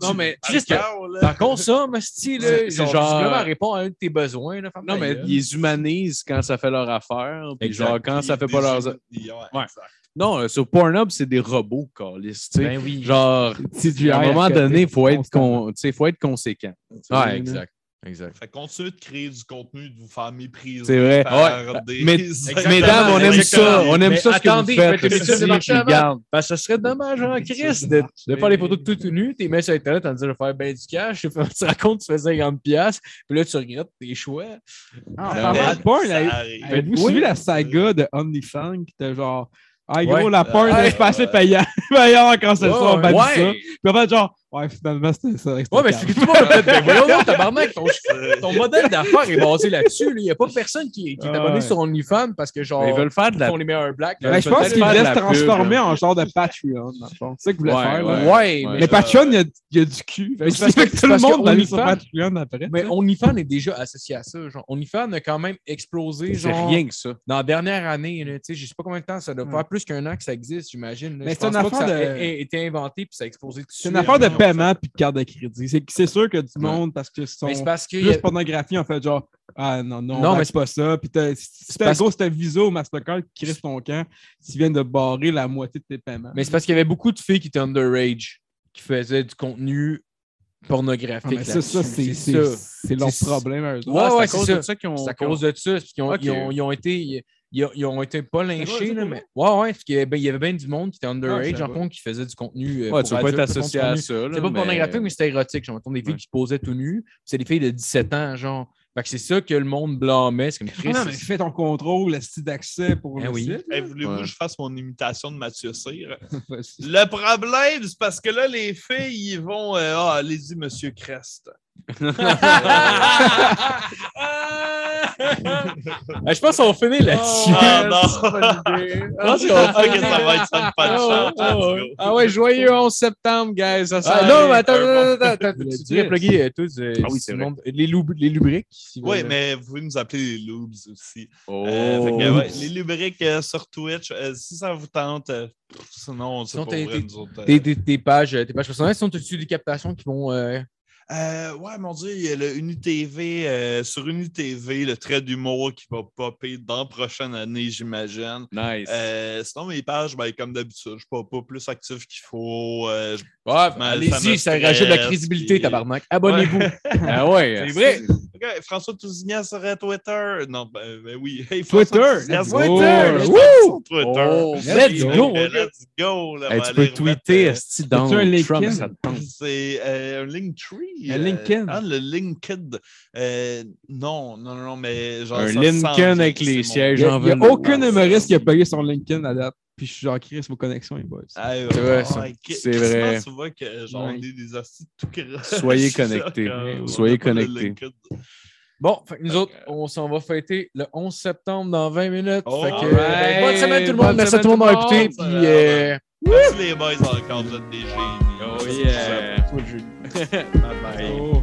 Speaker 5: Non,
Speaker 3: mais
Speaker 5: Chris,
Speaker 3: T'en consommes, hostie, là. Genre, répond à un de tes besoins,
Speaker 4: non, mais ils les humanisent quand ça fait leur affaire. Puis genre, quand ça fait pas leurs.
Speaker 5: Ouais.
Speaker 4: Non, euh, sur Pornhub, c'est des robots, Carlis. tu sais.
Speaker 3: Ben oui.
Speaker 4: Genre, à un moment donné, il faut être,
Speaker 1: constamment.
Speaker 4: con... tu sais, faut être conséquent.
Speaker 3: Ouais, exact. Exact.
Speaker 5: Fait continuez de créer du contenu, de vous faire mépriser.
Speaker 4: C'est vrai.
Speaker 5: des-
Speaker 4: Mais-. Mesdames, on aime
Speaker 3: Exactement.
Speaker 4: ça. On aime
Speaker 3: Mais
Speaker 4: ça ce que
Speaker 3: attendez,
Speaker 4: vous faites.
Speaker 3: avant.
Speaker 4: regarde.
Speaker 3: Ben, ça serait dommage, hein, Chris, de, de faire les photos de tout nu, les mets sur Internet en disant je vais faire ben du cash, tu racontes, tu fais 50$, puis là, tu regrettes tes choix.
Speaker 1: Ah, de porn,
Speaker 5: Ça
Speaker 1: avez-
Speaker 5: arrive.
Speaker 1: avez-vous
Speaker 3: Oui.
Speaker 1: suivi la saga de OnlyFans qui était genre. Ah, gros,
Speaker 3: Ouais.
Speaker 1: la porn
Speaker 5: Ouais.
Speaker 1: est passée payant, payant quand c'est ça, on
Speaker 3: Ouais.
Speaker 1: ça. Puis en fait, genre, Ouais, finalement, c'était ça.
Speaker 3: Ouais, mais c'est que tout le monde a fait. Ben voyons donc, tabarnak, ton, ton modèle d'affaires est basé là-dessus. là. Il n'y a pas personne qui, qui est
Speaker 1: Ah,
Speaker 3: abonné
Speaker 1: ouais.
Speaker 3: sur OnlyFans parce que, genre,
Speaker 4: ils veulent faire de la
Speaker 3: ils font les meilleurs blacks. là.
Speaker 1: Mais je pense
Speaker 4: peut-être
Speaker 1: qu'il
Speaker 4: faire de
Speaker 1: voulait
Speaker 4: la
Speaker 1: se transformer en genre de Patreon, dans le fond. C'est ça qu'il voulait
Speaker 4: Ouais,
Speaker 1: faire. là.
Speaker 3: Ouais,
Speaker 4: Ouais.
Speaker 3: mais,
Speaker 1: Mais Patreon, il y a, a du cul. Fait que
Speaker 3: C'est que-
Speaker 1: que tout le monde va sur Patreon après.
Speaker 3: mais. OnlyFans est déjà associé à ça. Genre, OnlyFans a quand même explosé.
Speaker 4: C'est
Speaker 3: Genre,
Speaker 4: rien que ça.
Speaker 3: Dans la dernière année, là, tu sais, je sais pas combien de temps, ça doit
Speaker 1: Ouais.
Speaker 3: faire plus qu'un an que ça existe, j'imagine.
Speaker 1: Mais c'est une
Speaker 3: pas que
Speaker 1: affaire
Speaker 3: ça ait été inventé puis ça a explosé tout de
Speaker 1: C'est une
Speaker 3: suite.
Speaker 1: affaire de paiement puis de carte de crédit. C'est c'est sûr que du monde, parce que
Speaker 3: c'est parce que.
Speaker 1: plus pornographie, on fait genre Ah non, non,
Speaker 3: Non, mais
Speaker 1: c'est pas ça. Puis t'as- si
Speaker 3: c'est
Speaker 1: t'as gros, c'était Visa ou Mastercard qui crée ton camp, tu viens de barrer la moitié de tes paiements.
Speaker 3: Mais c'est parce qu'il y avait beaucoup de filles qui étaient underage, qui faisaient du contenu
Speaker 1: Ah,
Speaker 3: pornographique.
Speaker 1: mais ça, ça, c'est
Speaker 3: ça.
Speaker 1: c'est- c'est leur problème. eux.
Speaker 3: Ouais,
Speaker 4: Ah,
Speaker 3: ouais,
Speaker 4: c'est à
Speaker 3: c'est
Speaker 4: cause
Speaker 3: ça.
Speaker 4: de ça qu'ils ont.
Speaker 3: C'est à cause de ça. Puis ils, ont,
Speaker 4: Ok.
Speaker 3: ils ont- ils ont été. Ils, ils ont- été pas lynchés, là, mais. Ouais, ouais, parce qu'il y avait, ben, il y avait bien du monde qui était
Speaker 1: Ah,
Speaker 3: underage, en qui faisait du contenu. euh,
Speaker 4: Ouais,
Speaker 3: pour
Speaker 4: tu vas pas être associé à ça.
Speaker 3: C'est pas
Speaker 4: mais-
Speaker 3: pornographique, mais c'était érotique. Genre, mettons, des filles
Speaker 4: Ouais.
Speaker 3: qui se posaient tout nues. C'est des filles de 17 ans, genre. Fait que c'est ça que le monde blâmait. C'est comme
Speaker 1: Ah
Speaker 3: Chris.
Speaker 1: non, mais fais ton contrôle, le style d'accès pour
Speaker 3: Eh
Speaker 1: le
Speaker 3: oui.
Speaker 1: site.
Speaker 5: Hey, Voulez-vous
Speaker 4: Ouais.
Speaker 5: que je fasse mon imitation de Mathieu Cyr? Le problème, c'est parce que là, les filles, ils vont. euh, ah, allez-y, monsieur Crest.
Speaker 3: Je pense qu'on finit là-dessus.
Speaker 5: Ah, non.
Speaker 3: Pas l'idée.
Speaker 5: Ah, ok, ça va être ça, pas de
Speaker 3: Ah,
Speaker 5: chance.
Speaker 3: ah, ouais. joyeux 11 septembre, guys. Ça
Speaker 5: Ah,
Speaker 3: non, mais attends, attends,
Speaker 5: bon-
Speaker 3: attends, Tu devrais
Speaker 1: 10.
Speaker 3: plugger euh, tous
Speaker 4: Ah
Speaker 3: les, lub- les lubriques. si vous
Speaker 5: Oui, mais vous pouvez nous appeler les Loobs aussi.
Speaker 4: Oh.
Speaker 5: Euh, que, ouais, les lubriques euh, sur Twitch, euh, si ça vous tente, euh, sinon, c'est
Speaker 3: Sinon,
Speaker 5: pas
Speaker 3: t'es-
Speaker 5: vrai,
Speaker 3: t'es-
Speaker 5: nous autres.
Speaker 3: Tes, tes- tes pages, tes pages personnelles, sinon, tu des captations qui vont. Euh,
Speaker 5: ouais, mon Dieu, il y a le UniTV, euh, sur UniTV, le trait d'humour qui va popper dans la prochaine année, j'imagine.
Speaker 4: Nice.
Speaker 5: Euh, sinon, mes pages, ben, comme d'habitude, je ne suis pas, pas plus actif qu'il faut. je-
Speaker 3: Ouais, allez-y, ça rajoute de la crédibilité,
Speaker 5: puis-
Speaker 3: tabarnak. Abonnez-vous.
Speaker 4: Ah ouais.
Speaker 3: C'est vrai.
Speaker 5: Ok, François Tousignan sur euh, Twitter. Non, ben, ben oui. Hey, François
Speaker 1: Twitter, let's go.
Speaker 5: Twitter. Twitter.
Speaker 3: Oh, let's go.
Speaker 5: Let's go. là,
Speaker 4: Hey, tu peux tweeter
Speaker 5: euh,
Speaker 4: Donald
Speaker 1: LinkedIn?
Speaker 4: Trump, ça te tente.
Speaker 5: C'est euh, un Linktree.
Speaker 1: Un
Speaker 5: euh,
Speaker 1: LinkedIn.
Speaker 5: Ah, le LinkedIn. Euh, non, non, non, mais genre.
Speaker 4: Un
Speaker 5: semble
Speaker 4: avec les sièges
Speaker 1: Il n'y a,
Speaker 4: en
Speaker 1: il y a
Speaker 4: velours.
Speaker 1: aucun humoriste qui a payé son LinkedIn à date. Puis je suis genre, Chris, vos connexions, les boys.
Speaker 5: Ah, ouais,
Speaker 3: C'est vrai,
Speaker 4: C'est vrai.
Speaker 5: Tu vois que genre,
Speaker 1: Ouais.
Speaker 5: on est des hosties tout
Speaker 4: Soyez connectés. Soyez connectés.
Speaker 3: Bon, fait que nous autres, on s'en va fêter le 11 septembre dans 20 minutes.
Speaker 5: Oh,
Speaker 3: fait que,
Speaker 5: alright.
Speaker 3: ben, bonne semaine tout le
Speaker 4: Bonne
Speaker 3: monde. Merci à tout le monde d'avoir écouté. Puis, euh,
Speaker 5: Merci les boys encore, vous êtes des génies.
Speaker 4: Oh yeah.
Speaker 3: toi, Jules.
Speaker 5: Ma